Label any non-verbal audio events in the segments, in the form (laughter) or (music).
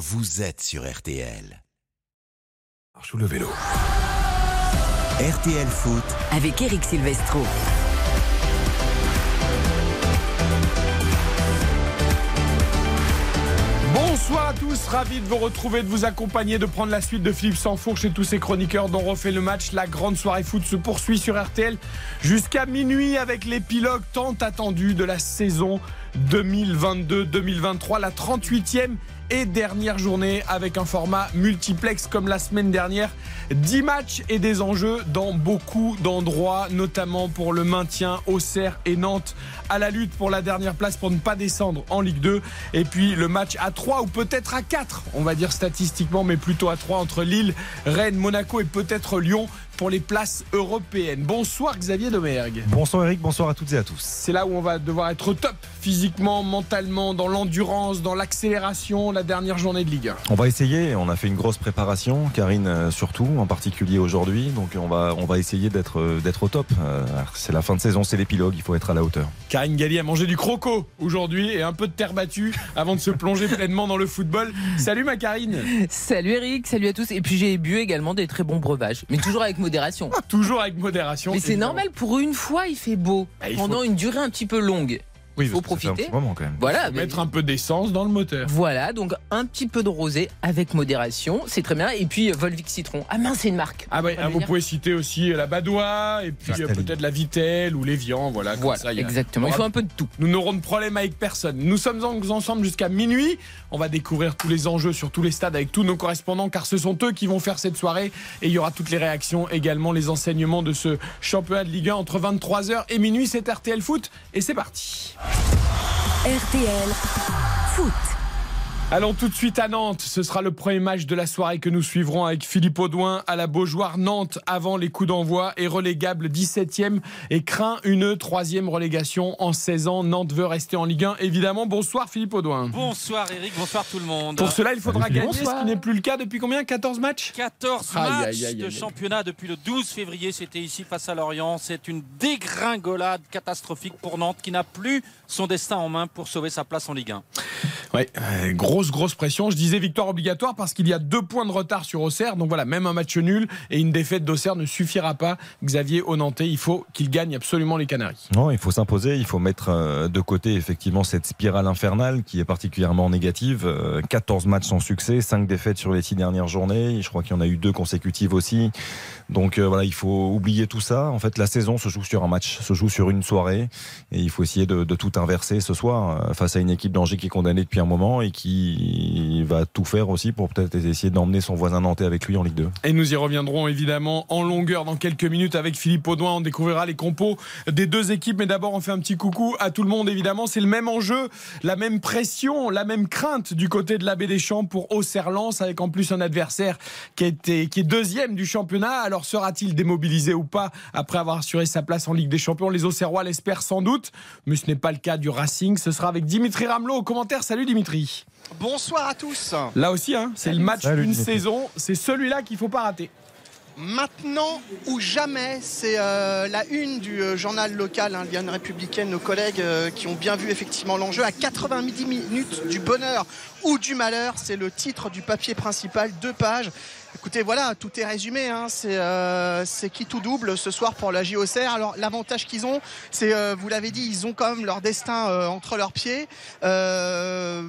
vous êtes sur RTL. Marche le vélo. RTL Foot, avec Eric Silvestro. Bonsoir à tous, ravi de vous retrouver, de vous accompagner, de prendre la suite de Philippe Sansfourche et tous ses chroniqueurs dont refait le match. La grande soirée foot se poursuit sur RTL jusqu'à minuit avec l'épilogue tant attendu de la saison 2022-2023, la 38e et dernière journée avec un format multiplex comme la semaine dernière. 10 matchs et des enjeux dans beaucoup d'endroits, notamment pour le maintien Auxerre et Nantes à la lutte pour la dernière place pour ne pas descendre en Ligue 2. Et puis le match à 3 ou peut-être à 4, on va dire statistiquement, mais plutôt à 3 entre Lille, Rennes, Monaco et peut-être Lyon pour les places européennes. Bonsoir Xavier Domergue. Bonsoir Eric, bonsoir à toutes et à tous. C'est là où on va devoir être top physiquement, mentalement, dans l'endurance, dans l'accélération, la dernière journée de Ligue 1. On va essayer, on a fait une grosse préparation, Karine euh, surtout, en particulier aujourd'hui, donc on va, on va essayer d'être, euh, d'être au top. Euh, c'est la fin de saison, c'est l'épilogue, il faut être à la hauteur. Karine Galli a mangé du croco aujourd'hui et un peu de terre battue avant de se plonger (laughs) pleinement dans le football. Salut ma Karine Salut Eric, salut à tous. Et puis j'ai bu également des très bons breuvages, mais toujours avec modération. (laughs) Toujours avec modération. Mais c'est évidemment. normal, pour une fois, il fait beau. Bah, il faut- Pendant une durée un petit peu longue. Oui, faut un profiter. petit moment quand même. Voilà. Faut Mettre un peu d'essence dans le moteur. Voilà, donc un petit peu de rosé avec modération, c'est très bien. Et puis Volvic Citron. Ah mince, c'est une marque. Ah ouais, ah, vous pouvez citer aussi la Badois et puis euh, peut-être la Vitelle ou l'Evian, voilà. comme Voilà, il a- exactement. Il on faut un peu de tout. Nous n'aurons de problème avec personne. Nous sommes en- ensemble jusqu'à minuit. On va découvrir tous les enjeux sur tous les stades avec tous nos correspondants car ce sont eux qui vont faire cette soirée et il y aura toutes les réactions également, les enseignements de ce championnat de Ligue 1 entre 23h et minuit. C'est RTL Foot et c'est parti. RTL Foot. Allons tout de suite à Nantes. Ce sera le premier match de la soirée que nous suivrons avec Philippe Audouin à la Beaujoire. Nantes avant les coups d'envoi est relégable 17e et craint une troisième relégation en 16 ans. Nantes veut rester en Ligue 1 évidemment. Bonsoir Philippe Audouin. Bonsoir Eric, bonsoir tout le monde. Pour cela, il faudra gagner, ce qui n'est plus le cas depuis combien? 14 matchs? 14 Aïe, matchs aïe, aïe, de aïe. championnat depuis le 12 février. C'était ici face à Lorient. C'est une dégringolade catastrophique pour Nantes qui n'a plus son destin en main pour sauver sa place en Ligue 1. Ouais, euh, grosse, grosse pression. Je disais victoire obligatoire parce qu'il y a deux points de retard sur Auxerre. Donc voilà, même un match nul et une défaite d'Auxerre ne suffira pas. Xavier au Nantais, il faut qu'il gagne absolument les Canaries. Non, il faut s'imposer, il faut mettre euh, de côté effectivement cette spirale infernale qui est particulièrement négative. Euh, 14 matchs sans succès, 5 défaites sur les 6 dernières journées. Je crois qu'il y en a eu deux consécutives aussi. Donc euh, voilà, il faut oublier tout ça. En fait, la saison se joue sur un match, se joue sur une soirée. Et il faut essayer de, de tout inverser ce soir euh, face à une équipe d'Angers qui est condamnée depuis un moment et qui va tout faire aussi pour peut-être essayer d'emmener son voisin nantais avec lui en Ligue 2. Et nous y reviendrons évidemment en longueur dans quelques minutes avec Philippe Audouin. On découvrira les compos des deux équipes. Mais d'abord, on fait un petit coucou à tout le monde évidemment. C'est le même enjeu, la même pression, la même crainte du côté de l'abbé Deschamps pour Auxerre-Lens avec en plus un adversaire qui, été, qui est deuxième du championnat. Alors sera-t-il démobilisé ou pas après avoir assuré sa place en Ligue des Champions? Les Auxerrois l'espèrent sans doute, mais ce n'est pas le cas du Racing. Ce sera avec Dimitri Ramelot au commentaire. Salut Dimitri. Bonsoir à tous. Là aussi, hein, c'est le match d'une saison. C'est celui-là qu'il faut pas rater. Maintenant ou jamais, c'est euh, la une du euh, journal local, hein, Lyon Républicaine, nos collègues euh, qui ont bien vu effectivement l'enjeu. À 90 minutes du bonheur ou du malheur, c'est le titre du papier principal, deux pages. Écoutez, voilà, tout est résumé. hein. C'est euh, c'est qui tout double ce soir pour la JOCR. Alors l'avantage qu'ils ont, c'est, euh, vous l'avez dit, ils ont quand même leur destin euh, entre leurs pieds. Euh,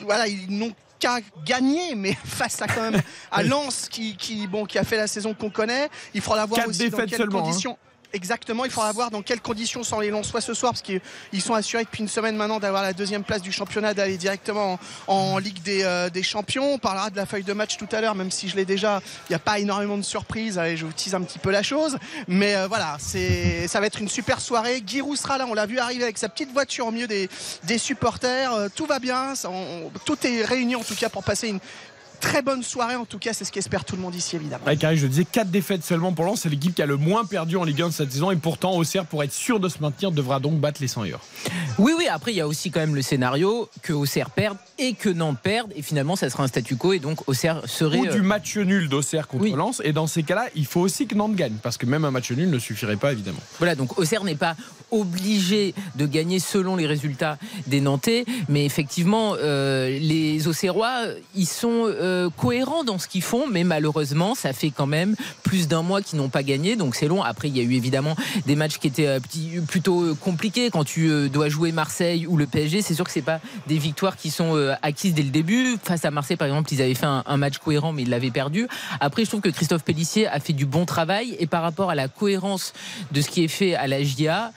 voilà, ils n'ont qu'à gagner, mais (laughs) face à quand même à (laughs) Lens qui, qui, bon, qui a fait la saison qu'on connaît. Il faudra voir Quatre aussi dans quelles seulement, hein. Exactement, il faudra voir dans quelles conditions sont les Lensois ce soir, parce qu'ils ils sont assurés depuis une semaine maintenant d'avoir la deuxième place du championnat, d'aller directement en, Ligue des, euh, des Champions. On parlera de la feuille de match tout à l'heure, même si je l'ai déjà. Il n'y a pas énormément de surprises. Allez, je vous tease un petit peu la chose. Mais euh, voilà, ça va être une super soirée. Giroud sera là, on l'a vu arriver avec sa petite voiture au milieu des, des supporters. Euh, tout va bien, tout est réuni en tout cas pour passer une très bonne soirée. En tout cas, c'est ce qu'espère tout le monde ici, évidemment. Ouais, Carré, je disais 4 défaites seulement pour Lens. C'est l'équipe qui a le moins perdu en Ligue 1 de cette saison. Et pourtant, Auxerre, pour être sûr de se maintenir, devra donc battre les 100 heures. Oui, oui, après, il y a aussi quand même le scénario que Auxerre perde et que Nantes perde. Et finalement, ça sera un statu quo. Et donc, Auxerre serait. Ou euh, du match nul d'Auxerre contre Oui. Lens. Et dans ces cas-là, il faut aussi que Nantes gagne. Parce que même un match nul ne suffirait pas, évidemment. Voilà, donc Auxerre n'est pas obligé de gagner selon les résultats des Nantais, mais effectivement, euh, les Auxerrois, ils sont euh, cohérents dans ce qu'ils font, mais malheureusement, ça fait quand même plus d'un mois qu'ils n'ont pas gagné, donc c'est long. Après, il y a eu évidemment des matchs qui étaient euh, plutôt euh, compliqués quand tu euh, dois jouer Marseille ou le PSG. C'est sûr que c'est pas des victoires qui sont euh, acquises dès le début. Face à Marseille, par exemple, ils avaient fait un, un match cohérent, mais ils l'avaient perdu. Après, je trouve que Christophe Pellissier a fait du bon travail et par rapport à la cohérence de ce qui est fait à la GIA,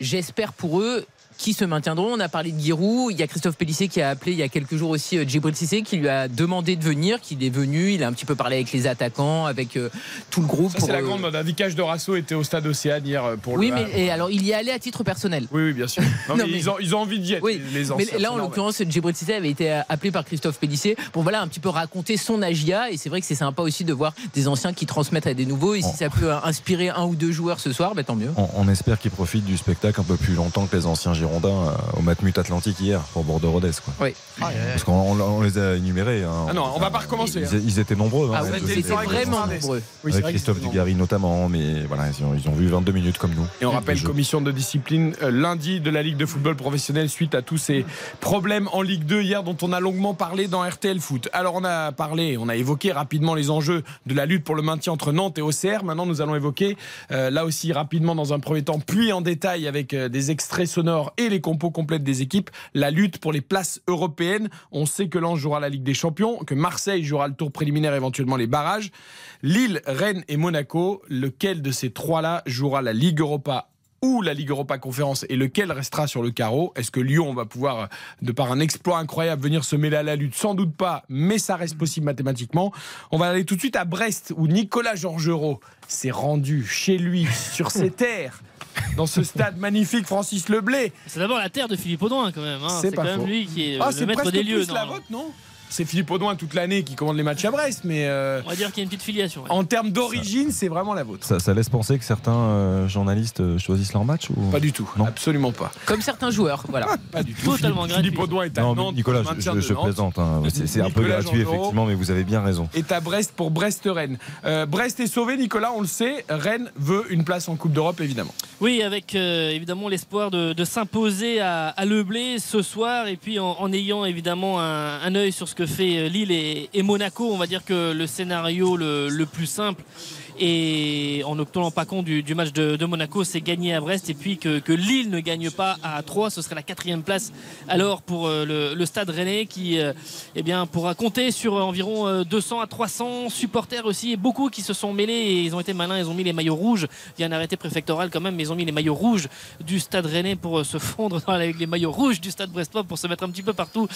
j'espère pour eux qui se maintiendront. On a parlé de Giroud. Il y a Christophe Pellissier qui a appelé il y a quelques jours aussi euh, Djibril Cissé qui lui a demandé de venir, qu'il est venu. Il a un petit peu parlé avec les attaquants, avec euh, tout le groupe. Ça, pour, c'est la euh, grande mode. Un Vicage de Rasso était au stade Océane hier pour Oui, le. mais et alors il y est allé à titre personnel. Oui, oui, bien sûr. (laughs) Non, Non, mais mais- Ils, ont, ils ont envie d'y être, Oui, les, les mais anciens, là, en l'occurrence, Djibril Cissé avait été appelé par Christophe Pellissier pour voilà un petit peu raconter son agia. Et c'est vrai que c'est sympa aussi de voir des anciens qui transmettent à des nouveaux. Et si ça peut inspirer un ou deux joueurs ce soir, bah, tant mieux. On, on espère qu'ils profitent du spectacle un peu plus longtemps que les anciens Girondins euh, au Matmut Atlantique hier pour Bordeaux-Rodez. quoi. Oui. Parce qu'on on- on les a énumérés. hein. Ah non, on va pas recommencer, Ils, hein. ils étaient nombreux. hein, Ah ouais, vrai que vraiment nombreux. Oui, Avec vrai Christophe Dugarry notamment, mais voilà, ils ont, ils ont vu 22 minutes comme nous. Et on rappelle commission de discipline euh, lundi de la Ligue de football professionnel suite à tous ces problèmes en Ligue 2 hier dont on a longuement parlé dans RTL Foot. Alors on a parlé, on a évoqué rapidement les enjeux de la lutte pour le maintien entre Nantes et Auxerre. Maintenant nous allons évoquer euh, là aussi rapidement dans un premier temps, puis en détail avec euh, des extraits sonores et les compos complètes des équipes, la lutte pour les places européennes. On sait que Lens jouera la Ligue des Champions, que Marseille jouera le tour préliminaire, éventuellement les barrages. Lille, Rennes et Monaco, lequel de ces trois-là jouera la Ligue Europa ou la Ligue Europa Conférence et lequel restera sur le carreau? Est-ce que Lyon va pouvoir, de par un exploit incroyable, venir se mêler à la lutte? Sans doute pas, mais ça reste possible mathématiquement. On va aller tout de suite à Brest où Nicolas Georgerot s'est rendu chez lui, sur ses terres, dans ce stade magnifique Francis Leblé. C'est d'abord la terre de Philippe Audouin quand même. hein. C'est C'est quand même lui qui est Ah, le c'est maître des lieux. plus la vôtre, non? C'est Philippe Audouin toute l'année qui commande les matchs à Brest, mais euh, On va dire qu'il y a une petite filiation. ouais. en termes d'origine, c'est vraiment la vôtre. Ça, ça laisse penser que certains euh, journalistes euh, choisissent leur match ou... Pas du tout, Non. absolument pas. Comme certains joueurs, voilà. Pas du tout. Totalement Philippe, gratuit. Philippe Audouin est à Non, Nantes. Nicolas, pour le je, je- de je plaisante. hein. C'est un peu gratuit, Jean-Jean. effectivement, mais vous avez bien raison. est à Brest pour Brest-Rennes. Euh, Brest est sauvé, Nicolas, on le sait. Rennes veut une place en Coupe d'Europe, évidemment. Oui, avec euh, évidemment l'espoir de, de s'imposer à, à Leblé ce soir et puis en, en ayant évidemment un, un œil sur ce que fait euh, Lille et, Monaco. On va dire que le scénario le plus simple et en ne tenant pas compte du, match de, Monaco, c'est gagner à Brest. Et puis que, Lille ne gagne pas à 3, ce serait la quatrième place alors pour euh, le, stade rennais qui euh, eh bien, pourra compter sur environ euh, 200 à 300 supporters aussi. Et beaucoup qui se sont mêlés et ils ont été malins, ils ont mis les maillots rouges. Il y a un arrêté préfectoral quand même, mais ils ont mis les maillots rouges du stade rennais pour se fondre avec les maillots rouges du stade brestois pour se mettre un petit peu partout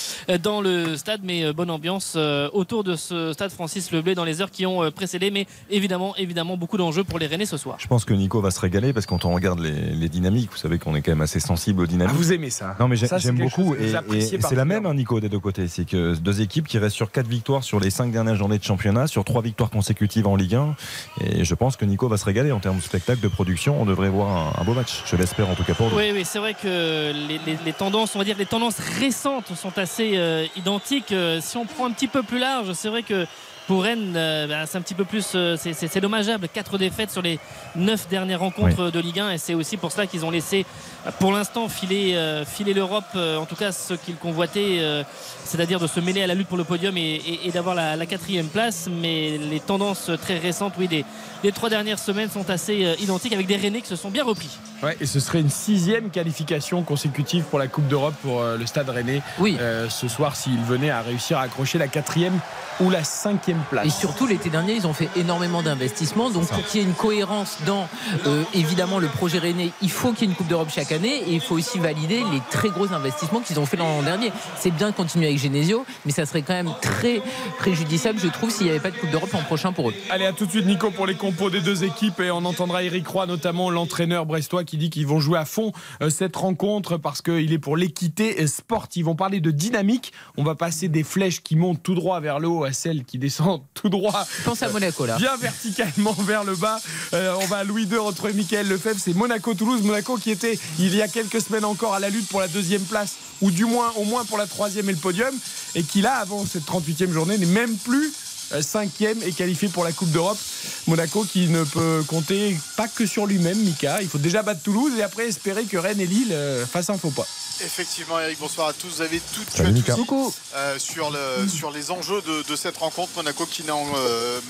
dans le stade, mais bonne ambiance autour de ce stade Francis Leblé dans les heures qui ont précédé, mais évidemment beaucoup d'enjeux pour les Rennais ce soir. Je pense que Nico va se régaler parce que quand on regarde les, les dynamiques, vous savez qu'on est quand même assez sensible aux Ah, dynamiques. vous aimez ça Non mais j'aime beaucoup et, et c'est la même hein, Nico des deux côtés. C'est que deux équipes qui restent sur quatre victoires sur les cinq dernières journées de championnat, sur trois victoires consécutives en Ligue 1. Et je pense que Nico va se régaler en termes de spectacle, de production. On devrait voir un, un beau match. Je l'espère en tout cas pour lui. Oui, oui, c'est vrai que les, les- les tendances, on va dire les tendances récentes sont assez euh, identiques. Euh, si on prend un petit peu plus large, c'est vrai que pour Rennes, euh, ben, c'est un petit peu plus, euh, c'est- dommageable. Quatre défaites sur les neuf dernières rencontres de Ligue 1, et c'est aussi pour cela qu'ils ont laissé, pour l'instant, filer, euh, filer l'Europe. euh, en tout cas, ce qu'ils convoitaient, euh, c'est-à-dire de se mêler à la lutte pour le podium et, et- et d'avoir la, la quatrième place. Mais les tendances très récentes, oui, des, les trois dernières semaines sont assez euh, identiques, avec des Rennais qui se sont bien repris. Ouais, et ce serait une sixième qualification consécutive pour la Coupe d'Europe pour euh, le Stade Rennais Oui. euh, ce soir s'il venait à réussir à accrocher la quatrième ou la cinquième place. Et surtout, l'été dernier, ils ont fait énormément d'investissements. Donc, pour qu'il y ait une cohérence dans, euh, évidemment, le projet Rennais, il faut qu'il y ait une Coupe d'Europe chaque année. Et il faut aussi valider les très gros investissements qu'ils ont fait l'an dernier. C'est bien de continuer avec Genesio, mais ça serait quand même très préjudiciable, je trouve, s'il n'y avait pas de Coupe d'Europe l'an prochain pour eux. Allez, à tout de suite, Nico, pour les compos des deux équipes. Et on entendra Eric Roy, notamment l'entraîneur brestois, qui dit qu'ils vont jouer à fond euh, cette rencontre parce qu'il est pour l'équité sportive. On parlait de dynamique. On va passer des flèches qui montent tout droit vers le haut à celles qui descendent (laughs) tout droit. Je pense à Monaco là. Bien verticalement vers le bas. Euh, on va à Louis II retrouver Michael Lefebvre. C'est Monaco-Toulouse. Monaco qui était il y a quelques semaines encore à la lutte pour la deuxième place ou du moins au moins pour la troisième et le podium et qui là avant cette 38e journée n'est même plus cinquième et qualifié pour la Coupe d'Europe. Monaco qui ne peut compter pas que sur lui-même, Mika. Il faut déjà battre Toulouse et après espérer que Rennes et Lille euh, fassent un faux pas. Effectivement, Eric, bonsoir à tous. Vous avez tout. Coucou. euh, sur, le, sur les enjeux de, de cette rencontre. Monaco qui n'a euh,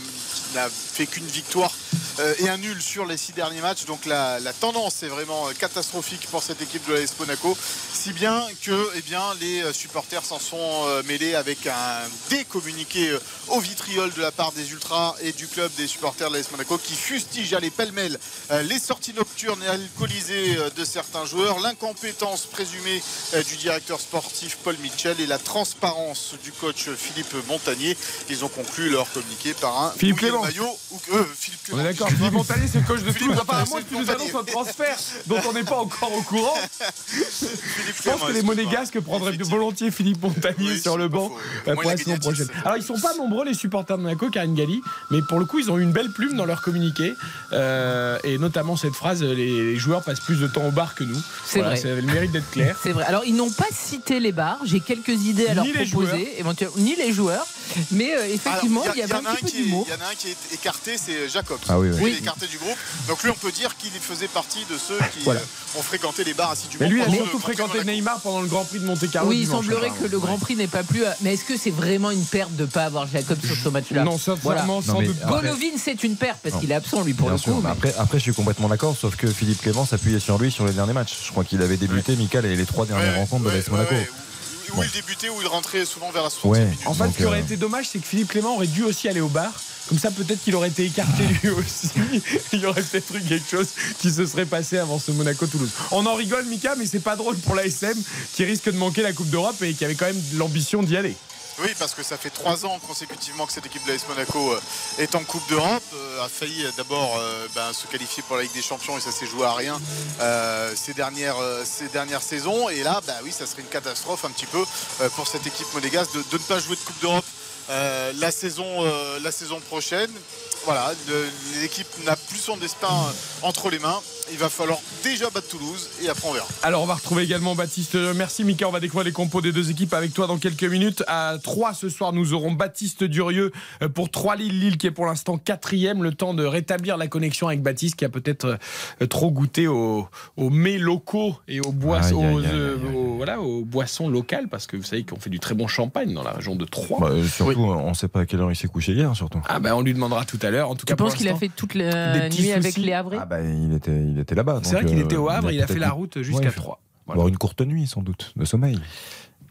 fait qu'une victoire euh, et un nul sur les six derniers matchs. Donc la, la tendance est vraiment euh, catastrophique pour cette équipe de l'AS Monaco. Si bien que eh bien, les euh, supporters s'en sont euh, mêlés avec un décommuniqué euh, au vitriol de la part des Ultras et du club des supporters de l'AS Monaco qui fustigent à les pêle-mêle euh, les sorties nocturnes et alcoolisées euh, de certains joueurs, l'incompétence présumée euh, du directeur sportif Paul Mitchell et la transparence du coach Philippe Montagnier. Ils ont conclu leur communiqué par un Philippe Clément. maillot ou euh, Philippe On Clément. est d'accord. Philippe Montagnier, c'est le coach de Philippe Toulouse. Apparemment, tu nous annonces un transfert dont on n'est pas encore au courant. (laughs) Philippe Je pense que les. Monégasques prendraient volontiers Philippe Montagnier Oui, sur le banc pour la saison prochaine. Alors ils sont pas nombreux les supporters de Monaco, Karine Galli, mais pour le coup ils ont eu une belle plume dans leur communiqué euh, et notamment cette phrase les, les joueurs passent plus de temps au bar que nous. C'est Voilà, vrai. Ça avait le mérite d'être clair. C'est vrai. Alors, ils n'ont pas cité les bars. J'ai quelques idées à leur Ni proposer, éventuellement, ni les joueurs. Mais euh, effectivement, Alors, il y, avait en un petit peu d'humour. Il y en a un qui est écarté, c'est Jacob. Ah oui, oui. Lui, Oui. Il est écarté du groupe. Donc lui, on peut dire qu'il faisait partie de ceux qui Voilà. euh, ont fréquenté les bars assidûment. Mais lui il a surtout fréquenté. Neymar pendant le Grand Prix de Monte Carlo. Oui, il semblerait que le Grand Prix n'ait pas plu. à- Mais est-ce que c'est vraiment une perte de ne pas avoir Jacob sur ce match-là? Non, sincèrement, Voilà. sans doute. Golovin, c'est une perte parce qu'il est absent, lui, pour le coup. après, après, je suis complètement d'accord, sauf que Philippe Clément s'appuyait sur lui sur les derniers matchs. Je crois qu'il avait débuté, Michael, et les trois dernières rencontres de l'AS Monaco. Ouais. Où, il débutait, où il rentrait souvent vers la 60e Ouais. minute. En fait, Donc, ce qui aurait euh, été dommage, c'est que Philippe Clément aurait dû aussi aller au bar. Comme ça, peut-être qu'il aurait été écarté lui aussi. (laughs) Il y aurait peut-être eu quelque chose qui se serait passé avant ce Monaco-Toulouse. On en rigole, Mika, mais c'est pas drôle pour l'ASM qui risque de manquer la Coupe d'Europe et qui avait quand même l'ambition d'y aller. Oui, parce que ça fait trois ans consécutivement que cette équipe de l'AS Monaco euh, est en Coupe d'Europe. euh, a failli euh, d'abord ben, se qualifier pour la Ligue des Champions et ça s'est joué à rien ces, dernières, ces dernières saisons. Et là, bah oui, ça serait une catastrophe un petit peu pour cette équipe monégasque de, ne pas jouer de Coupe d'Europe la, la saison prochaine. Voilà, l'équipe n'a plus son destin euh, entre les mains. Il va falloir déjà battre Toulouse et après on verra. Alors on va retrouver également Baptiste. Euh, Merci Mika, on va découvrir les compos des deux équipes avec toi dans quelques minutes. À 3 ce soir, nous aurons Baptiste Durieux euh, pour 3 Lille. Lille qui est pour l'instant quatrième. Le temps de rétablir la connexion avec Baptiste qui a peut-être trop goûté aux, aux mets locaux et aux, boissons, Aïe, aïe, aux, aïe, aïe, aïe. aux- voilà, aux boissons locales parce que vous savez qu'on fait du très bon champagne dans la région de Troyes. Bah, surtout, on ne sait pas à quelle heure il s'est couché hier, surtout. Ah ben on lui demandera tout à l'heure. En tout Tu cas, penses qu'il a fait toute la nuit avec les Havrais Ah bah, il était, il était là-bas. C'est vrai qu'il euh, était au Havre, il a fait la route Ouais, jusqu'à il fait- 3. Avoir une courte nuit, sans doute, de sommeil.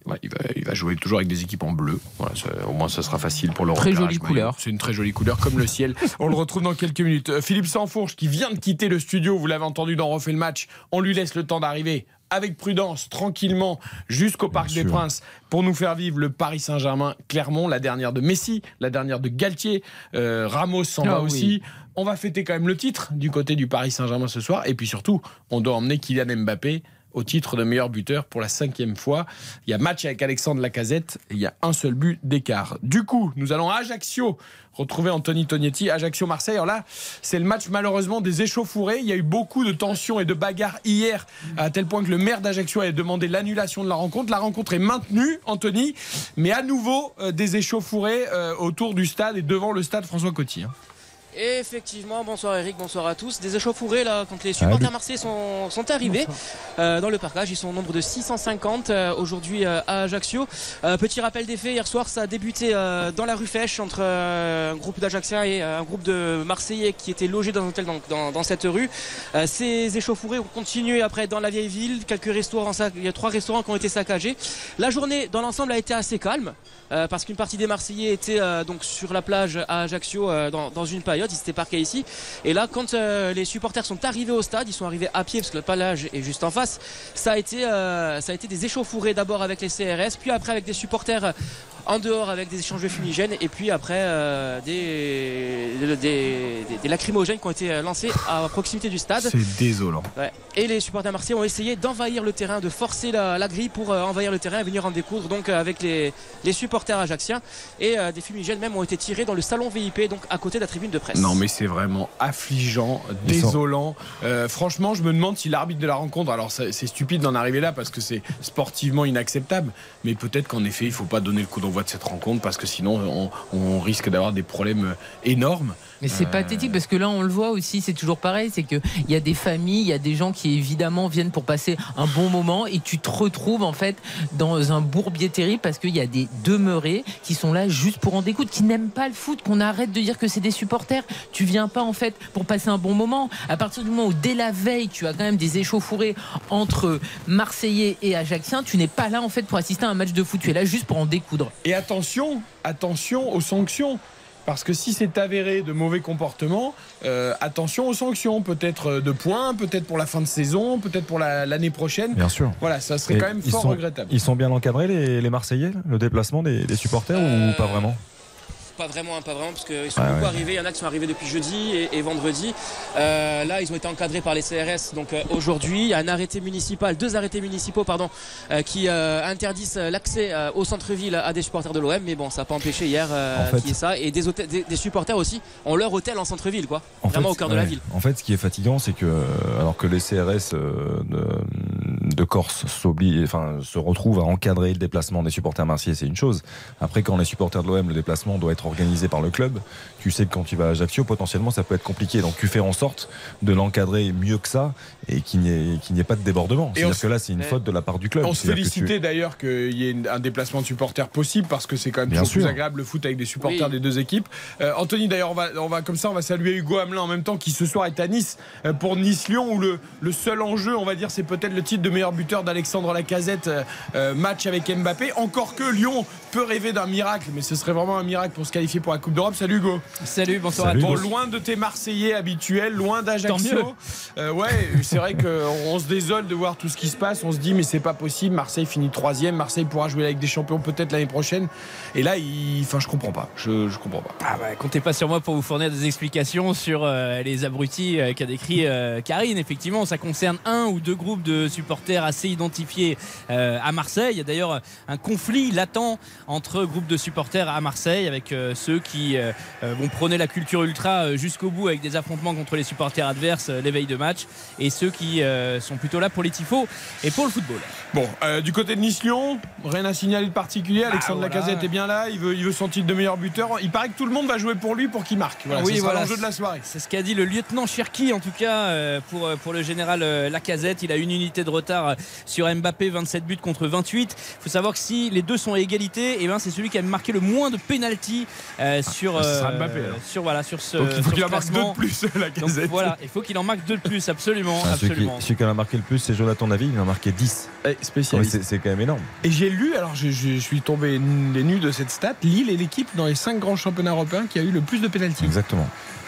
Ouais, il, va, il va jouer toujours avec des équipes en bleu. Voilà, ça- au moins, ça sera facile pour le Très repérage jolie couleur. C'est une très jolie couleur, comme le ciel. (laughs) On le retrouve dans quelques minutes. Euh, Philippe Sansfourche, qui vient de quitter le studio, vous l'avez entendu dans Refait le match. On lui laisse le temps d'arriver avec prudence, tranquillement, jusqu'au Parc des sûr. Princes, pour nous faire vivre le Paris Saint-Germain, Clermont, la dernière de Messi, la dernière de Galtier. Euh, Ramos s'en Ah va oui. aussi. On va fêter quand même le titre du côté du Paris Saint-Germain ce soir. Et puis surtout, on doit emmener Kylian Mbappé au titre de meilleur buteur pour la cinquième fois. Il y a match avec Alexandre Lacazette et il y a un seul but d'écart. Du coup, nous allons à Ajaccio retrouver Anthony Tognetti. Ajaccio-Marseille. Alors là, c'est le match malheureusement des échauffourées. Il y a eu beaucoup de tensions et de bagarres hier, à tel point que le maire d'Ajaccio a demandé l'annulation de la rencontre. La rencontre est maintenue, Anthony, mais à nouveau euh, des échauffourées euh, autour du stade et devant le stade François Coty. hein. Effectivement, bonsoir Eric, bonsoir à tous. Des échauffourées là quand les supporters Salut. marseillais sont, sont arrivés euh, dans le parcage. Ils sont au nombre de 650 euh, aujourd'hui euh, à Ajaccio. Petit rappel des faits, hier soir ça a débuté dans la rue Fèche entre un groupe d'Ajacciens et un groupe de Marseillais qui étaient logés dans un hôtel dans, dans- dans cette rue. Ces échauffourées ont continué après dans la vieille ville. Quelques restaurants, il y a trois restaurants qui ont été saccagés. La journée dans l'ensemble a été assez calme. parce qu'une partie des Marseillais était donc sur la plage à Ajaccio dans, dans une période, ils s'étaient parqués ici. Et là, quand euh, les supporters sont arrivés au stade, ils sont arrivés à pied parce que le plage est juste en face. Ça a été, euh, ça a été des échauffourées d'abord avec les CRS, puis après avec des supporters en dehors avec des échanges de fumigènes et puis après euh, des, des, des- des lacrymogènes qui ont été lancés à proximité du stade. C'est désolant. Ouais. Et les supporters marseillais ont essayé d'envahir le terrain, de forcer la, la grille pour euh, envahir le terrain et venir en découdre donc euh, avec les, les supporters ajaxiens. Et euh, des fumigènes même ont été tirés dans le salon VIP, donc à côté de la tribune de presse. Non, mais c'est vraiment affligeant, désolant. Euh, franchement, je me demande si l'arbitre de la rencontre, alors c'est stupide d'en arriver là parce que c'est sportivement inacceptable, mais peut-être qu'en effet, il faut pas donner le coup d'envoi de cette rencontre parce que sinon, on, risque d'avoir des problèmes énormes. Mais c'est Euh, pathétique parce que là, on le voit aussi, c'est toujours pareil, c'est qu'il y a des familles, il y a des gens qui évidemment viennent pour passer un bon moment et tu te retrouves en fait dans un bourbier terrible parce qu'il y a des demeurés qui sont là juste pour en découdre, qui n'aiment pas le foot, qu'on arrête de dire que c'est des supporters. Tu viens pas en fait pour passer un bon moment. À partir du moment où dès la veille, tu as quand même des échauffourées entre Marseillais et Ajacciens, tu n'es pas là en fait pour assister à un match de foot, tu es là juste pour en découdre. Et attention, attention aux sanctions. Parce que si c'est avéré de mauvais comportement, euh, attention aux sanctions. Peut-être euh, de points, peut-être pour la fin de saison, peut-être pour la- l'année prochaine. Bien sûr. Voilà, ça serait Et quand même fort sont- regrettable. Ils sont bien encadrés, les, les Marseillais, le déplacement des, des supporters Euh, ou pas vraiment? Pas vraiment, hein, pas vraiment, parce qu'ils sont beaucoup ouais. arrivés. Il y en a qui sont arrivés depuis jeudi et, et vendredi. Euh, là, ils ont été encadrés par les CRS. Donc euh, aujourd'hui, il y a un arrêté municipal, deux arrêtés municipaux, pardon, euh, qui interdisent l'accès au centre-ville à des supporters de l'OM. Mais bon, ça n'a pas empêché hier En fait- qu'il y ait ça. Et des, hôtels- des, des supporters aussi ont leur hôtel en centre-ville, quoi. En Vraiment fait, au cœur de la ville. En fait, ce qui est fatigant, c'est que alors que les CRS de, de Corse enfin, se retrouvent à encadrer le déplacement des supporters marseillais, c'est une chose. Après, quand les supporters de l'OM, le déplacement doit être organisé par le club. Tu sais que quand tu vas à Ajaccio, potentiellement, ça peut être compliqué. Donc, tu fais en sorte de l'encadrer mieux que ça et qu'il n'y ait, pas de débordement. C'est-à-dire que là, c'est une Ouais. faute de la part du club. On se tu- félicitait d'ailleurs qu'il y ait un déplacement de supporters possible parce que c'est quand même Bien toujours plus sûr. agréable le foot avec des supporters Oui. des deux équipes. Euh, Anthony, d'ailleurs, on va, on va comme ça, on va saluer Hugo Hamelin en même temps qui ce soir est à Nice euh, pour Nice-Lyon où le, le seul enjeu, on va dire, c'est peut-être le titre de meilleur buteur d'Alexandre Lacazette, euh, match avec Mbappé. Encore que Lyon peut rêver d'un miracle, mais ce serait vraiment un miracle pour se qualifier pour la Coupe d'Europe. Salut Hugo. Salut, bonsoir Salut. à Bon, tous. loin de tes Marseillais habituels, loin Tant mieux. d'Ajaccio. Euh, ouais, c'est vrai qu'on se désole de voir tout ce qui se passe. On se dit, mais c'est pas possible. Marseille finit troisième. Marseille pourra jouer avec des champions peut-être l'année prochaine. Et là, il... enfin, je comprends pas. Je, je comprends pas. Ah bah, comptez pas sur moi pour vous fournir des explications sur euh, les abrutis euh, qu'a décrit euh, Karine. Effectivement, ça concerne un ou deux groupes de supporters assez identifiés euh, à Marseille. Il y a d'ailleurs un conflit latent entre groupes de supporters à Marseille avec euh, ceux qui euh, euh, vont prôner la culture ultra euh, jusqu'au bout avec des affrontements contre les supporters adverses euh, l'éveil de match et ceux qui euh, sont plutôt là pour les tifos et pour le football. Bon, euh, du côté de Nice-Lyon, rien à signaler de particulier. Alexandre voilà. Lacazette est bien là. Il veut, il veut son titre de meilleur buteur. Il paraît que tout le monde va jouer pour lui pour qu'il marque. Voilà, Oui, voilà. l'enjeu de la soirée. C'est ce qu'a dit le lieutenant Cherki en tout cas euh, pour, euh, pour le général euh, Lacazette. Il a une unité de retard euh, sur Mbappé, 27 buts contre 28. Il faut savoir que si les deux sont à égalité, et ben c'est celui qui a marqué le moins de pénalty euh, sur, Ah, euh, Mbappé, sur, voilà, sur ce, Donc il faut qu'il en marque deux de plus, Donc Lacazette. voilà, il faut qu'il en marque deux de plus, absolument. Enfin, celui, qui, absolument. celui qui en a marqué le plus, c'est Jonathan David, il en a marqué 10. Eh, spécialiste. c'est quand même énorme. Et j'ai lu, alors je, je suis tombé les nues de cette stat, Lille est l'équipe dans les cinq grands championnats européens qui a eu le plus de pénalty. Exactement.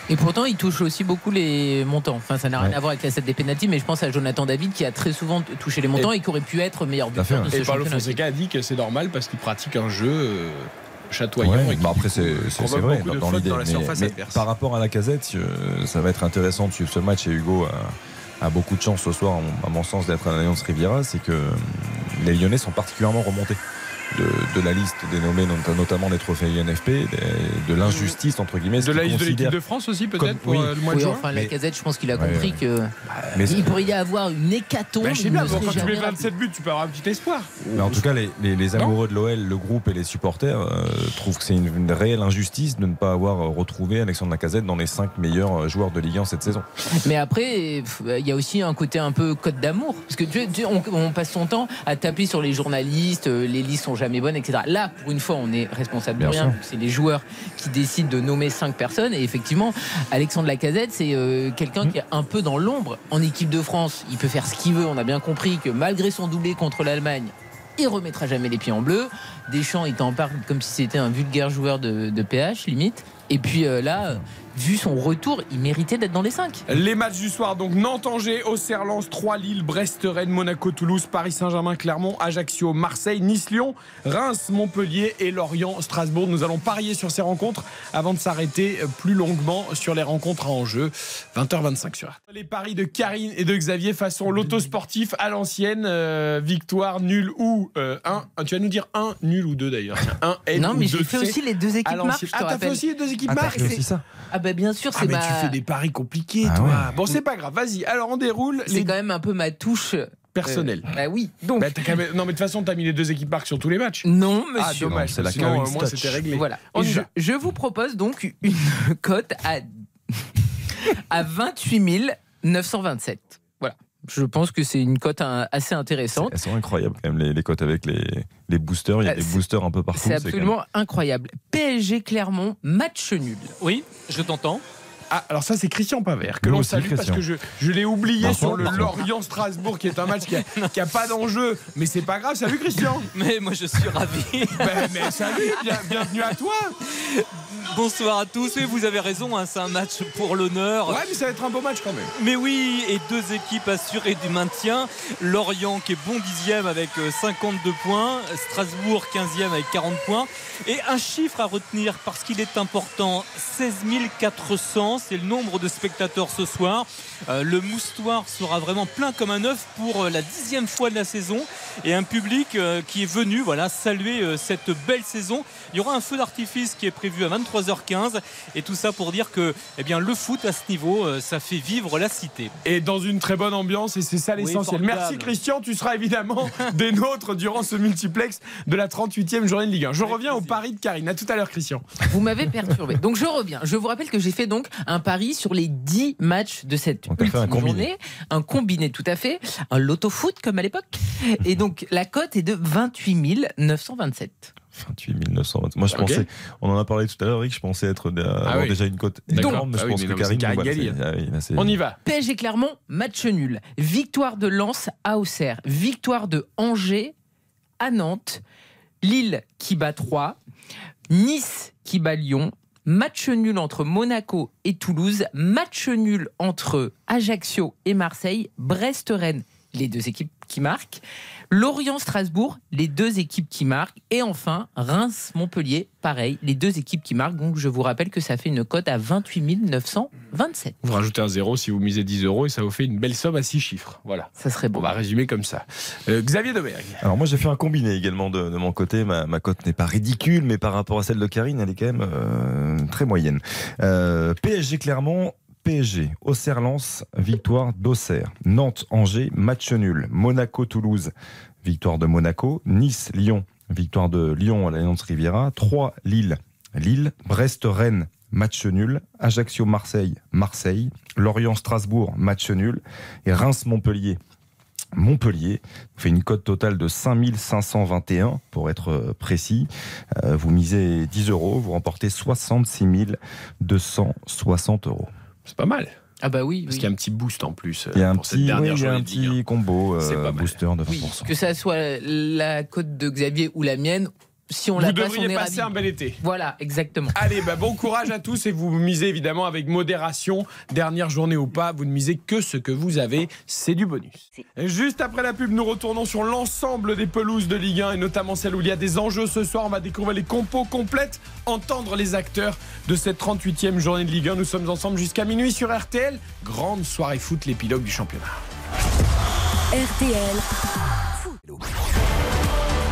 Et pourtant, il touche aussi beaucoup les montants. Enfin, ça n'a rien Ouais. à voir avec la set des pénaltys, mais je pense à Jonathan David qui a très souvent touché les montants et, qui aurait pu être meilleur buteur de ce Et Paulo championnat. Fonseca a dit que c'est normal parce qu'il pratique un jeu euh, chatoyant. Ouais, et qui, bah après, c'est vrai dans, l'idée. par rapport à la casette, euh, ça va être intéressant de suivre ce match et Hugo a, a beaucoup de chance ce soir, à mon sens, d'être à l'Alliance Riviera. C'est que euh, les Lyonnais sont particulièrement remontés. De, de la liste des nommés, not- notamment les trophées INFP, de l'injustice, entre guillemets. De la liste de l'équipe de France aussi, Comme- peut-être, pour oui. euh, le mois de Oui, juin enfin, Mais- la casette, je pense qu'il a Ouais, compris ouais. que Mais, il pourrait y avoir une hécatombe. Bah, je sais bien, quand tu mets jamais 27 buts, tu peux avoir un petit espoir. mais en tout cas, les, les- les Non amoureux de l'OL, le groupe et les supporters euh, trouvent que c'est une, une réelle injustice de ne pas avoir euh, retrouvé Alexandre Lacazette dans les 5 meilleurs euh, joueurs de Ligue 1 cette saison. Mais après, il y a aussi un côté un peu code d'amour. Parce que tu, tu- on, on passe son temps à taper sur les journalistes, euh, les listes sont jamais bonnes, etc. Là, pour une fois, on est responsable de rien. C'est les joueurs qui décident de nommer cinq personnes. Et effectivement, Alexandre Lacazette, c'est euh, quelqu'un Mmh. qui est un peu dans l'ombre. En équipe de France, il peut faire ce qu'il veut. On a bien compris que malgré son doublé contre l'Allemagne, il remettra jamais les pieds en bleu. Deschamps, il t'en parle comme si c'était un vulgaire joueur de, de PH, limite. Et puis euh, là, vu son retour, il méritait d'être dans les 5. Les matchs du soir, donc Nantes-Angers, Auxerre-Lens, 3 Lille, Brest-Rennes, Monaco-Toulouse, Paris-Saint-Germain, Clermont, Ajaccio, Marseille, Nice-Lyon, Reims, Montpellier et Lorient, Strasbourg. Nous allons parier sur ces rencontres avant de s'arrêter plus longuement sur les rencontres en jeu. 20h25 sur RTL. Les paris de Karine et de Xavier façon l'auto sportif à l'ancienne. euh, victoire, nul ou 1. tu vas nous dire 1, nul ou 2 d'ailleurs. Tiens, Un N Non, ou mais j'ai fait C aussi les deux équipes marques. Ah, t'as fait aussi les deux équipes Ah, marques Ah, bah bien sûr, Ah, c'est mais ma. tu fais des paris compliqués, Ah toi. ouais. Bon, c'est pas grave. Vas-y. Alors, on déroule C'est les quand même un peu ma touche. euh, personnels. bah oui. Donc. Bah, t'as quand même- Non, mais de toute façon, t'as mis les deux équipes marques sur tous les matchs. non, Ah, monsieur. dommage. Non, c'est la Sinon, Karine au moins, Stotch. c'était réglé. Voilà. Je, je vous propose donc une (laughs) cote à, (laughs) à 28 927. Je pense que c'est une cote hein, assez intéressante. Elles sont incroyables quand même les, les cotes avec les, les boosters. Il y a Ah, des c'est- boosters un peu partout. C'est même- absolument incroyable. PSG Clermont, match nul. Oui, je t'entends. Ah, alors ça, c'est Christian Pavert, que l'on salue parce que je, je l'ai oublié sur le. Lorient-Strasbourg, qui est un match qui a, qui a pas d'enjeu. Mais c'est pas grave. Salut, Christian. (laughs) Mais moi je suis ravi. (laughs) Ben, mais salut, bien- bienvenue à toi. Bonsoir à tous. Et vous avez raison, hein, c'est un match pour l'honneur. Ouais, mais ça va être un beau match quand même. Mais oui, et deux équipes assurées du maintien. Lorient qui est bon dixième avec euh, 52 points. Strasbourg 15e avec 40 points. Et un chiffre à retenir parce qu'il est important. 16 400, c'est le nombre de spectateurs ce soir. Euh, le moustoir sera vraiment plein comme un œuf pour euh, la dixième fois de la saison. Et un public euh, qui est venu voilà, saluer euh, cette belle saison. Il y aura un feu d'artifice qui est prévu à 23h15. Et tout ça pour dire que eh bien, le foot à ce niveau, euh, ça fait vivre la cité. Et dans une très bonne ambiance, et c'est ça l'essentiel. Merci Christian, tu seras évidemment (laughs) des nôtres durant ce multiplex de la 38e journée de Ligue 1. Je Avec reviens au pari de Karine. À tout à l'heure, Christian. Vous m'avez perturbé. Donc je reviens. Je vous rappelle que j'ai fait donc un pari sur les 10 matchs de cette fait un ultime combiné. journée. Un combiné tout à fait. Un loto foot comme à l'époque. Et donc la cote est de 28 927. 28 900. Moi, je pensais, on en a parlé tout à l'heure, Rick, je pensais être de- avoir oui. déjà une cote énorme, mais Ah je oui, pense mais que Karine, c'est- ah oui, là, c'est- On y va. PSG Clermont, match nul. Victoire de Lens à Auxerre. Victoire de Angers à Nantes. Lille qui bat 3. Nice qui bat Lyon. Match nul entre Monaco et Toulouse. Match nul entre Ajaccio et Marseille. Brest-Rennes, les deux équipes qui marquent. Lorient-Strasbourg, les deux équipes qui marquent. Et enfin, Reims-Montpellier, pareil, les deux équipes qui marquent. Donc je vous rappelle que ça fait une cote à 28 927. Vous rajoutez un zéro si vous misez 10 euros et ça vous fait une belle somme à 6 chiffres. Voilà. Ça serait On bon. va résumer comme ça. Euh, Xavier Domergue. Alors moi j'ai fait un combiné également de, de mon côté. Ma, ma cote n'est pas ridicule, mais par rapport à celle de Karine, elle est quand même euh, très moyenne. Euh, PSG Clermont. PSG, Auxerre-Lens, victoire d'Auxerre. Nantes-Angers, match nul. Monaco-Toulouse, victoire de Monaco. Nice-Lyon, victoire de Lyon à l'Alliance Riviera. 3 Lille, Lille. Brest-Rennes, match nul. Ajaccio-Marseille, Marseille. Lorient-Strasbourg, match nul. Et Reims-Montpellier, Montpellier fait une cote totale de 5521 pour être précis. Euh, vous misez 10 euros, vous remportez 66 260 euros. C'est pas mal. Ah bah oui. Parce oui. qu'il y a un petit boost en plus euh, Il y a un pour cette petit, dernière oui, il y a journée un de Ligue 1. petit combo euh, C'est pas mal. booster de 20%. Oui, que ça soit la cote de Xavier ou la mienne, si on Vous la on devriez est passer ravis. un bel été. Voilà, exactement. Allez, bah, bon courage à tous et vous misez évidemment avec modération. Dernière journée ou pas, vous ne misez que ce que vous avez, c'est du bonus. Juste après la pub, nous retournons sur l'ensemble des pelouses de Ligue 1 et notamment celle où il y a des enjeux ce soir. On va découvrir les compos complètes, entendre les acteurs de cette 38e journée de Ligue 1. Nous sommes ensemble jusqu'à minuit sur RTL. Grande soirée foot, l'épilogue du championnat. RTL,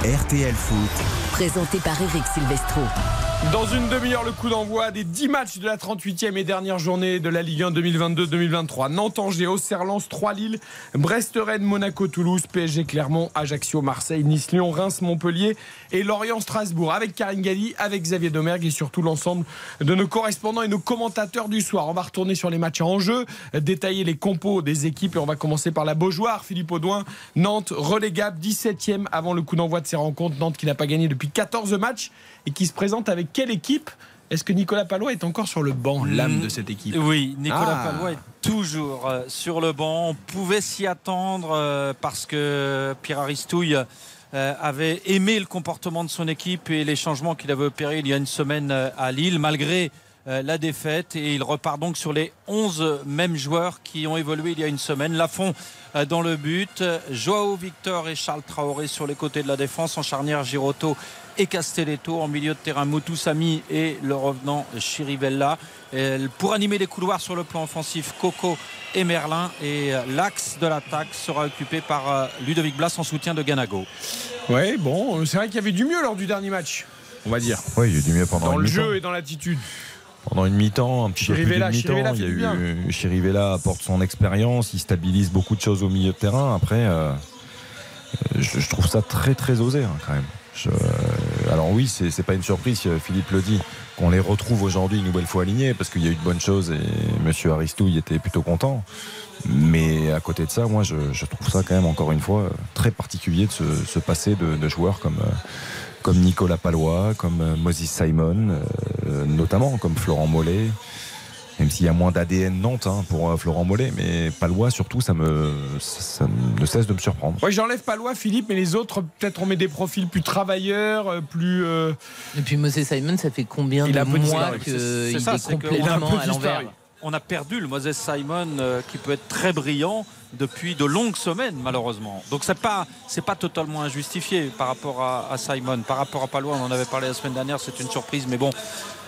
RTL Foot, présenté par Eric Silvestro. Dans une demi-heure, le coup d'envoi des 10 matchs de la 38e et dernière journée de la Ligue 1 2022-2023. Nantes, Angers, Auxerre, Lens, 3 Lille, Brest, Rennes, Monaco, Toulouse, PSG, Clermont, Ajaccio, Marseille, Nice, Lyon, Reims, Montpellier et Lorient, Strasbourg. Avec Karine Galli, avec Xavier Domergue et surtout l'ensemble de nos correspondants et nos commentateurs du soir. On va retourner sur les matchs en jeu, détailler les compos des équipes et on va commencer par la Beaujoire. Philippe Audouin, Nantes, relégable, 17e avant le coup d'envoi de ces rencontres. Nantes qui n'a pas gagné depuis 14 matchs et qui se présente avec quelle équipe Est-ce que Nicolas Palois est encore sur le banc, l'âme de cette équipe Oui, Nicolas Ah. Palois est toujours euh, sur le banc. On pouvait s'y attendre euh, parce que Pierre Aristouille euh, avait aimé le comportement de son équipe et les changements qu'il avait opérés il y a une semaine à Lille, malgré la défaite et il repart donc sur les 11 mêmes joueurs qui ont évolué il y a une semaine. Lafont dans le but, Joao Victor et Charles Traoré sur les côtés de la défense, en charnière Giroto et Castelletto, en milieu de terrain Moutoussami et le revenant Chirivella. Pour animer les couloirs sur le plan offensif, Coco et Merlin et l'axe de l'attaque sera occupé par Ludovic Blas en soutien de Ganago. Ouais, bon, c'est vrai qu'il y avait du mieux lors du dernier match, on va dire. Oui, il y a eu du mieux pendant Dans le jeu et dans l'attitude. Pendant une mi-temps, un petit peu plus Chirivella, Chirivella mi-temps, il y a eu Chirivella apporte son expérience, il stabilise beaucoup de choses au milieu de terrain. Après, euh, je, je trouve ça très très osé hein, quand même. Euh, alors oui, c'est pas une surprise, Philippe le dit, qu'on les retrouve aujourd'hui une nouvelle fois alignés parce qu'il y a eu de bonnes choses et Monsieur Aristouille était plutôt content. Mais à côté de ça, moi, je, trouve ça quand même encore une fois très particulier de se, se passer de, joueurs comme euh, comme Nicolas Palois, comme euh, Moses Simon, notamment comme Florent Mollet. Même s'il y a moins d'ADN Nantes hein, pour euh, Florent Mollet, mais Palois surtout, ça me ça ne cesse de me surprendre. Ouais, j'enlève pas loi Philippe, mais les autres, peut-être on met des profils plus travailleurs, euh, plus. euh, Et puis Moses Simon, ça fait combien Il de a mois qu'il est, ça, un complètement peu à l'envers? on a perdu le Moses Simon euh, qui peut être très brillant depuis de longues semaines malheureusement. Donc c'est pas c'est pas totalement injustifié par rapport à, à Simon, par rapport à Palois, on en avait parlé la semaine dernière, c'est une surprise, mais bon.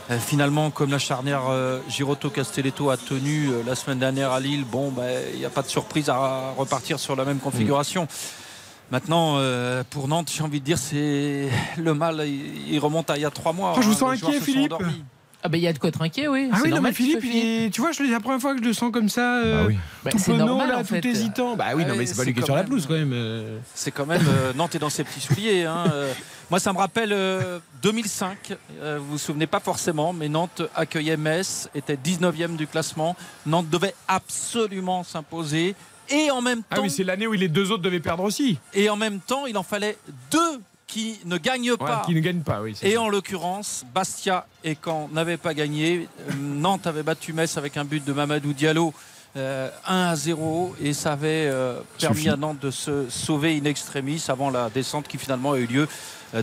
Euh, Finalement, comme la charnière euh, Giroto Castelletto a tenu euh, la semaine dernière à Lille, bon, ben, il n'y a pas de surprise à repartir sur la même configuration. Maintenant, euh, pour Nantes, j'ai envie de dire, c'est le mal, il, il remonte à il y a trois mois. Oh, je vous hein, sens inquiet, Philippe. Ah ben il y a de quoi être inquiet, oui. Ah oui, non, mais Philippe, il est- tu vois, je- c'est la première fois que je le sens comme ça. euh, Bah oui. Bah, tout c'est penaud, normal, là, en fait. tout hésitant. Bah oui, Ah non, mais c'est pas lui qui est quand sur la même- pelouse quand même. C'est quand même euh, Nantes est dans ses petits souliers. hein. (laughs) Euh, moi, ça me rappelle euh, 2005. Euh, vous vous souvenez pas forcément, mais Nantes accueillait Metz, était 19e du classement. Nantes devait absolument s'imposer. Et en même Ah temps, oui, c'est l'année où les deux autres devaient perdre aussi. et en même temps, il en fallait deux qui ne gagnent Ouais, pas. qui ne gagnent pas, oui. Et ça. en l'occurrence, Bastia et Caen n'avaient pas gagné. Euh, Nantes avait battu Metz avec un but de Mamadou Diallo. euh, 1 à 0 et ça avait euh, permis Suffit. à Nantes de se sauver in extremis avant la descente qui finalement a eu lieu euh,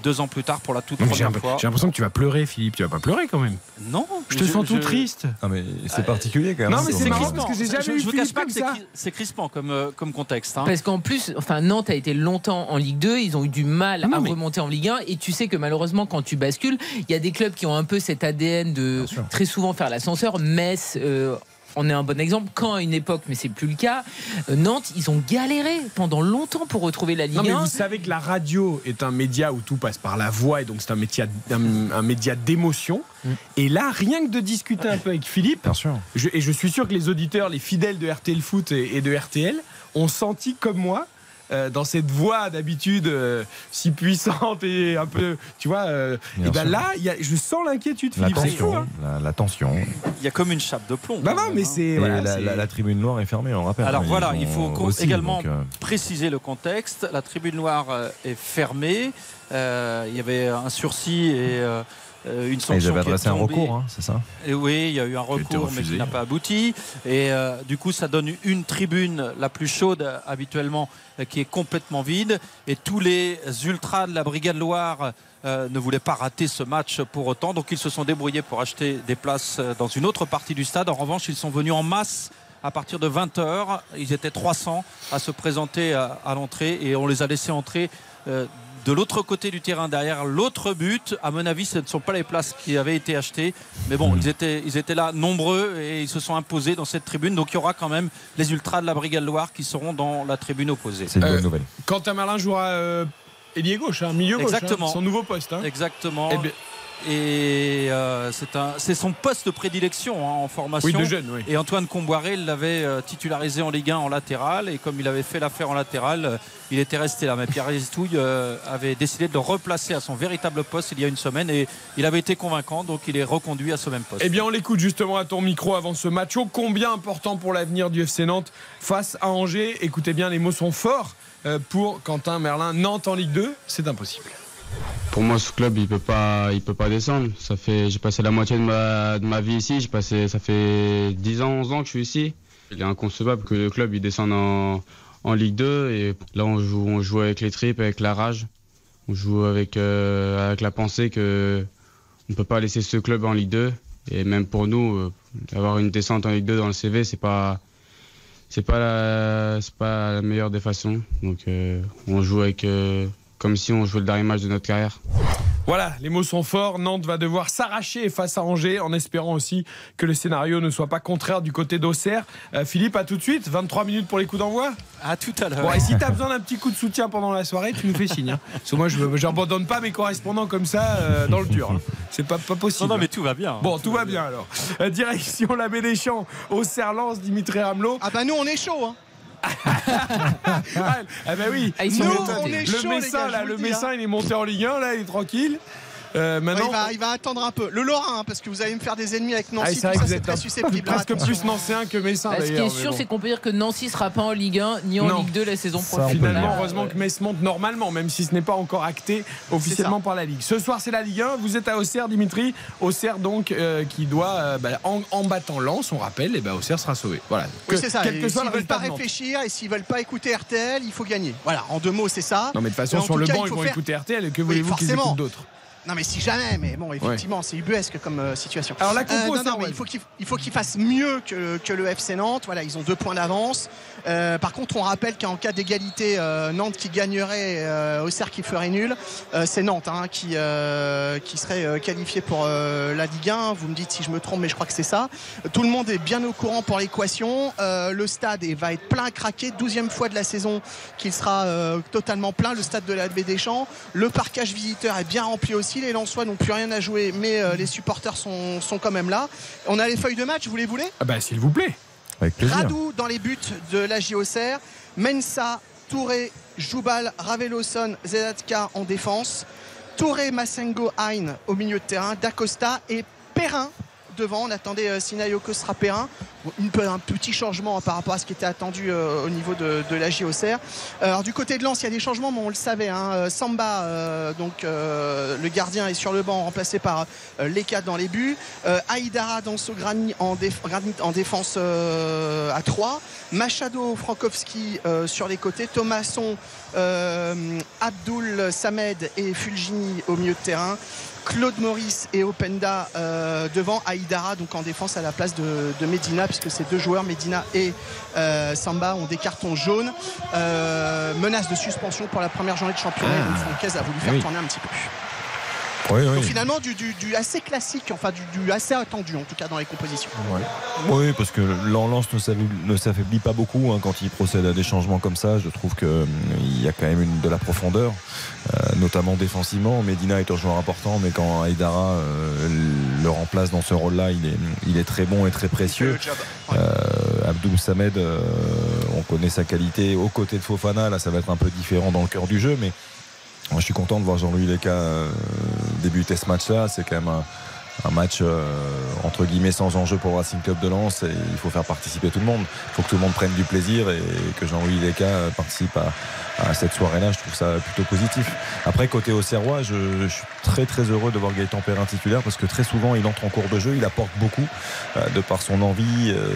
deux ans plus tard pour la toute Non, première l'impression fois. j'ai l'impression que tu vas pleurer, Philippe. Tu vas pas pleurer quand même. Non, Je te sens tout triste. Ah, mais c'est particulier quand même. Non, mais c'est euh, crispant. parce que j'ai jamais je, eu je vous cache pas comme que c'est crispant comme, euh, comme contexte. hein. Parce qu'en plus, enfin, Nantes a été longtemps en Ligue 2, ils ont eu du mal non, à mais- remonter en Ligue 1. Et tu sais que malheureusement, quand tu bascules, il y a des clubs qui ont un peu cet ADN de très souvent faire l'ascenseur. Metz, euh, on est un bon exemple. Quand à une époque, mais c'est plus le cas. Euh, Nantes, ils ont galéré pendant longtemps pour retrouver la Ligue Non, mais 1. vous savez que la radio est un média où tout passe par la voix et donc c'est un, métier- un, un média d'émotion. Mm. Et là, rien que de discuter un peu avec Philippe, Bien sûr. je- et je suis sûr que les auditeurs, les fidèles de RTL Foot et, et de RTL, ont senti comme moi. Euh, dans cette voix d'habitude euh, si puissante et un peu, tu vois, euh, Bien et ben sûr. là, il y a- je sens l'inquiétude, La Philippe. C'est fou, tension, hein. la, la tension. Il y a comme une chape de plomb. Bah non, mais hein. c'est voilà, la, c'est- la- la tribune noire est fermée, on le rappelle. Alors hein, voilà, il faut aussi, également donc, euh, préciser le contexte. La tribune noire est fermée. Euh, il y avait un sursis et euh, une ah, sanction. ils avaient adressé un recours, hein, c'est ça Et oui, il y a eu un recours, mais qui n'a pas abouti. Et euh, du coup, ça donne une tribune la plus chaude habituellement, qui est complètement vide. Et tous les ultras de la Brigade Loire euh, ne voulaient pas rater ce match pour autant. Donc, ils se sont débrouillés pour acheter des places euh, dans une autre partie du stade. En revanche, ils sont venus en masse. À partir de 20h, ils étaient 300 à se présenter à, à l'entrée et on les a laissés entrer de l'autre côté du terrain, derrière l'autre but. À mon avis, ce ne sont pas les places qui avaient été achetées. Mais bon, ils, étaient, ils étaient là nombreux et ils se sont imposés dans cette tribune. Donc il y aura quand même les ultras de la Brigade Loire qui seront dans la tribune opposée. C'est une Euh, bonne nouvelle. Quentin Merlin jouera euh, ailier gauche, hein, milieu gauche, Exactement. hein, son nouveau poste. hein. Exactement. Eh bien- Et euh, c'est son poste de prédilection hein, en formation. oui, de jeune, oui. Et Antoine Comboiré l'avait euh, titularisé en Ligue 1 en latéral. Et comme il avait fait l'affaire en latéral, euh, il était resté là. Mais Pierre Aristouille euh, avait décidé de le replacer à son véritable poste il y a une semaine. Et il avait été convaincant. Donc il est reconduit à ce même poste. Eh bien, on l'écoute justement à ton micro avant ce match. Oh, combien important pour l'avenir du FC Nantes face à Angers. Écoutez bien, les mots sont forts pour Quentin Merlin. Nantes en Ligue 2, c'est impossible. Pour moi, ce club, il peut pas, peut pas descendre. J'ai passé la moitié de ma, de ma vie ici. Passé, ça fait 10 ans, 11 ans que je suis ici. Il est inconcevable que le club il descende en, en Ligue 2 et là on joue, on joue avec les tripes, avec la rage. On joue avec, euh, avec la pensée que on peut pas laisser ce club en Ligue 2 Et même pour nous, euh, avoir une descente en Ligue 2 dans le CV, c'est pas c'est pas la pas la meilleure des façons. Donc euh, on joue avec comme si on jouait le dernier match de notre carrière. Voilà, les mots sont forts. Nantes va devoir s'arracher face à Angers en espérant aussi que le scénario ne soit pas contraire du côté d'Auxerre. Euh, Philippe, à tout de suite. 23 minutes pour les coups d'envoi. À tout à l'heure. Bon, et si tu as besoin d'un petit coup de soutien pendant la soirée, tu nous fais signe. hein. Parce que moi, je n'abandonne pas mes correspondants comme ça euh, dans le dur. hein. C'est pas, pas possible. Non, non, mais tout va bien. hein. Bon, tout va bien alors. Euh, direction la baie des Champs, Auxerre Lens, Dimitri Ramelot. Ah bah nous on est chaud hein. Ah, ah bah oui, Ah, ils sont Nous, montés. on est le chaud, Messin, gars, là, le Messin, hein. il est monté en Ligue 1, là, il est tranquille. Euh, Ouais, maintenant, il, va, il va attendre un peu. Le Lorrain, hein, parce que vous allez me faire des ennemis avec Ah, Nancy, c'est vrai tout que ça vous c'est êtes très susceptible. presque plus nancéen que Messin Ah, Ce qui est sûr, bon. c'est qu'on peut dire que Nancy sera pas en Ligue 1 ni en Non. Ligue 2 la saison prochaine. Finalement, heureusement que Metz monte normalement, même si ce n'est pas encore acté officiellement par la Ligue. Ce soir, c'est la Ligue 1. Vous êtes à Auxerre, Dimitri. Auxerre, donc, euh, qui doit, euh, bah, en, en battant Lens, on rappelle, et bah, Auxerre sera sauvé. Voilà. Oui, Que- c'est ça. Quel Et que soit S'ils le veulent pas réfléchir et s'ils veulent pas écouter RTL, il faut gagner. Voilà, en deux mots, c'est ça. Non, mais de toute façon, sur le banc, il ils vont écouter RTL. Et que voulez-vous qu'ils écoutent d'autres? Non, mais si jamais, mais bon, effectivement, c'est ubuesque comme euh, situation. Alors, la compo, non, ça, non, mais ouais. il faut qu'il il faut qu'ils fassent mieux que, que le FC Nantes. Voilà, ils ont deux points d'avance. Euh, par contre, on rappelle qu'en cas d'égalité, euh, Nantes qui gagnerait, euh, Auxerre qui ferait nul, euh, c'est Nantes hein, qui, euh, qui serait euh, qualifié pour euh, la Ligue 1. Vous me dites si je me trompe, mais je crois que c'est ça. Tout le monde est bien au courant pour l'équation. Euh, le stade va être plein à craquer. 12e fois de la saison qu'il sera euh, totalement plein. Le stade de la Baie des Champs. Le parcage visiteur est bien rempli aussi. Les Lensois n'ont plus rien à jouer, mais euh, les supporters sont, sont quand même là. On a les feuilles de match, vous les voulez? Ah, bah, s'il vous plaît. Avec plaisir. Radou dans les buts de la JOCR. Mensa, Touré, Joubal, Raveloson, Zedatka en défense. Touré, Massengo, Hein au milieu de terrain. Dacosta et Perrin devant. On attendait euh, Sinayoko peu- un petit changement hein, par rapport à ce qui était attendu euh, au niveau de, la JOCR. Alors du côté de Lens, il y a des changements, mais on le savait. hein. Euh, Samba, euh, donc euh, le gardien, est sur le banc, remplacé par euh, Leka dans les buts. Euh, Aïdara dans déf- Granit en défense euh, à 3. Machado, Frankowski euh, sur les côtés. Thomasson, euh, Abdul Samed et Fulgini au milieu de terrain. Claude Maurice et Openda euh, devant Aïdara donc en défense à la place de, de Medina puisque ces deux joueurs Medina et euh, Samba ont des cartons jaunes Euh, menace de suspension pour la première journée de championnat Ah. donc Francaise a voulu faire Oui. tourner un petit peu Oui, oui. donc finalement du, du- du assez classique enfin du, du assez attendu en tout cas dans les compositions Oui, parce que l'Enlance ne s'affaiblit, pas beaucoup hein, quand il procède à des changements comme ça. Je trouve qu'il y a quand même une, de la profondeur, euh, notamment défensivement. Medina est un joueur important, mais quand Aïdara euh, le remplace dans ce rôle-là, il est, il est très bon et très précieux. Euh, Abdou Samed, euh, on connaît sa qualité aux côtés de Fofana. Là, ça va être un peu différent dans le cœur du jeu, mais moi, je suis content de voir Jean-Louis Leca euh, débuter ce match-là. C'est quand même un, un match euh, entre guillemets sans enjeu pour Racing Club de Lens et il faut faire participer tout le monde. Il faut que tout le monde prenne du plaisir et que Jean-Louis Leca euh, participe à, à cette soirée-là. Je trouve ça plutôt positif. Après, côté Auxerrois, je, je suis très très heureux de voir Gaëtan Perrin titulaire parce que très souvent il entre en cours de jeu, il apporte beaucoup euh, de par son envie, euh,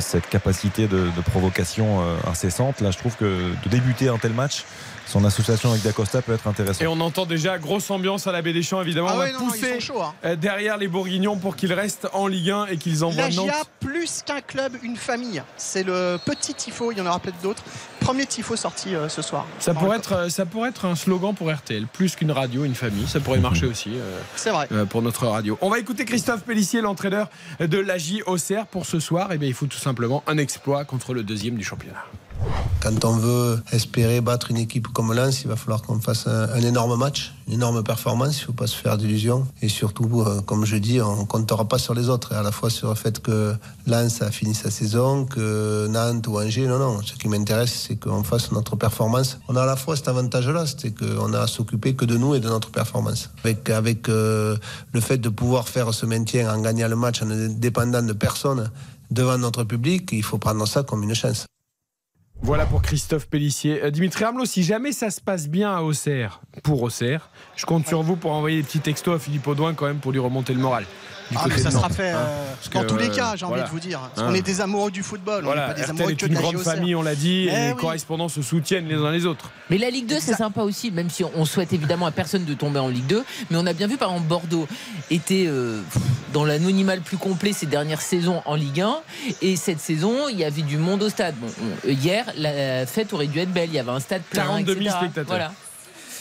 cette capacité de, de provocation euh, incessante. Là, je trouve que de débuter un tel match, son association avec Dacosta peut être intéressante. Et on entend déjà grosse ambiance à la baie des Champs, évidemment. Ah on va ouais, non, non, pousser chauds, hein. derrière les Bourguignons pour qu'ils restent en Ligue 1 et qu'ils envoient Nantes. plus qu'un club, une famille. C'est le petit tifo, il y en aura peut-être d'autres. Premier tifo sorti euh, ce soir. Ça pourrait, être, euh, ça pourrait être un slogan pour RTL, plus qu'une radio, une famille. Ça pourrait marcher aussi euh, C'est vrai. euh, pour notre radio. On va écouter Christophe Pellissier, l'entraîneur de l'AJ Auxerre, pour ce soir. Et bien, il faut tout simplement un exploit contre le deuxième du championnat. Quand on veut espérer battre une équipe comme Lens, il va falloir qu'on fasse un, énorme match, une énorme performance. Il ne faut pas se faire d'illusions. Et surtout, euh, comme je dis, on ne comptera pas sur les autres. À la fois sur le fait que Lens a fini sa saison, que Nantes ou Angers, non, non. Ce qui m'intéresse, c'est qu'on fasse notre performance. On a à la fois cet avantage-là, c'est qu'on a à s'occuper que de nous et de notre performance. Avec, avec euh, le fait de pouvoir faire ce maintien en gagnant le match en ne dépendant de personne devant notre public, il faut prendre ça comme une chance. Voilà pour Christophe Pellissier. Euh, Dimitri Ramelot, si jamais ça se passe bien à Auxerre, pour Auxerre, je compte sur vous pour envoyer des petits textos à Philippe Audouin quand même pour lui remonter le moral. Du Ah, côté mais ça de sera fait hein. euh, Parce dans que, tous les euh, cas, j'ai envie de vous dire. Parce Hein. qu'on est des amoureux du football, on Voilà, n'est pas des RTL amoureux est que une de la grande famille, on l'a dit, et Eh les oui. correspondants se soutiennent les uns les autres. Mais la Ligue 2, c'est sympa aussi, même si on souhaite évidemment à personne de tomber en Ligue 2. Mais on a bien vu, par exemple, Bordeaux était euh, dans l'anonymat le plus complet ces dernières saisons en Ligue 1. Et cette saison, il y avait du monde au stade. Bon, on- hier, la fête aurait dû être belle. Il y avait un stade plein. 42 000 etc. spectateurs. Voilà.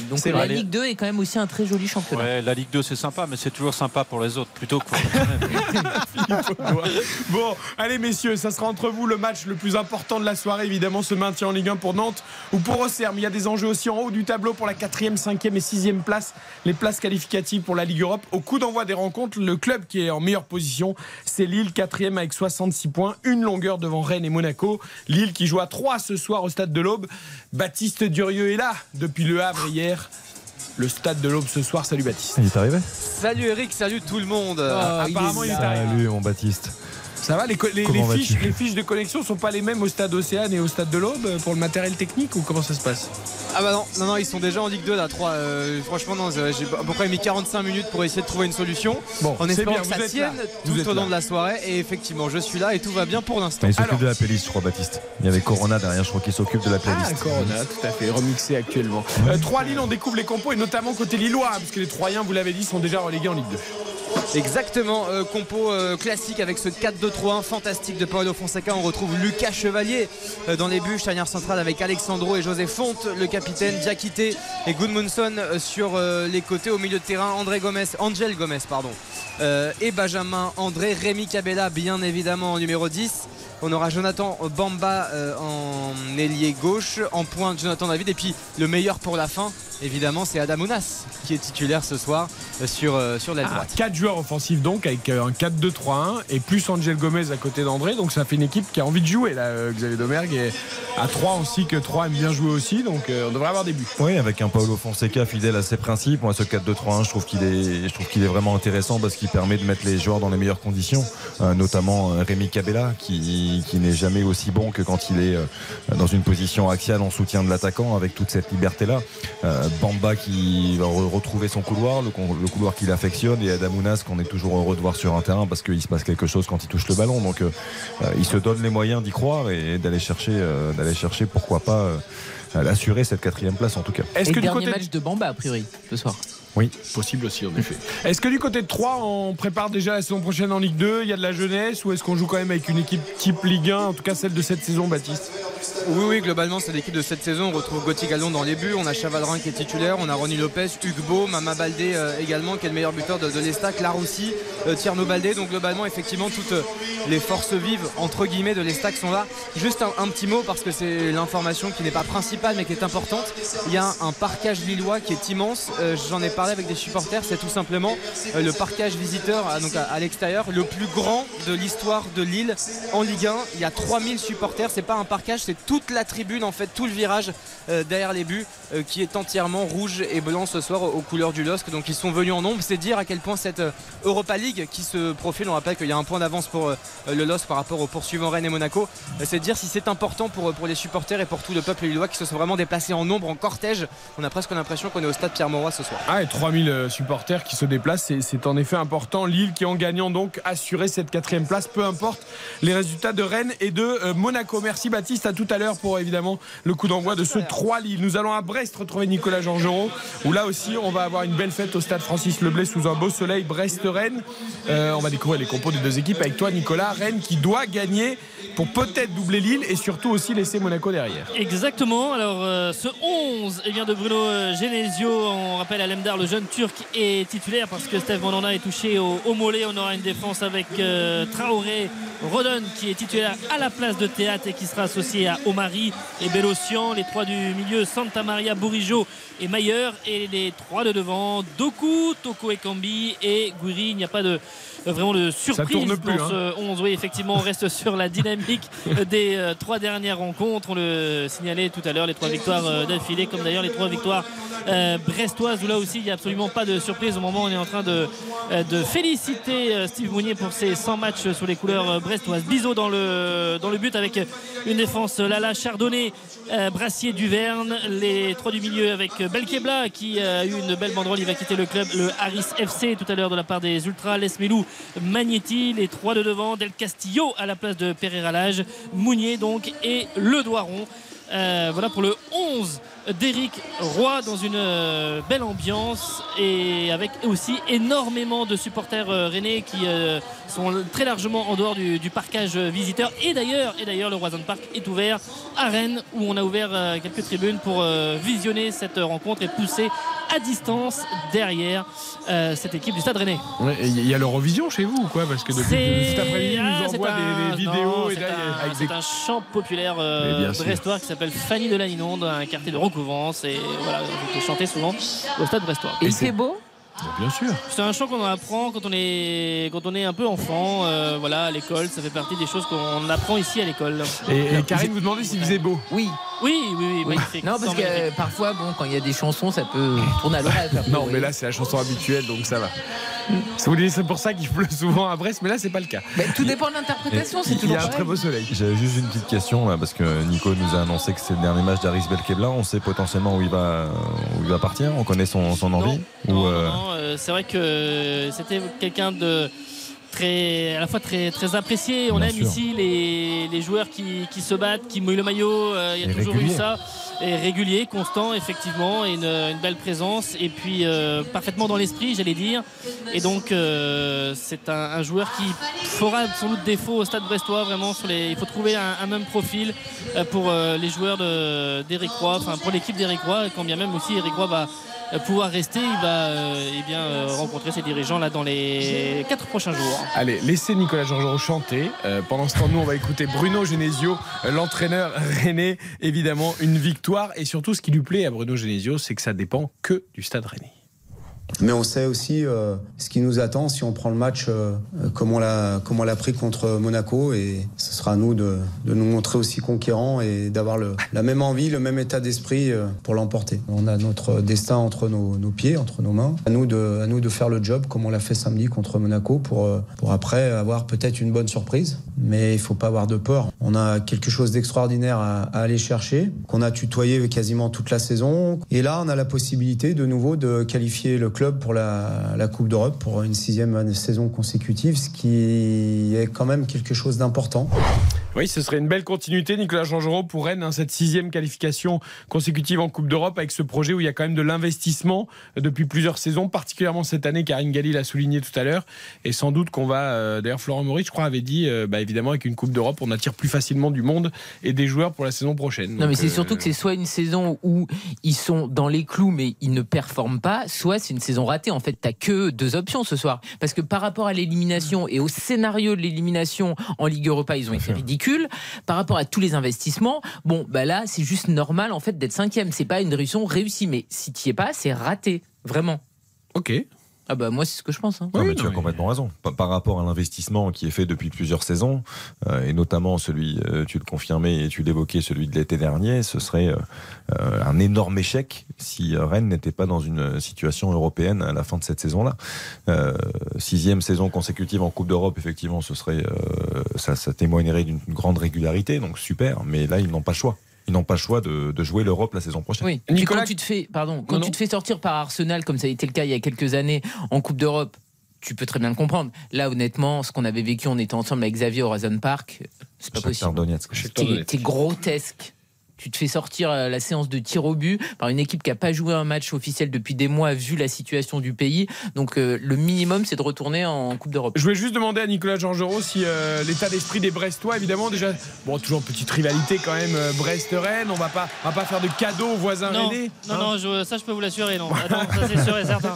Donc C'est la vrai. Ligue 2 est quand même aussi un très joli championnat. Ouais, la Ligue 2 c'est sympa, mais c'est toujours sympa pour les autres plutôt que pour (laughs) Bon, allez messieurs, ça sera entre vous le match le plus important de la soirée, évidemment, ce maintien en Ligue 1 pour Nantes ou pour Auxerre. Mais il y a des enjeux aussi en haut du tableau pour la 4e, 5e et 6e place, les places qualificatives pour la Ligue Europe. Au coup d'envoi des rencontres, le club qui est en meilleure position, c'est Lille, 4e avec 66 points, une longueur devant Rennes et Monaco. Lille qui joue à 3 ce soir au stade de l'Aube. Baptiste Durieux est là depuis Le Havre hier. Le stade de l'Aube ce soir. Salut Baptiste. Il est arrivé Salut Eric, salut tout le monde. apparemment, il est arrivé. Salut mon Baptiste. Ça va les, fiches, vas-tu les fiches de connexion sont pas les mêmes au stade Océane et au stade de l'Aube euh, pour le matériel technique ou comment ça se passe Ah bah non, non, non, ils sont déjà en Ligue 2 là, 3. euh, franchement, non, euh, j'ai à peu près mis 45 minutes pour essayer de trouver une solution. Bon, en espérant bien, que ça tienne là. tout Vous au long là. de la soirée. Et effectivement, je suis là et tout va bien pour l'instant. Il s'occupe de la playlist, je crois, Baptiste. Il y avait Corona derrière, je crois qu'il s'occupe de la Ah, playlist. Corona, tout à fait, remixé actuellement. Euh, Trois Lille, on découvre les compos et notamment côté Lillois, parce que les Troyens, vous l'avez dit, sont déjà relégués en Ligue 2. Exactement, euh, compo euh, classique avec ce 4-2-3-1 fantastique de Paulo Fonseca. On retrouve Lucas Chevalier euh, dans les buts, charnière centrale avec Alexandro et José Fonte, le capitaine, Diakité et Goodmunson sur les côtés au milieu de terrain, André Gomez, Angel Gomez, pardon, et Benjamin André, Rémi Cabella, bien évidemment en numéro 10. On aura Jonathan Bamba euh, en ailier gauche, en pointe Jonathan David, et puis le meilleur pour la fin, évidemment, c'est Adam Ounas qui est titulaire ce soir euh, sur, euh, sur l'aile Ah, droite. quatre joueurs offensifs donc, avec un 4-2-3-1 et plus Angel Gomez à côté d'André. Donc ça fait une équipe qui a envie de jouer là, Xavier Domergue. Et à 3 aussi, que 3 aime bien jouer aussi. Donc on devrait avoir des buts. Oui, avec un Paulo Fonseca fidèle à ses principes. Moi, ce 4-2-3-1, je trouve qu'il est, je trouve qu'il est vraiment intéressant parce qu'il permet de mettre les joueurs dans les meilleures conditions, notamment Rémi Cabella, qui, qui n'est jamais aussi bon que quand il est euh, dans une position axiale en soutien de l'attaquant, avec toute cette liberté-là. Euh, Bamba qui va re- retrouver son couloir, le, con- le couloir qu'il affectionne, et Adamounas qu'on est toujours heureux de voir sur un terrain parce qu'il se passe quelque chose quand il touche le ballon. Donc, euh, il se donne les moyens d'y croire et d'aller chercher, euh, d'aller chercher, pourquoi pas. euh, l'assurer cette quatrième place en tout cas. Est-ce Et que le du dernier côté match de Bamba, a priori, ce soir. Oui. Possible aussi, en effet. Est-ce que du côté de 3, on prépare déjà la saison prochaine en Ligue 2 Il y a de la jeunesse ou est-ce qu'on joue quand même avec une équipe type Ligue 1, en tout cas celle de cette saison, Baptiste? Oui, oui, globalement, c'est l'équipe de cette saison. On retrouve Gauthier Gallon dans les buts. On a Chavalrin qui est titulaire. On a Ronny Lopez, Hugo, Mama Baldé euh, également, qui est le meilleur buteur de, de l'Estac. Laroussi, euh, Tierno Baldé. Donc, globalement, effectivement, toutes euh, les forces vives, entre guillemets, de l'Estac sont là. Juste un, un petit mot, parce que c'est l'information qui n'est pas principale, mais qui est importante. Il y a un, un parcage lillois qui est immense. Euh, J'en ai avec des supporters. C'est tout simplement euh, le parcage visiteur à- donc à, l'extérieur, le plus grand de l'histoire de Lille en Ligue 1. Il y a 3000 supporters. C'est pas un parcage, c'est toute la tribune, en fait, tout le virage euh, derrière les buts euh, qui est entièrement rouge et blanc ce soir aux, couleurs du LOSC. Donc ils sont venus en nombre. C'est dire à quel point cette Europa League qui se profile, on rappelle qu'il y a un point d'avance pour le LOSC par rapport aux poursuivants Rennes et Monaco. C'est dire si c'est important pour, pour les supporters et pour tout le peuple lillois qui se sont vraiment déplacés en nombre, en cortège. On a presque l'impression qu'on est au stade Pierre-Mauroy ce soir. Ah, 3000 euh, supporters qui se déplacent, c'est- en effet important. Lille qui en gagnant donc assurer cette quatrième place, peu importe les résultats de Rennes et de euh, Monaco. Merci Baptiste, à tout à l'heure pour évidemment le coup d'envoi de ce 3 Lille. Nous allons à Brest retrouver Nicolas Georgerot, où là aussi on va avoir une belle fête au stade Francis Leblay sous un beau soleil. Brest-Rennes. Euh, on va découvrir les compos des deux équipes avec toi Nicolas. Rennes qui doit gagner pour peut-être doubler Lille et surtout aussi laisser Monaco derrière. Exactement. Alors, euh, ce 11 eh vient de Bruno Genesio. On rappelle à Lemdar, le jeune turc est titulaire parce que Steve Mandanda est touché au, au mollet. On aura une défense avec euh, Traoré, Rodon qui est titulaire à la place de Théâtre et qui sera associé à Omari et Bellocian. Les trois du milieu, Santa Maria, Bourigeau et Mayer. Et les trois de devant, Doku, Toko et Kambi et Gouiri. Il n'y a pas de euh, vraiment de surprise tourne plus, dans hein. ce 11. Oui, effectivement, on reste sur la dynamique des euh, trois dernières rencontres. On le signalait tout à l'heure, les trois victoires euh, d'affilée, comme d'ailleurs les trois victoires euh, brestoises, où là aussi, il n'y a absolument pas de surprise. Au moment où on est en train de, de féliciter Steve Mounier pour ses 100 matchs sous les couleurs brestoises. Bizot dans le, dans le but avec une défense Lala Chardonnay, euh, Brassier, Duverne. Les trois du milieu avec Belkebla qui a eu une belle banderole. Il va quitter le club, le Harris FC tout à l'heure de la part des Ultras. Lesmelou, Magnetti. Les trois de devant, Del Castillo à la place de Pereira Lage, Mounier donc et Le Doiron. Euh, voilà pour le 11 d'Éric Roy dans une euh, belle ambiance et avec aussi énormément de supporters euh, rennais qui euh, sont très largement en dehors du, du parcage visiteur et d'ailleurs et d'ailleurs le Roison Park est ouvert à Rennes où on a ouvert euh, quelques tribunes pour euh, visionner cette rencontre et pousser à distance derrière euh, cette équipe du Stade Rennais. Ouais, et Il y a l'Eurovision chez vous ou quoi? Parce que depuis C'est cet après-midi, ils ah, nous c'est envoient un- des, des non, vidéos et c'est là, un- avec c'est des- un chant populaire euh, brestois qui s'appelle Fanny de Laninonde, un quartier de Recouvrance et voilà, qui est chanté souvent au stade brestois. Et il fait beau? Bien sûr. C'est un chant qu'on apprend quand on est quand on est un peu enfant, euh, voilà, à l'école. Ça fait partie des choses qu'on apprend ici à l'école. Et, et Karine vous demandez s'il faisait beau. Oui. Oui, oui, oui. Non, parce que euh, parfois, bon, quand il y a des chansons, ça peut tourner à l'oreille. un peu, Non, mais là, c'est la chanson habituelle, donc ça va. Si vous dites, c'est pour ça qu'il pleut souvent à Brest, mais là, c'est pas le cas. Mais tout dépend de l'interprétation, c'est Il y toujours a un très beau soleil. J'avais juste une petite question là, parce que Nico nous a annoncé que c'est le dernier match d'Aris Belkebla. On sait potentiellement où il va, où il va partir. On connaît son, son envie. Non, Ou, euh, non, euh, c'est vrai que c'était quelqu'un de très, à la fois très, très apprécié. On Bien aime sûr. ici les, les joueurs qui, qui se battent, qui mouillent le maillot. Euh, Il y a Et toujours régulier. eu ça. Et régulier, constant, effectivement, et une, une belle présence. Et puis euh, parfaitement dans l'esprit, j'allais dire. Et donc, euh, c'est un, un joueur qui fera sans doute défaut au stade brestois. Vraiment, sur les, il faut trouver un, un même profil pour euh, les joueurs de- d'Éric Roy, enfin pour l'équipe d'Éric Roy, quand bien même aussi Éric Roy va pouvoir rester, il va euh, eh bien, euh, rencontrer ses dirigeants là dans les quatre prochains jours. Allez, laissez Nicolas Georgerot chanter. Euh, pendant ce temps, nous, on va écouter Bruno Genesio, euh, l'entraîneur rennais. Évidemment, une victoire. Et surtout, ce qui lui plaît à Bruno Genesio, c'est que ça dépend que du stade rennais. Mais on sait aussi euh, ce qui nous attend si on prend le match euh, comme on l'a pris contre Monaco et ce sera à nous de, de nous montrer aussi conquérants et d'avoir la même envie, le même état d'esprit euh, pour l'emporter. On a notre destin entre nos, pieds, entre nos mains. À nous de à nous de faire le job comme on l'a fait samedi contre Monaco pour pour après avoir peut-être une bonne surprise. Mais il faut pas avoir de peur. On a quelque chose d'extraordinaire à, à aller chercher qu'on a tutoyé quasiment toute la saison et là on a la possibilité de nouveau de qualifier le club pour la, Coupe d'Europe pour une sixième saison consécutive, ce qui est quand même quelque chose d'important. Oui, ce serait une belle continuité, Nicolas Georgerot, pour Rennes, hein, cette sixième qualification consécutive en Coupe d'Europe, avec ce projet où il y a quand même de l'investissement depuis plusieurs saisons, particulièrement cette année, Karine Galli l'a souligné tout à l'heure, et sans doute qu'on va, euh, d'ailleurs Florent Maurice, je crois, avait dit, euh, bah, évidemment, avec une Coupe d'Europe, on attire plus facilement du monde et des joueurs pour la saison prochaine. Non, mais c'est euh, surtout que c'est soit une saison où ils sont dans les clous mais ils ne performent pas, soit c'est une saison ratée. En fait, t'as que deux options ce soir. Parce que par rapport à l'élimination et au scénario de l'élimination en Ligue Europa, ils ont (laughs) été ridicules. Par rapport à tous les investissements, bon, bah là, c'est juste normal en fait d'être cinquième. C'est pas une réussite réussie, mais si t'y es pas, c'est raté, vraiment. Ok. Ah bah moi, c'est ce que je pense. hein. Non, mais tu as complètement raison. Par, rapport à l'investissement qui est fait depuis plusieurs saisons, euh, et notamment celui, euh, tu le confirmais et tu l'évoquais, celui de l'été dernier, ce serait euh, un énorme échec si Rennes n'était pas dans une situation européenne à la fin de cette saison-là. Euh, sixième saison consécutive en Coupe d'Europe, effectivement, ce serait, euh, ça, ça témoignerait d'une grande régularité, donc super. Mais là, ils n'ont pas le choix. Ils n'ont pas le choix de, de jouer l'Europe la saison prochaine. Oui. Puis quand tu te fais, pardon, quand tu te fais sortir par Arsenal, comme ça a été le cas il y a quelques années en Coupe d'Europe, tu peux très bien le comprendre. Là, honnêtement, ce qu'on avait vécu, on était ensemble avec Xavier au Horizon Park, c'est pas possible. T'es t'es grotesque. Tu te fais sortir à la séance de tir au but par une équipe qui n'a pas joué un match officiel depuis des mois, vu la situation du pays. Donc euh, le minimum, c'est de retourner en Coupe d'Europe. Je voulais juste demander à Nicolas Georgerot si euh, l'état d'esprit des Brestois, évidemment, déjà, bon, toujours petite rivalité quand même, euh, Brest-Rennes, on va pas, on va pas faire de cadeaux aux voisins Non, rennais. non, hein non, je- ça je peux vous l'assurer, non. (laughs) Attends, ça c'est sûr et certain.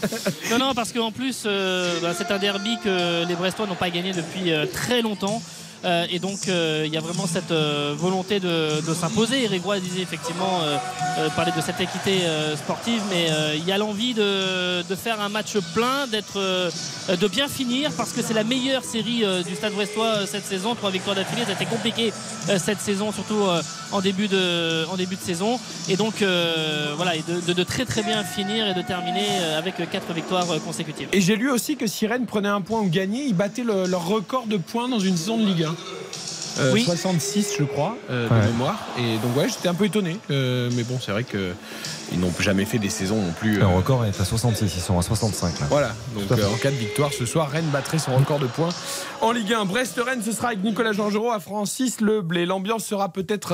Non, non, parce qu'en plus, euh, bah, c'est un derby que les Brestois n'ont pas gagné depuis euh, très longtemps. Euh, et donc, euh, il y a vraiment cette euh, volonté de, de s'imposer. Grégoire disait effectivement, euh, euh, parler de cette équité sportive, mais il y a l'envie de, de faire un match plein, d'être, de bien finir, parce que c'est la meilleure série du Stade Brestois cette saison. Trois victoires d'affilée, ça a été compliqué cette saison, surtout en, début de, en début de saison. Et donc, voilà, et de, de- très très bien finir et de terminer avec quatre victoires consécutives. Et j'ai lu aussi que si Rennes prenait un point ou gagnait, ils battaient le- leur record de points dans une saison de Ligue 1. Euh, Oui. 66 je crois euh, de mémoire et donc ouais j'étais un peu étonné Euh, mais bon c'est vrai que ils n'ont jamais fait des saisons non plus Le euh, record est à 66, ils sont à 65 là. voilà, donc euh, en cas de victoire ce soir, Rennes battrait son record de points en Ligue 1. Brest-Rennes, ce sera avec Nicolas Georgerot à Francis Leblé. L'ambiance sera peut-être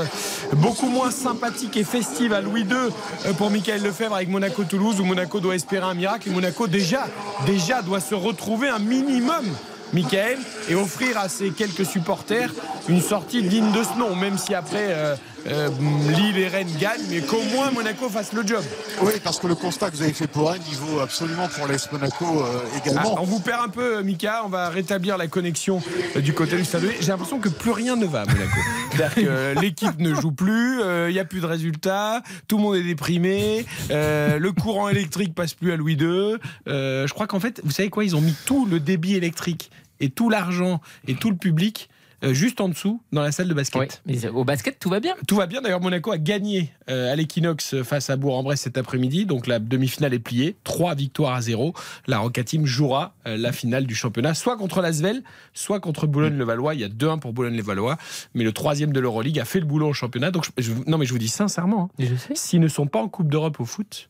beaucoup moins sympathique et festive à Louis II euh, pour Michael Lefebvre avec Monaco-Toulouse où Monaco doit espérer un miracle et Monaco déjà, déjà doit se retrouver un minimum. Michael, et offrir à ses quelques supporters une sortie digne de ce nom, même si après euh, euh, Lille et Rennes gagnent, mais qu'au moins Monaco fasse le job. Oui, parce que le constat que vous avez fait pour Rennes, il vaut absolument pour l'AS Monaco euh, également. Ah, on vous perd un peu, Mika. On va rétablir la connexion euh, du côté du stade. J'ai l'impression que plus rien ne va à Monaco. (laughs) C'est-à-dire que euh, l'équipe ne joue plus, euh, il n'y a plus de résultats, tout le monde est déprimé, euh, le courant électrique passe plus à Louis II. Euh, je crois qu'en fait, vous savez quoi? Ils ont mis tout le débit électrique et tout l'argent et tout le public. Euh, juste en dessous, dans la salle de basket. Oui, mais au basket, tout va bien. Tout va bien. D'ailleurs, Monaco a gagné euh, à l'Equinox face à Bourg-en-Bresse cet après-midi. Donc la demi-finale est pliée. Trois victoires à zéro. La Roca Team jouera euh, la finale du championnat, soit contre l'Asvel, soit contre Boulogne-le-Valois. Il y a 2-1 pour Boulogne-le-Valois. Mais le troisième de l'Euroleague a fait le boulot au championnat. Donc je- non, mais je vous dis sincèrement, hein, s'ils ne sont pas en Coupe d'Europe au foot,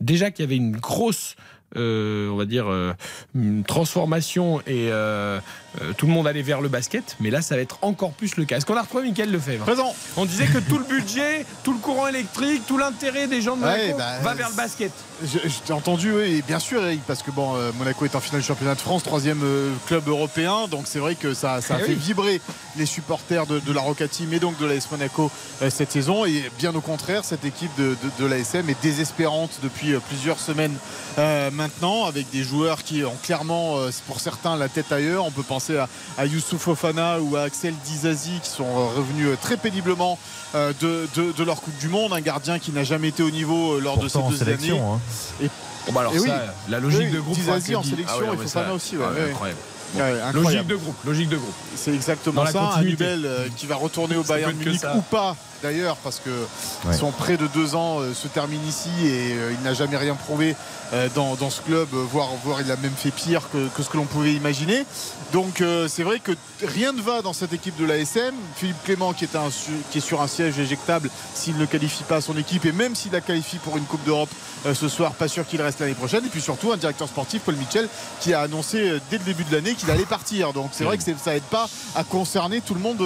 déjà qu'il y avait une grosse. euh, on va dire euh, une transformation et euh, euh, tout le monde allait vers le basket mais là ça va être encore plus le cas est-ce qu'on a retrouvé Mickaël Lefebvre Présent. on disait que tout le budget, tout le courant électrique, tout l'intérêt des gens de Monaco Ouais, bah, va vers le basket. Je, je t'ai entendu, oui, et bien sûr, Eric, parce que bon, euh, Monaco est en finale du championnat de France, troisième euh, club européen, donc c'est vrai que ça, ça a Eh fait oui. vibrer les supporters de, de la Roca Team et donc de l'AS Monaco cette saison. Et bien au contraire, cette équipe de, de, de l'ASM est désespérante depuis plusieurs semaines euh, maintenant, avec des joueurs qui ont clairement, pour certains, la tête ailleurs. On peut penser à, à Youssouf Fofana ou à Axel Dizazi qui sont euh, revenus euh, très péniblement euh, de, de- de leur Coupe du Monde. Un gardien qui n'a jamais été au niveau lors Pourtant de ces deux sélection. années. hein. Et Bon, bah alors Et ça, oui. la logique Oui, de groupe. Dizazi en sélection Ah ouais, et Fofana ça- aussi, ouais, ah ouais, ouais. incroyable. Ouais, incroyable. Logique de groupe, logique de groupe. C'est exactement Dans ça. Un. Nubel euh, qui va retourner au Ça Bayern Munich ou pas d'ailleurs parce que Ouais. son prêt de deux ans euh, se termine ici et euh, il n'a jamais rien prouvé euh, dans, dans ce club, voire, voire il a même fait pire que, que ce que l'on pouvait imaginer. Donc euh, c'est vrai que rien ne va dans cette équipe de l'ASM. Philippe Clément qui est, un su- qui est sur un siège éjectable s'il ne qualifie pas son équipe et même s'il la qualifie pour une Coupe d'Europe euh, ce soir, pas sûr qu'il reste l'année prochaine. Et puis surtout un directeur sportif, Paul Mitchell, qui a annoncé euh, dès le début de l'année qu'il allait partir. Donc c'est vrai que ça aide pas à concerner tout le monde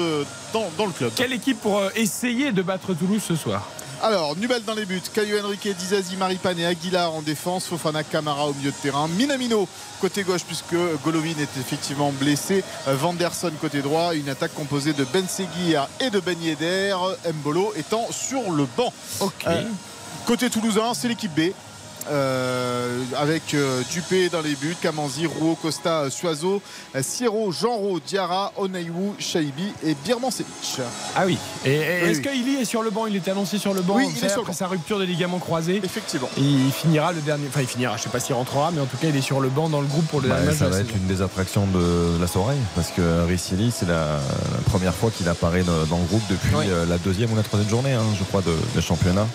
dans, dans le club. Quelle équipe pour essayer de battre Toulouse ce soir? Alors, Nubel dans les buts, Caio Henrique, Dizazi, Maripane et Aguilar en défense, Fofana, Camara au milieu de terrain, Minamino côté gauche puisque Golovin est effectivement blessé, Vanderson côté droit, une attaque composée de Ben Seguir et de Ben Yedder, Mbolo étant sur le banc. Euh, côté toulousain, c'est l'équipe B. euh, avec euh, Dupé dans les buts, Kamanzi, Rouault, Costa, euh, Suazo, Sierro, Genro, Diarra, Onayou, Shaibi et Birmancevic. Ah oui. Et, et Oui, est-ce oui. qu'il est sur le banc? Il était annoncé sur le banc. Oui, il est savez, sur le après banc. sa rupture des ligaments croisés. Effectivement. Il finira le dernier. Enfin, il finira. Je sais pas s'il rentrera, mais en tout cas, il est sur le banc dans le groupe pour le Bah, dernier match ça va être saison. une des attractions de la soirée parce que Riccielli c'est la, première fois qu'il apparaît dans dans le groupe depuis Oui. la deuxième ou la troisième journée hein, je crois de, de championnat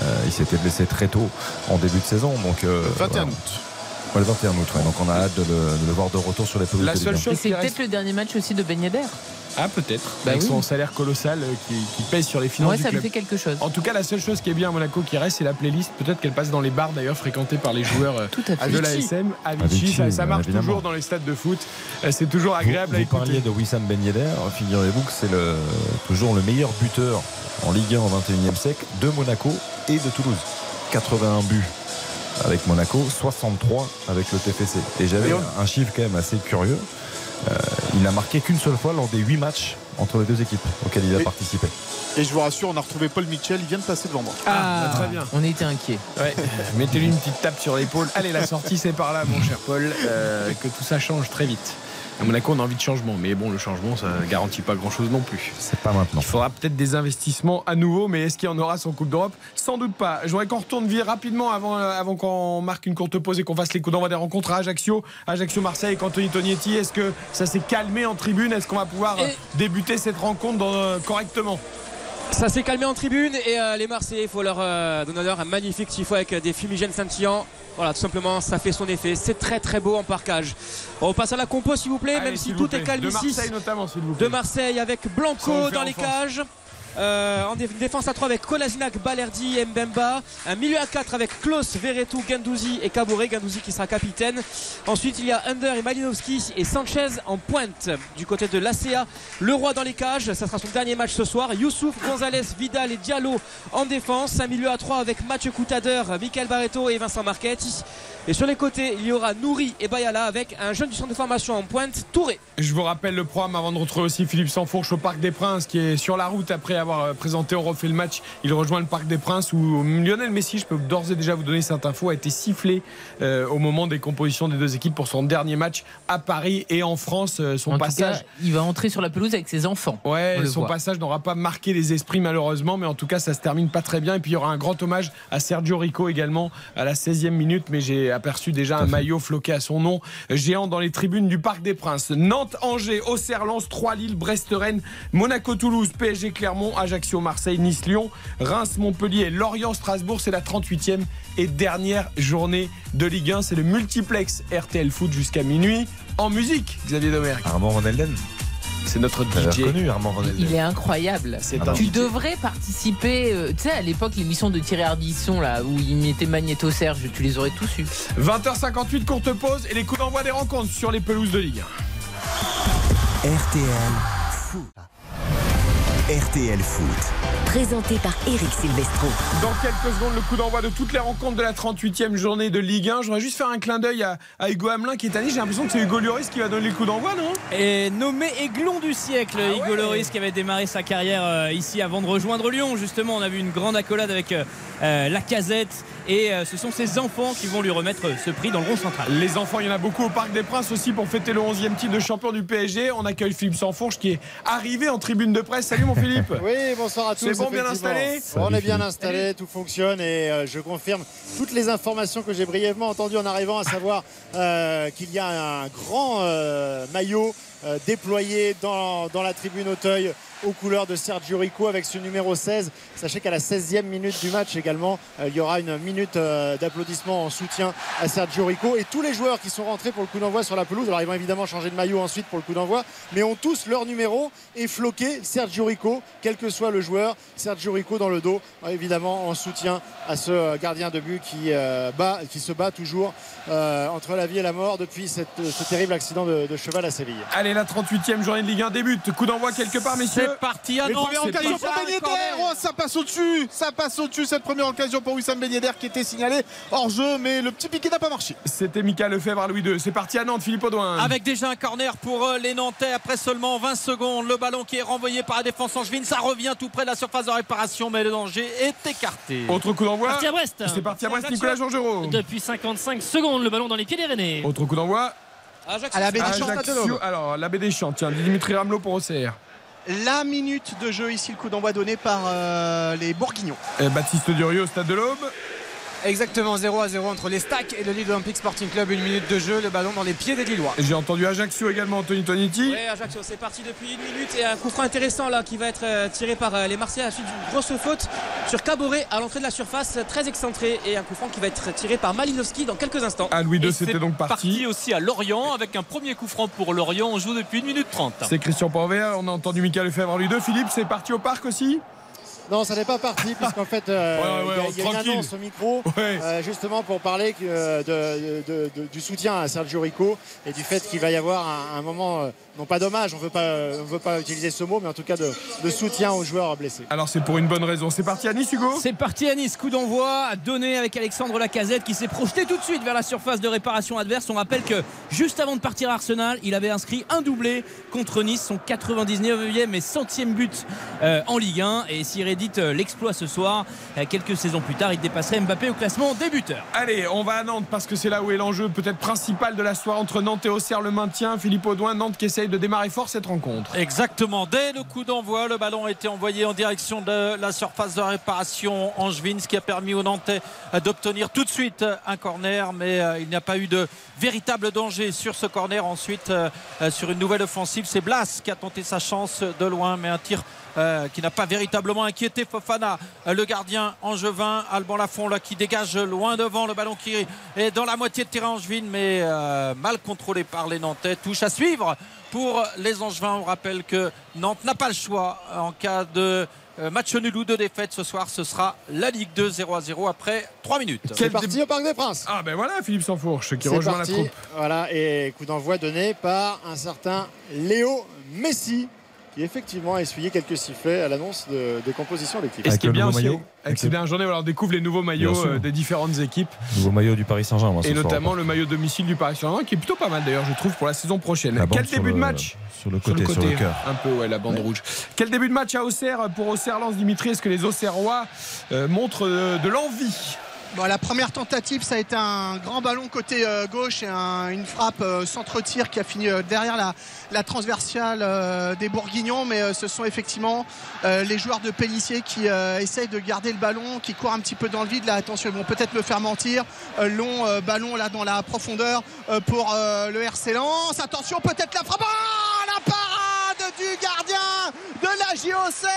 Euh, il s'était blessé très tôt en début de saison donc euh, 21 voilà. août. Ouais, le 21 août ouais. donc on a hâte de le, de le voir de retour sur les pelouses La seule chose c'est peut-être le dernier match aussi de Ben Yedder. Ah, peut-être. Bah avec oui. son salaire colossal euh, qui, qui pèse sur les finances Ouais, du ça club. fait quelque chose. En tout cas, la seule chose qui est bien à Monaco qui reste, c'est la playlist. Peut-être qu'elle passe dans les bars d'ailleurs fréquentés par les joueurs euh, Tout à fait. de Avicii. l'ASM. Avicii, Avicii, ça, marche évidemment. toujours dans les stades de foot. Euh, C'est toujours Vous, agréable à vous écouter. parliez de Wissam Ben Yedder, figurez-vous que c'est le, toujours le meilleur buteur en Ligue 1 au 21e siècle de Monaco et de Toulouse. 81 buts avec Monaco, 63 avec le TFC. Et j'avais un chiffre quand même assez curieux. Euh, il n'a marqué qu'une seule fois lors des 8 matchs entre les deux équipes auxquels il a Et- participé. Et je vous rassure, on a retrouvé Paul Mitchell, il vient de passer devant moi. Ah, bah, très bien. On était inquiets. Ouais. (laughs) Mettez-lui une petite tape sur l'épaule. Allez, la sortie, c'est par là, mon cher Paul. Euh, que tout ça change très vite. À Monaco, on a envie de changement, mais bon, le changement, ça garantit pas grand-chose non plus. C'est pas maintenant. Il faudra peut-être des investissements à nouveau, mais est-ce qu'il y en aura son Coupe d'Europe? Sans doute pas. Je voudrais qu'on retourne vite rapidement avant, euh, avant qu'on marque une courte pause et qu'on fasse les coups d'envoi des rencontres à Ajaccio, Ajaccio-Marseille avec Anthony Tognetti. Est-ce que ça s'est calmé en tribune? Est-ce qu'on va pouvoir Et- euh, débuter cette rencontre dans- euh, correctement? Ça s'est calmé en tribune et euh, les Marseillais, il faut leur euh, donner honneur, un magnifique tifo avec euh, des fumigènes scintillants. Voilà, tout simplement, ça fait son effet. C'est très très beau en parcage. On passe à la compo, s'il vous plaît, Allez, même si tout est calme De ici. Marseille notamment, s'il vous plaît. De Marseille avec Blanco dans les cages. Euh, en dé- défense à 3 avec Kolasinac, Balerdi et Mbemba. Un milieu à 4 avec Klaus, Verretou, Gandouzi et Caboret. Gandouzi qui sera capitaine. Ensuite, il y a Under et Malinowski et Sanchez en pointe. Du côté de l'ACA, le roi dans les cages. Ça sera son dernier match ce soir. Youssouf, Gonzalez, Vidal et Diallo en défense. Un milieu à 3 avec Mathieu Coutader, Michael Barreto et Vincent Marchetti. Et sur les côtés, il y aura Nouri et Bayala avec un jeune du centre de formation en pointe, Touré. Je vous rappelle le programme avant de retrouver aussi Philippe Sansfourche au Parc des Princes qui est sur la route après avoir euh, présenté On refait le match. Il rejoint le Parc des Princes où Lionel Messi, je peux d'ores et déjà vous donner cette info, a été sifflé euh, au moment des compositions des deux équipes pour son dernier match à Paris et en France. Euh, son En tout passage. cas, il va entrer sur la pelouse avec ses enfants. Ouais, son voit. passage n'aura pas marqué les esprits malheureusement, mais en tout cas ça se termine pas très bien. Et puis il y aura un grand hommage à Sergio Rico également à la 16e minute, mais j'ai aperçu déjà un maillot floqué à son nom, géant dans les tribunes du Parc des Princes. Nantes, Angers, Auxerre, Lens, 3 Lille, Brest, Rennes, Monaco, Toulouse, PSG, Clermont, Ajaccio, Marseille, Nice, Lyon, Reims, Montpellier, Lorient, Strasbourg. C'est la 38e et dernière journée de Ligue 1. C'est le multiplex RTL Foot jusqu'à minuit en musique. Xavier Domergue. Armand Ronelden. C'est notre DJ. reconnu Armand. Il est incroyable. C'est un tu DJ. devrais participer, euh, tu sais, à l'époque, l'émission de Thierry Ardisson, là, où il mettait Magnéto Serge, tu les aurais tous eu. 20h58, courte pause et les coups d'envoi des rencontres sur les pelouses de Ligue 1. RTL Foot. RTL Foot. Présenté par Eric Silvestro. Dans quelques secondes, le coup d'envoi de toutes les rencontres de la 38e journée de Ligue 1. Je voudrais juste faire un clin d'œil à, à Hugo Hamelin qui est à Nice. J'ai l'impression que c'est Hugo Lloris qui va donner le coup d'envoi, non? Et nommé aiglon du siècle, Ah Hugo ouais. Lloris qui avait démarré sa carrière euh, ici avant de rejoindre Lyon. Justement, on a vu une grande accolade avec euh, euh, la casette et euh, ce sont ses enfants qui vont lui remettre ce prix dans le rond central. Les enfants, il y en a beaucoup au Parc des Princes aussi pour fêter le 11e titre de champion du PSG. On accueille Philippe Sanfourche qui est arrivé en tribune de presse. Salut mon Philippe. (laughs) Oui, bonsoir à tous. C'est bon, bien effectivement. installé On est bien installé, tout fonctionne et euh, je confirme toutes les informations que j'ai brièvement entendues en arrivant, à savoir euh, qu'il y a un grand euh, maillot euh, déployé dans, dans la tribune Auteuil aux couleurs de Sergio Rico avec ce numéro 16. Sachez qu'à la 16e minute du match également, euh, il y aura une minute euh, d'applaudissement en soutien à Sergio Rico. Et tous les joueurs qui sont rentrés pour le coup d'envoi sur la pelouse, alors ils vont évidemment changer de maillot ensuite pour le coup d'envoi, mais ont tous leur numéro et floqué Sergio Rico, quel que soit le joueur. Sergio Rico dans le dos, euh, évidemment en soutien à ce gardien de but qui, bat, qui se bat toujours entre la vie et la mort depuis ce terrible accident de, de cheval à Séville. Allez, la 38e journée de Ligue 1 débute. Coup d'envoi quelque part, messieurs. C'est parti à Et Nantes. première c'est occasion pour Ben Yedder. Oh, ça passe au-dessus. Ça passe au-dessus. Cette première occasion pour Wissam Ben Yedder qui était signalé hors jeu, mais le petit piqué n'a pas marché. C'était Mika Lefebvre à Louis II. C'est parti à Nantes, Philippe Audouin. Avec déjà un corner pour euh, les Nantais après seulement 20 secondes. Le ballon qui est renvoyé par la défense angevine. Ça revient tout près de la surface de réparation, mais le danger est écarté. Autre coup d'envoi. Parti à Brest. C'est parti à Brest. Nicolas Georgerot. Depuis 55 secondes, le ballon dans les pieds des Rennais. Autre coup d'envoi. Ajaccio. À la baie des Champs. Alors, la baie des Champs, tiens, Dimitri Ramelot pour OCR. La minute de jeu ici, le coup d'envoi donné par euh, les Bourguignons. Baptiste Durieux au stade de l'Aube. Exactement 0 à 0 entre les Stacks et le Lille Olympique Sporting Club. Une minute de jeu, le ballon dans les pieds des Lillois. J'ai entendu Ajaccio également, Anthony Tonetti. Ouais, Ajaccio, c'est parti depuis une minute et un coup franc intéressant là qui va être euh, tiré par euh, les Marseillais à la suite d'une grosse faute sur Caboret à l'entrée de la surface, très excentré et un coup franc qui va être tiré par Malinowski dans quelques instants. À Louis II, c'était c'est donc parti. aussi à Lorient avec un premier coup franc pour Lorient. On joue depuis 1 minute 30. C'est Christian Panvert. On a entendu Mika Lefebvre à Louis II. Philippe, c'est parti au parc aussi? Non, ça n'est pas parti, puisqu'en fait, euh, Ouais, ouais, il y a- une annonce au micro, Ouais. euh, justement pour parler euh, de- de- de- du soutien à Sergio Rico et du fait qu'il va y avoir un, un moment, non pas dommage, on ne veut pas, on veut pas utiliser ce mot, mais en tout cas de, de soutien aux joueurs blessés. Alors, c'est pour une bonne raison. C'est parti à Nice, Hugo C'est parti à Nice, coup d'envoi à donner avec Alexandre Lacazette qui s'est projeté tout de suite vers la surface de réparation adverse. On rappelle que juste avant de partir à Arsenal, il avait inscrit un doublé contre Nice, son 99e et 100e but euh, en Ligue 1. Et s'il réédite euh, l'exploit ce soir. Euh, quelques saisons plus tard, il dépasserait Mbappé au classement des buteurs. Allez, on va à Nantes parce que c'est là où est l'enjeu peut-être principal de la soirée entre Nantes et Auxerre, le maintien. Philippe Audouin, Nantes qui de démarrer fort cette rencontre. Exactement. Dès le coup d'envoi, le ballon a été envoyé en direction de la surface de réparation Angevin, ce qui a permis aux Nantais d'obtenir tout de suite un corner, mais euh, il n'y a pas eu de véritable danger sur ce corner. Ensuite, euh, euh, sur une nouvelle offensive, c'est Blas qui a tenté sa chance de loin, mais un tir euh, qui n'a pas véritablement inquiété Fofana, euh, le gardien angevin, Alban Lafont là, qui dégage loin devant le ballon qui est dans la moitié de terrain angevine, mais euh, mal contrôlé par les Nantais. Touche à suivre pour les Angevins. On rappelle que Nantes n'a pas le choix en cas de match nul ou de défaite ce soir. Ce sera la Ligue 2 0 à 0 après 3 minutes. C'est parti au Parc des Princes. Ah ben voilà Philippe Sansfourche qui rejoint parti. la troupe. Voilà, et coup d'envoi donné par un certain Léo Messi qui effectivement a essuyé quelques sifflets à l'annonce de, des compositions d'équipe. Et ce qui est bien aussi, maillot avec ces dernières journées, on découvre les nouveaux maillots euh, des différentes équipes. Nouveau maillot du Paris Saint-Germain. Et notamment le maillot domicile du Paris Saint-Germain qui est plutôt pas mal d'ailleurs je trouve pour la saison prochaine. La Quel début le- de match sur le côté, sur le cœur. Un peu ouais la bande rouge. Quel début de match à Auxerre pour Auxerre Lens Dimitri Est-ce que les Auxerrois euh, montrent euh, de l'envie Bon, la première tentative, ça a été un grand ballon côté euh, gauche et un- une frappe euh, centre-tir qui a fini euh, derrière la, transversale des Bourguignons. Mais ce sont effectivement les joueurs de Pellissier qui essayent de garder le ballon, qui courent un petit peu dans le vide. Attention, ils vont peut-être me faire mentir. Long ballon là dans la profondeur pour le RC Lens. Attention, peut-être la frappe. Ah, la parade du gardien de la JOC,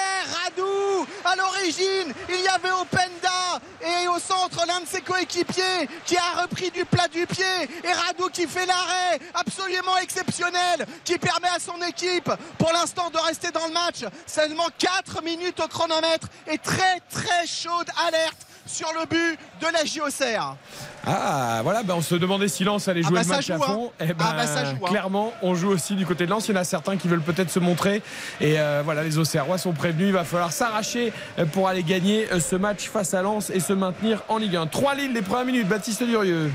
Radou. À l'origine, il y avait Openda et au centre l'un de ses coéquipiers qui a repris du plat du pied et Radou qui fait l'arrêt absolument exceptionnel qui permet à son équipe pour l'instant de rester dans le match. Seulement 4 minutes au chronomètre et très très chaude alerte sur le but de la JOCR. Ah voilà, ben on se demandait si Lens allait Ah jouer bah le match à hein. fond. Eh ben, Ah bah ça joue, hein. clairement, on joue aussi du côté de Lens. Il y en a certains qui veulent peut-être se montrer. Et euh, voilà, les Auxerrois sont prévenus. Il va falloir s'arracher euh, pour aller gagner euh, ce match face à Lens et se maintenir en Ligue 1. 3 Lille, les premières minutes. Baptiste Durieux.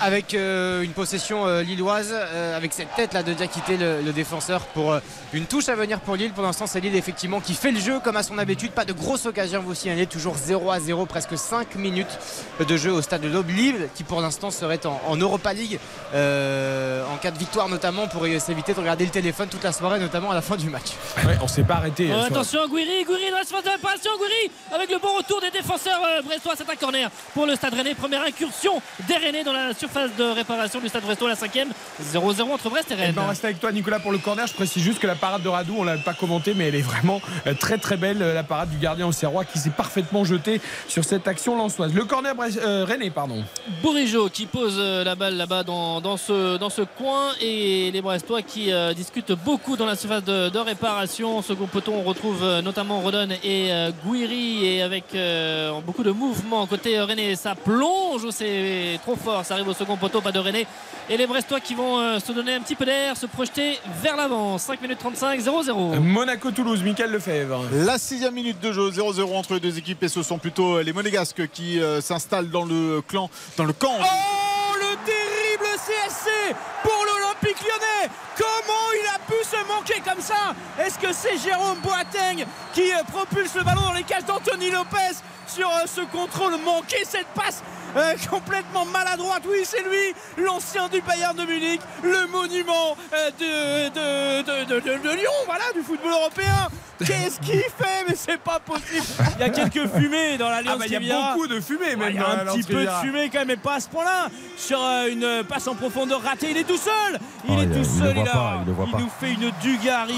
Avec euh, une possession euh, lilloise, euh, avec cette tête là de Diakité, le, le défenseur, pour euh, une touche à venir pour Lille. Pour l'instant, c'est Lille effectivement qui fait le jeu comme à son habitude. Pas de grosse occasion, vous signalez, toujours 0 à 0, presque 5 minutes de jeu au stade de l'Aube. Lille qui pour l'instant serait en, en Europa League euh, en cas de victoire notamment pour s'éviter de regarder le téléphone toute la soirée, notamment à la fin du match. Ouais, on s'est pas arrêté. Oh, attention, Guiri, Guiri dans la de réparation, Guiri avec le bon retour des défenseurs euh, brestois. C'est un corner pour le Stade Rennais. Première incursion des Rennais dans la surface de réparation du Stade Brestois, la cinquième. 0-0 entre Brest et Eh Rennes. ben, on reste avec toi Nicolas pour le corner. Je précise juste que la parade de Radou, on l'a pas commenté, mais elle est vraiment euh, très très belle. euh, La parade du gardien au Serrois qui s'est parfaitement jeté sur cette action lançoise. Le corner Brest- euh, Rennais, pardon. Bourigeau qui pose euh, la balle là-bas dans, dans ce, dans ce coin et les Brestois qui euh, discutent beaucoup dans la surface de, de réparation. Second peloton, on retrouve notamment Rodon et euh, Guiri et avec euh, beaucoup de mouvements côté René. Ça plonge, c'est trop fort. Ça arrive au second poteau, pas de René. Et les Brestois qui vont euh, se donner un petit peu d'air, se projeter vers l'avant. 5 minutes 35, 0-0. Monaco-Toulouse, Michael Lefebvre. La sixième minute de jeu, 0-0 entre les deux équipes et ce sont plutôt les Monégasques qui euh, s'installent dans le clan, dans le camp. Oh, le terrible CSC pour l'Olympique lyonnais Comment il a pu se manquer comme ça? Est-ce que c'est Jérôme Boateng qui euh, propulse le ballon dans les cages d'Anthony Lopez sur euh, ce contrôle manqué, cette passe euh, complètement maladroite Oui, c'est lui, l'ancien du Bayern de Munich, le monument euh, de, de, de- Lyon, voilà, du football européen (laughs) Qu'est-ce qu'il fait? Mais c'est pas possible Il y a quelques (laughs) fumées dans l'Alliance Ah bah, il y a beaucoup de fumée, même Il y a un petit peu de fumée quand même, mais pas à ce point-là. Sur euh, une passe en profondeur ratée, il est tout seul. Il Oh, est il- tout seul. Il, a- pas, il nous fait une Dugarry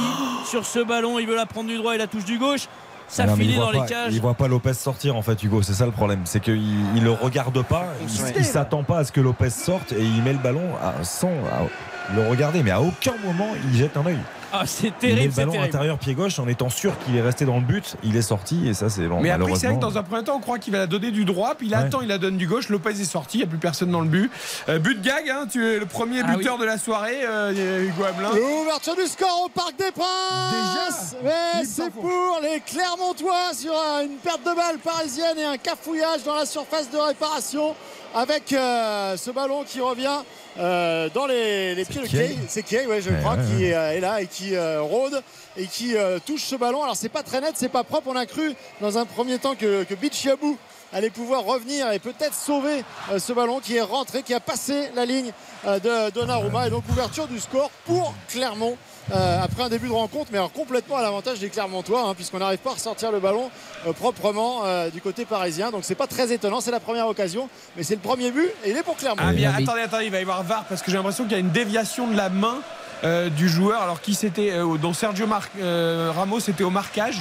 sur ce ballon. Il veut la prendre du droit et la touche du gauche. Ça Ah non, il voit les pas- cages. Il voit pas Lopez sortir en fait, Hugo. C'est ça le problème. C'est qu'il il le regarde pas. Il, il s'attend pas à ce que Lopez sorte et il met le ballon à, sans à le regarder. Mais à aucun moment il jette un œil. Ah, c'est Il met terrible, le ballon terrible. intérieur pied gauche en étant sûr qu'il est resté dans le but. Il est sorti et ça c'est bon. Mais après, c'est vrai que dans un premier temps, on croit qu'il va la donner du droit, puis il Ouais. attend, il la donne du gauche. Lopez est sorti, il n'y a plus personne dans le but. Euh, but de gag, hein, tu es le premier Ah buteur de la soirée, euh, Hugo Hamelin. L'ouverture du score au Parc des Princes Philippe c'est pour les Clermontois sur une perte de balle parisienne et un cafouillage dans la surface de réparation avec euh, ce ballon qui revient euh, dans les, les pieds de. Kay. C'est Kay, ouais, je Ouais, crois, ouais, qui euh, est là et qui euh, rôde et qui touche ce ballon. Alors c'est pas très net, c'est pas propre. On a cru dans un premier temps que, que Bichiabou allait pouvoir revenir et peut-être sauver ce ballon qui est rentré, qui a passé la ligne de Donnarumma. Et donc ouverture du score pour Clermont. Euh, après un début de rencontre, mais alors complètement à l'avantage des Clermontois, hein, puisqu'on n'arrive pas à ressortir le ballon euh, proprement euh, du côté parisien. Donc c'est pas très étonnant, c'est la première occasion, mais c'est le premier but et il est pour Clermont. Ah bien, attendez, attendez, il va y avoir VAR parce que j'ai l'impression qu'il y a une déviation de la main euh, du joueur. Alors qui c'était euh, dont Sergio Mar- euh, Ramos était au marquage.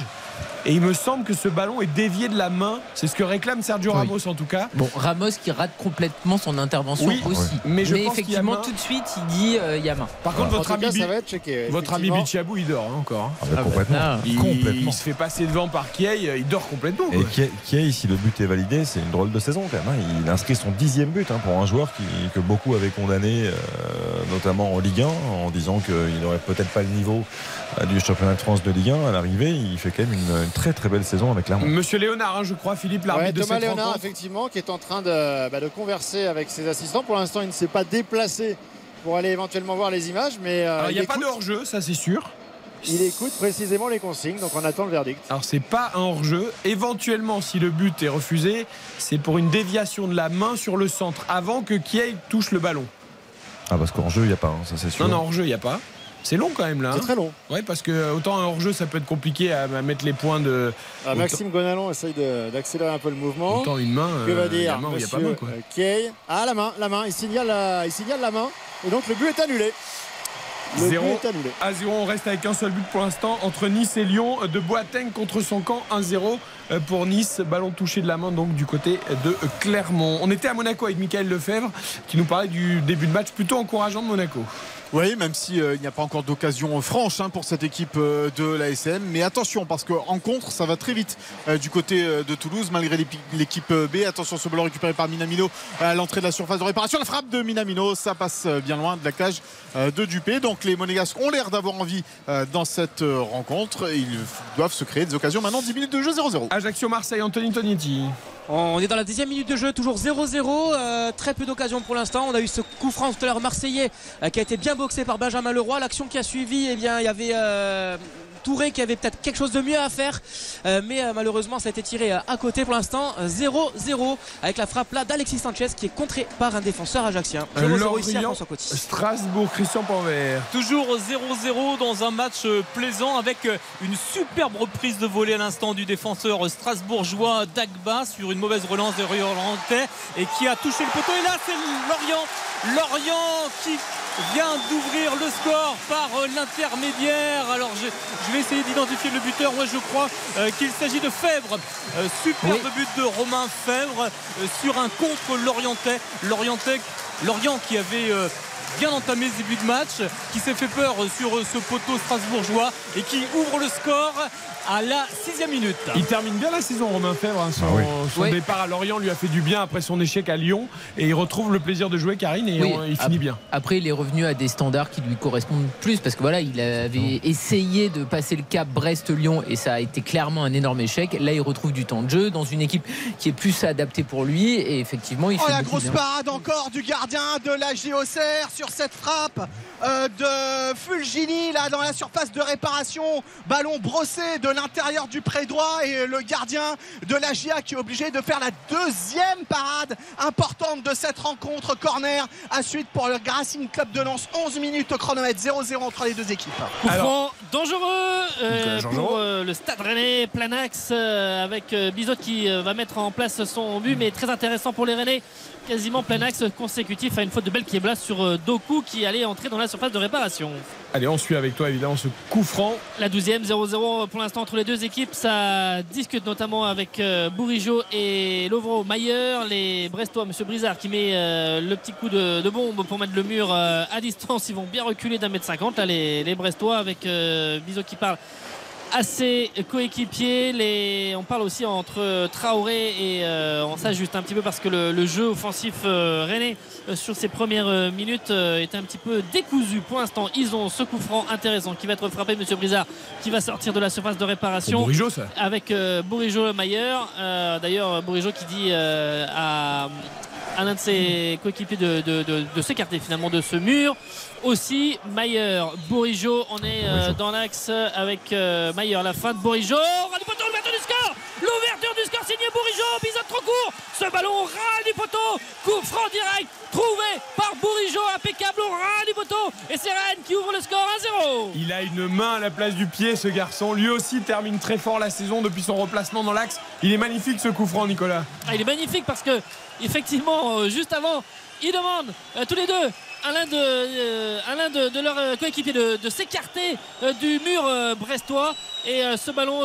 Et il me semble que ce ballon est dévié de la main. C'est ce que réclame Sergio Oui. Ramos en tout cas. Bon, Ramos qui rate complètement son intervention Oui, aussi. ouais. mais je pense qu'il y a effectivement, main. tout de suite, il dit euh, il y a main. Par contre, votre ami, cas, Bi- ça va être checké. votre ami effectivement. Bichiabou, il dort hein, encore. hein. Ah bah, complètement. Il, complètement. il se fait passer devant par Kiei, il dort complètement. Et. Kiei, Kiei, si le but est validé, c'est une drôle de saison quand même. hein. Il inscrit son dixième but hein, pour un joueur qui, que beaucoup avaient condamné, euh, notamment en Ligue 1, en disant qu'il n'aurait peut-être pas le niveau du championnat de France de Ligue 1. À l'arrivée, il fait quand même une, une très très belle saison avec Clermont. Monsieur Léonard, hein, je crois, Philippe, l'arbitre Ouais, de Thomas cette Léonard, rencontre. effectivement, qui est en train de, bah, de converser avec ses assistants. Pour l'instant, il ne s'est pas déplacé pour aller éventuellement voir les images, mais euh, Alors, il n'y a pas écoute, de hors-jeu, ça c'est sûr. il écoute précisément les consignes, donc on attend le verdict. Alors c'est pas un hors-jeu. Éventuellement, si le but est refusé, c'est pour une déviation de la main sur le centre avant que Kiei touche le ballon. Ah, parce qu'en jeu, il n'y a pas, hein, ça c'est sûr. Non, non, hors-jeu, il n'y a pas. C'est long quand même là. C'est hein. très long. Ouais, parce que autant un hors-jeu, ça peut être compliqué à, à mettre les points de. Ah, Autant- Maxime Gonalon essaye d'accélérer un peu le mouvement. Autant une main. Que euh, va a dire main ou il n'y a pas monsieur main quoi. euh, Kay Ah, la main, la main. Il signale la, il signale la main. Et donc le but est annulé. Le Zéro. but est annulé. À 0, on reste avec un seul but pour l'instant entre Nice et Lyon. De Boateng contre son camp 1-0 pour Nice. Ballon touché de la main donc du côté de Clermont. On était à Monaco avec Michael Lefebvre qui nous parlait du début de match plutôt encourageant de Monaco. Oui, même s'il n'y a pas encore d'occasion franche hein, pour cette équipe euh, de l'ASM. Mais attention, parce qu'en contre, ça va très vite euh, du côté euh, de Toulouse, malgré l'équipe euh, B. Attention, ce ballon récupéré par Minamino à l'entrée de la surface de réparation. La frappe de Minamino, ça passe euh, bien loin de la cage euh, de Dupé. Donc les Monégasques ont l'air d'avoir envie euh, dans cette euh, rencontre. Ils doivent se créer des occasions. Maintenant, 10 minutes de jeu 0-0. Ajaccio-Marseille, Anthony Tonietti. On est dans la dixième minute de jeu, toujours 0-0. euh, très peu d'occasions pour l'instant. On a eu ce coup franc tout à l'heure marseillais euh, qui a été bien boxé par Benjamin Leroy. L'action qui a suivi, eh bien, il y avait euh, Touré qui avait peut-être quelque chose de mieux à faire. Euh, mais euh, malheureusement, ça a été tiré euh, à côté pour l'instant. euh, 0-0 avec la frappe là d'Alexis Sanchez qui est contré par un défenseur ajaxien. 0-0 ici à Lorient, François Coty. Strasbourg, Christian Panvert. Toujours 0-0 dans un match plaisant avec une superbe reprise de volée à l'instant du défenseur strasbourgeois Dagba sur une mauvaise relance de Riolantais et qui a touché le poteau. Et là, c'est Lorient. Lorient qui vient d'ouvrir le score par euh, l'intermédiaire. Alors je, je vais essayer d'identifier le buteur. Moi je crois euh, qu'il s'agit de Fèvre. Euh, superbe but de Romain Fèvre euh, sur un contre Lorientais. Lorientais Lorient qui avait bien entamé ce début de match, qui s'est fait peur sur ce poteau strasbourgeois et qui ouvre le score à la sixième minute. Il termine bien la saison, Romain Fèvre. hein. Son, Ah oui. son Oui. départ à Lorient lui a fait du bien après son échec à Lyon. Et il retrouve le plaisir de jouer Karine et Oui. on- il finit Ap- bien. Après, il est revenu à des standards qui lui correspondent plus parce que voilà, il avait essayé de passer le cap Brest-Lyon et ça a été clairement un énorme échec. Là, il retrouve du temps de jeu dans une équipe qui est plus adaptée pour lui et effectivement, il Oh fait la grosse bien. parade encore du gardien de la JOCR sur cette frappe euh, de Fulgini là dans la surface de réparation. Ballon brossé de l'intérieur du pré droit et le gardien de la GIA qui est obligé de faire la deuxième parade importante de cette rencontre. Corner à suite pour le Racing Club de Lens. 11 minutes au chronomètre 0-0 entre les deux équipes. Coup franc dangereux euh, pour euh, le Stade Rennais, plein axe euh, avec euh, Bizot qui euh, va mettre en place son but, mais très intéressant pour les Rennais. Quasiment plein axe consécutif à une faute de Belkiebla sur Doku qui allait entrer dans la surface de réparation. Allez, on suit avec toi évidemment ce coup franc. La douzième 0-0 pour l'instant entre les deux équipes. Ça discute notamment avec euh, Bourigeau et Lovro Mayer. Les Brestois, Monsieur Brizard qui met euh, le petit coup de, bombe pour mettre le mur euh, à distance. Ils vont bien reculer d'un mètre cinquante. Là, les, les Brestois avec Bizot qui parle à ses coéquipiers. Les... On parle aussi entre Traoré et euh, on s'ajuste un petit peu parce que le, le jeu offensif euh, rennais euh, sur ces premières euh, minutes euh, est un petit peu décousu. Pour l'instant, ils ont ce coup franc intéressant qui va être frappé, Monsieur Brizard, qui va sortir de la surface de réparation. Pour Bourigeaud, ça. Avec euh, Bourigeau Mayer. Euh, D'ailleurs, Bourigeau qui dit euh, à à l'un de ses coéquipiers de, de- de- de s'écarter finalement de ce mur. Aussi, Mayer, Bourigeau, on est euh, dans l'axe avec euh, Mayer, la fin de Bourigeau. Ras du poteau, l'ouverture du score. L'ouverture du score signé Bourigeau, Bizot trop court. Ce ballon ras du poteau. Coup franc direct, trouvé par Bourigeau, le score 1-0 Il a une main à la place du pied, ce garçon. Lui aussi termine très fort la saison depuis son replacement dans l'axe. Il est magnifique ce coup franc, Nicolas. Ah, il est magnifique parce que, effectivement, euh, juste avant, ils demandent euh, tous les deux l'un de, euh, l'un de, de leurs euh, coéquipiers de, s'écarter euh, du mur euh, brestois. Et ce ballon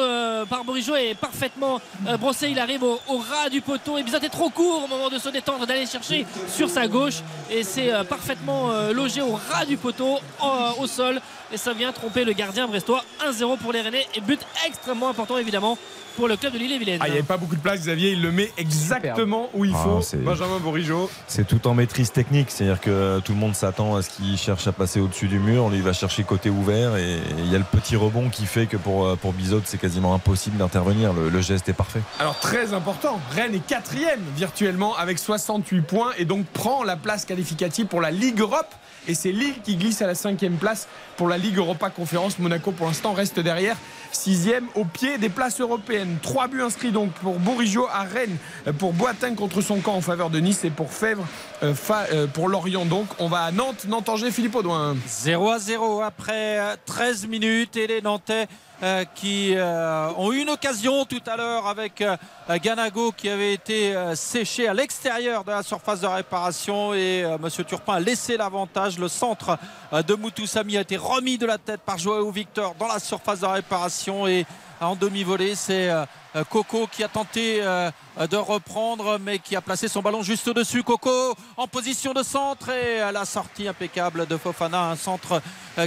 par Bourigeau est parfaitement brossé. Il arrive au, au ras du poteau. Et Bizot est trop court au moment de se détendre, d'aller chercher sur sa gauche. Et c'est parfaitement logé au ras du poteau, en- au sol. Et ça vient tromper le gardien brestois. 1-0 pour les Rennais. Et but extrêmement important, évidemment, pour le club de l'île-et-Vilaine. Ah, il n'y avait pas beaucoup de place, Xavier. Il le met exactement où il Ah, faut. c'est- Benjamin Bourigeau. C'est tout en maîtrise technique, c'est-à-dire que tout le monde s'attend à ce qu'il cherche à passer au-dessus du mur, lui il va chercher côté ouvert et il y a le petit rebond qui fait que pour, euh, pour Bizot c'est quasiment impossible d'intervenir, le, le geste est parfait. Alors très important, Rennes est quatrième virtuellement avec 68 points et donc prend la place qualificative pour la Ligue Europe. Et c'est Lille qui glisse à la cinquième place pour la Ligue Europa Conférence. Monaco pour l'instant reste derrière, sixième au pied des places européennes. Trois buts inscrits donc pour Bourigeau à Rennes, euh, pour Boitin contre son camp en faveur de Nice et pour Fèvre euh, euh, pour Lorient. Donc on va à Nantes, Nantes-Angers, Philippe Audouin. 0 à 0 après euh, 13 minutes et les Nantais euh, qui euh, ont eu une occasion tout à l'heure avec euh, Ganago qui avait été séché à l'extérieur de la surface de réparation et Monsieur Turpin a laissé l'avantage. Le centre de Moutoussami a été remis de la tête par Joao Victor dans la surface de réparation et en demi-volée. C'est euh, euh, Coco qui a tenté euh, de reprendre mais qui a placé son ballon juste au-dessus. Coco en position de centre et euh, la sortie impeccable de Fofana, un centre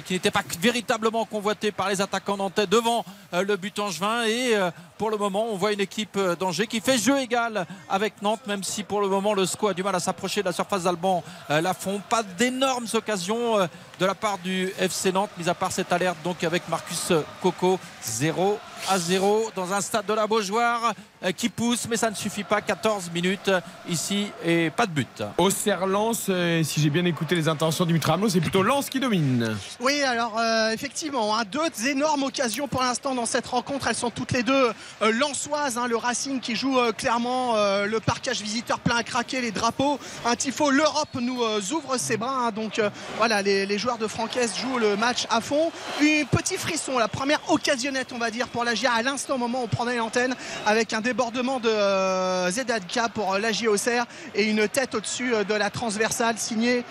qui n'était pas véritablement convoité par les attaquants nantais devant le but angevin. Et pour le moment on voit une équipe d'Angers qui fait jeu égal avec Nantes même si pour le moment le SCO a du mal à s'approcher de la surface d'Alban Lafont pas d'énormes occasions de la part du FC Nantes mis à part cette alerte donc avec Marcus Coco 0 à 0 dans un stade de la Beaujoire qui pousse mais ça ne suffit pas 14 minutes euh, ici et pas de but Auxerre Lens, euh, si j'ai bien écouté les intentions du Rameau, c'est plutôt Lens qui domine. Oui, alors euh, effectivement, hein, deux énormes occasions pour l'instant dans cette rencontre. Elles sont toutes les deux euh, lensoises. hein, le Racing qui joue euh, clairement euh, le parquage visiteur plein à craquer, les drapeaux. Un tifo, l'Europe nous euh, ouvre ses bras. hein, donc euh, voilà, les, les joueurs de Francaise jouent le match à fond. Un petit frisson, la première occasionnette, on va dire, pour la GIA à l'instant au moment où on prenait l'antenne avec un débordement de euh, Zedadka pour euh, la Auxerre et une tête au-dessus euh, de la transversale signée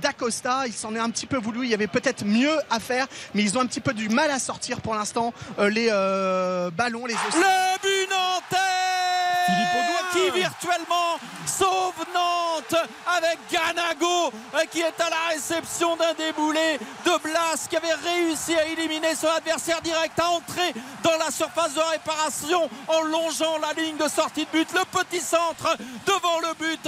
d'Acosta. Il s'en est un petit peu voulu. Il y avait peut-être mieux à faire, mais ils ont un petit peu du mal à sortir pour l'instant les ballons, les Le but nantais qui virtuellement sauve Nantes avec Ganago qui est à la réception d'un déboulé de Blas qui avait réussi à éliminer son adversaire direct à entrer dans la surface de réparation en longeant la ligne de sortie de but. Le petit centre devant le but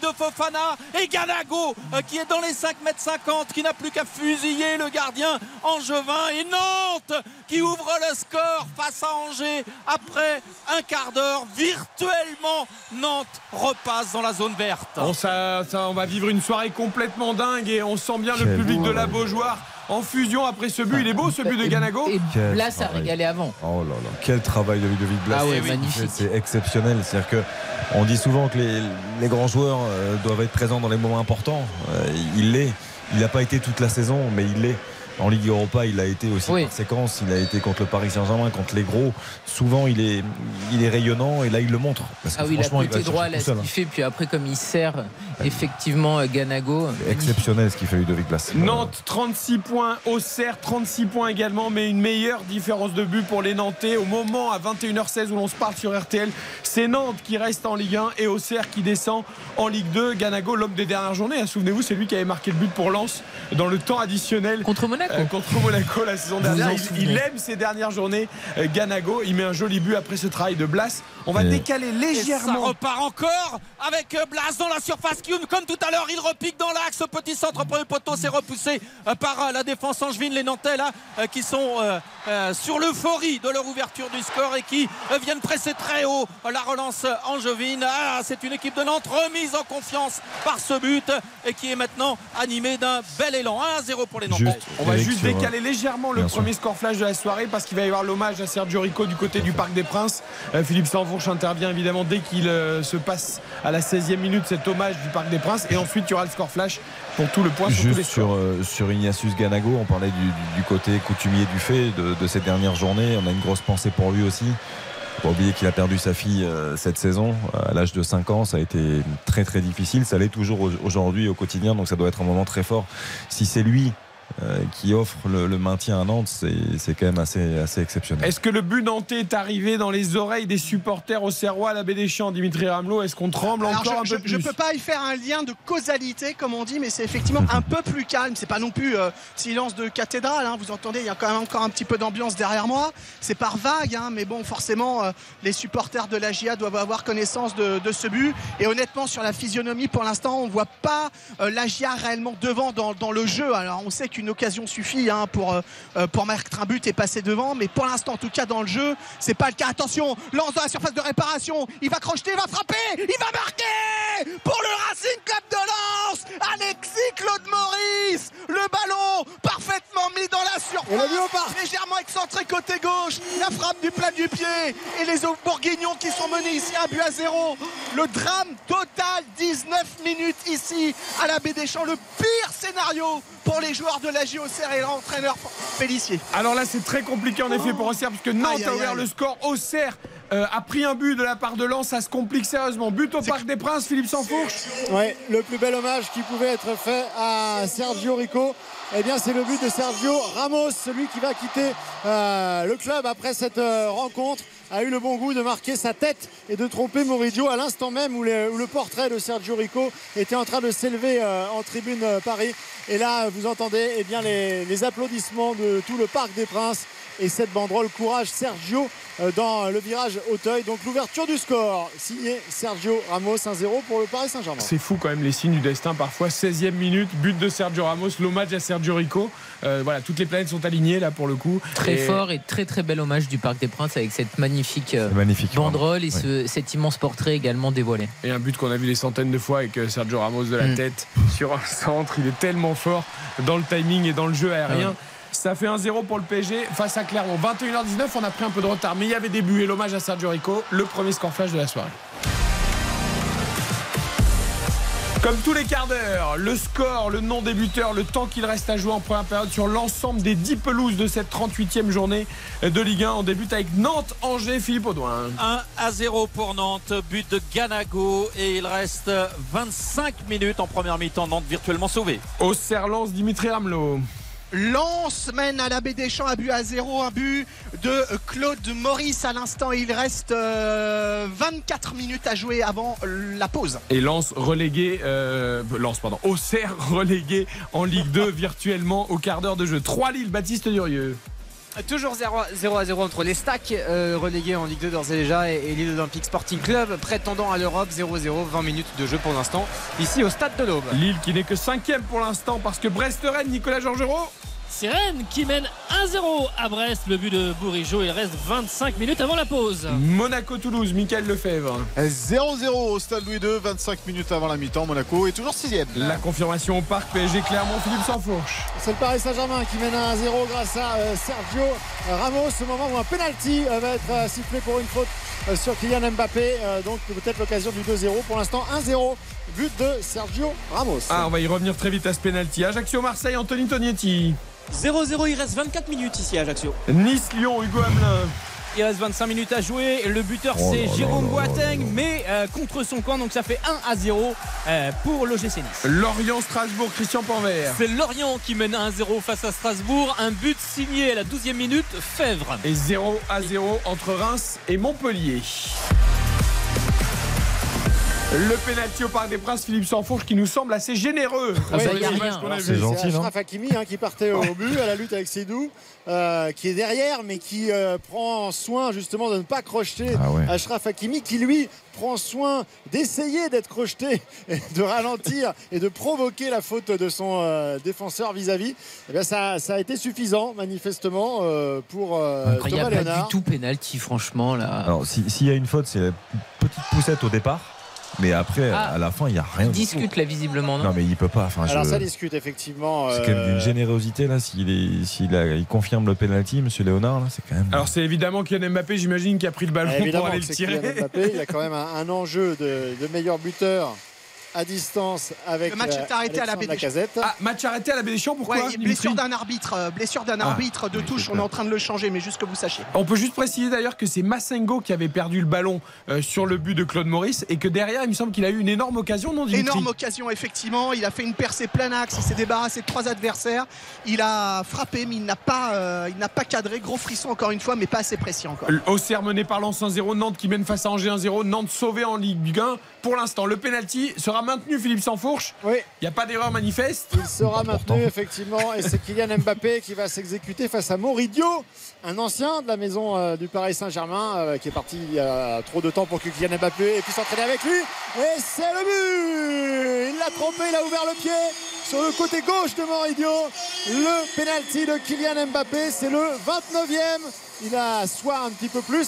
de Fofana et Ganago euh, qui est dans les 5 mètres 50 qui n'a plus qu'à fusiller le gardien Angevin et Nantes qui ouvre le score face à Angers après un quart d'heure virtuellement Nantes repasse dans la zone verte Bon, ça, ça, on va vivre une soirée complètement dingue et on sent bien le public de la. Beaujoire en fusion après ce but. Il est beau ce but de Ganago. Et ça a régalé avant. Oh là là, quel travail de Ludovic Blas. Ah ouais, C'est- magnifique. C'est exceptionnel. C'est-à-dire que on dit souvent que les, les grands joueurs euh, doivent être présents dans les moments importants. Euh, il l'est. Il n'a pas été toute la saison, mais il l'est. En Ligue Europa, il a été aussi Oui. par séquence. Il a été contre le Paris Saint-Germain, contre les gros. Souvent, il est, il est rayonnant et là, il le montre. Parce que Ah oui, franchement, il côté le droit, là, ce hein. qu'il fait, puis après, comme il sert effectivement euh, Ganago. Exceptionnel ce qu'il fait Ludovic Blas. Nantes 36 points, Auxerre 36 points également, mais une meilleure différence de but pour les Nantais. Au moment à 21h16 où l'on se parle sur RTL, c'est Nantes qui reste en Ligue 1 et Auxerre qui descend en Ligue 2. Ganago, l'homme des dernières journées, hein, souvenez-vous, c'est lui qui avait marqué le but pour Lens dans le temps additionnel. Contre Monaco Monaco. Euh, contre Monaco la saison dernière. Il, aime ses dernières journées. Euh, Ganago, il met un joli but après ce travail de Blas. On va décaler Et ça légèrement. repart encore avec euh, Blas dans la surface. Comme tout à l'heure, il repique dans l'axe. Petit centre premier poteau, c'est repoussé par la défense angevine. Les Nantais là, qui sont euh, euh, sur l'euphorie de leur ouverture du score et qui viennent presser très haut la relance angevine. Ah, c'est une équipe de Nantes remise en confiance par ce but et qui est maintenant animée d'un bel élan. 1-0 pour les Nantais. Juste, On va Juste sur- décaler légèrement le Bien sûr. premier score flash de la soirée parce qu'il va y avoir l'hommage à Sergio Rico du côté du Parc des Princes. Euh, Philippe Sanfourche intervient évidemment dès qu'il euh, se passe à la 16e minute cet hommage du Parc des Princes et ensuite il y aura le score flash pour tout le point sur Juste sur, euh, sur Ignatius Ganago, on parlait du, du- du côté coutumier du fait de, de cette dernière journée. On a une grosse pensée pour lui aussi. Faut Pas oublier qu'il a perdu sa fille euh, cette saison à l'âge de 5 ans. Ça a été très très difficile. Ça l'est toujours au- aujourd'hui au quotidien. Donc ça doit être un moment très fort. Si c'est lui euh, qui offre le, le maintien à Nantes, c'est c'est quand même assez, assez exceptionnel. Est-ce que le but nantais est arrivé dans les oreilles des supporters au Serrois à la baie des Champs, Dimitri Ramelot? Est-ce qu'on tremble Alors, encore je, un peu je- je plus? peux pas y faire un lien de causalité comme on dit, mais c'est effectivement un peu plus calme. C'est pas non plus euh, silence de cathédrale. hein. Vous entendez, il y a quand même encore un petit peu d'ambiance derrière moi. C'est par vague, hein, mais bon, forcément, euh, les supporters de la GIA doivent avoir connaissance de, de ce but. Et honnêtement, sur la physionomie, pour l'instant, on voit pas euh, la GIA réellement devant dans, dans le jeu. Alors, on sait qu'une occasion suffit hein, pour euh, euh, pour mettre un but et passer devant, mais pour l'instant, en tout cas dans le jeu, c'est pas le cas. Attention, lance dans la surface de réparation. Il va crocheter, il va frapper, il va marquer pour le Racing Club de Lens. Alexis Claude Maurice, le ballon parfaitement mis dans la surface, légèrement excentré côté gauche. La frappe du plat du pied et les Bourguignons qui sont menés ici à but à zéro. Le drame total, 19 minutes ici à la Baie des Champs. Le pire scénario pour les joueurs de la JOCR et l'entraîneur Félicie. Alors là, c'est très compliqué en effet pour Auxerre, puisque Nantes Aïe, a aïe, ouvert aïe. le score. Auxerre euh, a pris un but de la part de Lens, ça se complique sérieusement. But au Parc des Princes, Philippe Sansfourche. Ouais, le plus bel hommage qui pouvait être fait à Sergio Rico, eh bien c'est le but de Sergio Ramos, celui qui va quitter euh, le club après cette euh, rencontre a eu le bon goût de marquer sa tête et de tromper Moridio à l'instant même où le, portrait de Sergio Rico était en train de s'élever euh, en tribune euh, Paris. Et là, vous entendez eh bien, les applaudissements de tout le Parc des Princes et cette banderole Courage Sergio euh, dans le virage Auteuil. Donc l'ouverture du score, signé Sergio Ramos 1-0 pour le Paris Saint-Germain. C'est fou quand même les signes du destin parfois. 16e minute, but de Sergio Ramos, l'hommage à Sergio Rico. Euh, voilà, toutes les planètes sont alignées là pour le coup. Très Et- fort et très très bel hommage du Parc des Princes avec cette magnifique, euh, magnifique banderole et ce- cet immense portrait également dévoilé. Et un but qu'on a vu des centaines de fois avec Sergio Ramos de la Mm. tête sur un centre. Il est tellement fort dans le timing et dans le jeu aérien. Ouais. Ça fait 1-0 pour le PSG face à Clermont. 21h19, on a pris un peu de retard, mais il y avait des buts et l'hommage à Sergio Rico, le premier score flash de la soirée. Comme tous les quarts d'heure, le score, le non débuteur, le temps qu'il reste à jouer en première période sur l'ensemble des 10 pelouses de cette 38e journée de Ligue 1. On débute avec Nantes-Angers, Philippe Audouin. 1 à 0 pour Nantes, but de Ganago et il reste 25 minutes en première mi-temps. Nantes virtuellement sauvé. Au Serlance, Dimitri Ramelot. Lance mène à la baie des Champs, un but à zéro, un but de Claude Maurice à l'instant. Il reste euh, 24 minutes à jouer avant la pause. Et Lens relégué, euh, Lens pardon, Auxerre relégué en Ligue 2 (laughs) virtuellement au quart d'heure de jeu. 3 Lille, Baptiste Durieux. Toujours 0 à 0, à 0 entre les stacks euh, relégués en Ligue 2 d'ores et déjà et, et Lille Olympique Sporting Club prétendant à l'Europe 0-0 20 minutes de jeu pour l'instant ici au stade de l'Aube. Lille qui n'est que cinquième pour l'instant parce que Brest-Rennes, Nicolas Georgerot. C'est Rennes qui mène 1-0 à Brest. Le but de Bourigeau. Il reste 25 minutes avant la pause. Monaco-Toulouse, Michael Lefebvre. 0-0 au stade Louis II, 25 minutes avant la mi-temps. Monaco est toujours 6ème. La confirmation au parc PSG Clermont, Philippe Sansfourche. C'est le Paris Saint-Germain qui mène à 1-0 grâce à euh, Sergio Ramos au moment où un penalty euh, va être euh, sifflé pour une faute sur Kylian Mbappé. Donc peut-être l'occasion du 2-0. Pour l'instant 1-0. But de Sergio Ramos. Ah, on va y revenir très vite à ce penalty. Ajaccio-Marseille, Anthony Tognetti. 0-0, il reste 24 minutes ici à Ajaccio. Nice-Lyon, Hugo Hamelin. Il reste 25 minutes à jouer. Le buteur Oh c'est Jérôme Boateng mais euh, contre son camp donc ça fait 1 à 0 euh, pour l'OGC Nice. Lorient-Strasbourg, Christian Panvert. C'est Lorient qui mène 1-0 face à Strasbourg. Un but signé à la 12e minute, Fèvre. Et 0 à 0 entre Reims et Montpellier. Le pénalty au Parc des Princes, Philippe Sanfourche, qui nous semble assez généreux. Ah C'est gentil, C'est non Achraf Hakimi hein, qui partait au but à la lutte avec Sédou, euh, qui est derrière, mais qui euh, prend soin justement de ne pas crocheter Ah ouais. Achraf Hakimi, qui lui prend soin d'essayer d'être crocheté, (laughs) et de ralentir et de provoquer la faute de son euh, défenseur vis-à-vis. Eh bien, ça, ça a été suffisant, manifestement, euh, pour euh, Il n'y a pas du tout pénalty, franchement là. Alors, si- s'il y a une faute, c'est la petite poussette au départ. Mais après, Ah. à la fin, il n'y a rien. Il discute là visiblement, non, Non, mais il peut pas. Enfin, Alors, je- ça discute effectivement. C'est quand même euh, d'une générosité là. S'il est, s'il a- il confirme le penalty, Monsieur Léonard, là, c'est quand même. Alors c'est évidemment Kylian Mbappé, j'imagine, qui a pris le ballon pour aller le tirer. Mbappé, il a quand même un, un enjeu de, de meilleur buteur à distance avec Le match euh, est arrêté à la Lacazette. Ah, match arrêté à la Champs, pourquoi Ouais, blessure d'un arbitre, euh, blessure d'un Ah. arbitre de touche. On est en train de le changer, mais juste que vous sachiez. On peut juste préciser d'ailleurs que c'est Massengo qui avait perdu le ballon euh, sur le but de Claude Maurice et que derrière, il me semble qu'il a eu une énorme occasion, non Dimitri? Énorme occasion, effectivement. Il a fait une percée plein axe. Il s'est débarrassé de trois adversaires. Il a frappé, mais il n'a pas, euh, il n'a pas cadré. Gros frisson encore une fois, mais pas assez précis encore. Auxerre mené par Lens 1-0, Nantes qui mène face à Angers 1-0, Nantes sauvé en Ligue 1. Pour l'instant, le penalty sera maintenu, Philippe Sansfourche. Oui. Il n'y a pas d'erreur manifeste. Il sera maintenu effectivement et c'est Kylian Mbappé qui va s'exécuter face à Moridio, un ancien de la maison euh, du Paris Saint-Germain euh, qui est parti il y a trop de temps pour que Kylian Mbappé ait pu s'entraîner avec lui. Et c'est le but Il l'a trompé, il a ouvert le pied sur le côté gauche de Moridio. Le penalty de Kylian Mbappé, c'est le 29e. Il a soit un petit peu plus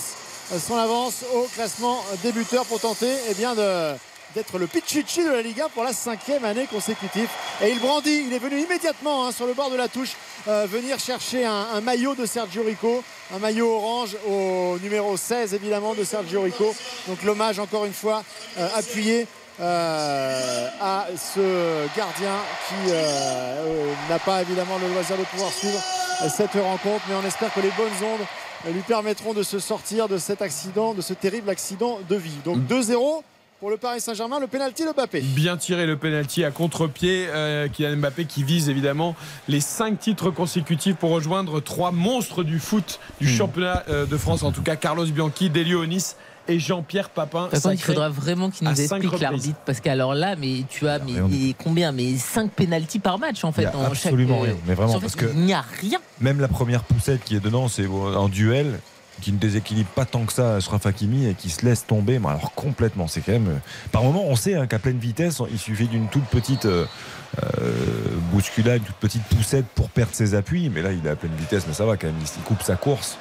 euh, son avance au classement des buteurs pour tenter eh bien, de d'être le Pichichi de la Liga pour la cinquième année consécutive. Et il brandit, il est venu immédiatement hein, sur le bord de la touche euh, venir chercher un, un maillot de Sergio Rico, un maillot orange au numéro 16 évidemment de Sergio Rico. Donc l'hommage encore une fois euh, appuyé euh, à ce gardien qui euh, n'a pas évidemment le loisir de pouvoir suivre cette rencontre, mais on espère que les bonnes ondes lui permettront de se sortir de cet accident, de ce terrible accident de vie. Donc 2-0 pour le Paris Saint-Germain, le pénalty de Mbappé. Bien tiré le penalty à contre-pied. euh, Kylian Mbappé qui vise évidemment les cinq titres consécutifs pour rejoindre trois monstres du foot du championnat euh, de France. En tout cas, Carlos Bianchi, Delio Onis et Jean-Pierre Papin. Contre, il faudra vraiment qu'il nous cinq explique l'arbitre parce qu'alors là, mais tu as mais, et combien? Mais 5 pénalties par match en Il fait. y a en absolument euh, rien. Mais vraiment, parce que- il n'y a rien. Même la première poussette qui est dedans, c'est en duel qui ne déséquilibre pas tant que ça Ashraf Hakimi et qui se laisse tomber, mais alors complètement. C'est quand même. euh, Par moment, on sait hein, qu'à pleine vitesse, il suffit d'une toute petite euh, euh, bousculade, une toute petite poussette pour perdre ses appuis. Mais là, il est à pleine vitesse, mais ça va quand même. Il coupe sa course.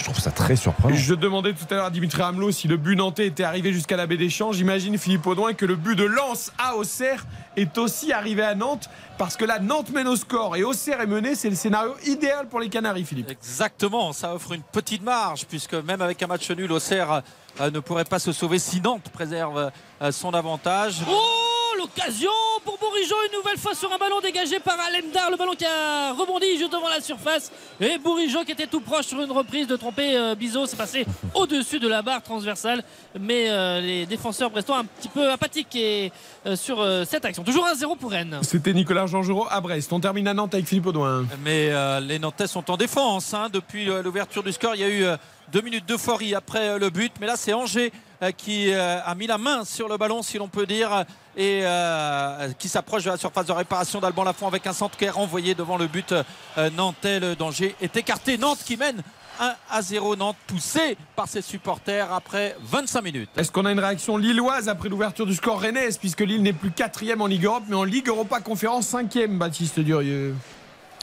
Je trouve ça très surprenant. Je demandais tout à l'heure à Dimitri Hamelot si le but nantais était arrivé jusqu'à la baie des Champs. J'imagine Philippe Audouin que le but de Lens à Auxerre est aussi arrivé à Nantes parce que là Nantes mène au score et Auxerre est mené. C'est le scénario idéal pour les Canaries, Philippe. Exactement, ça offre une petite marge puisque même avec un match nul, Auxerre euh, ne pourrait pas se sauver si Nantes préserve euh, son avantage. Oh, l'occasion pour Bourigeau, une nouvelle fois sur un ballon dégagé par Alemdar. Le ballon qui a rebondi juste devant la surface. Et Bourigeau qui était tout proche sur une reprise de tromper euh, Bizot. C'est passé (laughs) au-dessus de la barre transversale. Mais euh, les défenseurs brestois un petit peu apathiques et, euh, sur euh, cette action. Toujours 1-0 pour Rennes. C'était Nicolas Jean-Giraud à Brest. On termine à Nantes avec Philippe Audouin. Mais euh, les Nantais sont en défense hein, depuis euh, l'ouverture du score. Il y a eu euh, deux minutes d'euphorie après euh, le but. Mais là, c'est Angers qui euh, a mis la main sur le ballon, si l'on peut dire, et euh, qui s'approche de la surface de réparation d'Alban Lafont avec un centre qui est renvoyé devant le but euh, nantais. Le danger est écarté. Nantes qui mène 1 à 0. Nantes poussé par ses supporters après 25 minutes. Est-ce qu'on a une réaction lilloise après l'ouverture du score rennais puisque Lille n'est plus quatrième en Ligue Europe mais en Ligue Europa Conférence cinquième, Baptiste Durieux?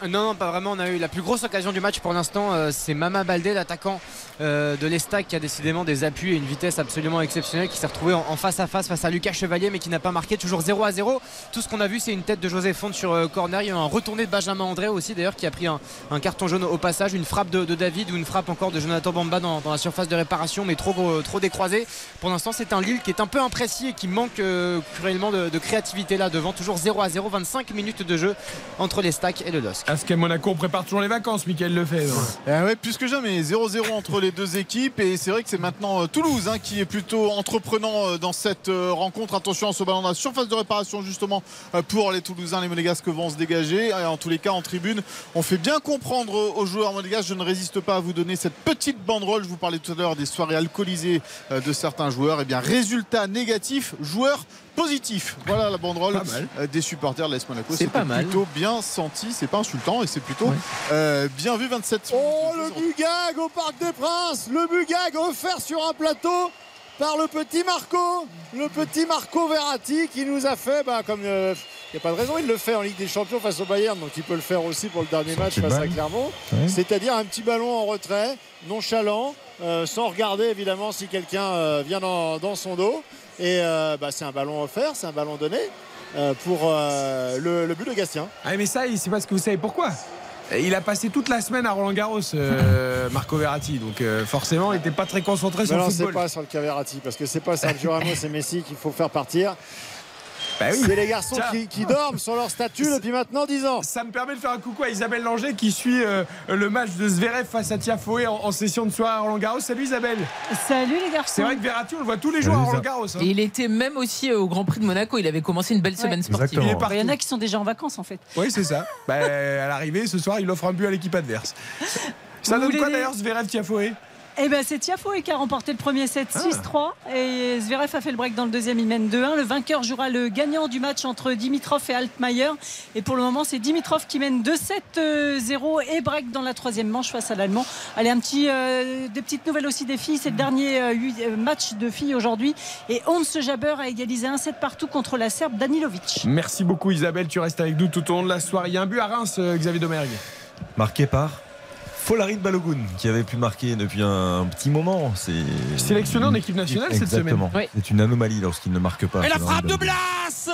Non, non, pas vraiment. On a eu la plus grosse occasion du match pour l'instant. euh, c'est Mama Baldé, l'attaquant euh, de l'Estac, qui a décidément des appuis et une vitesse absolument exceptionnelle, qui s'est retrouvé en, face à face face à Lucas Chevalier, mais qui n'a pas marqué. Toujours 0 à 0. Tout ce qu'on a vu, c'est une tête de José Fonte sur euh, corner. Il y a un retourné de Benjamin André aussi, d'ailleurs, qui a pris un, carton jaune au passage, une frappe de, David ou une frappe encore de Jonathan Bamba dans, la surface de réparation, mais trop, trop décroisé. Pour l'instant, c'est un Lille qui est un peu imprécis et qui manque cruellement de, de créativité là devant. Toujours 0 à 0, 25 minutes de jeu entre l'Estac et le LOSC. Est-ce qu'à Monaco, on prépare toujours les vacances, Michael Lefebvre? Eh ouais, plus que jamais, 0-0 entre les deux équipes et c'est vrai que c'est maintenant euh, Toulouse hein, qui est plutôt entreprenant euh, dans cette euh, rencontre. Attention à ce ballon dans la surface de réparation justement euh, pour les Toulousains, les Monégasques vont se dégager. Et en tous les cas, en tribune, on fait bien comprendre aux joueurs monégasques. Je ne résiste pas à vous donner cette petite banderole. Je vous parlais tout à l'heure des soirées alcoolisées euh, de certains joueurs. Et bien, résultat négatif, joueur positif. Voilà la banderole euh, des supporters de l'AS Monaco. C'est pas mal. plutôt bien senti, c'est pas insultant et c'est plutôt euh, bien vu 27 Oh le Bugag au Parc des Princes Le Bugag offert sur un plateau par le petit Marco Le petit Marco Verratti qui nous a fait, bah, comme il n'y a pas de raison, il le fait en Ligue des Champions face au Bayern, donc il peut le faire aussi pour le dernier match face à. Clermont. Ouais. C'est-à-dire un petit ballon en retrait, nonchalant, euh, sans regarder évidemment si quelqu'un euh, vient dans, dans son dos. Et euh, bah, c'est un ballon offert, c'est un ballon donné euh, pour euh, le, le but de Gastien. Ah, mais ça, c'est parce que vous savez pourquoi? Il a passé toute la semaine à Roland Garros, euh, (laughs) Marco Verratti. Donc euh, forcément, il n'était pas très concentré sur Mais le non, c'est football. pas sur le Caverati parce que c'est pas Sergio Ramos et Messi qu'il faut faire partir. Bah oui. C'est les garçons Tiens. qui, qui dorment sur leur statut depuis maintenant 10 ans. Ça me permet de faire un coucou à Isabelle Langer qui suit euh, le match de Zverev face à Tiafoe en, en session de soirée à Roland Garros. Salut Isabelle. Salut les garçons. C'est vrai que Verratti, on le voit tous les jours à Roland Garros. hein. Et il était même aussi au Grand Prix de Monaco. Il avait commencé une belle semaine sportive. Il y en a qui sont déjà en vacances en fait. Oui, c'est ça. Bah, à l'arrivée, ce soir, il offre un but à l'équipe adverse. Ça Vous donne quoi d'ailleurs, Zverev Tiafoe Eh ben c'est Tiafoe qui a remporté le premier set 6-3 et Zverev a fait le break dans le deuxième, il mène 2-1. Le vainqueur jouera le gagnant du match entre Dimitrov et Altmaier. Et pour le moment, c'est Dimitrov qui mène 2-7-0 et break dans la troisième manche face à l'Allemand. Allez, un petit, euh, des petites nouvelles aussi des filles. C'est le dernier euh, euh, match de filles aujourd'hui. Et Hans Jaber a égalisé un set partout contre la Serbe Danilovic. Merci beaucoup Isabelle, tu restes avec nous tout au long de la soirée. Il y a un but à Reims, euh, Xavier Domergue. Marqué par Folarin Balogun, qui avait pu marquer depuis un petit moment. C'est Sélectionné en équipe nationale cette Exactement. semaine. C'est une anomalie lorsqu'il ne marque pas. Et la frappe de. Blas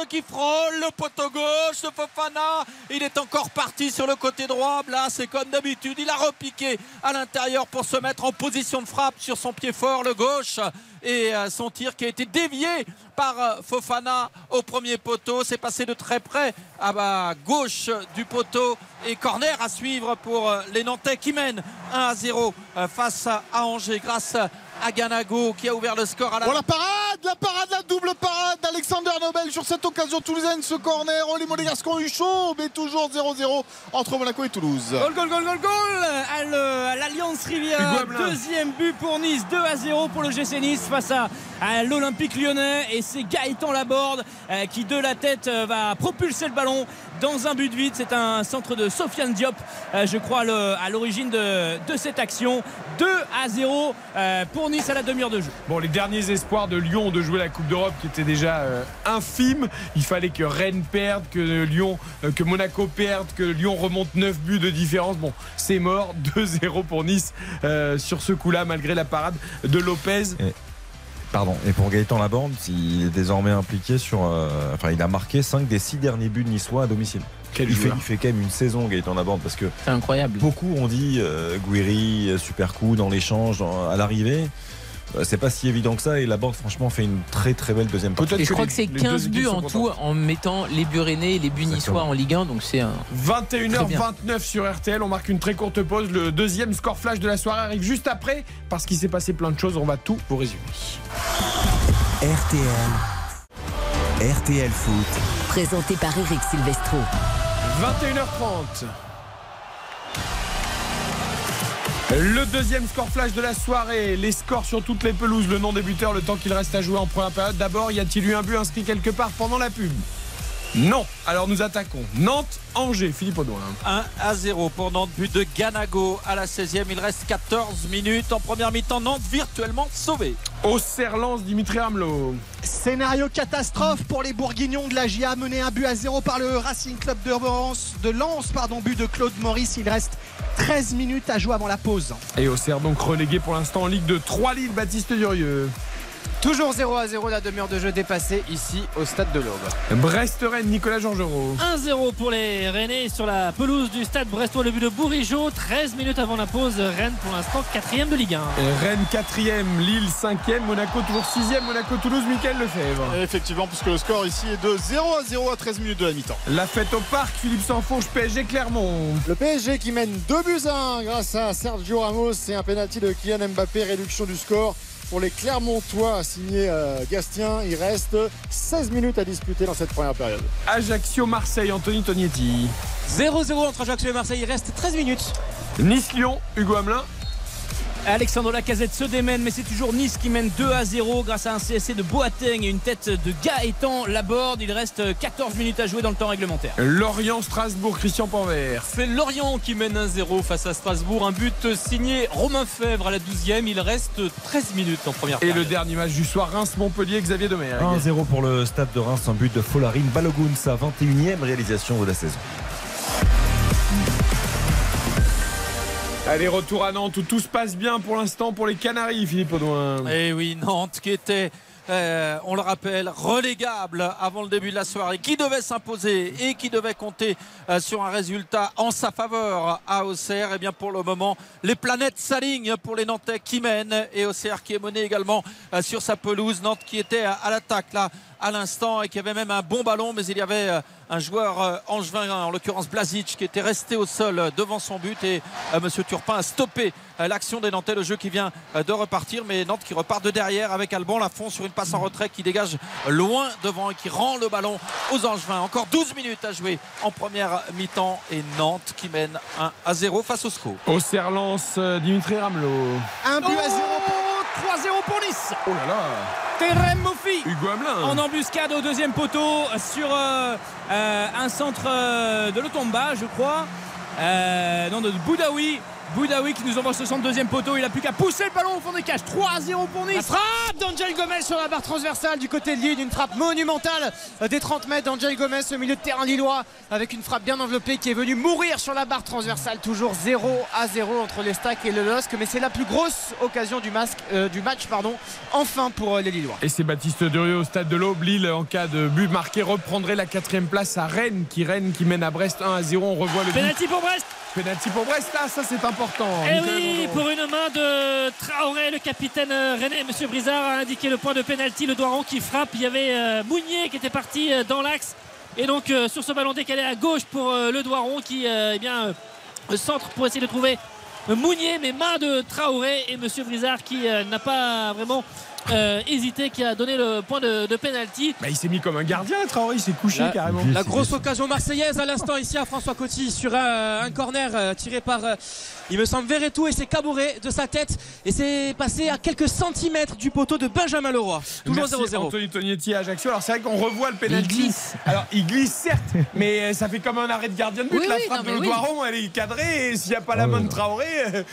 qui frôle le poteau gauche de Fofana. Il est encore parti sur le côté droit. Blas, et comme d'habitude, il a repiqué à l'intérieur pour se mettre en position de frappe sur son pied fort, le gauche. Et euh, son tir qui a été dévié par euh, Fofana au premier poteau. C'est passé de très près à bah, gauche du poteau. Et corner à suivre pour euh, les Nantais qui mènent 1 à 0 euh, face à Angers grâce à Ganago qui a ouvert le score à la Oh la parade, la parade, la double parade d'Alexander Nobel sur cette occasion toulousaine, ce corner. Oh les Monégasques ont eu chaud, mais toujours 0-0 entre Monaco et Toulouse. Goal, goal, goal, goal, goal à l'Alliance Hamelin. Deuxième but pour Nice, 2 à 0 pour le GC Nice face à, à l'Olympique lyonnais. Et c'est Gaëtan Laborde euh, qui, de la tête, euh, va propulser le ballon dans un but vide. C'est un centre de Sofiane Diop, euh, je crois, à l'origine de, de cette action. 2 à 0 euh, pour Nice à la demi-heure de jeu. Bon, les derniers espoirs de Lyon de jouer la Coupe d'Europe qui étaient déjà euh, infimes. Il fallait que Rennes perde, que Lyon, euh, que Monaco perde, que Lyon remonte 9 buts de différence. Bon, c'est mort. (laughs) 2-0 pour Nice euh, sur ce coup-là, malgré la parade de Lopez. Pardon. Et pour Gaëtan Laborde, il est désormais impliqué sur. euh, enfin, il a marqué 5 des 6 derniers buts niçois à domicile. Quel il, fait, il fait quand même une saison, Gaëtan Laborde, parce que. C'est incroyable. Beaucoup ont dit euh, Guiri, euh, super coup dans l'échange, à l'arrivée. Euh, C'est pas si évident que ça et Laborde franchement fait une très très belle deuxième partie. Et je crois que c'est 15 buts en tout en mettant les buts rennais et les buts niçois en Ligue 1. Donc c'est un. Très bien. 21h29 sur RTL, on marque une très courte pause. Le deuxième score flash de la soirée arrive juste après parce qu'il s'est passé plein de choses. On va tout vous résumer. RTL. RTL Foot. Présenté par Eric Silvestro. 21h30. Le deuxième score flash de la soirée, les scores sur toutes les pelouses, le nom des buteurs, le temps qu'il reste à jouer en première période. D'abord, y a-t-il eu un but inscrit quelque part pendant la pub? Non. Alors nous attaquons. Nantes, Angers, Philippe Audouin. 1 à 0 pour Nantes, but de Ganago à la 16e. Il reste 14 minutes en première mi-temps. Nantes virtuellement sauvé. Au Serlance, Dimitri Hamelot. Scénario catastrophe pour les Bourguignons de la GIA, mené un but à zéro par le Racing Club de Lens, de Lens, pardon, but de Claude Maurice. Il reste 13 minutes à jouer avant la pause. Et Auxerre donc relégué pour l'instant en Ligue de 3 Lille, Baptiste Durieux. Toujours 0 à 0, la demi-heure de jeu dépassée ici au stade de l'Aube. Brest-Rennes, Nicolas Georgerot. 1-0 pour les Rennais sur la pelouse du stade brestois. Le but de Bourigeau, 13 minutes avant la pause. Rennes pour l'instant 4 de Ligue 1. Rennes 4ème, Lille 5ème, Monaco toujours 6ème, Monaco-Toulouse, Mickaël Lefebvre. Effectivement, puisque le score ici est de 0 à 0 à 13 minutes de la mi-temps. La fête au parc, Philippe Sanfourche, PSG Clermont. Le PSG qui mène 2 buts à 1 grâce à Sergio Ramos et un pénalty de Kylian Mbappé, réduction du score. Pour les Clermontois signé euh, Gastien, il reste 16 minutes à disputer dans cette première période. Ajaccio-Marseille, Anthony Tognetti. 0-0 entre Ajaccio et Marseille, il reste 13 minutes. Nice-Lyon, Hugo Hamelin. Alexandre Lacazette se démène, mais c'est toujours Nice qui mène 2 à 0 grâce à un CSC de Boateng et une tête de Gaëtan Laborde. Il reste 14 minutes à jouer dans le temps réglementaire. Lorient-Strasbourg, Christian Panvert. C'est Lorient qui mène 1-0 face à Strasbourg. Un but signé Romain Fèvre à la 12e. Il reste 13 minutes en première Et période. le dernier match du soir, Reims-Montpellier, Xavier Domer. 1-0 pour le stade de Reims, un but de Folarin Balogun, sa 21e réalisation de la saison. Allez, retour à Nantes où tout se passe bien pour l'instant pour les Canaries, Philippe Audouin. Eh oui, Nantes qui était, euh, on le rappelle, relégable avant le début de la soirée, qui devait s'imposer et qui devait compter euh, sur un résultat en sa faveur à Auxerre. Et bien pour le moment, les planètes s'alignent pour les Nantais qui mènent et Auxerre qui est mené également euh, sur sa pelouse. Nantes qui était à l'attaque là à l'instant et qui avait même un bon ballon, mais il y avait euh, un joueur euh, angevin, en l'occurrence Blazic, qui était resté au sol euh, devant son but et Monsieur Turpin a stoppé l'action des Nantais, le jeu qui vient de repartir, mais Nantes qui repart de derrière avec Alban Lafont sur une passe en retrait qui dégage loin devant et qui rend le ballon aux Angevins. Encore 12 minutes à jouer en première mi-temps et Nantes qui mène 1 à 0 face au SCO. Auxerre lance euh, Dimitri Ramelot. Un but à 0 3-0 pour Nice. Oh là là Terem Mofi Hugo Hamelin. en embuscade au deuxième poteau sur euh, euh, un centre euh, de l'Otomba, je crois. Euh, non, de Boudaoui. Boudaoui qui nous envoie ce centre deuxième poteau. Il a plus qu'à pousser le ballon au fond des cages. 3 0 pour Nice. La frappe d'Angel Gomez sur la barre transversale du côté de Lille, une frappe monumentale des 30 mètres d'Angel Gomez au milieu de terrain lillois avec une frappe bien enveloppée qui est venue mourir sur la barre transversale. Toujours 0 à 0 entre les Stacks et le LOSC, mais c'est la plus grosse occasion du, masque, euh, du match pardon, enfin pour euh, les Lillois. Et c'est Baptiste Durieux au stade de l'Aube. Lille, en cas de but marqué, reprendrait la quatrième place à Rennes, qui Rennes qui mène à Brest 1 à 0. On revoit le but. Penalty pour Brest. Penalty pour Brest, là, ça c'est important. Et Nicolas oui, pour une main de Traoré, le capitaine euh, René. Monsieur Brizard a indiqué le point de pénalty. Le Doiron qui frappe. Il y avait euh, Mounier qui était parti euh, dans l'axe. Et donc sur ce ballon décalé à gauche pour le Doiron qui eh bien, centre pour essayer de trouver Mounier, mais main de Traoré. Et Monsieur Brizard qui n'a pas vraiment euh, hésité, qui a donné le point de, de pénalty. Bah, il s'est mis comme un gardien, Traoré, il s'est couché La- carrément. La grosse occasion marseillaise à l'instant ici à François Coty sur un, un corner euh, tiré par, euh, il me semble, Verretou et c'est cabouré de sa tête et c'est passé à quelques centimètres du poteau de Benjamin Leroy. Toujours Merci 0-0. Anthony Tognetti à Ajaccio. Alors c'est vrai qu'on revoit le pénalty. Il glisse. Alors il glisse certes, mais euh, ça fait comme un arrêt de gardien de but. Oui, la oui, frappe non, de oui. Doiron, elle est cadrée et s'il n'y a pas la Oh main là de. Traoré, euh,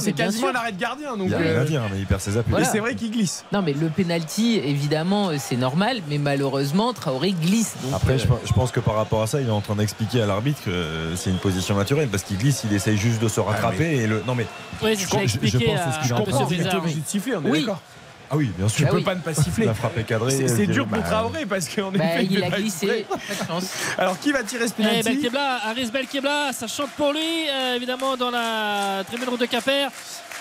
c'est quasiment un arrêt de gardien. Donc Il n'y a rien euh, à dire, mais il perd ses appuis. mais Voilà. c'est vrai qu'il glisse. Non, mais le penalty, évidemment, euh, c'est normal, mais malheureusement, Traoré glisse. Donc, Après, euh, je, pense que par rapport à ça, il est en train d'expliquer à l'arbitre que euh, c'est une position naturelle parce qu'il glisse, il essaye juste de se rattraper et le. Non mais Oui, je, je- je pense que à, ce qu'il en de siffler, on est Oui. d'accord. Ah oui, bien Tu sûr. Ah peux oui. pas ne pas siffler. La frappe est cadrée. C'est c'est dur pour bah, Traoré parce qu'en bah, effet, il fait a pas glissé. exprès. Pas de chance. Alors qui va tirer ce Et penalty Belkebla, Aris Belkebla, ça chante pour lui, euh, évidemment, dans la tribune de Quimper.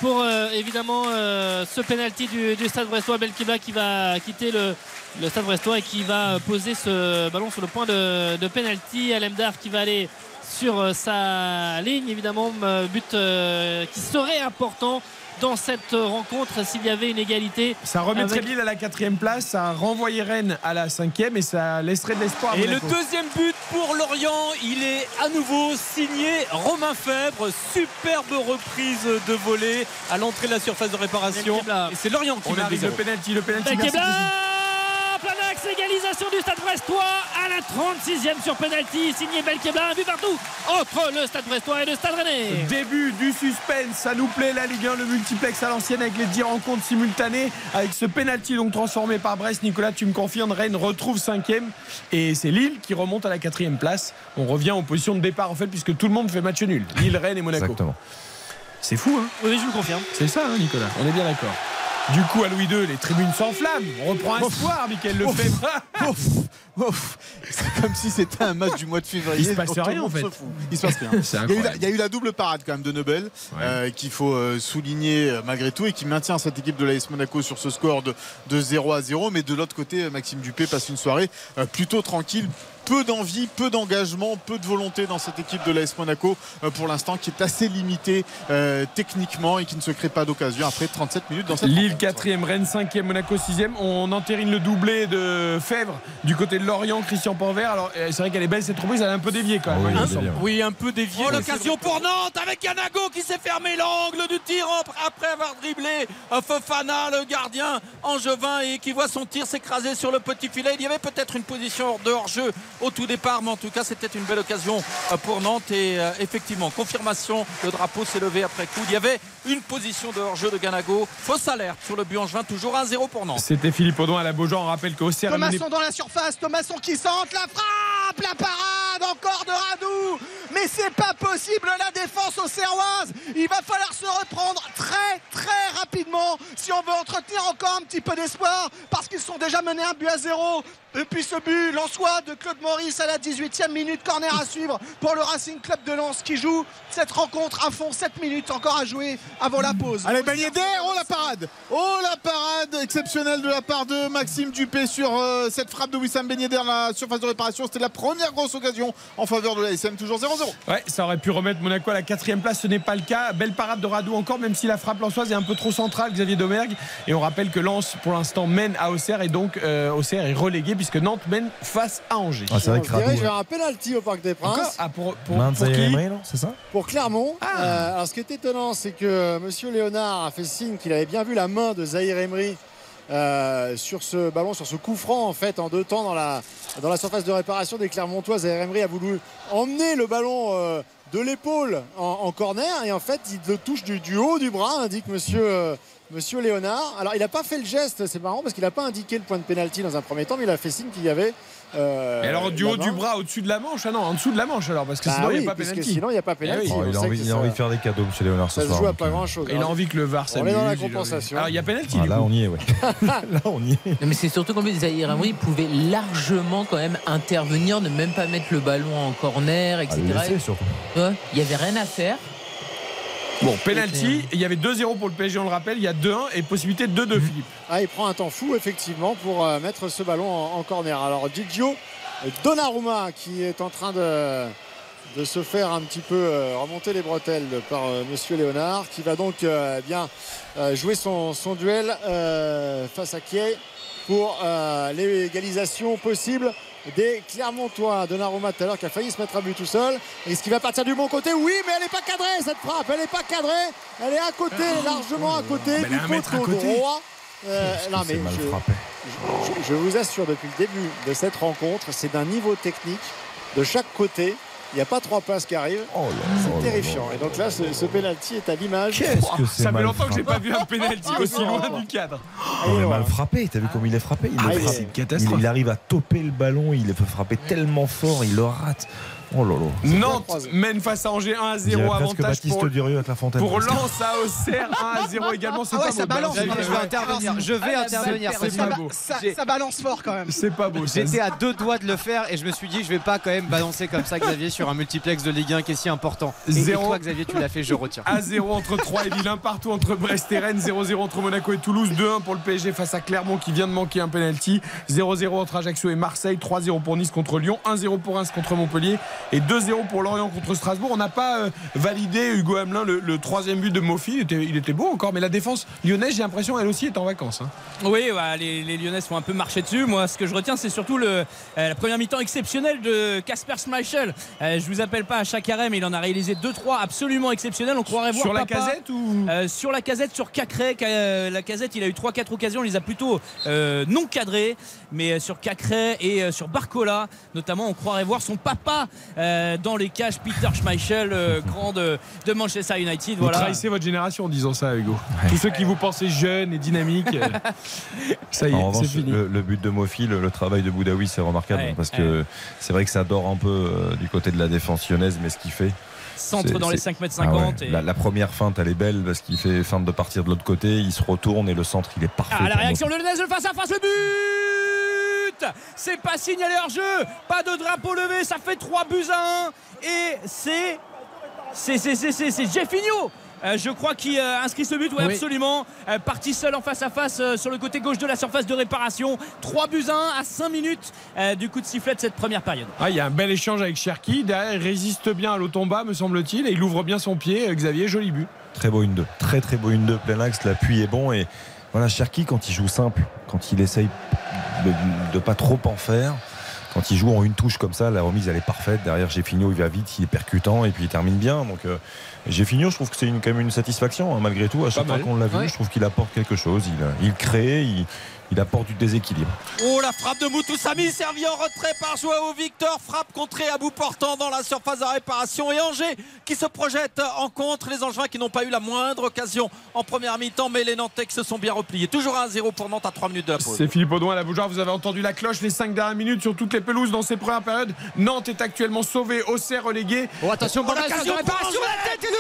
Pour euh, évidemment euh, ce penalty du, du stade brestois, Belkebla qui va quitter le, le stade brestois et qui va poser ce ballon sur le point de, de penalty. Alemdar qui va aller sur sa ligne, évidemment, but euh, qui serait important dans cette rencontre s'il y avait une égalité. Ça remettrait Avec- Lille à la quatrième place, ça renvoyerait Rennes à la cinquième et ça laisserait de l'espoir. Et le deuxième but pour Lorient, il est à nouveau signé Romain Fèvre. Superbe reprise de volée à l'entrée de la surface de réparation. Et c'est Lorient qui On arrive 2-0. le penalty, le penalty. Axe, égalisation du Stade Brestois à la 36e sur penalty, signé Belkebla, un but partout entre le Stade Brestois et le Stade Rennais. Début du suspense, ça nous plaît la Ligue 1, le multiplex à l'ancienne avec les 10 rencontres simultanées, avec ce penalty donc transformé par Brest. Nicolas, tu me confirmes, Rennes retrouve cinquième et c'est Lille qui remonte à la quatrième place. On revient en position de départ en fait puisque tout le monde fait match nul. Lille, Rennes et Monaco. Exactement. C'est fou, hein? Oui, je vous confirme. C'est ça, hein, Nicolas? On est bien d'accord. Du coup, à Louis II, les tribunes s'enflamment. On reprend espoir, Michael Lefebvre. (laughs) C'est comme si c'était un match du mois de février. Il se passe rien, en fait. se. Il se passe rien. Il, y a eu la, incroyable. il y a eu la double parade quand même de Nobel euh, qu'il faut euh, souligner euh, malgré tout et qui maintient cette équipe de l'AS Monaco sur ce score de, de 0 à 0. Mais de l'autre côté, Maxime Dupé passe une soirée plutôt tranquille. Peu d'envie, peu d'engagement, peu de volonté dans cette équipe de l'AS Monaco euh, pour l'instant qui est assez limitée euh, techniquement et qui ne se crée pas d'occasion après 37 minutes dans cette Lille 4e, Rennes 5e, Monaco 6e. On entérine le doublé de Fèvre du côté de Lorient, Christian Porvert. Alors euh, c'est vrai qu'elle est belle cette reprise, elle a un peu dévié quand même. Oui, hein, oui, Oui, un peu dévié. Oh, l'occasion pour Nantes avec Yanago qui s'est fermé l'angle du tir après avoir dribblé Fofana, le gardien angevin, et qui voit son tir s'écraser sur le petit filet. Il y avait peut-être une position de hors-jeu au tout départ, mais en tout cas, c'était une belle occasion euh, pour Nantes. Et euh, effectivement, confirmation, le drapeau s'est levé après coup. Il y avait une position de hors-jeu de Ganago. Fausse alerte sur le but angevin, toujours 1-0 pour Nantes. C'était Philippe Audouin à la Beaujean. On rappelle qu'Auxerre Thomasson dans la surface, Thomasson qui centre, la frappe, la parade encore de Radou. Mais c'est pas possible la défense aux Serroises. Il va falloir se reprendre très très rapidement si on veut entretenir encore un petit peu d'espoir parce qu'ils sont déjà menés un but à zéro. Et puis ce but, Lensois de Claude Maurice à la 18e minute, corner à suivre pour le Racing Club de Lens qui joue cette rencontre à fond, 7 minutes encore à jouer avant la pause. Allez, Ben Yedder, oh la parade Oh la parade exceptionnelle de la part de Maxime Dupé sur euh, cette frappe de Wissam Ben Yedder, la surface de réparation. C'était la première grosse occasion en faveur de la SM, toujours 0-0. Ouais, ça aurait pu remettre Monaco à la quatrième place, ce n'est pas le cas. Belle parade de Radou encore, même si la frappe lançoise est un peu trop centrale, Xavier Domergue. Et on rappelle que Lens, pour l'instant, mène à Auxerre et donc euh, Auxerre est relégué puisque Nantes mène face à Angers. Ah, c'est vrai On que Radou, vers un penalty au Parc des Princes. Ah, pour, pour, Main de pour Zaire qui Emery, non C'est ça Pour Clermont. Ah. Euh, alors ce qui est étonnant, c'est que Monsieur Léonard a fait signe qu'il avait bien vu la main de Zahir Emery euh, sur ce ballon, sur ce coup franc en fait en deux temps dans la, dans la surface de réparation des Clermontois. Zahir Emery a voulu emmener le ballon euh, de l'épaule en, en corner et en fait il le touche du, du haut du bras, indique Monsieur. euh, Monsieur Léonard. Alors, il n'a pas fait le geste, c'est marrant parce qu'il n'a pas indiqué le point de pénalty dans un premier temps, mais il a fait signe qu'il y avait. Euh, Et alors du haut du bras au-dessus de la manche Ah non, en dessous de la manche alors, parce que Bah sinon il oui, n'y a pas puisque pénalty. sinon, il n'y a pas Eh oui. pénalty. Oh, il, a envie, il a de faire des cadeaux, monsieur Léonard, ce Ça se soir. joue à donc, pas euh, grand chose. Et il a envie que le VAR On est dans la s'amuse, il compensation. Alors il y a pénalty. Ah, là, on y est, ouais. (laughs) là, on y est. Non, mais c'est surtout qu'en plus, Zahir Emery pouvait largement quand même intervenir, ne même pas mettre le ballon en corner, Ah, etc. le laisser, surtout. Ouais, Il n'y avait rien à faire. Bon, penalty, il y avait 2-0 pour le PSG, on le rappelle, il y a 2-1 et possibilité de 2-2, Philippe. Ah, il prend un temps fou, effectivement, pour euh, mettre ce ballon en, en corner. Alors, Gigio Donnarumma qui est en train de, de se faire un petit peu euh, remonter les bretelles par euh, Monsieur Léonard, qui va donc euh, bien euh, jouer son, son duel euh, face à Kiei pour euh, l'égalisation possible des Clermontois. Donnarumma tout à l'heure qui a failli se mettre à but tout seul. Est-ce qu'il va partir du bon côté Oui, mais elle n'est pas cadrée cette frappe. Elle n'est pas cadrée. Elle est à côté, largement à côté Mais elle du poteau côté. droit. Euh, non, mais je vous assure, depuis le début de cette rencontre, c'est d'un niveau technique de chaque côté. Il n'y a pas trois passes qui arrivent. Oh C'est là terrifiant. Et donc là, ce, ce penalty est à l'image. Qu'est-ce que c'est Ça fait longtemps que j'ai frappé. pas vu un penalty Ah, aussi loin non. du cadre. Non, mais mal frappé, t'as vu comme il est frappé? Il, Ah, il est-. Il, il arrive à toper le ballon, il le fait frapper tellement fort, il le rate. Oh là là. Nantes mène face à Angers 1 à Je dirais 0 presque avantage Baptiste pour, Durieux avec la fontaine. pour Lens à Auxerre 1 à 0 également. C'est Ah ouais, pas ça beau. balance, Je vais intervenir. Je vais Ah, intervenir. c'est pas beau. ça- balance fort quand même. C'est pas beau. J'étais à deux doigts de le faire et je me suis dit je vais pas quand même balancer comme ça Xavier sur un multiplex de Ligue 1 qui est si important. Et, et Zéro. toi Xavier tu l'as fait, je retiens. à 0 entre 3 et Lille, partout entre Brest et Rennes, 0-0 entre Monaco et Toulouse, 2-1 pour le PSG face à Clermont qui vient de manquer un penalty, 0-0 entre Ajaccio et Marseille, 3-0 pour Nice contre Lyon, 1-0 pour Reims contre Montpellier et 2-0 pour Lorient contre Strasbourg. On n'a pas euh, validé Hugo Hamelin le, le troisième but de Mofi, il était, il était beau encore, mais la défense lyonnaise, j'ai l'impression elle aussi est en vacances. hein. Oui, bah, les, les Lyonnais sont un peu marché dessus. Moi, ce que je retiens, c'est surtout le, euh, la première mi-temps exceptionnelle de Casper Schmeichel. Euh, je vous appelle pas à chaque arrêt, mais il en a réalisé 2-3 absolument exceptionnels. On croirait voir Sur la casette ou? euh, sur la casette, sur Cacré, Ca- la casette, il a eu 3-4 occasions, il les a plutôt euh, non cadrées, mais sur Cacré et sur Barcola, notamment, on croirait voir son papa euh, dans les cages, Peter Schmeichel, euh, (laughs) grand de, de Manchester United. Vous trahissez votre génération en disant ça, Hugo. Tous ceux qui vous pensaient jeunes et dynamiques, euh, (laughs) ça y est, c'est fini. le, le but de Mofi, le, le travail de Boudaoui, c'est remarquable Ouais, parce que c'est vrai que ça dort un peu euh, du côté de la défense lyonnaise, mais ce qu'il fait. centre dans les c'est- 5 mètres Ah 50. ouais. et- la, la première feinte, elle est belle parce qu'il fait feinte de partir de l'autre côté, il se retourne et le centre, il est parfait. Ah, la réaction moi. lyonnaise, le face à face, le but C'est pas signalé hors jeu, pas de drapeau levé, ça fait 3 buts à 1 et c'est c'est c'est c'est c'est c'est Jeffinho euh, je crois qui euh, inscrit ce but, oui, Oui. absolument. Euh, parti seul en face à face euh, sur le côté gauche de la surface de réparation. 3 buts à 1 à 5 minutes euh, du coup de sifflet de cette première période. Ah, il y a un bel échange avec Cherki. Derrière, il résiste bien à l'automba, me semble-t-il, et il ouvre bien son pied. Euh, Xavier, joli but. Très beau une 2. Très très beau une 2. Plein axe, l'appui est bon. Et voilà, Cherki, quand il joue simple, quand il essaye de, de pas trop en faire, quand il joue en une touche comme ça, la remise elle est parfaite. Derrière Géfinio, il va vite, il est percutant et puis il termine bien. Donc euh, Géfinio, je trouve que c'est une, quand même une satisfaction hein, malgré tout. À chaque Pas fois qu'on l'a vu, Ouais. je trouve qu'il apporte quelque chose. Il, il crée, il, il apporte du déséquilibre. Oh la frappe de Moutoussami servi en retrait par Joao Victor. Frappe contrée à bout portant dans la surface de réparation. Et Angers qui se projette en contre. Les Angevins qui n'ont pas eu la moindre occasion en première mi-temps mais les Nantais qui se sont bien repliés. Toujours 1-0 pour Nantes à 3 minutes de la pause. C'est Philippe Audouin à la bougeoire. Vous avez entendu la cloche les 5 dernières minutes sur toutes les pelouses dans ces premières périodes. Nantes est actuellement sauvé, Auxerre relégué. Oh attention, bonne L'occasion de réparation, la tête et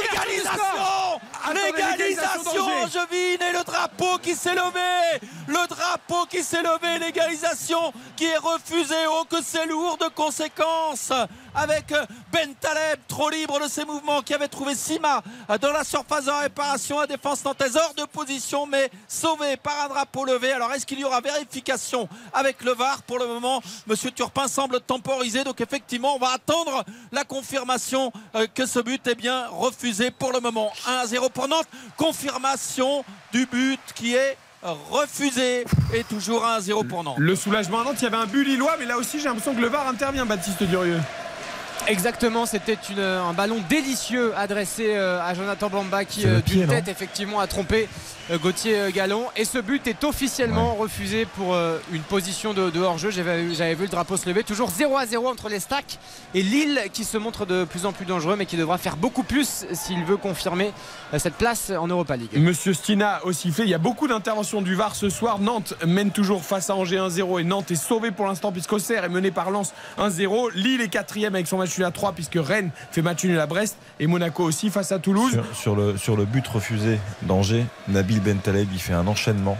L'égalisation. Angevine et le drapeau qui s'est levé. Le drapeau qui s'est levé, l'égalisation qui est refusée. Oh que c'est lourd de conséquences. Avec Ben Taleb trop libre de ses mouvements qui avait trouvé Sima dans la surface de réparation. À défense nantaise hors de position mais sauvé par un drapeau levé. Alors est-ce qu'il y aura vérification avec le VAR pour le moment? Monsieur Turpin semble temporiser donc effectivement on va attendre la confirmation euh, que ce but est bien refusé pour le moment. 1-0 pour Nantes. Confirmation du but qui est refusé et toujours 1-0 pour Nantes Le soulagement à Nantes, il y avait un but lillois, mais là aussi j'ai l'impression que le VAR intervient, Baptiste Durieux. Exactement, c'était un ballon délicieux adressé euh, à Jonathan Bamba qui euh, d'une tête effectivement a trompé Gauthier euh, Gallon et ce but est officiellement refusé pour euh, une position de, de hors-jeu. J'avais j'avais vu le drapeau se lever. Toujours 0 à 0 entre les stacks et Lille qui se montre de plus en plus dangereux mais qui devra faire beaucoup plus s'il veut confirmer euh, cette place en Europa League. Monsieur Stina au sifflet. Il y a beaucoup d'interventions du VAR ce soir. Nantes mène toujours face à Angers 1-0 et Nantes est sauvé pour l'instant puisqu'Auxerre est mené par Lens 1-0. Lille est quatrième avec son match nul à 3 puisque Rennes fait match nul à Brest et Monaco aussi face à Toulouse. Sur, sur le, sur le but refusé d'Angers, Nabil Bentaleb, il fait un enchaînement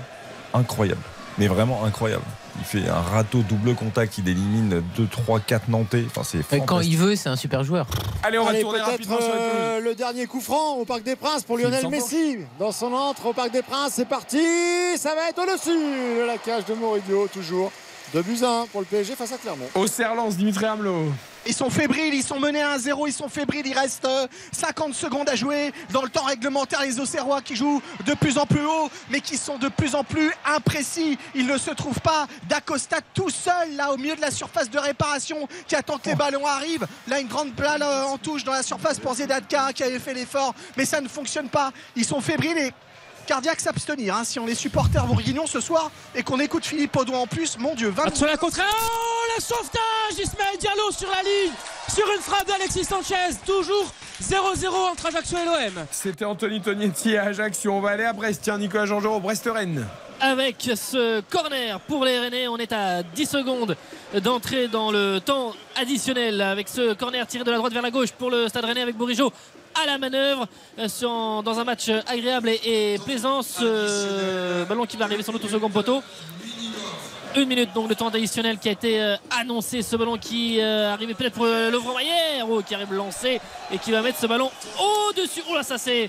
incroyable. Mais vraiment incroyable. Il fait un râteau double contact, il élimine 2, 3, 4 Nantais. Enfin, c'est Et Quand il veut, c'est un super joueur. Allez, on va Allez, tourner rapidement sur euh, le dernier coup franc au Parc des Princes pour Lionel. Messi. Dans son entre au Parc des Princes, c'est parti. Ça va être au-dessus de la cage de Moridio, toujours. 2 buts à 1 pour le PSG face à Clermont. Auxerre Lens, Dimitri Hamelot. Ils sont fébriles, ils sont menés à 1-0, ils sont fébriles, il reste euh, 50 secondes à jouer dans le temps réglementaire. Les Auxerrois qui jouent de plus en plus haut, mais qui sont de plus en plus imprécis. Ils ne se trouvent pas. D'Acosta tout seul, là, au milieu de la surface de réparation, qui attend que les ballons arrivent. Là, une grande balle euh, en touche dans la surface pour Zedadka, qui avait fait l'effort, mais ça ne fonctionne pas. Ils sont fébriles et cardiaques s'abstenir. hein. Si on est supporters bourguignons ce soir et qu'on écoute Philippe Audouin en plus, mon Dieu, 20 Sur la contre Oh, le sauvetage Ismaël Diallo sur la ligne sur une frappe d'Alexis Sanchez. Toujours 0-0 entre Ajaccio et l'OM. C'était Anthony Tognetti à Ajaccio. On va aller à Brest. Tiens, Nicolas Jean-Jean au Brest-Rennes. avec ce corner pour les Rennais. On est à 10 secondes d'entrée dans le temps additionnel avec ce corner tiré de la droite vers la gauche pour le Stade Rennais avec Bourigeau à la manœuvre euh, dans un match agréable et, plaisant. Ce ballon qui va arriver sans doute au second poteau. Une minute donc de temps additionnel qui a été euh, annoncé. Ce ballon qui euh, arrivait peut-être pour euh, Maillère oh, qui arrive lancé et qui va mettre ce ballon au-dessus. Oh là, ça c'est euh,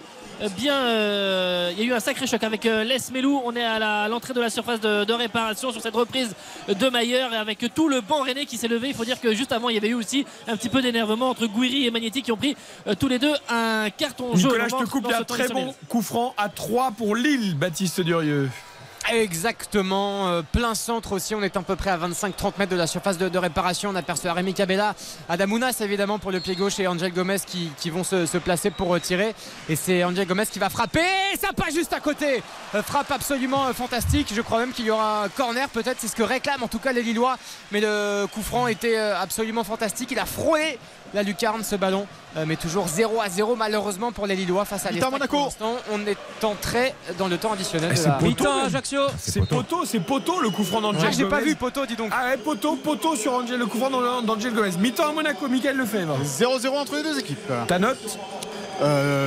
bien. euh, Il y a eu un sacré choc avec euh, Les Melou. On est à l'entrée de la surface de, de réparation sur cette reprise de Maillère et avec tout le banc rennais qui s'est levé. Il faut dire que juste avant, il y avait eu aussi un petit peu d'énervement entre Gouiri et Magnetti qui ont pris euh, tous les deux un carton jaune. Nicolas, je te coupe. Il y a ce un très bon coup franc à 3 pour Lille, Baptiste Durieux. Exactement, euh, plein centre aussi, on est à peu près à 25-30 mètres de la surface de, réparation. On aperçoit Rémi Cabella, Adamounas évidemment pour le pied gauche et Angel Gomez qui, vont se, placer pour euh, tirer. Et c'est Angel Gomez qui va frapper, ça passe juste à côté. Euh, frappe absolument euh, fantastique, je crois même qu'il y aura un corner peut-être, c'est ce que réclament en tout cas les Lillois. Mais le coup franc était absolument fantastique, il a frôlé la lucarne ce ballon. Euh, mais toujours 0 à 0 malheureusement pour les Lillois face à l'Estac. Monaco. On est entré dans le temps additionnel. Eh, c'est la- poteau. Ajaccio. C'est poteau, c'est poteau le coup franc d'Angel Ah, j'ai pas vu poteau, dis donc. Ah ouais, poteau, poteau sur Angel, le coup franc d'An- d'Angel Gomez. Mi-temps à Monaco, Michael Lefebvre. 0-0 entre les deux équipes. Ta note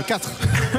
4.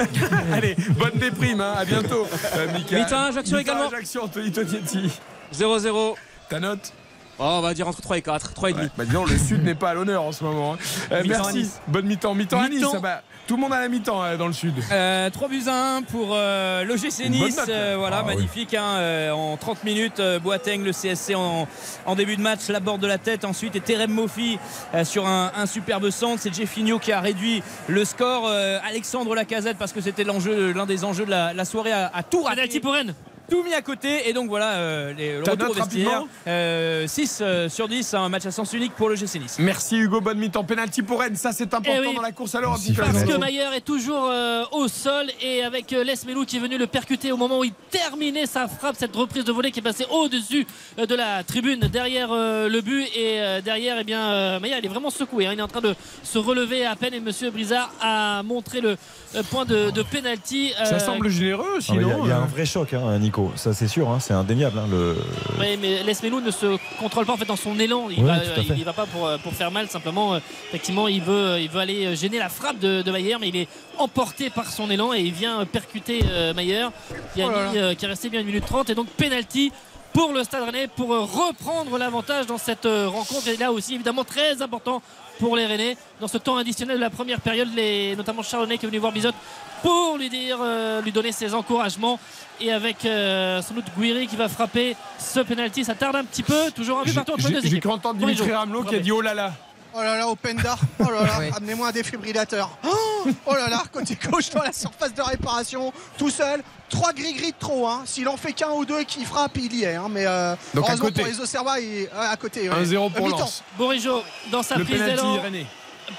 (laughs) Allez, bonne déprime, hein, à bientôt. Euh, Mika. Mi-temps, Ajaccio Mi-temps, également. Ajaccio, Anthony Tonietti. 0-0. Ta note Oh, on va dire entre 3 et 4. 3 et demi. Bah disons, le Sud n'est pas à l'honneur en ce moment. hein. Euh, merci. Nice. Bonne mi-temps. Mi-temps à Nice. Mi-temps. ça va. Tout le monde à la mi-temps euh, dans le Sud. 3 buts à 1 pour euh, l'OGC Nice. note. Euh, voilà, Ah, oui. magnifique. hein, euh, en 30 minutes, euh, Boateng, le CSC en, en début de match, la borde de la tête. Ensuite, et Terem Mofi euh, sur un, un superbe centre. C'est Jeffinho qui a réduit le score. Euh, Alexandre Lacazette, parce que c'était l'enjeu, l'un des enjeux de la, la soirée à, à pour Rennes. Tout mis à côté. Et donc voilà, euh, les, le retour vestiaire. rapidement Euh, 6 euh, sur 10, un match à sens unique pour l'OGC Nice. Merci Hugo, bonne mi-temps. Penalty pour Rennes, ça c'est important Eh oui. dans la course à l'Europe. Parce que. Maillard est toujours euh, au sol et avec euh, Les Melou qui est venu le percuter au moment où il terminait sa frappe, cette reprise de volée qui est passée au-dessus de la tribune derrière euh, le but et euh, derrière eh bien euh, Maillard il est vraiment secoué, hein. il est en train de se relever à peine et Monsieur Brizard a montré le euh, point de, de penalty. Ça semble généreux Non, mais Il y a- sinon. il y, a un vrai choc, hein, Nico. Ça, c'est sûr. hein, c'est indéniable. hein, le... Oui, mais Les Melou ne se contrôle pas en fait dans son élan. Il Ouais, va, pas pour, pour faire mal. Simplement, euh, effectivement, il veut, il veut aller gêner la frappe de, de Maillard, mais il est emporté par son élan et il vient percuter euh, Maillard, qui, a Oh là mis, euh, qui est resté bien une minute 30 et donc penalty. Pour le Stade Rennais, pour euh, reprendre l'avantage dans cette euh, rencontre. Et là aussi, évidemment, très important pour les Rennais. Dans ce temps additionnel de la première période, les, notamment Chardonnay qui est venu voir Bizot pour lui dire, euh, lui donner ses encouragements. Et avec euh, sans doute Guiri qui va frapper ce penalty. Ça tarde un petit peu. Toujours un but partout entre les deux j'ai cru entendre. Dimitri Ramelot qui a dit oh là là. Oh là là, open d'art. Oh là là, (laughs) Oui. amenez-moi un défibrillateur. Oh, oh là là, côté gauche dans la surface de réparation, tout seul. Trois gris-gris de trop. Hein. S'il en fait qu'un ou deux qui frappe, il y est. hein. Mais euh, Donc à heureusement côté. pour les Auxerrois, il est à côté. ouais. 1-0 pour Euh, mi-temps. Lens. Dans sa Le prise d'élan.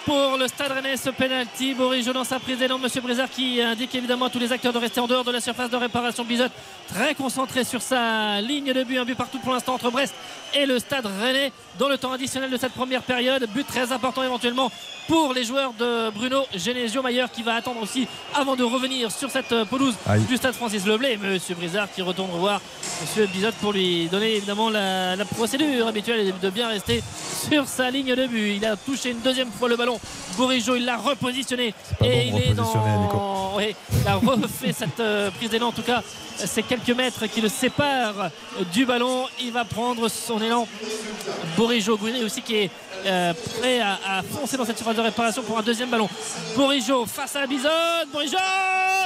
Pour le Stade Rennais ce penalty. Bourigeau dans sa prise d'élan. Monsieur Brézard qui indique évidemment à tous les acteurs de rester en dehors de la surface de réparation. Bizot très concentré sur sa ligne de but. Un but partout pour l'instant entre Brest et le Stade Rennais dans le temps additionnel de cette première période. But très important éventuellement pour les joueurs de Bruno Genesio Mayer qui va attendre aussi avant de revenir sur cette pelouse Aïe. du Stade Francis Leblé. Monsieur Brizard qui retourne revoir Monsieur Bizot pour lui donner évidemment la, la procédure habituelle de bien rester sur sa ligne de but. Il a touché une deuxième fois le ballon. Il l'a repositionné et bon il est dans. Oui, il a refait cette euh, prise d'élan. En tout cas, c'est quelques mètres qui le séparent du ballon. Il va prendre son élan. Bourigeau, Gouinet aussi qui est euh, prêt à, à foncer dans cette surface de réparation pour un deuxième ballon. Bourigeau face à Bison. Bourigeau,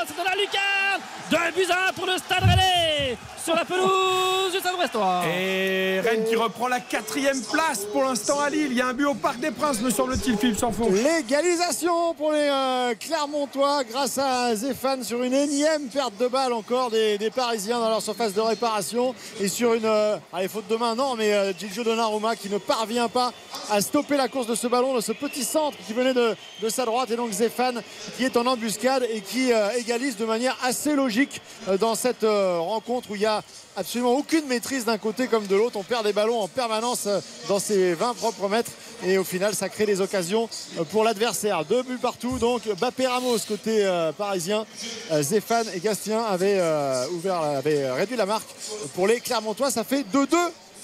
c'est dans la lucarne. Deux buts à un pour le Stade Rennais sur la pelouse du Stade Brestois. Et Rennes qui reprend la quatrième place pour l'instant à Lille. Il y a un but au Parc des Princes, me semble-t-il, Philippe Sanfon. L'égalisation pour les euh, Clermontois grâce à Zéphane sur une énième perte de balle encore des, des Parisiens dans leur surface de réparation et sur une euh, allez, faute de main non mais euh, Gilgio Donnarumma qui ne parvient pas à stopper la course de ce ballon de ce petit centre qui venait de, sa droite et donc Zéphane qui est en embuscade et qui euh, égalise de manière assez logique euh, dans cette euh, rencontre où il y a absolument aucune maîtrise d'un côté comme de l'autre. On perd des ballons en permanence dans ses 20 propres mètres et au final ça crée des occasions pour l'adversaire. Deux buts partout donc Bappé Ramos côté parisien. Zéphane et Gastien avaient, ouvert, avaient réduit la marque pour les Clermontois. Ça fait 2-2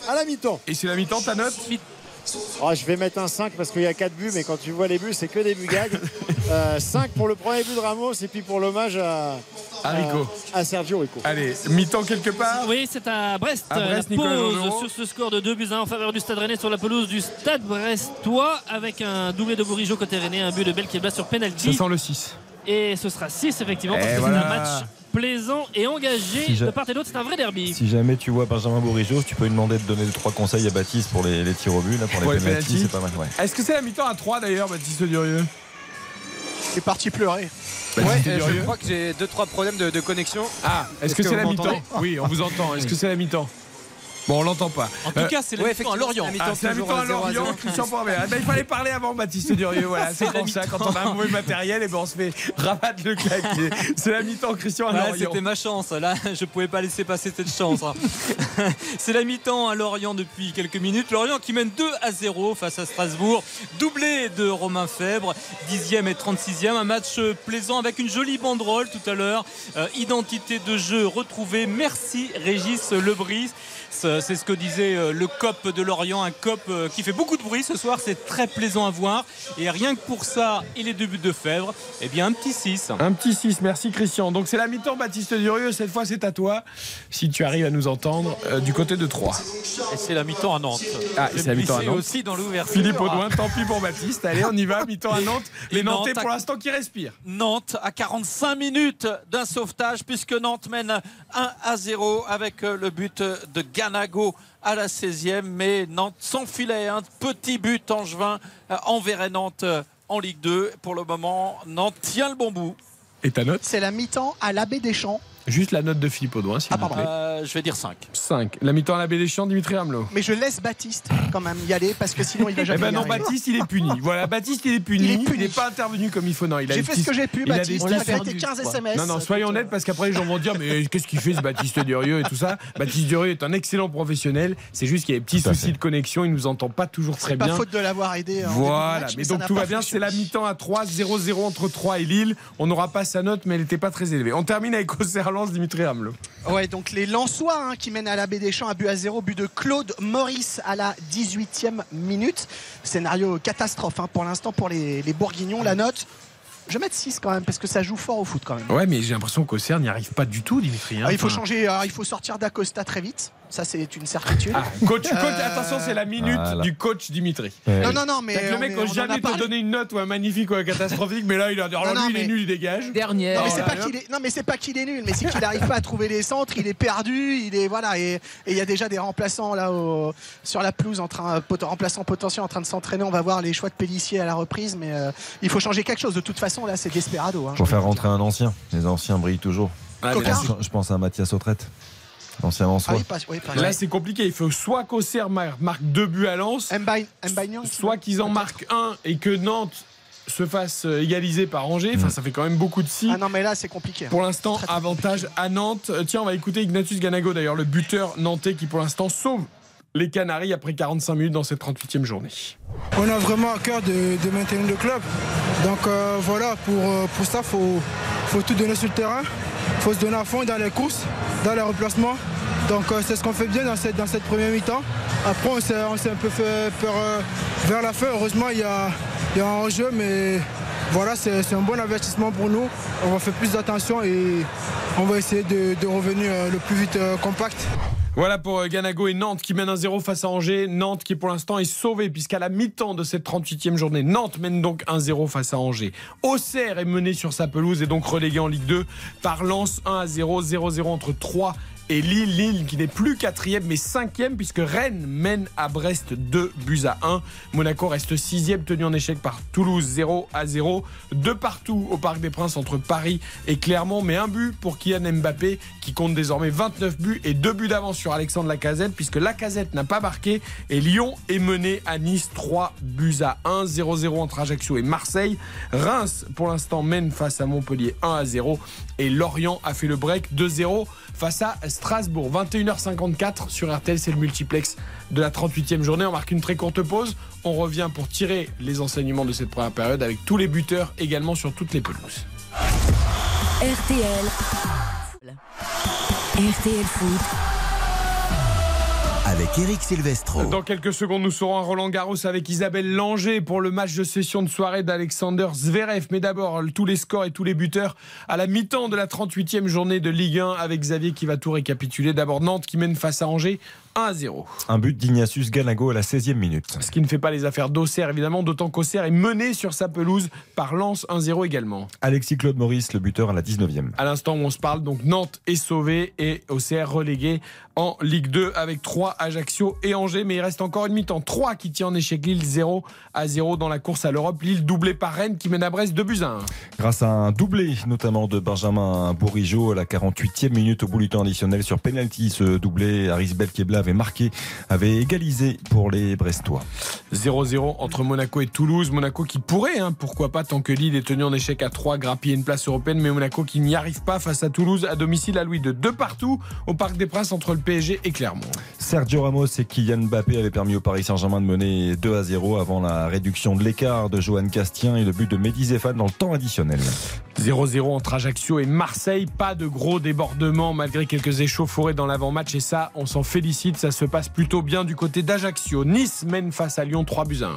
à la mi-temps. Et c'est la mi-temps, ta note? Oh, je vais mettre un 5 parce qu'il y a 4 buts, mais quand tu vois les buts, c'est que des buts gags. (laughs) Euh, 5 pour le premier but de Ramos et puis pour l'hommage à, À Rico. à Sergio Rico. Allez, mi-temps quelque part. Oui, c'est à Brest. À Brest, la pause sur ce score de 2 buts à 1 en faveur du Stade Rennais sur la pelouse du Stade Brestois avec un doublé de Bourigeau côté Rennais, un but de Belkebla sur Ça penalty. sent le 6. Et ce sera 6 effectivement Et parce que voilà. c'est un match plaisant et engagé Si de part et d'autre. C'est un vrai derby. Si jamais tu vois Benjamin Bourigeau, tu peux lui demander de donner deux trois conseils à Baptiste pour les, les tirs au but, là, pour les pénaltys. c'est pas mal. Ouais. Est-ce que c'est la mi-temps à 3 d'ailleurs, Baptiste Durieux? Il est parti pleurer. Ouais, euh, je crois que j'ai 2-3 problèmes de, de connexion. Ah, est-ce que que c'est la mi-temps? Oui, on vous entend. Est-ce que c'est la mi-temps? Bon, on l'entend pas. En tout Euh, cas, c'est la mi-temps à Lorient. Ah, c'est la mi-temps à Lorient, Christian Poiré. Ah, ben, il fallait parler avant Baptiste Durieux. Voilà, (laughs) c'est pour ça. mi-temps. Quand on a un mauvais matériel, et ben on se fait (laughs) rabattre le clavier. C'est la mi-temps, Christian à Ouais, Lorient. C'était ma chance. Là, (laughs) je pouvais pas laisser passer cette chance. hein. C'est la mi-temps à Lorient depuis quelques minutes. Lorient qui mène 2 à 0 face à Strasbourg. Doublé de Romain Fèvre, 10e et 36e. Un match plaisant avec une jolie banderole tout à l'heure. Euh, identité de jeu retrouvée. Merci Régis Lebris. C'est ce que disait euh, le COP de Lorient, un COP euh, qui fait beaucoup de bruit ce soir, c'est très plaisant à voir. Et rien que pour ça, et les deux buts de Fèvre, eh bien un petit 6. Un petit 6, merci Christian. Donc c'est la mi-temps, Baptiste Durieux. Cette fois, c'est à toi. Si tu arrives à nous entendre euh, du côté de Troyes. Et c'est la mi-temps à Nantes. Ah, c'est la mi-temps à Nantes. aussi dans l'ouverture. Philippe Audouin, tant pis pour Baptiste. Allez, on y va. Mi-temps à Nantes. Les Et Nantais, Nantes a- pour l'instant, qui respirent. Nantes à 45 minutes d'un sauvetage puisque Nantes mène 1 à 0 avec le but de Ganago à la 16e mais Nantes s'enfilait un petit but angevin euh, enverrait Nantes euh, en Ligue 2 pour le moment Nantes tient le bon bout. Et ta note? C'est la mi-temps à l'abbé Deschamps. Juste la note de Philippe Audouin, s'il vous plaît. Euh, je vais dire 5 5. La mi-temps à la baie des Champs, Dimitri Ramelot. Mais je laisse Baptiste quand même y aller parce que sinon il va Eh jamais ben y non, arriver. Baptiste, il est puni. (laughs) Voilà, Baptiste, il est puni. Il est Il puni. n'est pas intervenu comme il faut. Non, il a J'ai fait petits- ce que j'ai pu, il a des Baptiste. Il a fait 15 SMS. Non, non, soyons honnêtes parce qu'après les gens vont dire mais qu'est-ce qu'il fait ce Baptiste Durieux et tout ça? Baptiste Durieux est un excellent professionnel. C'est juste qu'il y a des petits soucis fait. de connexion. Il nous entend pas toujours très C'est pas bien. faute de l'avoir aidé. de Voilà, match, mais donc tout va bien, c'est la mi-temps à 3, 0-0 entre 3 et Lille. On n'aura pas sa note, mais elle n'était pas très élevée. On termine avec Dimitri Ramelot. Ouais, donc les Lensois hein, qui mènent à la baie des Champs à but à 0, but de Claude Maurice à la 18e minute. Scénario catastrophe hein, pour l'instant pour les, les Bourguignons. La note, je vais mettre 6 quand même parce que ça joue fort au foot quand même. Ouais, mais j'ai l'impression qu'Auxerre n'y arrive pas du tout, Dimitri. hein. Ah, il faut changer, alors, il faut sortir d'Acosta très vite. Ça, c'est une certitude. Ah, coach, coach, Euh, attention, c'est la minute Voilà. du coach Dimitri. Non, non, non, mais. Le on mec est- n'a on a jamais te donné une note ou un magnifique ou un catastrophique, mais là il a dit alors Non, non, lui il est nul, il dégage. Dernière. Non mais, c'est pas qu'il est... non mais c'est pas qu'il est nul, mais c'est qu'il n'arrive pas à trouver les centres, il est perdu, il est voilà et il y a déjà des remplaçants là au- sur la pelouse en train pot- remplaçants potentiels en train de s'entraîner. On va voir les choix de Pellissier à la reprise, mais euh, il faut changer quelque chose. De toute façon là c'est desperado. hein. Pour faire rentrer un ancien. Les anciens brillent toujours. Ah, là, Je pense à Mathias Autrette. L'ancien Ah oui, oui, Là c'est compliqué, il faut soit qu'Auxerre mar- marque deux buts à Lens, Mbaye- soit qu'ils en marquent un et que Nantes se fasse euh, égaliser par Angers. Enfin ça fait quand même beaucoup de si. Ah non mais là c'est compliqué. Pour l'instant, avantage à Nantes. Euh, Tiens, on va écouter Ignatius Ganago, d'ailleurs, le buteur nantais qui, pour l'instant, sauve les Canaries après 45 minutes dans cette 38e journée. On a vraiment à cœur de, maintenir le club. Donc euh, voilà, pour, euh, pour ça, il faut, faut tout donner sur le terrain. Il faut se donner à fond dans les courses, dans les remplacements. Donc euh, c'est ce qu'on fait bien dans cette, dans première mi-temps. Après, on s'est un peu fait peur vers la fin. Heureusement, il y a, un enjeu, mais voilà, c'est un bon investissement pour nous. On va faire plus d'attention et on va essayer de, revenir le plus vite compact. Voilà pour euh, Ganago et Nantes qui mènent un 0 face à Angers. Nantes qui pour l'instant est sauvé puisqu'à la mi-temps de cette 38e journée, Nantes mène donc 1-0 face à Angers. Auxerre est mené sur sa pelouse et donc relégué en Ligue 2 par Lens 1-0, 0-0 entre 3 et Lille, Lille qui n'est plus quatrième mais cinquième puisque Rennes mène à Brest 2 buts à 1. Monaco reste sixième tenu en échec par Toulouse 0 à 0. De partout au Parc des Princes entre Paris et Clermont mais un but pour Kylian Mbappé qui compte désormais 29 buts et deux buts d'avance sur Alexandre Lacazette puisque Lacazette n'a pas marqué et Lyon est mené à Nice 3 buts à 1 0-0 entre Ajaccio et Marseille. Reims pour l'instant mène face à Montpellier 1 à 0 et Lorient a fait le break 2-0 face à Strasbourg. 21h54 sur RTL, c'est le multiplex de la 38e journée. On marque une très courte pause. On revient pour tirer les enseignements de cette première période avec tous les buteurs également sur toutes les pelouses. RTL. RTL Foot. Avec Eric Silvestro. Dans quelques secondes, nous serons à Roland Garros avec Isabelle Langer pour le match de session de soirée d'Alexander Zverev. Mais d'abord, tous les scores et tous les buteurs à la mi-temps de la 38e journée de Ligue 1 avec Xavier qui va tout récapituler. D'abord Nantes qui mène face à Angers 1 à 0. Un but d'Ignatius Ganago à la 16e minute. Ce qui ne fait pas les affaires d'Auxerre évidemment, d'autant qu'Auxerre est mené sur sa pelouse par Lens 1-0 également. Alexis Claude Maurice, le buteur à la 19e. À l'instant où on se parle, donc Nantes est sauvé et Auxerre relégué en Ligue 2 avec 3 Ajaccio et Angers. Mais il reste encore une mi-temps. 3 qui tient en échec Lille 0 à 0 dans la course à l'Europe. Lille doublé par Rennes qui mène à Brest 2 buts à 1. Grâce à un doublé, notamment de Benjamin Bourigeau à la 48e minute au bout du temps additionnel sur penalty. Ce doublé, Aris Belkebla avait marqué, avait égalisé pour les Brestois. 0-0 entre Monaco et Toulouse. Monaco qui pourrait, hein, pourquoi pas, tant que Lille est tenu en échec à 3, grappiller une place européenne, mais Monaco qui n'y arrive pas face à Toulouse à domicile à Louis de deux partout au Parc des Princes entre le PSG et Clermont. Sergio Ramos et Kylian Mbappé avaient permis au Paris Saint-Germain de mener 2 à 0 avant la réduction de l'écart de Johan Castien et le but de Mehdi Zéphane dans le temps additionnel. 0-0 entre Ajaccio et Marseille. Pas de gros débordements malgré quelques échauffourées dans l'avant-match. Et ça, on s'en félicite. Ça se passe plutôt bien du côté d'Ajaccio. Nice mène face à Lyon 3 buts à 1.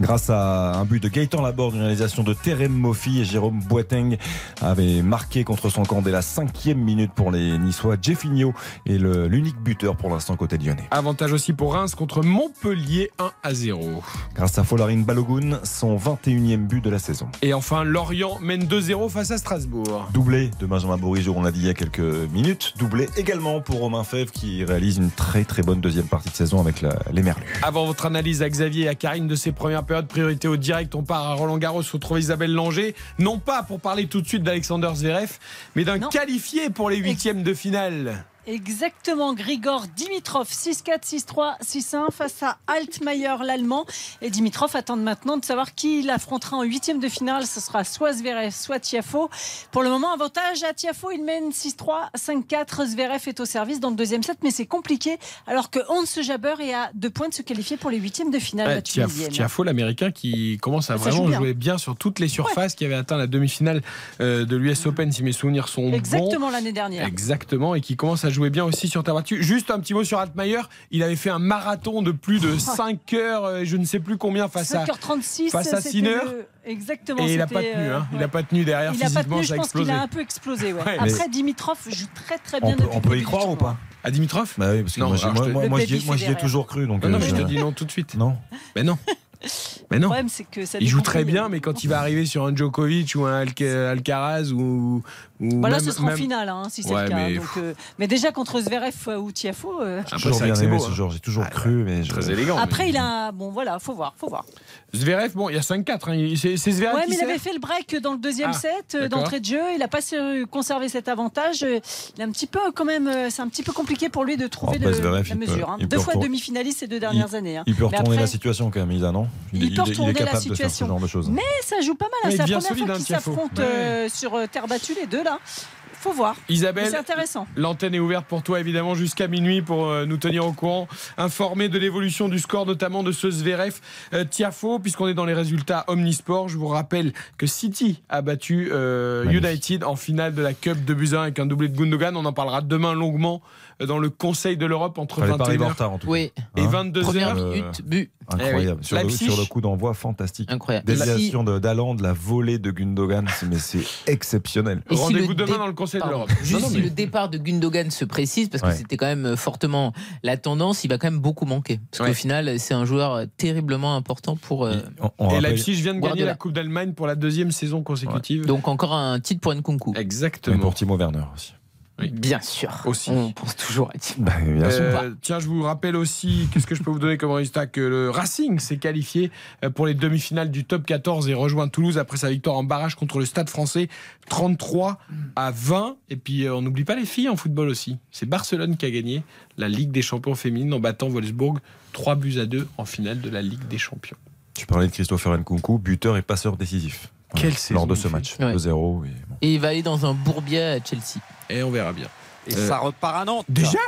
Grâce à un but de Gaëtan Laborde, une réalisation de Terem Moffi et Jérôme Boiteng avait marqué contre son camp dès la cinquième minute pour les Niçois. Jeffinho est l'unique buteur pour l'instant côté lyonnais. Avantage aussi pour Reims contre Montpellier 1 à 0. Grâce à Folarine Balogun, son 21e but de la saison. Et enfin, Lorient mène 2-0 face à Strasbourg. Doublé de Benjamin Bourigeau, on l'a dit il y a quelques minutes. Doublé également pour Romain Fèvre qui réalise une très très bonne deuxième partie de saison avec la- les Merlus. Avant votre analyse à Xavier et à Karine de ces premières périodes, priorité au direct, on part à Roland Garros retrouver Isabelle Langer. Non pas pour parler tout de suite d'Alexander Zverev, mais d'un qualifié pour les huitièmes de finale. Exactement, Grigor Dimitrov, 6-4, 6-3, 6-1 face à Altmaier, l'Allemand. Et Dimitrov attend maintenant de savoir qui il affrontera en huitième de finale. Ce sera soit Zverev, soit Tiafo. Pour le moment, avantage à Tiafo, il mène 6-3, 5-4. Zverev est au service dans le deuxième set, mais c'est compliqué. Alors que Hans Jaber est à deux points de se qualifier pour les huitièmes de finale. Ouais, la Tiaf- Tunisienne. Tiafo, l'américain, qui commence à Ça vraiment joue bien. jouer bien sur toutes les surfaces, qui avait atteint la demi-finale euh, de l'US Open, si mes souvenirs sont bons. Exactement l'année dernière. Exactement, et qui commence à jouer bien aussi sur terre battue. Juste un petit mot sur Altmaier. Il avait fait un marathon de plus de (laughs) 5 heures, euh, je ne sais plus combien, face à, 5h36, face à Sinner. le- Exactement. Et il n'a pas tenu. euh, hein. Il n'a pas tenu derrière Il a pas physiquement, tenu, je pense qu'il a un peu explosé. ouais. Ouais, mais- Après, Dimitrov joue très très bien On peut, depuis on le peut y croire ou pas À Dimitrov Bah oui, parce que Non, moi, j'y- alors, moi, je te- moi, Le moi, j'y ai- toujours cru. Donc, Non, non, euh, mais je te dis non tout de suite. Non. Mais non. Mais Le non. problème, c'est que ça Il joue très bien, mais quand il va arriver sur un Djokovic ou un Alca- Alcaraz ou. Bah là, même- ce sera en même- finale, hein, si c'est Ouais, le cas. mais- Donc, euh, mais déjà contre Zverev euh, ou Tiafo. euh, J'ai Après, toujours bien aimé beau, ce hein. genre, j'ai toujours cru, mais je- Très élégant. Après, mais- il a. Bon, voilà, faut voir, faut voir. Zverev, bon, il y a 5-4. hein. Il- C'est c'est Zverev Ouais, qui mais il avait fait le break dans le deuxième Ah, set euh, d'entrée de jeu. Il n'a pas su conserver cet avantage. Il a un petit peu, quand même, c'est un petit peu compliqué pour lui de trouver Oh, bah, le- Zverev, la il peut- mesure. hein. il peut Deux fois demi-finaliste ces deux dernières années. hein. Il peut retourner après, la situation quand même, Isa, non? Il peut est- retourner la situation. Mais ça joue pas mal. hein. Il C'est la première fois hein, qu'ils s'affrontent sur terre battue, les deux Faut voir. Isabelle, C'est intéressant. L'antenne est ouverte pour toi évidemment jusqu'à minuit pour euh, nous tenir au courant, informer de l'évolution du score notamment de ce Zverev euh, Tiafo puisqu'on est dans les résultats Omnisport. Je vous rappelle que City a battu euh, United en finale de la Cup de Buzyn avec un doublé de Gundogan. On en parlera demain longuement dans le Conseil de l'Europe entre Fallait pas arriver en 21h retard en tout cas. Oui. et Hein 22h. Première Euh, minute, but. Incroyable. Eh oui. Sur, le, Leipzig. sur le coup d'envoi, fantastique. Incroyable. Déviation de d'Aland, la volée de Gundogan, c'est- mais c'est exceptionnel. Et si Rendez-vous demain dé- dans le Conseil de l'Europe. Juste Non, non, si le départ de Gundogan se précise, parce que Ouais. c'était quand même fortement la tendance, il va quand même beaucoup manquer. Parce Ouais. qu'au final, c'est un joueur terriblement important pour. euh, On- on Et rappelle- Leipzig vient de gagner Guardiola. la Coupe d'Allemagne pour la deuxième saison consécutive. Donc encore un titre pour Nkunku. Exactement. pour Timo Werner aussi. Oui. Bien sûr. Aussi. On pense toujours à Timo. Bah, bien sûr. Euh, tiens, je vous rappelle aussi, qu'est-ce que je peux vous donner comme résultat Que le Racing s'est qualifié euh, pour les demi-finales du top 14 et rejoint Toulouse après sa victoire en barrage contre le Stade français 33 à 20. Et puis, euh, on n'oublie pas les filles en football aussi. C'est Barcelone qui a gagné la Ligue des champions féminines en battant Wolfsburg 3 buts à 2 en finale de la Ligue des champions. Tu parlais de Christopher Nkunku, buteur et passeur décisif. Quelle Lors de ce fait. match. Ouais. 2-0. et bon. Et il va aller dans un bourbier à Chelsea. Et on verra bien. Et Euh, ça repart à Nantes. Déjà?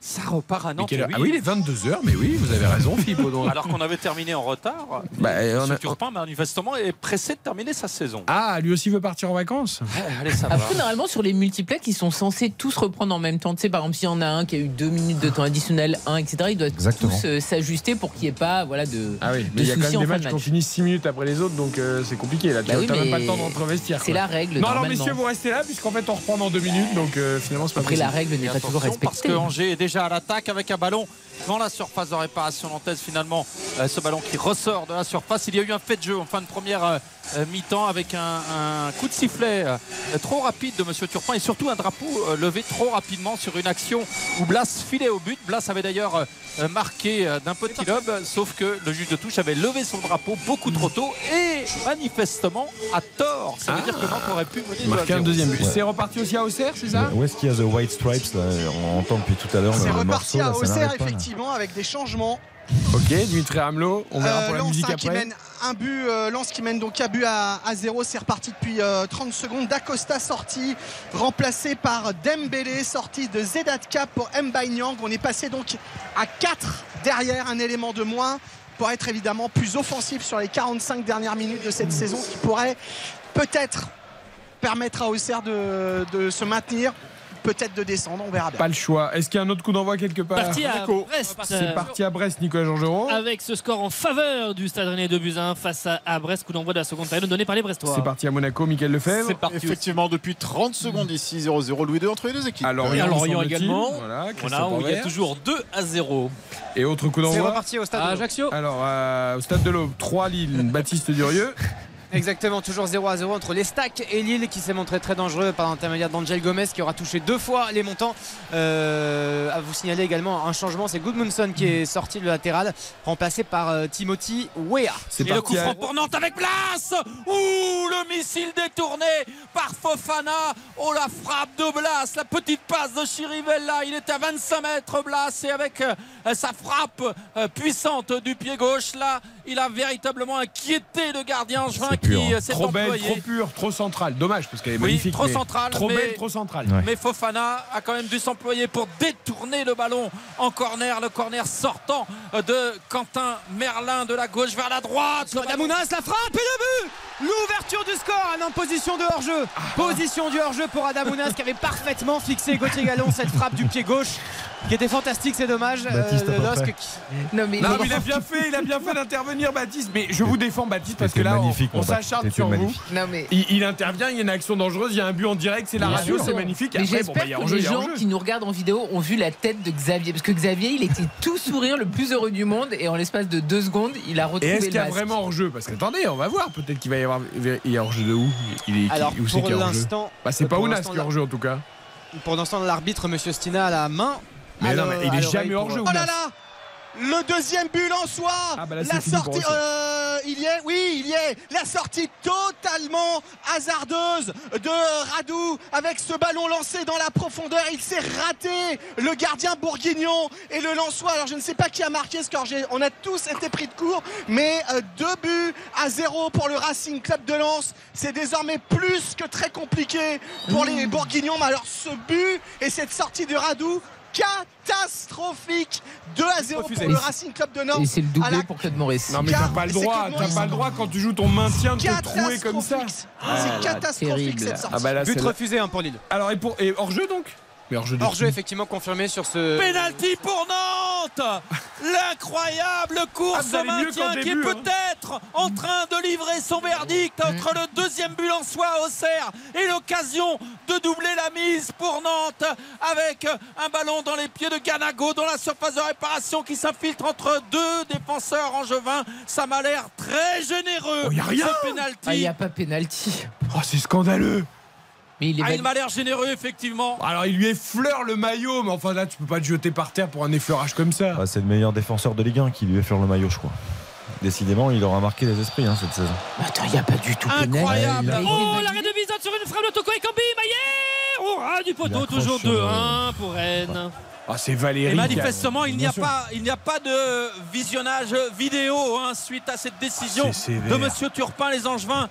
Ça repart à Nantes. Ah oui, il est 22h, mais oui, vous avez raison, Philippe. (laughs) Alors qu'on avait terminé en retard. Bah, on a-. Turpin, manifestement, est pressé de terminer sa saison. Ah, lui aussi veut partir en vacances? Allez, ça va. Après, normalement, sur les multiplex, ils sont censés tous reprendre en même temps. Tu sais, par exemple, s'il y en a un qui a eu deux minutes de temps additionnel, un, etc., ils doivent Exactement. tous euh, s'ajuster pour qu'il n'y ait pas voilà, de, Ah oui, mais il y a quand même des matchs qui ont match. fini 6 minutes après les autres, donc euh, c'est compliqué là. Tu Bah n'as oui, même pas le temps de rentrer au vestiaire. C'est la règle. Non, alors messieurs, vous restez là, puisqu'en fait on reprend dans 2 minutes, donc euh, finalement c'est pas Après, la règle n'est pas toujours attention, parce respectée. que Angers est déjà à l'attaque avec un ballon dans la surface de réparation nantaise finalement. Euh, ce ballon qui ressort de la surface. Il y a eu un fait de jeu en fin de première euh, mi-temps avec un, un coup de sifflet euh, trop rapide de Monsieur Turpin et surtout un drapeau euh, levé trop rapidement sur une action où Blas filait au but. Blas avait d'ailleurs euh, marqué euh, d'un petit lob, sauf que le juge de touche avait levé son drapeau beaucoup trop tôt et manifestement à tort. Ça veut dire que Nantes aurait pu mener Marquer un 2-0. deuxième but. Ouais. C'est reparti aussi à Auxerre, c'est ça Où est-ce qu'il y a The White Stripes là? On entend depuis tout à l'heure C'est reparti morceau. à Auxerre, là. effectivement, avec des changements. Ok, Dimitri Hamelot, on verra Euh, pour la Lens, musique hein, qui mène un but, euh, Lens qui mène donc un but à, à zéro. C'est reparti depuis euh, 30 secondes. D'Acosta sorti, remplacé par Dembélé, sorti de Zedatka pour Mbanyang. On est passé donc à 4 derrière, un élément de moins pour être évidemment plus offensif sur les 45 dernières minutes de cette saison, qui pourrait peut-être permettre à Auxerre de, de se maintenir, peut-être de descendre. On verra bien. Pas le choix. Est-ce qu'il y a un autre coup d'envoi quelque part Parti à Nico. Brest. C'est parti à Brest, Nicolas Georgerot. Avec ce score en faveur du Stade Rennais de Buzyn face à, à Brest, coup d'envoi de la seconde période donné par les Brestois. C'est parti à Monaco, Michael Lefebvre. Effectivement, depuis 30 secondes ici, 0-0, Louis 2 entre les deux équipes. Alors, Et à Lorient également. Voilà, Voilà, où il y a toujours 2 à 0. Et autre coup C'est d'envoi reparti au stade. À. Ajaccio. Alors, euh, au stade de l'Aube, 3 Lille, Baptiste Durieux. Exactement, toujours 0 à 0 entre les Stacks et Lille qui s'est montré très dangereux par l'intermédiaire d'Angel Gomez qui aura touché deux fois les montants. Euh, à vous signaler également un changement, c'est Goodmunson qui est sorti de latéral, remplacé par euh, Timothy Weah. C'est Et le coup franc pour Nantes avec Blas Ouh, le missile détourné par Fofana Oh, la frappe de Blas La petite passe de Chirivella Il était à 25 mètres, Blas Et avec euh, sa frappe euh, puissante du pied gauche, là, il a véritablement inquiété le gardien Angevin pur, hein. euh, s'est Trop belle, employé. trop pure, trop centrale. Dommage, parce qu'elle est Oui, magnifique. trop mais centrale, Trop mais- belle, trop centrale. Ouais. Mais Fofana a quand même dû s'employer pour détourner le ballon en corner. Le corner sortant de Quentin Merlin de la gauche vers la droite. Adamounas, la frappe et le but L'ouverture du score en position de hors-jeu. Position du hors-jeu pour Adamounas qui avait parfaitement fixé Gauthier Gallon cette frappe du pied gauche qui était fantastique, c'est dommage. Baptiste, peu LOSC près. qui- Non mais, Non, mais il a bien fait, il a bien fait d'intervenir, Baptiste. Mais je vous défends, Baptiste, parce que là, on, on Baptiste. s'acharne sur vous. magnifique. non mais. Il, il intervient, il y a une action dangereuse, il y a un but en direct, c'est la radio, c'est magnifique. Et Mais après, bon, bah, j'espère il y a que hors-jeu, les a gens qui nous regardent en vidéo ont vu la tête de Xavier. Parce que Xavier, il était tout sourire, le plus heureux du monde. Et en l'espace de deux secondes, il a Et retrouvé est-ce le qu'il y a vraiment hors-jeu? Parce qu'attendez, on va voir. Peut-être qu'il va y avoir. Il y a hors-jeu de où? Il est, Alors Où c'est qu'il y a Bah, c'est pas pour Ounas qui est hors-jeu en tout cas. pour l'instant l'arbitre Monsieur Stina à la main. Mais À non, mais il est jamais pour- hors-jeu. Oh là là le deuxième but en soi Ah bah La sortie, euh, il y est, oui, il y est. La sortie totalement hasardeuse de Radou avec ce ballon lancé dans la profondeur. Il s'est raté, le gardien bourguignon et le Lensois. Alors je ne sais pas qui a marqué ce On a tous été pris de court, mais euh, deux buts à zéro pour le Racing Club de Lens. C'est désormais plus que très compliqué pour les bourguignons. Mais alors ce but et cette sortie de Radou catastrophique 2 à 0 pour Refusé. le Racing Club de Nantes Et c'est le la doublé pour Claude Maurice. Non mais t'as pas le droit, t'as pas le droit quand tu joues ton maintien de te trouer comme ça. Catastrophique. Ah C'est là, catastrophique terrible. cette sortie. Ah bah là But refusé hein, pour Lille. Alors et pour et hors jeu donc? Hors Hors-jeu effectivement confirmé sur ce. Penalty pour Nantes (laughs) L'incroyable course Ah, maintien qui est hein. peut-être en train de livrer son verdict entre le deuxième but en soi à Auxerre et l'occasion de doubler la mise pour Nantes avec un ballon dans les pieds de Ganago dans la surface de réparation qui s'infiltre entre deux défenseurs angevins. Ça m'a l'air très généreux. Oh, y a rien. Ah, il n'y a pas pénalty. Oh c'est scandaleux Mais il est Ah, il m'a l'air généreux effectivement. Alors il lui effleure le maillot, mais enfin là tu peux pas te jeter par terre pour un effleurage comme ça. Ah, c'est le meilleur défenseur de Ligue 1 qui lui effleure le maillot, je crois. Décidément, il aura marqué les esprits hein, cette saison. Attends, il n'y a pas du tout. Incroyable. Il a été Oh, l'arrêt de Bizot sur une frappe de Toko et Kambi, Maillet Au ras du poteau, toujours sur le- 2-1 pour Rennes. Ah c'est Valérie. Et manifestement, il n'y a pas, il n'y a pas de visionnage vidéo hein, suite à cette décision sévère. de Monsieur Turpin. Les Angevins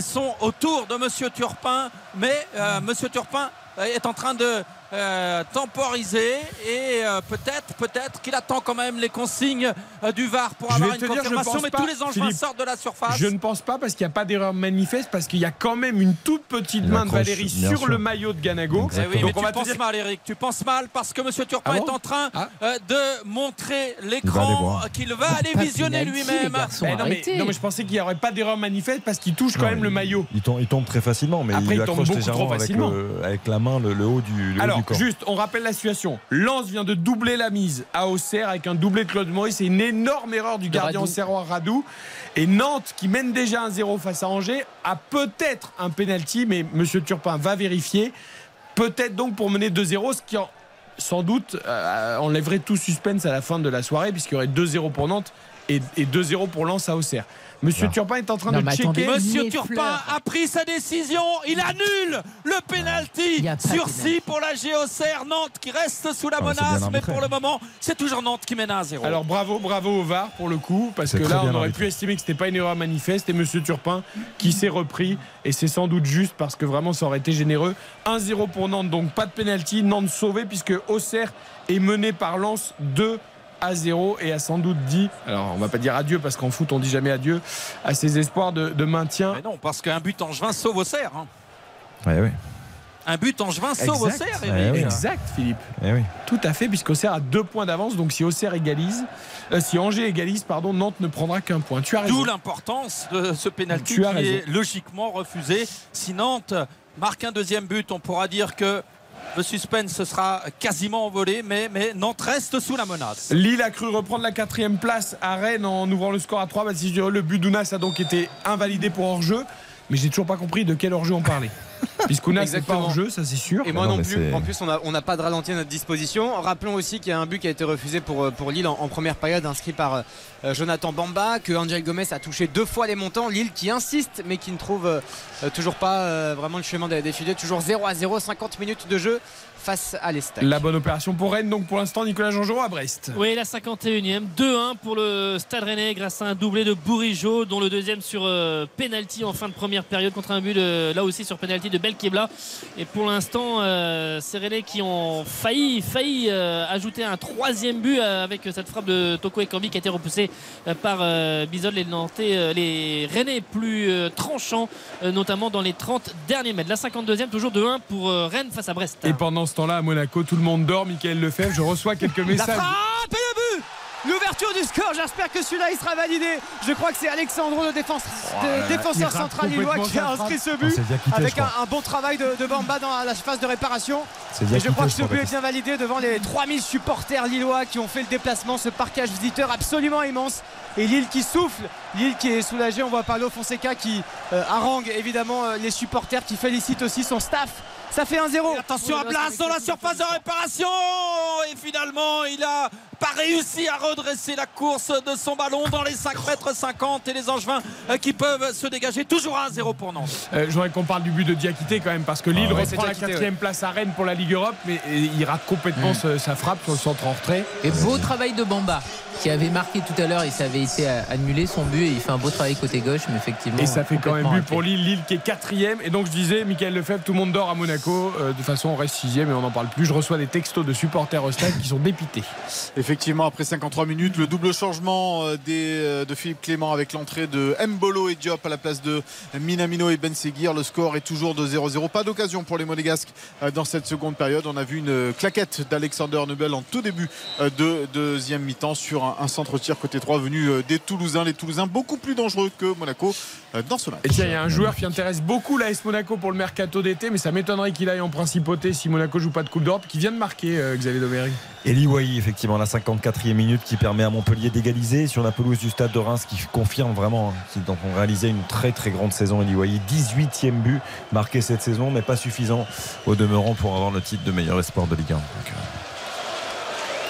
sont autour de Monsieur Turpin, mais euh, Monsieur Turpin euh, est en train de euh, temporiser et euh, peut-être, peut-être qu'il attend quand même les consignes euh, du VAR pour avoir une dire, confirmation. Mais pas, tous les Angevins Philippe. sortent de la surface. Je ne pense pas parce qu'il n'y a pas d'erreur manifeste parce qu'il y a quand même une toute petite main de Valérie sur sûr. le maillot de Ganago. Eh oui, Donc mais on va tu penses dire mal, Eric. Tu penses mal parce que M. Turpin Ah bon est en train Ah. euh, de montrer l'écran qu'il va aller visionner lui-même. Eh non, mais, arrêtez. non, mais je pensais qu'il n'y aurait pas d'erreur manifeste parce qu'il touche quand Non, même le il- maillot. Il tombe, il tombe très facilement, mais Après, il il tombe accroche beaucoup légèrement trop avec, le- avec la main le, le haut du, le haut Alors, Alors, du camp. juste, on rappelle la situation. Lens vient de doubler la mise à Auxerre avec un doublé de Claude Maurice. C'est une énorme erreur du gardien auxerrois Radou. Et Nantes, qui mène déjà 1-0 face à Angers, a peut-être un penalty, mais Monsieur Turpin va vérifier. Peut-être donc pour mener 2-0, ce qui en- sans doute euh, enlèverait tout suspense à la fin de la soirée, puisqu'il y aurait 2-0 pour Nantes et, et 2-0 pour Lens à Auxerre. Monsieur Turpin est en train Non, de checker. attendez, Monsieur Turpin fleurs. a pris sa décision. Il annule le pénalty y a pas de sursis pour la Géocère Nantes qui reste sous la Ah, menace. Mais pour le moment, c'est toujours Nantes qui mène à 1-0. Alors bravo, bravo au VAR pour le coup, parce que là on aurait pu estimer que c'était pas une erreur manifeste et Monsieur Turpin qui s'est repris et c'est sans doute juste parce que vraiment ça aurait été généreux. 1-0 pour Nantes, donc pas de pénalty, Nantes sauvé puisque Auxerre est mené par Lens 2 à 0 et a sans doute dit, alors on va pas dire adieu parce qu'en foot on dit jamais adieu, à ses espoirs de, de maintien. Mais non, parce qu'un but angevin sauve Auxerre. hein. Ouais, ouais. Un but angevin sauve. Auxerre. Oui. Exact Philippe. Eh oui. Tout à fait, puisqu'Auxerre a deux points d'avance. Donc si Auxerre égalise, euh, si Angers égalise, pardon, Nantes ne prendra qu'un point. Tu as raison. D'où l'importance de ce pénalty Tu qui raison. est logiquement refusé. Si Nantes marque un deuxième but, on pourra dire que le suspense sera quasiment envolé, mais, Nantes reste sous la menace. Lille a cru reprendre la quatrième place à Rennes en ouvrant le score à 3. Baptiste Durieux, le but d'Ounas a donc été invalidé pour hors-jeu. Mais j'ai toujours pas compris de quel hors-jeu on parlait. (laughs) Puisqu'Ounas n'est pas hors-jeu, ça c'est sûr. Et moi Non, plus. En plus, on n'a on pas de ralenti à notre disposition. Rappelons aussi qu'il y a un but qui a été refusé pour, euh, pour Lille en, en première période, inscrit par euh, Jonathan Bamba, que Angel Gomez a touché deux fois les montants. Lille qui insiste, mais qui ne trouve euh, euh, toujours pas euh, vraiment le chemin des, des filets. Toujours 0 à 0, 50 minutes de jeu face à l'Estac. La bonne opération pour Rennes, donc pour l'instant, Nicolas Jean-Jean à Brest. Oui, la 51e, 2-1 pour le Stade Rennais grâce à un doublé de Bourigeau, dont le deuxième sur euh, penalty en fin de première période contre un but de- là aussi sur penalty de Belkebla. Et pour l'instant, euh, c'est Rennais qui ont failli, failli euh, ajouter un troisième but euh, avec cette frappe de Toko Ekambi qui a été repoussée euh, par euh, Bizol. Les Nantais, euh, les Rennais plus euh, tranchants, euh, notamment dans les 30 derniers mètres. La 52e, toujours 2-1 pour euh, Rennes face à Brest. Et pendant ce temps-là, à Monaco, tout le monde dort. Michael Lefebvre, je reçois quelques La messages. frappe et le but L'ouverture du score, j'espère que celui-là il sera validé. Je crois que c'est Alexandro, le défense- Oh là là, de- défenseur central lillois qui a inscrit ce Oh, but avec un, bon travail de, de Bamba dans la phase de réparation. Et je crois que ce but est bien validé devant les 3000 supporters lillois qui ont fait le déplacement, ce parcage visiteur absolument immense. Et Lille qui souffle, Lille qui est soulagé. On voit Paulo Fonseca qui euh, harangue évidemment euh, les supporters, qui félicite aussi son staff. Ça fait 1-0. Attention à Blas dans la surface de réparation et finalement il a pas réussi à redresser la course de son ballon dans les 5 mètres 50 et les Angevins euh, qui peuvent se dégager toujours à 1-0 pour Nantes. Euh, je voudrais qu'on parle du but de Diakité quand même parce que Lille Ah ouais, reprend la quatrième place à Rennes pour la Ligue Europe mais euh, il rate complètement ce- sa frappe sur le centre en retrait. Et beau travail de Bamba qui avait marqué tout à l'heure et ça avait été euh, annulé son but et il fait un beau travail côté gauche mais effectivement Et ça fait quand même but pour Lille, Lille qui est quatrième. Et donc je disais, Michael Lefebvre, tout le monde dort à Monaco. Euh, de toute façon, on reste sixième et on n'en parle plus. Je reçois des textos de supporters au stade qui sont dépités. Effectivement, après 53 minutes, le double changement euh, des, euh, de Philippe Clément avec l'entrée de Mbolo et Diop à la place de Minamino et Ben Seguir. Le score est toujours de 0-0. Pas d'occasion pour les Monégasques euh, dans cette seconde période. On a vu une claquette d'Alexander Nubel en tout début de deuxième mi-temps sur un, un centre-tir côté 3 venu des Toulousains. Les Toulousains beaucoup plus dangereux que Monaco dans ce match. Et tiens, il y a un joueur qui intéresse beaucoup l'AS Monaco pour le mercato d'été, mais ça m'étonnerait qu'il aille en principauté si Monaco joue pas de Coupe d'Europe, qui vient de marquer euh, Xavier Doméry. Eli Wahi, effectivement, la 54e minute qui permet à Montpellier d'égaliser sur la pelouse du stade de Reims, qui confirme vraiment qu'ils ont réalisé une très très grande saison. Eli Wahi, 18e but marqué cette saison, mais pas suffisant au demeurant pour avoir le titre de meilleur espoir de Ligue 1. Donc, euh,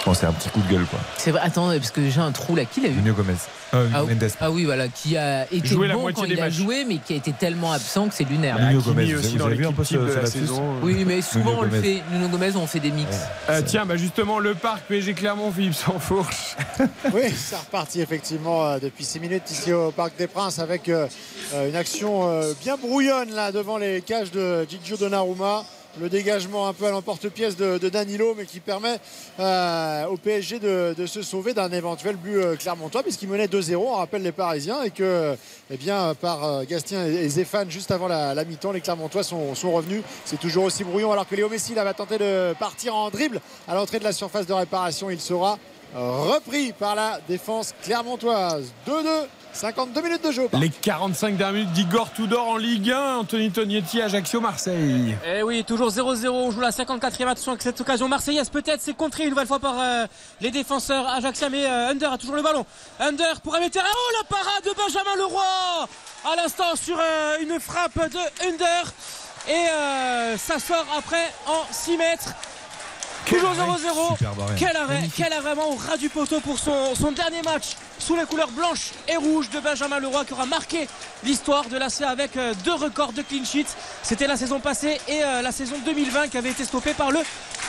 bon, c'est un petit coup de gueule, quoi. C'est vrai, attends, parce que j'ai un trou là. Qui l'a eu? Nuno Gomez. Euh, ah, Mendes. ah oui, voilà, qui a été Joué la bon moitié quand des il a matchs. joué, mais qui a été tellement absent que c'est lunaire. Bah, Nuno Gomez, aussi vous dans avez vu un peu l'équipe type ce- de ce la lapsus saison. Oui, mais souvent Nuno on le Gomez. fait. Nuno Gomez, on fait des mix. Euh, tiens, bah justement, le parc PSG Clermont, Philippe Sansfourche. (laughs) Oui, c'est reparti effectivement euh, depuis 6 minutes ici au Parc des Princes avec euh, une action bien brouillonne là devant les cages de Gigio Donnarumma. Le dégagement un peu à l'emporte-pièce de, Danilo, mais qui permet euh, au PSG de, se sauver d'un éventuel but euh, clermontois, puisqu'il menait 2-0, on rappelle les Parisiens, et que eh bien, par euh, Gastien et, Zéphane, juste avant la, mi-temps, les Clermontois sont, sont revenus. C'est toujours aussi brouillon, alors que Léo Messi là, va tenter de partir en dribble à l'entrée de la surface de réparation. Il sera repris par la défense clermontoise. 2-2 52 minutes de jeu. Les 45 dernières minutes d'Igor Tudor en Ligue 1. Anthony Tognetti, Ajaccio, Marseille. Eh oui, toujours 0-0. On joue la 54e action avec cette occasion marseillaise. Peut-être c'est contré une nouvelle fois par euh, les défenseurs Ajaxia, mais euh, Under a toujours le ballon. Under pour Amétera. Oh la parade de Benjamin Leroy à l'instant sur euh, une frappe de Under. Et euh, ça sort après en 6 mètres. Toujours 0-0. Superbe arrêt. Quel arrêt, quel arrêt vraiment au ras du poteau pour son, son dernier match sous les couleurs blanches et rouges de Benjamin Leroy qui aura marqué l'histoire de l'ACA avec euh, deux records de clean sheet. C'était la saison passée et euh, la saison 2020 qui avait été stoppée par le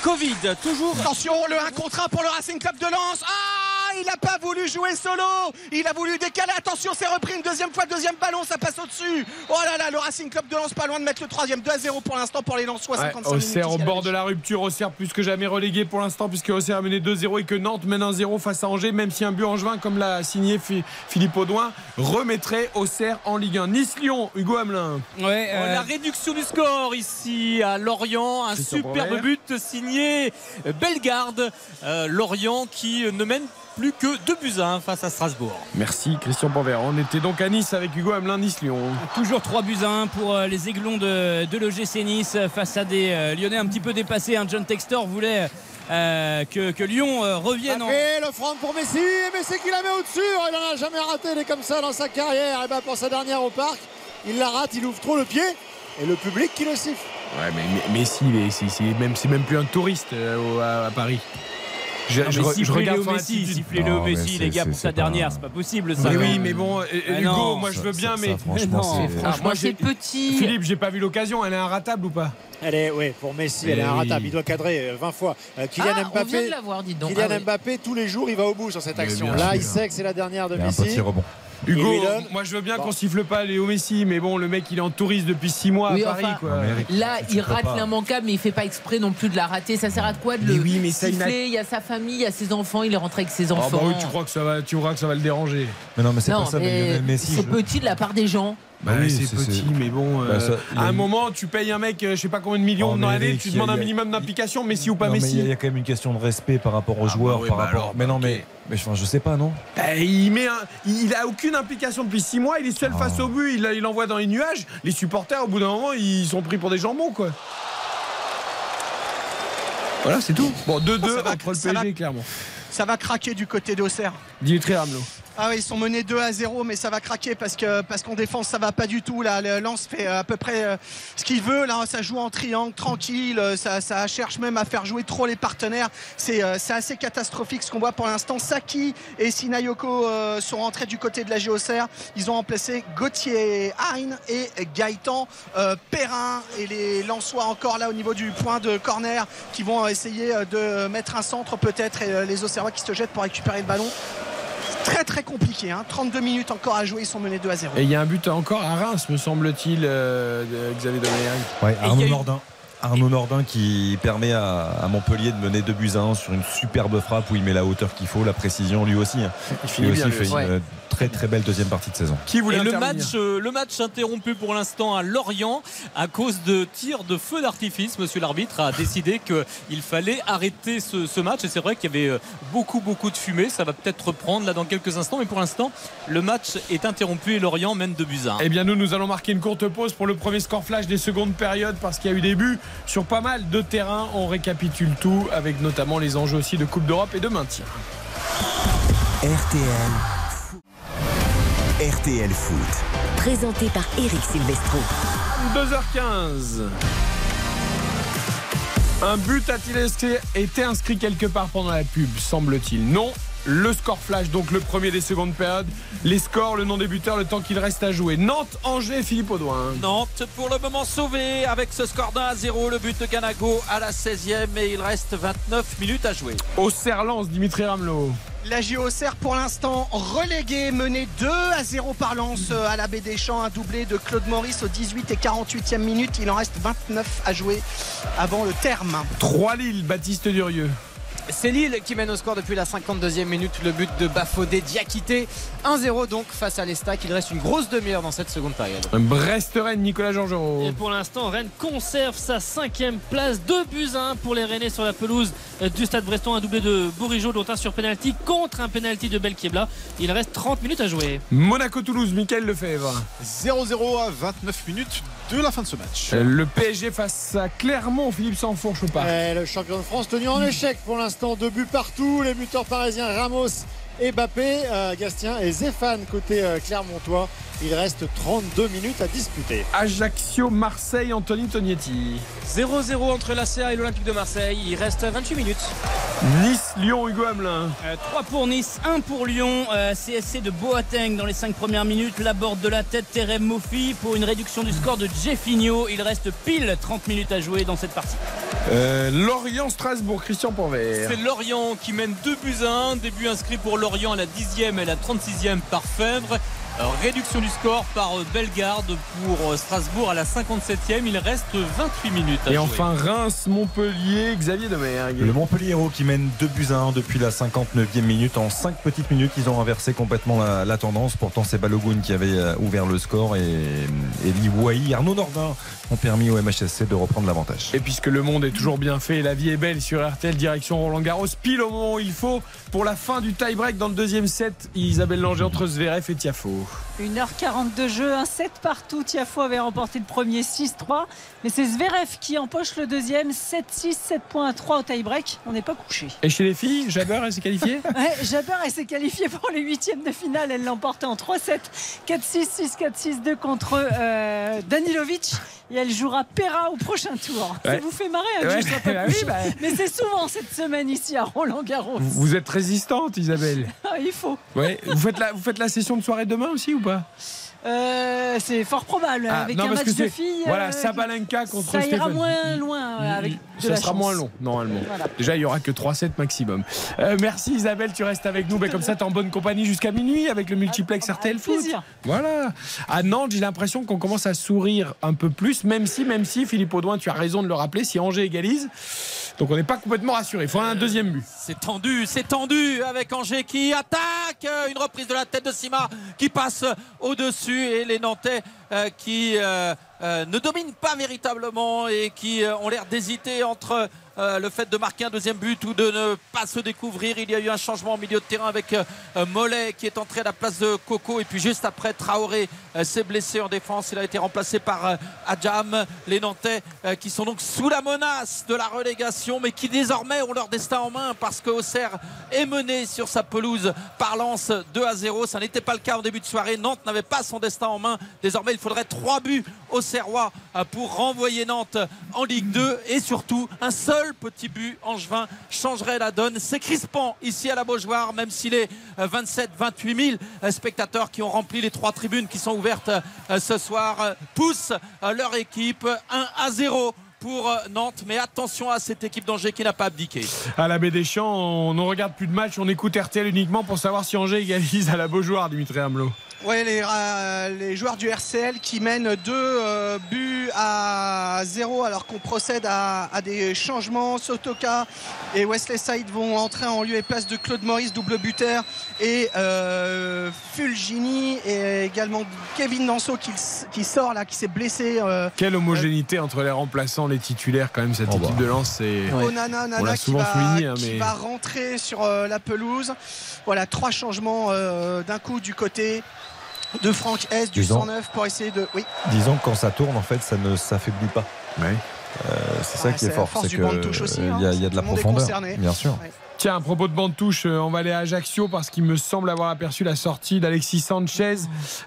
Covid. Toujours. Attention, le 1 contre 1 pour le Racing Club de Lens. Ah, il n'a pas voulu jouer solo. Il a voulu décaler. Attention, c'est repris une deuxième fois. Deuxième ballon, ça passe au-dessus. Oh là là, le Racing Club de Lens pas loin de mettre le troisième. 2 à 0 pour l'instant pour les Lensois. Ouais, 55 minutes. Auxerre au bord de la rupture, Auxerre plus que jamais relégué pour l'instant puisque Auxerre a mené 2-0 et que Nantes mène 1-0 face à Angers, même si un but en juin comme l'a signé Philippe Audouin remettrait Auxerre en Ligue 1. Nice-Lyon, Hugo Hamelin. Ouais, euh, La réduction du score ici à Lorient, un superbe but signé Bellegarde. Euh, Lorient qui ne mène plus que 2 buts à 1 face à Strasbourg. Merci Christian Panvert. On était donc à Nice avec Hugo Hamelin, Nice-Lyon. Toujours 3 buts à 1 pour euh, les aiglons de, de l'OGC Nice euh, face à des euh, Lyonnais un petit peu dépassés. Un John Textor voulait euh, que, que Lyon euh, revienne en. Et le front pour Messi, et Messi qui la met au-dessus. Oh, Il n'en a jamais raté des comme ça dans sa carrière. Et ben pour sa dernière au parc, il la rate, il ouvre trop le pied. Et le public qui le siffle. Ouais, mais Messi, il est- c'est même, c'est même plus un touriste euh, à Paris. Je, Non, je je sifflez regarde Léo Messi, attitude. sifflez Léo Non, mais Messi, les gars, pour sa dernière, c'est pas possible ça. Mais oui, mais bon, euh, Ah Hugo, moi je veux bien, mais. franchement, c'est- petit. Philippe, j'ai pas vu l'occasion. Elle est inratable ou pas? Elle est, oui, pour Messi, elle est oui. inratable. Il doit cadrer euh, 20 fois. Euh, Kylian Ah, on vient Mbappé. de l'avoir, dis donc. Kylian Ah oui. Mbappé, tous les jours, il va au bout sur cette action. Là, sûr. il sait que c'est la dernière de a un Messi. petit rebond. Hugo, moi je veux bien Bon. qu'on siffle pas Léo Messi, mais bon, le mec il est en touriste depuis 6 mois Oui, à Paris. enfin, quoi. Là, tu il rate l'immanquable, mais il fait pas exprès non plus de la rater. Ça sert à quoi de Mais le oui, mais ça, il n'a- siffler? Il y a sa famille, il y a ses enfants, il est rentré avec ses Ah enfants. bah oui, tu crois que ça va, tu crois que ça va le déranger Mais non, mais c'est pas ça. Mais mais Messi. c'est je- petit de la part des gens. Bah oui, c'est c'est- petit, mais bon. Bah, euh, ça, à un une- moment, tu payes un mec, euh, je sais pas combien de millions Oh, dans l'année, tu a- demandes un minimum d'implication, Messi ou pas Non, Messi. il y, a- il y a quand même une question de respect par rapport aux Ah, joueurs, bah oui, par bah rapport. alors, mais non, mais, mais je sais pas, non? Bah, il met un, il a aucune implication depuis 6 mois, il est seul Ah. face au but, il, il envoie dans les nuages. Les supporters, au bout d'un moment, ils sont pris pour des jambons, quoi. Voilà, c'est tout. Bon, 2-2 Ça va- entre le PSG, clairement. Ça va craquer du côté d'Auxerre. Dimitri Ramelot. Ah oui, ils sont menés 2 à 0, mais ça va craquer parce que parce qu'en défense ça va pas du tout. Là, le fait à peu près euh, ce qu'il veut. Là, ça joue en triangle, tranquille. euh, Ça, cherche même à faire jouer trop les partenaires. C'est euh, c'est assez catastrophique ce qu'on voit pour l'instant. Saki et Sinayoko sont rentrés du côté de la Géocère. Ils ont remplacé Gauthier Hein et Gaëtan Perrin et les Lensois encore là au niveau du point de corner qui vont essayer de mettre un centre peut-être et les Auxerrois qui se jettent pour récupérer le ballon. Très très compliqué, hein. 32 minutes encore à jouer, ils sont menés 2 à 0. Et il y a un but encore à Reims, me semble-t-il, euh, de Xavier Domergue. Ouais, Arnaud eu- Nordin. Arnaud Nordin qui permet à, à Montpellier de mener 2 buts à 1 sur une superbe frappe où il met la hauteur qu'il faut, la précision lui aussi. hein. Il finit Lui bien, aussi lui fait une euh, très très belle deuxième partie de saison. Qui voulait Et le match, euh, le match interrompu pour l'instant à Lorient à cause de tirs de feu d'artifice. Monsieur l'arbitre a décidé qu'il fallait arrêter ce, ce match. Et c'est vrai qu'il y avait euh, beaucoup, beaucoup de fumée. Ça va peut-être reprendre là dans quelques instants. Mais pour l'instant, le match est interrompu et Lorient mène de buts à un. Eh bien, nous, nous allons marquer une courte pause pour le premier score flash des secondes périodes parce qu'il y a eu des buts sur pas mal de terrains. On récapitule tout avec notamment les enjeux aussi de Coupe d'Europe et de maintien. RTL. RTL Foot. Présenté par Eric Silvestro. 2h15. Un but a-t-il été inscrit quelque part pendant la pub, semble-t-il Non. Le score flash, donc le premier des secondes périodes. Les scores, le nom des buteurs, le temps qu'il reste à jouer. Nantes, Angers, Philippe Audouin. Nantes pour le moment sauvé avec ce score d'un à 0. Le but de Ganago à la 16e et il reste 29 minutes à jouer. Au Serlance, Dimitri Ramelot. La JOCR pour l'instant reléguée, menée 2 à 0 par Lens euh, à la baie des Champs, un doublé de Claude Maurice au 18 et 48e minute. Il en reste 29 à jouer avant le terme. 3 Lille, Baptiste Durieux. C'est Lille qui mène au score depuis la 52e minute. Le but de Bafodé Diakité. 1-0 donc face à l'Estac. Il reste une grosse demi-heure dans cette seconde période. Brest-Rennes, Nicolas Georgerot. Et pour l'instant, Rennes conserve sa cinquième place. 2 buts à 1 pour les Rennais sur la pelouse du stade Breston. Un doublé de Bourigeau, dont un sur penalty contre un penalty de Belkiebla. Il reste 30 minutes à jouer. Monaco-Toulouse, Michael Lefebvre. 0-0 à 29 minutes de la fin de ce match. Euh, Le PSG face à Clermont, Philippe Sanfourche ou pas Et le champion de France tenu en échec pour l'instant. Deux buts partout. Les buteurs parisiens Ramos et Bappé, euh, Gastien et Zéphane côté euh, Clermontois. Il reste 32 minutes à disputer. Ajaccio-Marseille, Anthony Tognetti. 0-0 entre l'ACA et l'Olympique de Marseille. Il reste 28 minutes. Nice-Lyon, Hugo Hamelin. 3 pour Nice, 1 pour Lyon. Euh, CSC de Boateng dans les 5 premières minutes. La borde de la tête, Terem Mofi pour une réduction du score de Jeffinho. Il reste pile 30 minutes à jouer dans cette partie. Euh, Lorient-Strasbourg, Christian Porvert. C'est Lorient qui mène 2 buts à 1. Début inscrit pour Lorient à la 10e et la 36e par Fèvre. Réduction du score par euh, Bellegarde pour euh, Strasbourg à la 57e. Il reste 28 minutes. à Et jouer. enfin Reims-Montpellier, Xavier Demergue. Le Montpellier qui mène 2 buts à 1 depuis la 59e minute. En 5 petites minutes, ils ont inversé complètement la, la tendance. Pourtant, c'est Balogun qui avait euh, ouvert le score et, et Liwai, Arnaud Nordin ont permis au MHSC de reprendre l'avantage. Et puisque le monde est toujours bien fait et la vie est belle sur RTL direction Roland Garros, pile au moment où il faut pour la fin du tie-break dans le deuxième set, Isabelle Langer entre Zverev et Tiafo. 1h40 de jeu, un 7 partout. Tiafo avait remporté le premier 6-3. Mais c'est Zverev qui empoche le deuxième 7-6, 7 points à 3 au tie-break. On n'est pas couché. Et chez les filles, Jabber, elle s'est qualifiée? (laughs) Ouais, Jabber, elle s'est qualifiée pour les huitièmes de finale. Elle l'a emporté en 3-7, 4-6, 6-4, 6-2 contre euh, Danilovic. Et elle jouera Pera au prochain tour. Ça vous fait marrer hein, Ouais, je sois pas (laughs) bah oui, bah. Mais c'est souvent cette semaine ici à Roland Garros. Vous êtes résistante, Isabelle. (laughs) Ah, Il faut. Ouais. Vous, faites la, vous faites la session de soirée demain aussi ou pas Euh, c'est fort probable. Ah, avec non, un match de filles. Voilà, euh, Sabalenka contre Ça ira Stéphane. moins loin euh, avec de Ça la sera chance. moins long, normalement. Voilà. Déjà, il y aura que 3-7 maximum. Euh, merci Isabelle, tu restes avec nous. Ben, comme ça, tu es en bonne compagnie jusqu'à minuit avec le multiplex RTL Foot. plaisir. Voilà. À Nantes, j'ai l'impression qu'on commence à sourire un peu plus, même si, même si, Philippe Audouin, tu as raison de le rappeler, si Angers égalise. Donc on n'est pas complètement rassuré. Il faut un deuxième but. C'est tendu, c'est tendu avec Angers qui attaque. Une reprise de la tête de Sima qui passe au-dessus et les Nantais euh, qui euh, euh, ne dominent pas véritablement et qui ont l'air d'hésiter entre euh, le fait de marquer un deuxième but ou de ne pas se découvrir. Il y a eu un changement au milieu de terrain avec euh, Mollet qui est entré à la place de Coco et puis juste après Traoré euh, s'est blessé en défense. Il a été remplacé par Adjam. Les Nantais qui sont donc sous la menace de la relégation mais qui désormais ont leur destin en main parce que Auxerre est mené sur sa pelouse par Lens 2 à 0. Ça n'était pas le cas en début de soirée. Nantes n'avait pas son destin en main. Désormais, il faudrait trois buts au Serrois pour renvoyer Nantes en Ligue 2 et surtout un seul petit but angevin changerait la donne. C'est crispant ici à la Beaujoire, même si les 27-28 000 spectateurs qui ont rempli les trois tribunes qui sont ouvertes euh, ce soir euh, poussent euh, leur équipe 1 à 0 pour euh, Nantes. Mais attention à cette équipe d'Angers qui n'a pas abdiqué. À la Baie des Champs, on ne regarde plus de match, on écoute RTL uniquement pour savoir si Angers égalise à la Beaujoire, Dimitri Hamelot. Ouais, les, euh, les joueurs du RCL qui mènent deux euh, buts à zéro alors qu'on procède à, à des changements. Sotoka et Wesley Saïd vont entrer en lieu et place de Claude Maurice, double buteur, et euh, Fulgini et également Kevin Danso qui, qui sort là, qui s'est blessé. euh, Quelle homogénéité entre les remplaçants, les titulaires, quand même, cette équipe de Lens. C'est... Onana, On Nana l'a qui, souvent va, souligné, hein, qui mais- va rentrer sur euh, la pelouse. Voilà, trois changements euh, d'un coup du côté de Franck S du Disons. 109 pour essayer de. Oui. Disons que quand ça tourne, en fait, ça ne s'affaiblit pas. Euh, c'est ça Ouais, qui est fort. c'est aussi, euh, hein. Il y a, y a de la profondeur. Bien sûr. Ouais. Tiens, à propos de bande touche, euh, on va aller à Ajaccio parce qu'il me semble avoir aperçu la sortie d'Alexis Sanchez,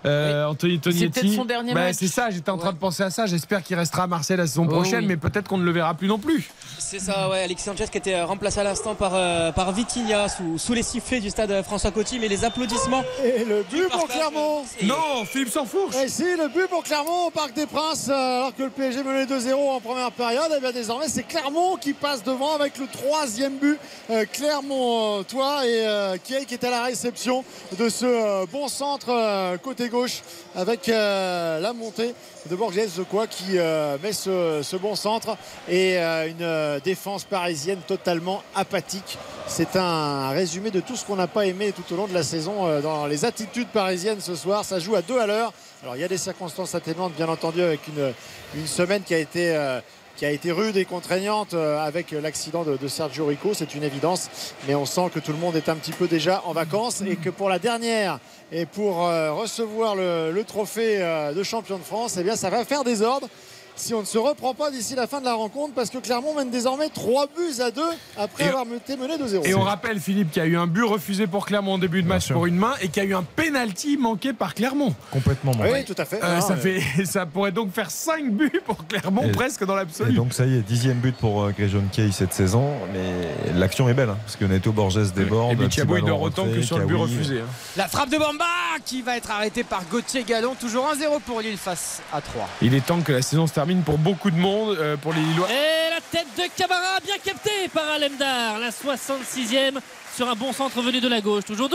euh, Anthony Tonietti. peut-être son dernier Bah, match. C'est ça, j'étais en train de penser à ça. J'espère qu'il restera à Marseille la saison Oh, prochaine, oui. mais peut-être qu'on ne le verra plus non plus. C'est ça, ouais, Alexis Sanchez qui était remplacé à l'instant par, euh, par Vitinha sous, sous les sifflets du stade François Coty, mais les applaudissements. Et le but pour Clermont Non, Philippe Sansfourche Et si, le but pour Clermont au Parc des Princes, euh, alors que le PSG menait 2-0 en première période, et bien désormais c'est Clermont qui passe devant avec le troisième but. Euh, Clermont-Toi et euh, Kiei qui est à la réception de ce euh, bon centre euh, côté gauche avec euh, la montée de Borges quoi qui euh, met ce, bon centre et euh, une euh, défense parisienne totalement apathique c'est un résumé de tout ce qu'on n'a pas aimé tout au long de la saison euh, dans les attitudes parisiennes ce soir. Ça joue à deux à l'heure. Alors il y a des circonstances atténuantes bien entendu avec une, semaine qui a été euh, qui a été rude et contraignante euh, avec l'accident de, Sergio Rico, c'est une évidence. Mais on sent que tout le monde est un petit peu déjà en vacances et que pour la dernière et pour euh, recevoir le, trophée euh, de champion de France, eh ça va faire des ordres si on ne se reprend pas d'ici la fin de la rencontre parce que Clermont mène désormais 3 buts à 2 après Et- avoir été mené de 0. Et on rappelle, Philippe, qu'il y a eu un but refusé pour Clermont en début de match pour une main et qu'il y a eu un penalty manqué par Clermont. Complètement Oui, tout à fait. Euh, Non, ça, mais- fait, (laughs) ça pourrait donc faire 5 buts pour Clermont, Et- presque dans l'absolu. donc ça y est, dixième but pour euh, Grayson Kay cette saison, mais l'action est belle, hein, parce que Neto Borges déborde. Et Bichabou, il dort autant que sur le but refusé. hein. La frappe de Bamba qui va être arrêtée par Gauthier Gallon. Toujours 1-0 pour Lille face à 3. Il est temps que la saison se termine pour beaucoup de monde, euh, pour les Lillois. Et la tête de Camara, bien captée par Alemdar. La 66e sur un bon centre venu de la gauche. Toujours 2-1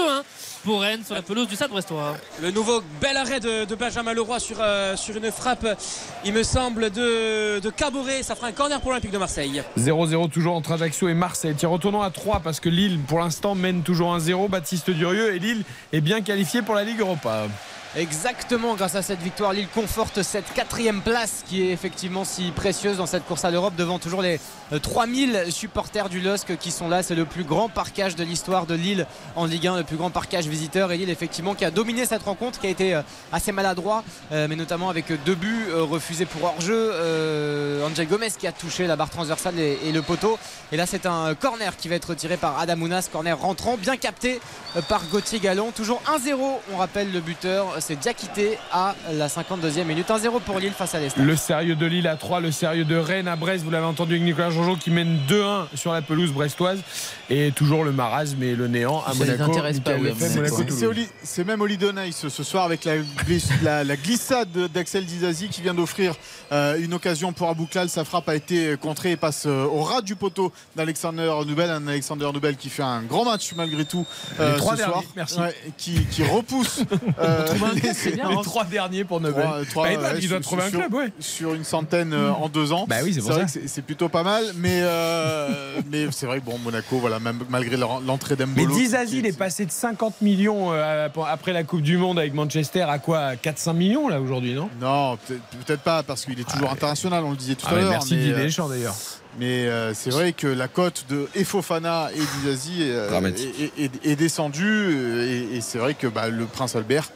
pour Rennes sur la pelouse du Stade Brestois. Le nouveau bel arrêt de, de Benjamin Leroy sur, euh, sur une frappe, il me semble, de, de Caboret. Ça fera un corner pour l'Olympique de Marseille. 0-0 toujours entre Ajaccio et Marseille. Tiens, retournons à 3 parce que Lille, pour l'instant, mène toujours 1-0. Baptiste Durieux et Lille est bien qualifié pour la Ligue Europa. Exactement, grâce à cette victoire, Lille conforte cette quatrième place qui est effectivement si précieuse dans cette course à l'Europe devant toujours les euh, 3000 supporters du LOSC qui sont là. C'est le plus grand parquage de l'histoire de Lille en Ligue 1, le plus grand parquage visiteur. Et Lille, effectivement, qui a dominé cette rencontre, qui a été euh, assez maladroit, euh, mais notamment avec deux buts euh, refusés pour hors-jeu. Euh, Angel Gomez qui a touché la barre transversale et, le poteau. Et là, c'est un corner qui va être tiré par Adamounas, corner rentrant, bien capté euh, par Gauthier Gallon. Toujours 1-0, on rappelle le buteur, c'est Diakité à la 52e minute. 1-0 pour Lille face à l'Est. Le sérieux de Lille à 3, le sérieux de Rennes à Brest. Vous l'avez entendu avec Nicolas Jean qui mène 2-1 sur la pelouse brestoise. Et toujours le marasme et le néant à Ça Monaco. C'est- même Oli Nice ce soir avec la, glis- la- la glissade d'Axel Dizazi qui vient d'offrir euh, une occasion pour Abouklal. Sa frappe a été contrée et passe euh, au ras du poteau d'Alexander Nubel. Un Alexander Nubel qui fait un grand match malgré tout euh, ce soir. merci. Ouais, qui, qui repousse (laughs) les C'est bien, les trois derniers pour Nobel. Trois- trois, Bah, il doit- ouais, il doit sur- trouver un sur- club, ouais. Sur une centaine euh, en deux ans. Bah oui, c'est pour vrai ça. que c'est- plutôt pas mal. Mais, euh, (laughs) mais c'est vrai que bon, Monaco, voilà, même, malgré l'entrée Mais d'Embolo. Dizazi, il est passé de 50 millions euh, après la Coupe du Monde avec Manchester à quoi 4-5 millions là aujourd'hui, non? Non, peut-être pas, parce qu'il est toujours international, on le disait tout Ah, à mais l'heure. merci mais, Didier Deschamps d'ailleurs. Mais euh, c'est vrai que la cote de Efofana et Dizazi euh, est, est- est descendue. Et, et c'est vrai que bah, le prince Albert,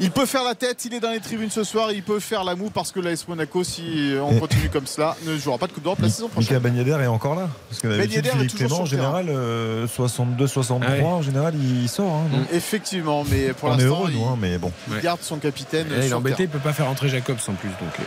il peut faire la tête, il est dans les tribunes ce soir, il peut faire la moue parce que l'AS Monaco, si on Et- continue comme cela, ne jouera pas de Coupe d'Europe la saison prochaine. Mika Ben Yedder est encore là. Parce que d'habitude, Philippe Clément, en sur le terrain. général, euh, 62-63, Ah ouais. en général, il sort. hein, donc. Effectivement, mais pour On est l'instant, heureux, il, nous, hein, mais bon. il garde son capitaine. Et là, il est embêté, il peut pas faire rentrer Jacobs en plus, donc euh,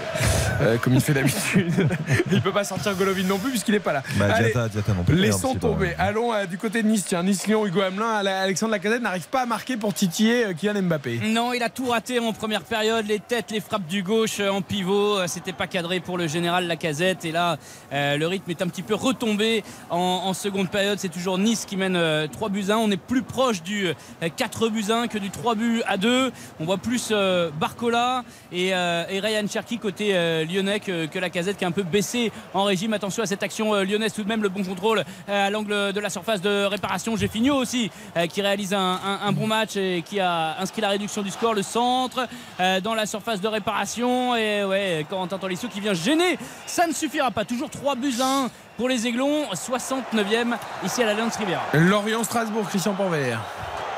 euh, comme il fait d'habitude. (laughs) il peut pas sortir Golovin non plus puisqu'il est pas là. Bah, Allez, Diata, Diata non plus. Laissons tomber. Allons euh, du côté de Nice. Tiens, Nice-Lyon, Hugo Hamelin, Alexandre Lacazette n'arrive pas à marquer pour titiller Kylian Mbappé. Non, il a tout raté en première période. Les têtes, les frappes du gauche euh, en pivot. euh, C'était pas cadré pour le général Lacazette. Et là, euh, le rythme est un petit peu retombé en, seconde période. C'est toujours Nice qui mène euh, 3 buts à 1. On est plus proche du euh, 4 buts à 1 que du 3 buts à 2. On voit plus Barcola et, et Ryan Cherky côté lyonnais que, que Lacazette qui est un peu baissé en régime. Attention à cette action lyonnaise. Tout de même, le bon contrôle à l'angle de la surface de réparation. Géfinio aussi qui réalise un, un- un bon match et qui a inscrit la réduction du score. Le centre euh, dans la surface de réparation. Et ouais, Corentin Tolisso qui vient gêner. Ça ne suffira pas. Toujours 3 buts à 1 pour les Aiglons. 69e ici à l'Alliance Riviera. Lorient-Strasbourg, Christian Panvert.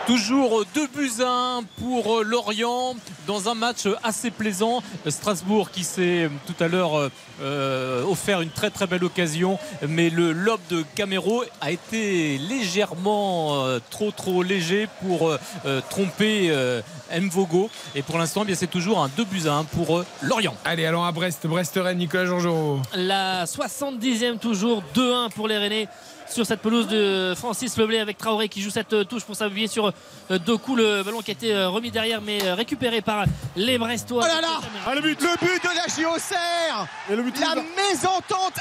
Toujours 2 buts à 1 pour Lorient dans un match assez plaisant. Strasbourg qui s'est tout à l'heure euh, offert une très très belle occasion, mais le lob de Camero a été légèrement euh, trop trop léger pour euh, tromper euh, Mvogo. Et pour l'instant, eh bien c'est toujours un 2 buts à 1 pour euh, Lorient. Allez, allons à Brest. Brest-Rennes, Nicolas Georgerot. La 70e toujours 2-1 pour les Rennais sur cette pelouse de Francis Leblé avec Traoré qui joue cette euh, touche pour s'appuyer sur euh, Doku le ballon qui a été euh, remis derrière mais récupéré par les Brestois Oh là là le but. Le but de la JOCR La mésentente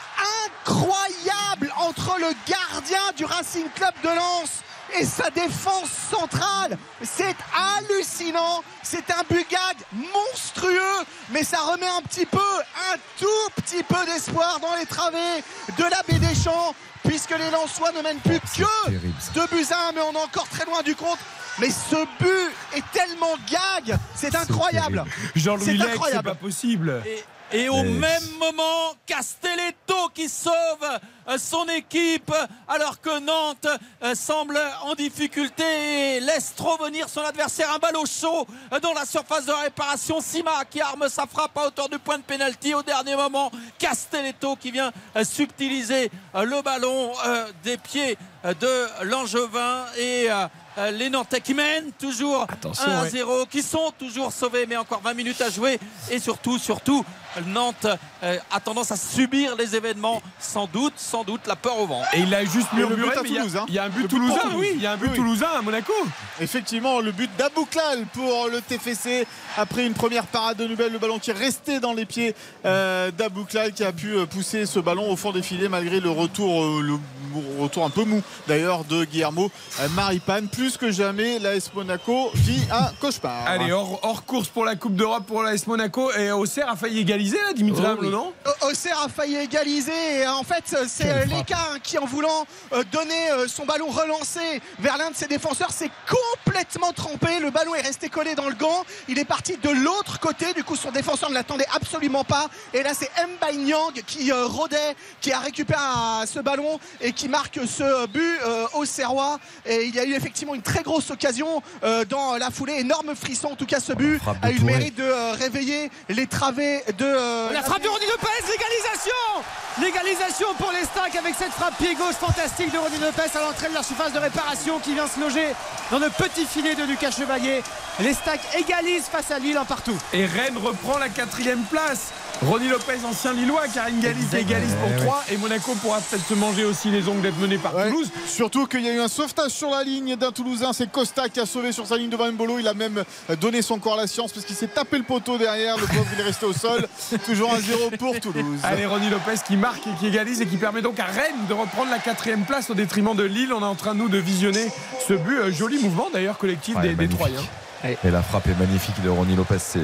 incroyable entre le gardien du Racing Club de Lens et sa défense centrale. C'est hallucinant. C'est un bugag monstrueux, mais ça remet un petit peu, un tout petit peu d'espoir dans les travées de la baie des Champs puisque les Lensois ne mènent plus que 2 buts à 1, mais on est encore très loin du compte. Mais ce but est tellement gag, c'est incroyable. Jean-Louis C'est Lec, c'est pas possible. Et au Mais- même moment, Castelletto qui sauve son équipe alors que Nantes euh, semble en difficulté et laisse trop venir son adversaire. Un ballon chaud euh, dans la surface de réparation. Sima qui arme sa frappe à hauteur du point de pénalty au dernier moment. Castelletto qui vient euh, subtiliser euh, le ballon euh, des pieds euh, de Langevin et euh, euh, les Nantais qui mènent toujours 1 à 0, qui sont toujours sauvés, mais encore 20 minutes à jouer. Et surtout, surtout, Nantes euh, a tendance à subir les événements, sans doute, sans doute, la peur au vent. Et il a juste murmuré, but à mais il y hein. il y, a un but Le toulousain, oui, il y a un but Oui, toulousain à Monaco. Effectivement, le but d'Abouklal pour le TFC après une première parade de Nubel, le ballon qui est resté dans les pieds euh, d'Abouklal qui a pu euh, pousser ce ballon au fond des filets malgré le retour, euh, le retour un peu mou d'ailleurs de Guillermo Maripane. Plus que jamais, l'AS Monaco vit un cauchemar. Allez, hors, hors course pour la Coupe d'Europe pour l'AS Monaco. Et Auxerre a failli égaliser, là, Dimitri Oh, oui. non? O- Auxerre a failli égaliser et en fait c'est euh, Leka hein, qui en voulant euh, donner euh, son ballon relancé vers l'un de ses défenseurs s'est complètement trempé. Le ballon est resté collé dans le gant. Il est parti de l'autre côté. Du coup son défenseur ne l'attendait absolument pas. Et là c'est Mbaye Nyang qui euh, rôdait, qui a récupéré euh, ce ballon et qui marque ce but euh, au Serrois. Et il y a eu effectivement une très grosse occasion euh, dans la foulée. Énorme frisson en tout cas ce but a eu le mérite de euh, réveiller les travées de... La frappe de Ronny Lopez, l'égalisation L'égalisation pour les stacks avec cette frappe pied gauche fantastique de Ronny Lopez à l'entrée de leur surface de réparation qui vient se loger dans le petit filet de Lucas Chevalier. Les stacks égalisent face à Lille en partout. Et Rennes reprend la quatrième place. Ronny Lopez, ancien Lillois, Karine Gallis égalise pour Eh 3. Et Monaco pourra peut-être se manger aussi les ongles d'être mené par Ouais, Toulouse. Surtout qu'il y a eu un sauvetage sur la ligne d'un Toulousain. C'est Costa qui a sauvé sur sa ligne devant Mbolo. Il a même donné son corps à la science parce qu'il s'est tapé le poteau derrière. Le pauvre, il est resté au sol. (laughs) Toujours un 0 pour Toulouse. Allez, Ronny Lopez qui marque et qui égalise et qui permet donc à Rennes de reprendre la quatrième place au détriment de Lille. On est en train, nous, de visionner ce but. Euh, Joli mouvement d'ailleurs collectif Ouais, des, des. Troyens. Et la frappe est magnifique de Ronny Lopez. C'est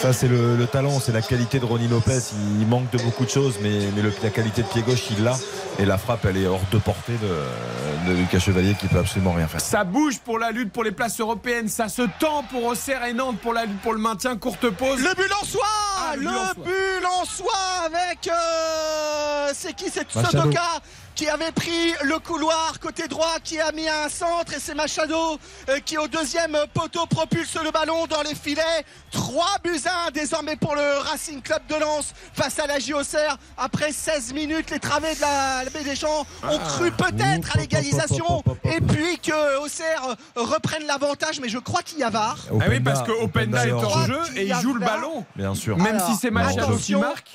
ça, c'est le, le talent, c'est la qualité de Ronny Lopez. Il manque de beaucoup de choses, mais, mais le- la qualité de pied gauche, il l'a. Et la frappe, elle est hors de portée de, de Lucas Chevalier qui peut absolument rien faire. Ça bouge pour la lutte pour les places européennes. Ça se tend pour Auxerre et Nantes pour la lutte pour le maintien. Courte pause. Le but Lensois Ah, le Le but but Lensois avec. euh, c'est qui? C'est Machado. Qui avait pris le couloir côté droit, qui a mis un centre et c'est Machado euh, qui au deuxième poteau propulse le ballon dans les filets. 3 buts à 1 désormais pour le Racing Club de Lens face à la JOCR. Après 16 minutes, les travées de la, la baie des Champs ont Ah. cru peut-être à l'égalisation et puis que Auxerre reprenne l'avantage, mais je crois qu'il y a VAR. Ah oui, parce que Openda est hors hors jeu. et il joue le ballon. Bien sûr. Même Alors, si c'est Machado qui marque.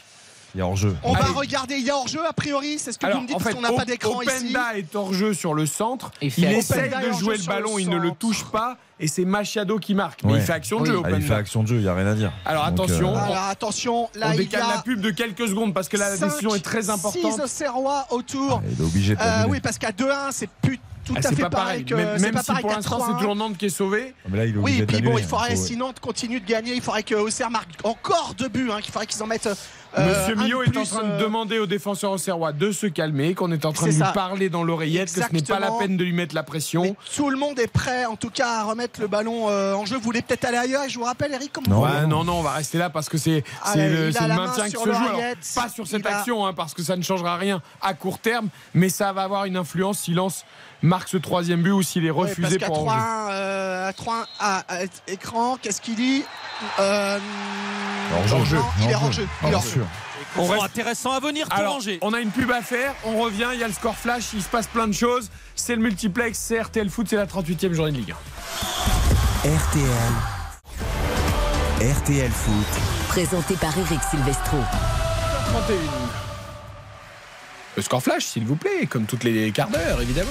Il y a hors jeu. On va regarder, il y a hors-jeu a priori, c'est ce que Alors, vous me dites en parce qu'on n'a pas d'écran ici. Openda est hors jeu sur le centre. Il Il, essaye de jouer le ballon, il ne le touche pas. Et c'est Machado qui marque. Mais Ouais. il fait action de jeu, Ah, il fait action de jeu, il n'y a rien à dire. Alors Donc, attention. euh, Alors attention, là On il y décale la a pub de quelques secondes parce que la cinq, décision est très importante. six Auxerrois autour. il est obligé de Euh, oui, parce qu'à 2-1, c'est plus tout Ah, à fait pas pareil pareil. que Même, pas si pareil pour l'instant c'est 3-1. toujours Nantes qui est sauvé. Ah, mais là, il est Oui, puis bon, il faudrait, faut- si Nantes continue de gagner, il faudrait que Auxerre marque encore deux buts, hein, qu'il faudrait qu'ils en mettent. euh, Monsieur Millot est en train de euh, demander aux défenseurs auxerrois de se calmer, qu'on est en train de lui parler dans l'oreillette, que ce n'est pas la peine de lui mettre la pression. mais tout le monde est prêt, en tout cas, à remettre le ballon euh, en jeu. Vous voulez peut-être aller ailleurs. Et je vous rappelle, Eric, comme Non. Ouais, non, non, on va rester là parce que c'est Ah, le, le maintien qui se joue. Alors, pas sur cette Il a- action, hein, parce que ça ne changera rien à court terme, mais ça va avoir une influence si Lens marque ce troisième but ou s'il est Ouais, refusé parce pour hors-jeu. 3 euh, à 3 à, à écran, qu'est-ce qu'il dit euh, Hors-jeu. non, il est Hors-jeu. hors-jeu. Il est Bien hors-jeu. sûr. On reste- intéressant à venir, tout Alors, on a une pub à faire, on revient, il y a le score flash, il se passe plein de choses. C'est le multiplex, c'est RTL Foot, c'est la 38e journée de Ligue 1. RTL. RTL Foot. Présenté par Eric Silvestro. 31. Le score flash, s'il vous plaît, comme toutes les quarts d'heure, évidemment.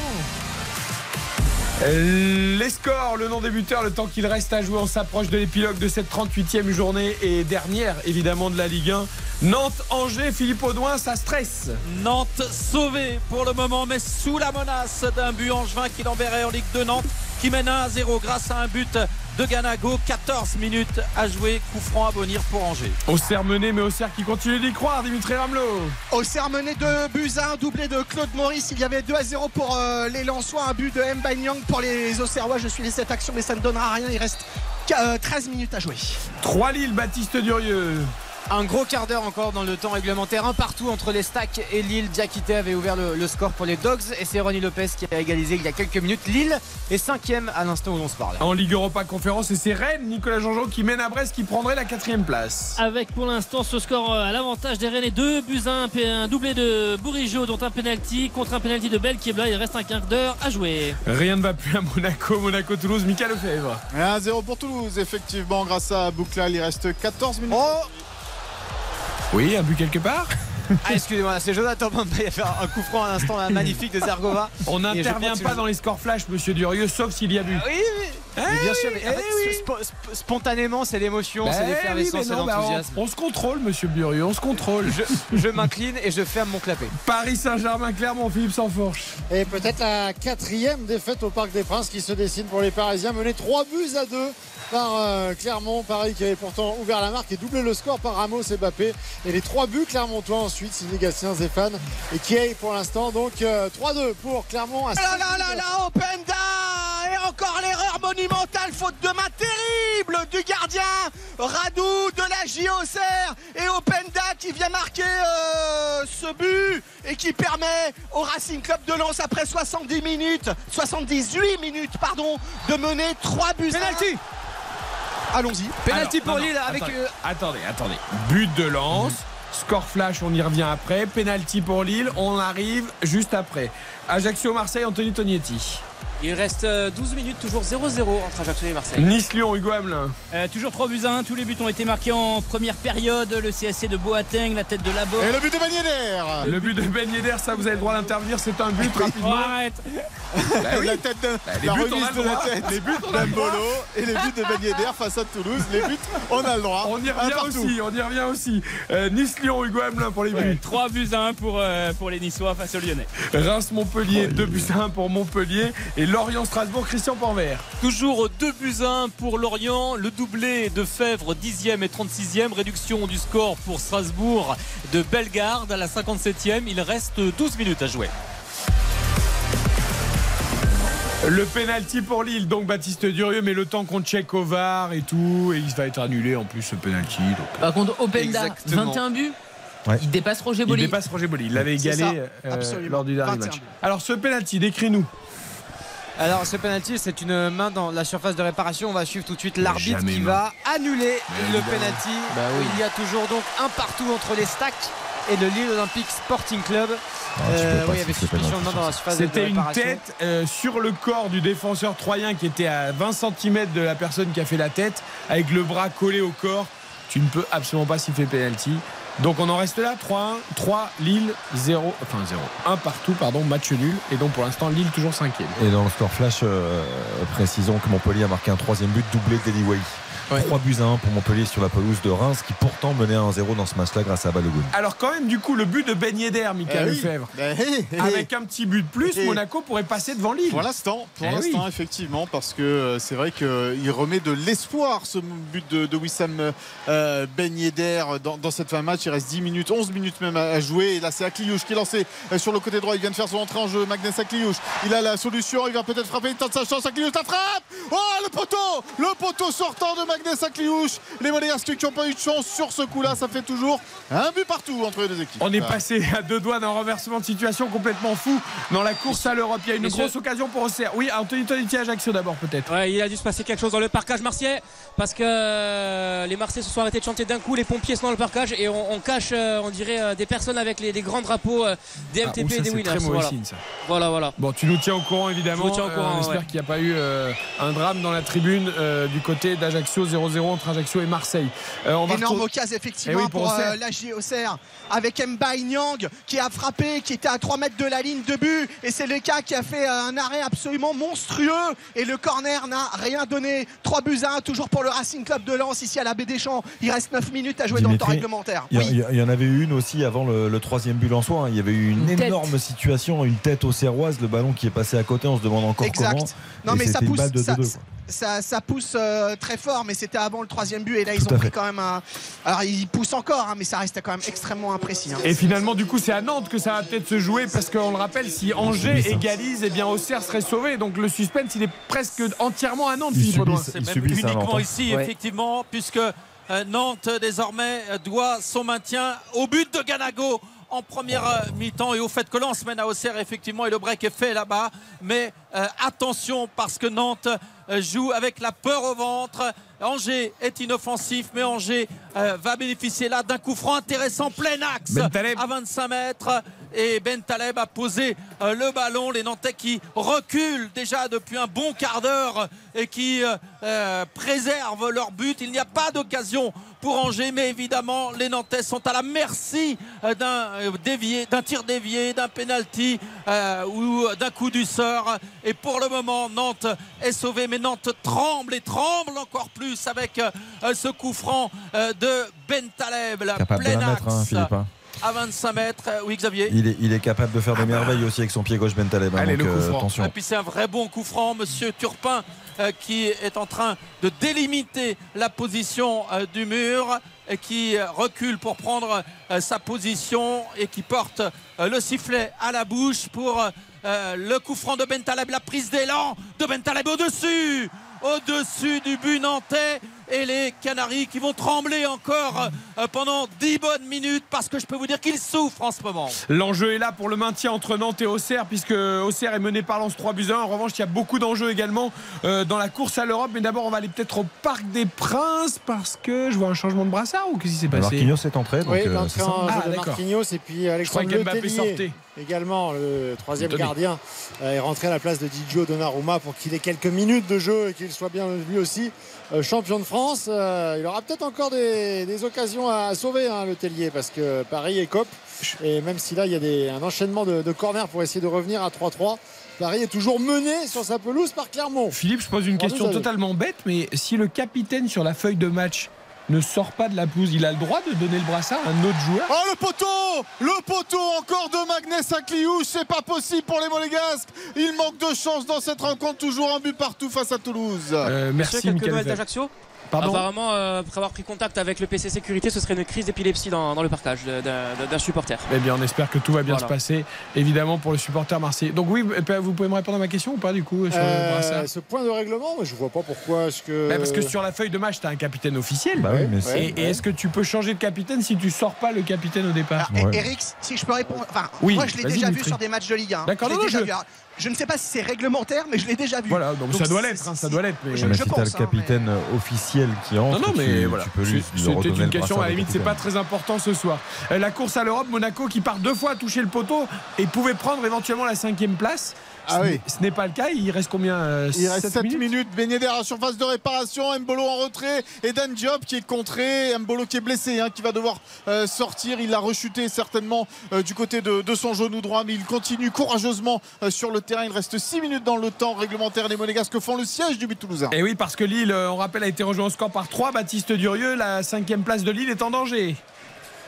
Les scores, le nom des buteurs, le temps qu'il reste à jouer, on s'approche de l'épilogue de cette 38e journée et dernière, évidemment, de la Ligue 1. Nantes-Angers, Philippe Audouin, ça stresse. Nantes sauvé pour le moment, mais sous la menace d'un but angevin qui l'enverrait en Ligue de Nantes, qui mène 1 à 0 grâce à un but de Ganago. 14 minutes à jouer. Coup franc à Bonir pour Angers. Auxerre mené, mais Auxerre qui continue d'y croire, Dimitri Ramelot. Auxerre mené de buts à un doublé de Claude Maurice. Il y avait 2 à 0 pour euh, les Lensois, un but de Mbanyang pour les Auxerrois. Je suis les cette action, mais ça ne donnera rien. Il reste euh, 13 minutes à jouer. 3 Lille, Baptiste Durieux. Un gros quart d'heure encore dans le temps réglementaire, un partout entre les Stacks et Lille. Diakité avait ouvert le, le score pour les Dogs et c'est Ronnie Lopez qui a égalisé il y a quelques minutes. Lille est cinquième à l'instant où on se parle. En Ligue Europa Conférence, et c'est Rennes, Nicolas Jean-Jean qui mène à Brest, qui prendrait la quatrième place. Avec pour l'instant ce score euh, à l'avantage des Rennes et deux buts à un, doublé de Bourigeau, dont un penalty contre un penalty de Bell qui est là. Il reste un quart d'heure à jouer. Rien ne va plus à Monaco, Monaco-Toulouse, Mika Lefebvre. 1-0 pour Toulouse, effectivement, grâce à Bouclal. Il reste 14 minutes. Oui, un but quelque part (laughs) Ah, excusez-moi, c'est Jonathan Bamba qui a fait un coup franc à l'instant magnifique de Zergova. On n'intervient pas dans les scores flash, monsieur Durieux, sauf s'il y a but. Oui, oui. Mais bien sûr, mais en fait, spo- sp- spontanément, c'est l'émotion, c'est Ben l'effervescence, c'est bah, l'enthousiasme. on, on se contrôle, monsieur Durieux, on se contrôle. Je, je m'incline et je ferme mon clapet. Paris Saint-Germain, Clermont, Philippe Sansfourche. Et peut-être la quatrième défaite au Parc des Princes qui se dessine pour les Parisiens, menés 3 buts à 2 par euh, Clermont. Paris qui avait pourtant ouvert la marque et doublé le score par Ramos et Bappé. Et les 3 buts clermontois ensuite, signé Gatien, Zéphane et Kiei pour l'instant. Donc euh, 3-2 pour Clermont. À Ah là là là là, Openda Et encore l'erreur monumentale, faute de main terrible du gardien Radou de la JOCR et Openda qui vient marquer euh, ce but et qui permet au Racing Club de Lens après 70 minutes, 78 minutes pardon, de mener 3 buts. Penalty Allons-y. Penalty Alors, pour non, Lille non, avec. Attendez, euh, attendez, attendez. But de lance, score flash, on y revient après. Penalty pour Lille, on arrive juste après. Ajaccio-Marseille, Anthony Tognetti. Il reste euh, 12 minutes, toujours 0-0 entre Ajaccio et Marseille. Nice-Lyon, Hugo Hamelin. Euh, toujours 3 buts à 1, tous les buts ont été marqués en première période. Le CSC de Boateng, la tête de Laborde. Et le but de Ben Yedder Le but de Ben Yedder, ça vous avez le droit d'intervenir, c'est un but rapidement. (laughs) Arrête Bah oui. La tête de Bah, les la buts, on a le de la droit. tête Les buts, on a le droit. d'Ambolo et les buts de Ben Yedder face à Toulouse. Les buts, on a le droit. On y revient aussi, on y revient aussi. Euh, Nice-Lyon, Hugo Hamelin pour les buts. 3 buts à 1 pour, euh, pour les Niçois face aux Lyonnais. Reims-Montpellier, 2 buts à 1 pour Montpellier. Et Lorient-Strasbourg, Christian Panvert. Toujours 2 buts à 1 pour Lorient. Le doublé de Fèvre, 10e et 36e. Réduction du score pour Strasbourg de Bellegarde à la 57e. Il reste 12 minutes à jouer. Le penalty pour Lille, donc Baptiste Durieux, mais le temps qu'on check au VAR et tout, et il va être annulé en plus ce penalty. Donc, Par contre, Openda, Exactement. 21 buts. Ouais. Il dépasse Roger il Boli. dépasse Roger Boli. Il l'avait égalé ça, euh, absolument. lors du dernier 21. match. Alors ce penalty, décris-nous. Alors ce penalty c'est une main dans la surface de réparation. On va suivre tout de suite l'arbitre qui main. va annuler Mais le penalty. Bah oui. Il y a toujours donc un partout entre les stacks et le Lille Olympic Sporting Club. Ah, tu peux Euh, pas oui, il y avait siffler suspicion de penalty main dans la surface de C'était une tête euh, sur le corps du défenseur troyen qui était à 20 cm de la personne qui a fait la tête, avec le bras collé au corps. Tu ne peux absolument pas siffler penalty. Donc on en reste là, 3-1, 3, Lille, 0, enfin 0, 1 partout, pardon, match nul. Et donc pour l'instant, Lille toujours cinquième. Et dans le score flash, euh, précisons que Montpellier a marqué un troisième but doublé d'Eliway. 3 buts à 1 pour Montpellier sur la pelouse de Reims, qui pourtant menait 1-0 dans ce match-là grâce à Balogun. Alors quand même, du coup, le but de Ben Yedder, Michael Eh oui. Lefebvre. Hé, hé. Avec un petit but de plus, Eh. Monaco pourrait passer devant Lille. Pour l'instant, pour Eh l'instant, oui. effectivement, parce que euh, c'est vrai qu'il remet de l'espoir ce but de, de Wissam euh, Ben Yedder dans, dans cette fin de match. Il reste 10 minutes, 11 minutes même à, à jouer. Et là, c'est Akliouche qui est lancé euh, sur le côté droit. Il vient de faire son entrée en jeu. Magnès Akliouche. Il a la solution. Il va peut-être frapper. Il tente sa chance. Akliouche, la frappe Oh, le poteau Le poteau sortant de Magnès Akliouche. Les Monégasques qui n'ont pas eu de chance sur ce coup-là. Ça fait toujours un but partout entre les deux équipes. On est passé à deux doigts d'un renversement de situation complètement fou dans la course à l'Europe. Il y a une grosse occasion pour Auxerre. Oui, Anthony Tonetti Ajaccio d'abord peut-être. Ouais, il a dû se passer quelque chose dans le parcage marseillais parce que euh, les Marseillais se sont arrêtés de chanter d'un coup, les pompiers sont dans le parcage et on, on cache, euh, on dirait, euh, des personnes avec les, des grands drapeaux des Ah, MTP ça, et des c'est Winners. très mauvais voilà. signe, ça. voilà, voilà. Bon, tu nous tiens au courant évidemment. Je vous tiens au courant, on espère ouais. qu'il n'y a pas eu euh, un drame dans la tribune euh, du côté d'Ajaccio 0-0 entre Ajaccio et Marseille. Euh, on va Énorme retrouver- occasion effectivement Eh oui, pour pour, euh, la JOCR avec Mbaye Nyang qui a frappé, qui était à 3 mètres de la ligne de but et c'est le cas qui a fait euh, un arrêt absolument monstrueux et le corner n'a rien donné. 3 buts à 1 toujours pour le Racing Club de Lens ici à la Baie des Champs. Il reste 9 minutes à jouer dans le temps réglementaire. Il y, Oui. en avait eu une aussi avant le, le troisième but en soi. hein. Il y avait eu une, Une tête. énorme situation, une tête au serroise, le ballon qui est passé à côté. On se demande encore Exact. comment. Non Et mais ça pousse, balle de ça, 2-2, quoi. Ça, ça pousse euh, très fort, mais c'était avant le troisième but. Et là, ils Tout ont pris fait. quand même un. Alors, ils poussent encore, hein, mais ça reste quand même extrêmement imprécis. hein. Et finalement, du coup, c'est à Nantes que ça va peut-être se jouer parce qu'on le rappelle, si Angers hein. égalise, eh bien Auxerre serait sauvé. Donc le suspense, il est presque entièrement à Nantes, Ils Philippe Audouin. subissent. C'est Ils même subissent, uniquement Nantes, ici, Ouais. effectivement, puisque euh, Nantes désormais euh, doit son maintien au but de Ganago en première mi-temps et au fait que Lens mène à Auxerre effectivement et le break est fait là-bas mais euh, attention parce que Nantes joue avec la peur au ventre Angers est inoffensif mais Angers euh, va bénéficier là d'un coup franc intéressant plein axe Ben à 25 mètres et Ben Taleb a posé euh, le ballon. Les Nantais qui reculent déjà depuis un bon quart d'heure et qui euh, préservent leur but. Il n'y a pas d'occasion pour Angers, mais évidemment les Nantais sont à la merci d'un dévié, d'un tir dévié, d'un penalty ou d'un coup du sort. Et pour le moment, Nantes est sauvée, mais Nantes tremble et tremble encore plus avec euh, ce coup franc euh, de Ben Taleb, la de mettre, hein, axe hein. à 25 mètres. Euh, Oui, Xavier. Il est, il est capable de faire des merveilles aussi avec son pied gauche Bentaleb. hein, Allez, donc, le coup euh, franc. attention. Et puis c'est un vrai bon coup franc, Monsieur Turpin, euh, qui est en train de délimiter la position euh, du mur et qui euh, recule pour prendre euh, sa position et qui porte euh, le sifflet à la bouche pour euh, le coup franc de Bentaleb, la prise d'élan de Bentaleb au-dessus, au-dessus du but nantais. Et les Canaries qui vont trembler encore euh, pendant 10 bonnes minutes parce que je peux vous dire qu'ils souffrent en ce moment. L'enjeu est là pour le maintien entre Nantes et Auxerre, puisque Auxerre est mené par Lens 3 buts à 1. En revanche, il y a beaucoup d'enjeux également euh, dans la course à l'Europe. Mais d'abord, on va aller peut-être au Parc des Princes parce que je vois un changement de brassard ou qu'est-ce qui s'est passé? Marquinhos est entré. Donc, Oui, euh, ça. jeu Ah. Marquinhos et puis Je Alexandre Letellier sortait. également le troisième gardien euh, est rentré à la place de Didio Donnarumma pour qu'il ait quelques minutes de jeu et qu'il soit bien lui aussi champion de France. Euh, il aura peut-être encore des, des occasions à sauver hein, le Tellier parce que Paris est cop et même si là il y a des- un enchaînement de, de corners pour essayer de revenir à 3-3 Paris est toujours mené sur sa pelouse par Clermont. Philippe, je pose une question totalement bête, mais si le capitaine sur la feuille de match ne sort pas de la pelouse, il a le droit de donner le brassard à un autre joueur Oh le poteau Le poteau encore de Magnès Akliouche, c'est pas possible pour les Monégasques. Il manque de chance dans cette rencontre, toujours un but partout face à Toulouse. Euh, Merci, Michael d'Ajaccio? Pardon? Apparemment, euh, après avoir pris contact avec le PC Sécurité, ce serait une crise d'épilepsie dans, dans le de- d'un supporter. Eh bien, on espère que tout va bien Voilà. se passer, évidemment, pour le supporter marseillais. Donc oui, vous pouvez me répondre à ma question ou pas, du coup, sur le Euh, brassard? ce point de règlement, mais je vois pas pourquoi est-ce que. Bah, parce que sur la feuille de match, tu as un capitaine officiel. Bah oui, mais et est-ce que tu peux changer de capitaine si tu sors pas le capitaine au départ Ouais. Eric, si je peux répondre. Enfin, Oui, moi, je l'ai déjà vu sur des matchs de Ligue 1. D'accord, Je ne sais pas si c'est réglementaire, mais je l'ai déjà vu. Voilà, donc, ça doit l'être, hein, ça doit l'être. Mais... Je- Mais je si pense, le hein, capitaine officiel qui entre, Non, non, mais tu, voilà. tu peux lui, lui C'était une question, à la limite, c'est pas très important ce soir. Euh, La course à l'Europe, Monaco qui par deux fois a touché le poteau et pouvait prendre éventuellement la cinquième place. Ah ce oui. n'est- Ce n'est pas le cas. Il reste combien euh, Il reste sept 7 minutes minutes. Ben Yedder à surface de réparation. Mbolo en retrait. Et Dan Diop qui est contré. Mbolo qui est blessé, hein, qui va devoir euh, sortir. Il a rechuté certainement euh, du côté de, de son genou droit. Mais il continue courageusement euh, sur le terrain. Il reste 6 minutes dans le temps réglementaire. Les Monégasques font le siège du but toulousain. Et oui, parce que Lille, on rappelle, a été rejoint au score par 3. Baptiste Durieux, la cinquième place de Lille est en danger.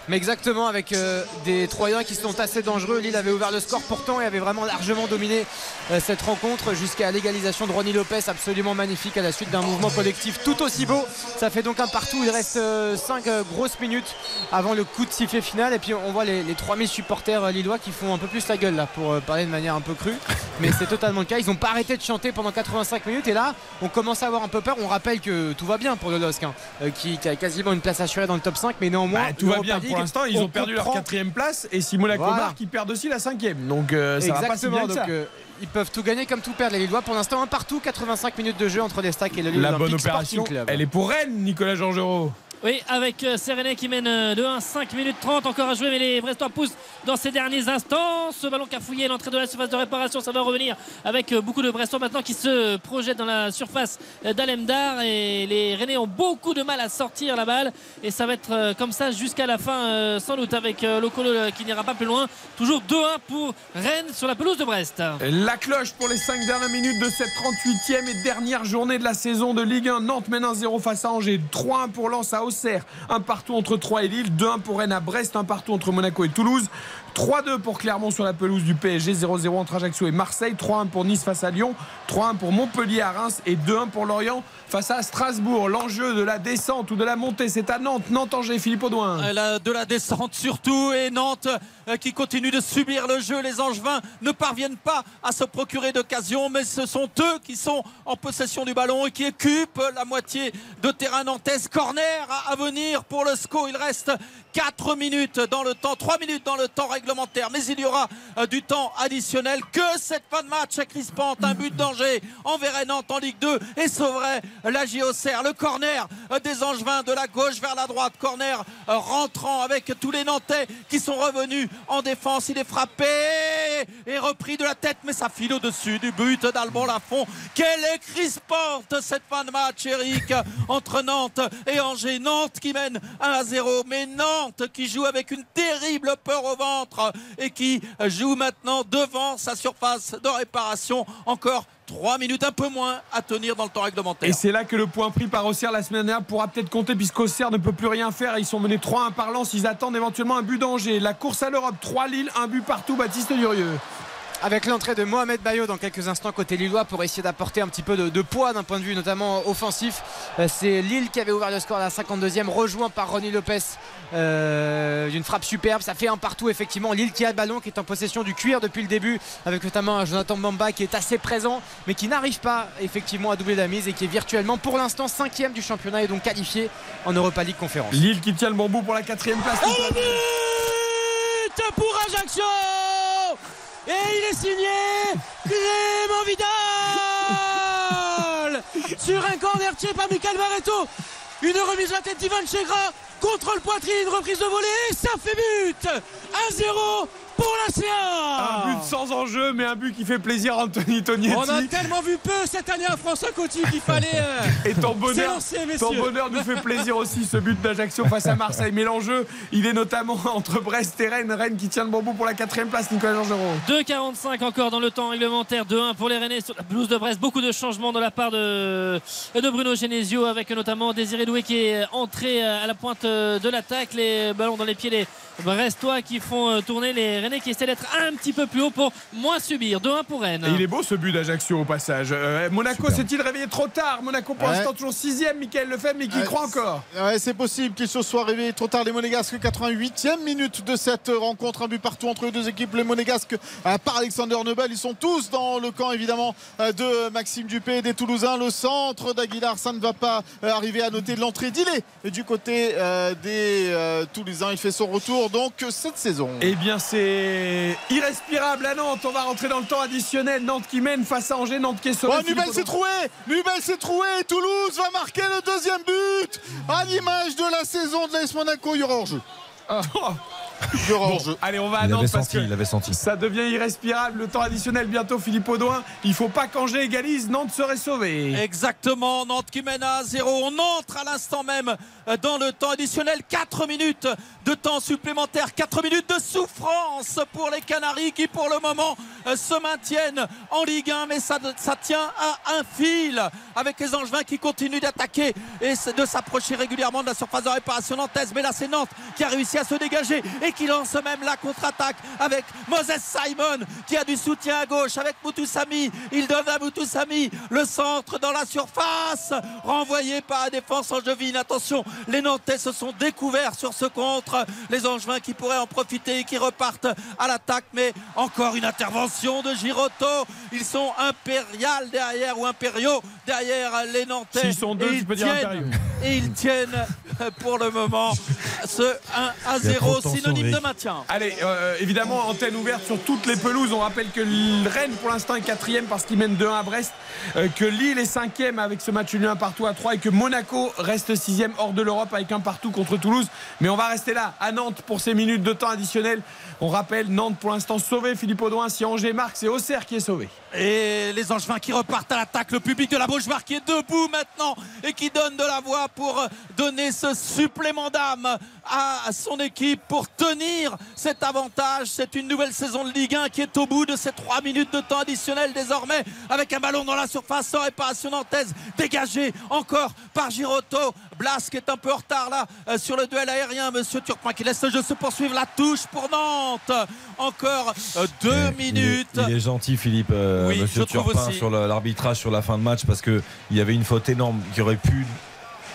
Mais exactement, avec euh, des Troyens qui sont assez dangereux. Lille avait ouvert le score pourtant et avait vraiment largement dominé euh, cette rencontre jusqu'à l'égalisation de Ronny Lopez, absolument magnifique à la suite d'un mouvement collectif tout aussi beau. Ça fait donc un partout. Il reste 5 grosses minutes avant le coup de sifflet final. Et puis on voit les, les 3000 supporters euh, lillois qui font un peu plus la gueule là pour euh, parler de manière un peu crue. Mais c'est totalement le cas. Ils n'ont pas arrêté de chanter pendant 85 minutes. Et là, on commence à avoir un peu peur. On rappelle que tout va bien pour le LOSC, hein, euh, qui, qui a quasiment une place assurée dans le top 5. Mais néanmoins, Bah, tout va bien pour l'instant. Ils on ont perdu leur quatrième place et si Monaco Voilà. marque, ils perdent aussi la cinquième. Donc euh, ça va pas si Exactement, bien que ça. euh, ils peuvent tout gagner comme tout perdre les Lillois. Pour l'instant, un partout, 85 minutes de jeu entre les stacks et le Lille La bonne opération, elle est pour Rennes, Nicolas Georgerot. Oui, avec euh, Séréné qui mène euh, 2-1, 5 minutes 30 encore à jouer, mais les Brestois poussent dans ces derniers instants. Ce ballon qui a l'entrée de la surface de réparation, ça va revenir avec euh, beaucoup de Brestois maintenant qui se projettent dans la surface d'Alemdar. Et les Rennais ont beaucoup de mal à sortir la balle. Et ça va être comme ça jusqu'à la fin, sans doute, avec Locolo qui n'ira pas plus loin. Toujours 2-1 pour Rennes sur la pelouse de Brest. La cloche pour les 5 dernières minutes de cette 38e et dernière journée de la saison de Ligue 1. Nantes mène 1-0 face à Angers. 3-1 pour Lens à. Un partout entre 3 et Lille. 2-1 pour Rennes à Brest. Un partout entre Monaco et Toulouse. 3-2 pour Clermont sur la pelouse du PSG, 0-0 entre Ajaccio et Marseille, 3-1 pour Nice face à Lyon, 3-1 pour Montpellier à Reims et 2-1 pour Lorient face à Strasbourg. L'enjeu de la descente ou de la montée, c'est à Nantes, Nantes-Angers, Philippe Audouin. De la descente surtout et Nantes euh, qui continue de subir le jeu. Les Angevins ne parviennent pas à se procurer d'occasion, mais ce sont eux qui sont en possession du ballon et qui occupent la moitié de terrain nantaise. Corner à venir pour le SCO. Il reste 4 minutes dans le temps, 3 minutes dans le temps réglementaire, mais il y aura euh, du temps additionnel. Que cette fin de match crispante, un but d'Angers enverrait Nantes en Ligue 2 et sauverait la JOCR. Le corner euh, des Angevins de la gauche vers la droite, corner euh, rentrant avec tous les Nantais qui sont revenus en défense. Il est frappé et repris de la tête, mais ça file au-dessus du but d'Albon Lafont. Quelle est crispante cette fin de match, Eric, entre Nantes et Angers? Nantes qui mène 1 à 0, mais Nantes qui joue avec une terrible peur au ventre et qui joue maintenant devant sa surface de réparation. Encore 3 minutes, un peu moins à tenir dans le temps réglementaire. Et c'est là que le point pris par Auxerre la semaine dernière pourra peut-être compter puisqu'Auxerre ne peut plus rien faire. Ils sont menés 3-1 par Lens. Ils attendent éventuellement un but d'Angers. La course à l'Europe, 3 Lille, un but partout. Baptiste Durieux. Avec l'entrée de Mohamed Bayo dans quelques instants côté Lillois pour essayer d'apporter un petit peu de, de poids d'un point de vue notamment offensif. Euh, C'est Lille qui avait ouvert le score à la 52e, rejoint par Ronnie Lopez euh, d'une frappe superbe. Ça fait un partout effectivement. Lille qui a le ballon, qui est en possession du cuir depuis le début, avec notamment Jonathan Bamba qui est assez présent, mais qui n'arrive pas effectivement à doubler la mise et qui est virtuellement pour l'instant cinquième du championnat et donc qualifié en Europa League Conférence. Lille qui tient le bambou pour la quatrième place. Et le but pour Ajaccio Et il est signé Clément Vidal Sur un corner tiré par Michael Barreto Une remise à la tête d'Ivan Chegra Contrôle poitrine, reprise de volée ça fait but. 1-0 pour l'ACA Un but sans enjeu, mais un but qui fait plaisir à Anthony Tognetti. On a tellement vu peu cette année à François Coty qu'il fallait euh, (laughs) Et ton bonheur, ton bonheur nous fait plaisir aussi, ce but d'Ajaccio face à Marseille. Mais l'enjeu, il est notamment (laughs) entre Brest et Rennes. Rennes qui tient le bambou pour la quatrième place, Nicolas Georgerot. 2,45 encore dans le temps réglementaire. 2-1 pour les Rennais sur la pelouse de Brest. Beaucoup de changements de la part de, de Bruno Genesio avec notamment Désiré Doué qui est entré à la pointe de l'attaque. Les ballons dans les pieds des Brestois qui font tourner les Rennais qui essaient d'être un petit peu plus haut pour moins subir. 2-1 pour Rennes. Et il est beau ce but d'Ajaccio au passage. Euh, Monaco s'est-il réveillé trop tard? Monaco pour Ouais. l'instant toujours sixième, Michael Lefebvre, mais qui Ouais, croit encore? Ouais, c'est possible qu'ils se soient réveillés trop tard. Les Monégasques, 88e minute de cette rencontre. Un but partout entre les deux équipes. Les Monégasques euh, par Alexander Nebel. Ils sont tous dans le camp évidemment euh, de Maxime Dupé et des Toulousains. Le centre d'Aguilar, ça ne va pas arriver à noter l'entrée d'Ilé du côté euh, des euh, Toulousains. Il fait son retour donc cette saison. Eh bien, c'est irrespirable à Nantes. On va rentrer dans le temps additionnel. Nantes qui mène face à Angers. Nantes qui est sauvé. Oh, Nubel s'est troué Nubel s'est troué Toulouse va marquer le deuxième but À l'image de la saison de l'AS Monaco, il y aura hors-jeu. Y aura (laughs) Bon, allez, on va à Il Nantes avait parce senti, que il avait senti. ça devient irrespirable. Le temps additionnel bientôt, Philippe Audouin. Il faut pas qu'Angers égalise. Nantes serait sauvé. Exactement, Nantes qui mène à 0. On entre à l'instant même euh, dans le temps additionnel. 4 minutes de temps supplémentaire, 4 minutes de souffrance pour les Canaries qui pour le moment euh, se maintiennent en Ligue 1. Mais ça, ça tient à un fil avec les Angevins qui continuent d'attaquer et de s'approcher régulièrement de la surface de réparation nantaise. Mais là c'est Nantes qui a réussi à se dégager et qui lance même la contre-attaque avec Moses Simon qui a du soutien à gauche avec Moutoussami. Il donne à Moutoussami le centre dans la surface renvoyé par la défense angevine. Attention, les Nantais se sont découverts sur ce contre. Les Angevins qui pourraient en profiter et qui repartent à l'attaque. Mais encore une intervention de Girotto. Ils sont impériales derrière ou impériaux derrière les Nantais. S'ils sont deux, Et ils peux dire tiennent- impériaux. Et ils tiennent pour le moment ce 1 à Il y a trop 0 de de maintien. Allez, euh, évidemment, antenne ouverte sur toutes les pelouses. On rappelle que Rennes, pour l'instant, est quatrième parce qu'il mène 2-1 à Brest. euh, que Lille est cinquième avec ce match nul un partout à 3 et que Monaco reste sixième hors de l'Europe avec un partout contre Toulouse. Mais on va rester là, à Nantes, pour ces minutes de temps additionnel. On rappelle, Nantes pour l'instant sauvé. Philippe Audouin, si Angers marque, c'est Auxerre qui est sauvé. Et les Angevins qui repartent à l'attaque, le public de la Beaujoire qui est debout maintenant et qui donne de la voix pour donner ce supplément d'âme à son équipe pour tenir cet avantage. C'est une nouvelle saison de Ligue 1 qui est au bout de ces 3 minutes de temps additionnel désormais avec un ballon dans la surface sans réparation nantaise dégagé encore par Girotto. Blas qui est un peu en retard là euh, sur le duel aérien. Monsieur Turpin qui laisse le jeu se poursuivre. La touche pour Nantes. Encore euh, deux minutes. Il est, il est gentil Philippe, euh, Oui, Monsieur Turpin, sur l'arbitrage sur la fin de match parce qu'il y avait une faute énorme qui aurait pu,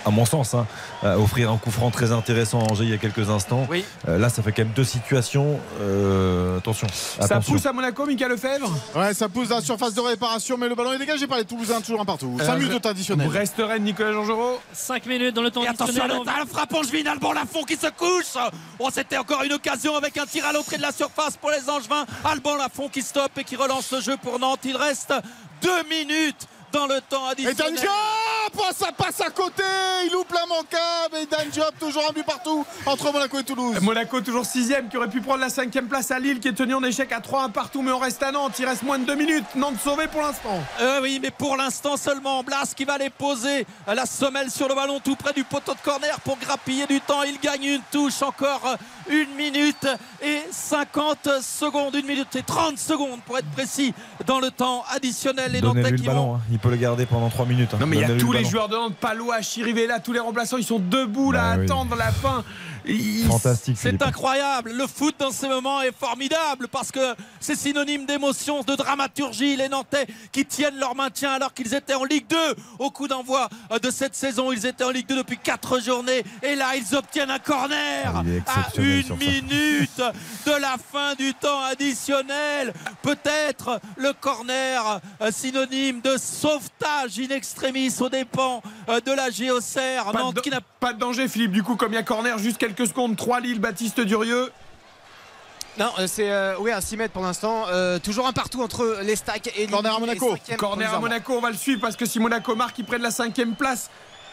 à mon sens, hein, offrir un coup franc très intéressant à Angers il y a quelques instants. Euh, là, ça fait quand même deux situations. Euh, attention. Ça attention. pousse à Monaco, Mika Lefebvre Ouais, ça pousse dans la surface de réparation, mais le ballon est dégagé par les Toulousains, toujours un partout. 5 Euh, minutes de temps additionnel. Brest-Rennes, Nicolas Jean-Jean 5 minutes dans le temps Et attention additionnel. le, à le frappe Angevin, Alban Lafont qui se couche. Oh, c'était encore une occasion avec un tir à l'entrée de la surface pour les Angevins. Alban Lafont qui stoppe et qui relance le jeu pour Nantes. Il reste deux minutes dans le temps Et Dan additionnel. Diop oh, Ça passe à côté Il loupe l'immanquable Et Dan Diop, toujours un but partout entre Monaco et Toulouse. Monaco toujours sixième qui aurait pu prendre la cinquième place à Lille qui est tenu en échec à 3-1 partout mais on reste à Nantes il reste moins de deux minutes Nantes sauvé pour l'instant Euh, oui, mais pour l'instant seulement, Blas qui va aller poser la semelle sur le ballon tout près du poteau de corner pour grappiller du temps. Il gagne une touche, encore euh, une minute et 50 secondes, une minute et 30 secondes pour être précis dans le temps additionnel. Les Donnez-lui Nantais qui vont ballon, hein. Il peut le garder pendant 3 minutes. hein. Non mais il y a tous le les ballon. joueurs de Nantes, Palois, Chirivella, tous les remplaçants, ils sont debout là Bah à oui. attendre la fin. Fantastique. C'est incroyable. Le foot dans ces moments est formidable parce que c'est synonyme d'émotion, de dramaturgie. Les Nantais qui tiennent leur maintien alors qu'ils étaient en Ligue 2 au coup d'envoi euh, de cette saison. Ils étaient en Ligue 2 depuis 4 journées et là ils obtiennent un corner Ah, à une minute (laughs) de la fin du temps additionnel. Peut-être le corner euh, synonyme de sauvetage in extremis aux dépens euh, de la Géocère. Pas, Nantes de, qui n'a pas de danger Philippe du coup comme il y a corner juste quelques secondes 3 Lille Baptiste Durieux Non, euh, c'est euh, oui, à 6 mètres pour l'instant. Euh, toujours un partout entre les stacks et Corner à Monaco. corner à. Monaco on va le suivre parce que si Monaco marque ils prennent la cinquième place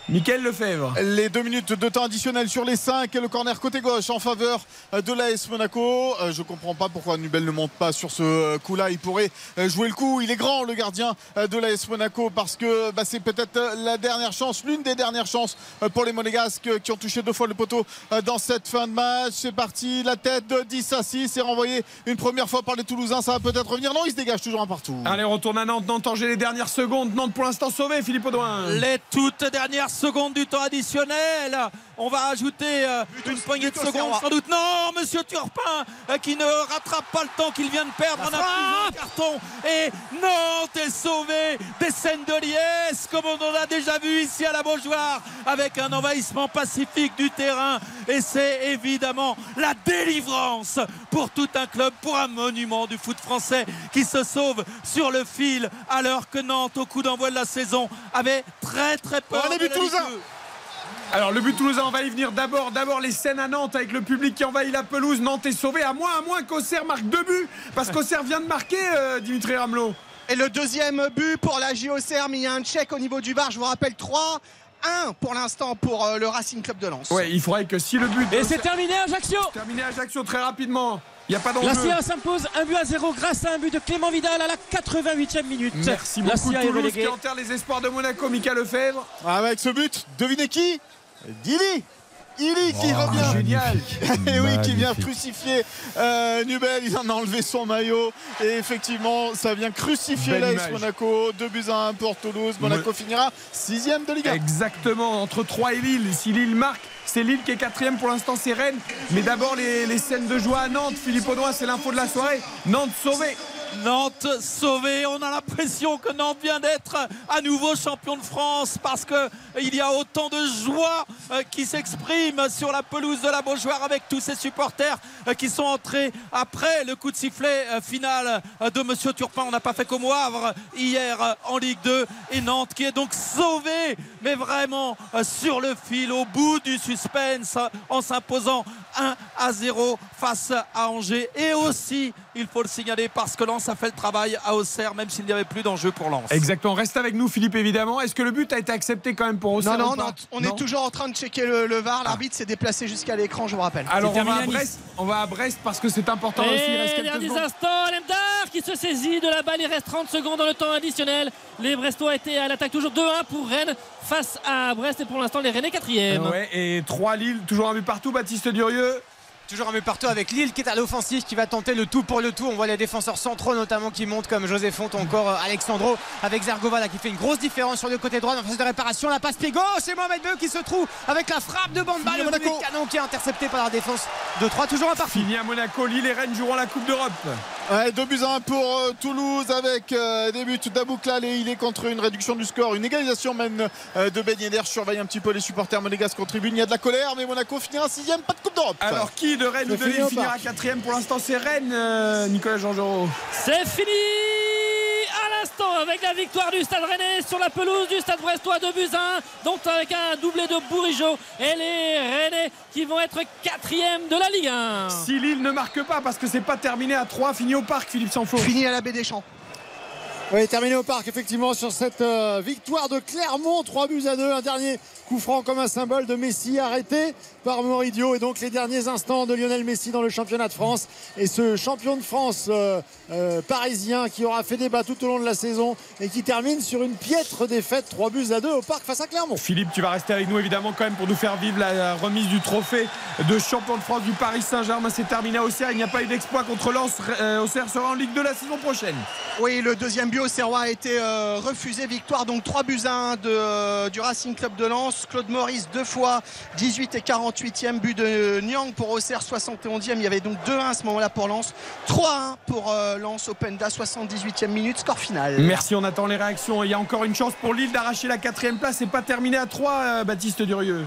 Mickaël Lefebvre Les deux minutes de temps additionnel sur les 5 et le corner côté gauche en faveur de l'AS Monaco. Euh, Je comprends pas pourquoi Nubel ne monte pas sur ce euh, coup-là. Il pourrait euh, jouer le coup. Il est grand le gardien de l'AS Monaco parce que bah, c'est peut-être la dernière chance, l'une des dernières chances pour les Monégasques qui ont touché deux fois le poteau dans cette fin de match. C'est parti, la tête de 10 à 6 c'est renvoyé une première fois par les Toulousains. Ça va peut-être revenir. Non, il se dégage toujours un partout. Allez on retourne à Nantes Nantes Angers les dernières secondes Nantes pour l'instant sauvé Philippe Audouin Les toutes dernières secondes du temps additionnel. On va ajouter euh, une poignée de secondes sans doute. Non, Monsieur Turpin euh, qui ne rattrape pas le temps qu'il vient de perdre en appuyant le carton. Et Nantes est sauvé des scènes de liesse comme on en a déjà vu ici à la Beaujoire avec un envahissement pacifique du terrain. Et c'est évidemment la délivrance pour tout un club, pour un monument du foot français qui se sauve sur le fil alors que Nantes, au coup d'envoi de la saison, avait très très peur. Oh, les de buts la Ligue toulousains. 2. Alors le but toulousain on va y venir d'abord. D'abord les scènes à Nantes avec le public qui envahit la pelouse. Nantes est sauvé à moins à moins qu'Auxerre marque deux buts parce qu'Auxerre vient de marquer euh, Dimitri Ramelot. Et le deuxième but pour la JOCR, mais il y a un check au niveau du bar, je vous rappelle 3. 1 pour l'instant pour euh, le Racing Club de Lens. Ouais il faudrait que si le but Et c'est terminé Ajaccio. Terminé à Ajaccio très rapidement il n'y a pas La CIA s'impose un but à zéro grâce à un but de Clément Vidal à la 88e minute. Merci La beaucoup CIA est Toulouse qui enterre les espoirs de Monaco Mika Lefebvre. Avec ce but, devinez qui? Dili Ili qui Oh, revient génial. (laughs) Et oui, qui vient crucifier euh, Nubel. Il en a enlevé son maillot. Et effectivement, ça vient crucifier image. Monaco. 2 buts à 1 pour Toulouse. Monaco finira sixième de Ligue 1. Exactement, entre 3 et Lille. Si Lille marque, c'est Lille qui est quatrième. Pour l'instant, c'est Rennes. Mais d'abord, les, les scènes de joie à Nantes. Philippe Audouin, c'est l'info de la soirée. Nantes sauvé. Nantes sauvé. On a l'impression que Nantes vient d'être à nouveau champion de France parce que il y a autant de joie euh, qui s'exprime sur la pelouse de la Beaujoire avec tous ces supporters euh, qui sont entrés après le coup de sifflet euh, final de Monsieur Turpin. On n'a pas fait comme au Havre hier en Ligue 2 et Nantes qui est donc sauvé, mais vraiment sur le fil, au bout du suspense, en s'imposant 1 à 0 face à Angers et aussi Il faut le signaler parce que Lens a fait le travail à Auxerre, même s'il n'y avait plus d'enjeu pour Lens. Exactement. Reste avec nous, Philippe, évidemment. Est-ce que le but a été accepté quand même pour Auxerre Non, non, non, on est toujours en train de checker le, le VAR. L'arbitre s'est déplacé jusqu'à l'écran, je vous rappelle. Alors on va, à Brest, on va à Brest parce que c'est important Et aussi. Il reste quelques derniers secondes. instants, Lemdar qui se saisit de la balle. Il reste 30 secondes dans le temps additionnel. Les Brestois étaient à l'attaque toujours 2-1 pour Rennes face à Brest. Et pour l'instant, les Rennais quatrième. Ouais, et 3 Lille, toujours un but partout, Baptiste Durieux. Toujours un but partout avec Lille qui est à l'offensive, qui va tenter le tout pour le tout. On voit les défenseurs centraux notamment qui montent comme José Font, encore euh, Alexandro avec Zergova là, qui fait une grosse différence sur le côté droit dans la phase de réparation. La passe pied gauche et Mohamed Beu qui se trouve avec la frappe de Bamba, Fini le Monaco. but canon qui est intercepté par la défense de 3, toujours un partout. Fini à Monaco, Lille et Rennes joueront la Coupe d'Europe. Ouais, 2 buts à 1 pour euh, Toulouse avec euh, des buts d'Abouklal et il est contre une réduction du score, une égalisation même euh, de Ben Yedder. Je surveille un petit peu les supporters monégasques en tribune. Il y a de la colère, mais Monaco finira 6 pas de Coupe d'Europe. Alors qui de Rennes ou de Lille finira quatrième Pour l'instant, c'est Rennes, euh, Nicolas Jean-Jean. C'est fini à l'instant avec la victoire du Stade Rennais sur la pelouse du Stade Brestois de 1. Donc avec un doublé de Bourigeau et les Rennais qui vont être quatrième de la Ligue 1. Si Lille ne marque pas, parce que c'est pas terminé à 3, fini au parc, Philippe Sanfo. Fini à la baie des Champs. Oui, terminé au parc, effectivement, sur cette euh, victoire de Clermont, 3 buts à 2. Un dernier coup franc comme un symbole de Messi arrêté par Moridio. Et donc les derniers instants de Lionel Messi dans le championnat de France. Et ce champion de France euh, euh, parisien qui aura fait débat tout au long de la saison et qui termine sur une piètre défaite, 3 buts à 2 au parc face à Clermont. Philippe, tu vas rester avec nous évidemment quand même pour nous faire vivre la remise du trophée de champion de France du Paris Saint-Germain. C'est terminé à Auxerre. Il n'y a pas eu d'exploit contre Lens. Euh, Auxerre sera en Ligue 2 la saison prochaine. Oui, le deuxième but au Serrois a été euh, refusé. Victoire donc 3 buts à 1 de, euh, du Racing Club de Lens. Claude Maurice deux fois, 18 et 48e but de Nyang pour Auxerre, 71e. Il y avait donc 2-1 à ce moment-là pour Lens. 3-1 pour euh, Lens, Openda, 78e minute, score final. Merci, on attend les réactions. Il y a encore une chance pour Lille d'arracher la quatrième place. C'est pas terminé à 3, Baptiste Durieux.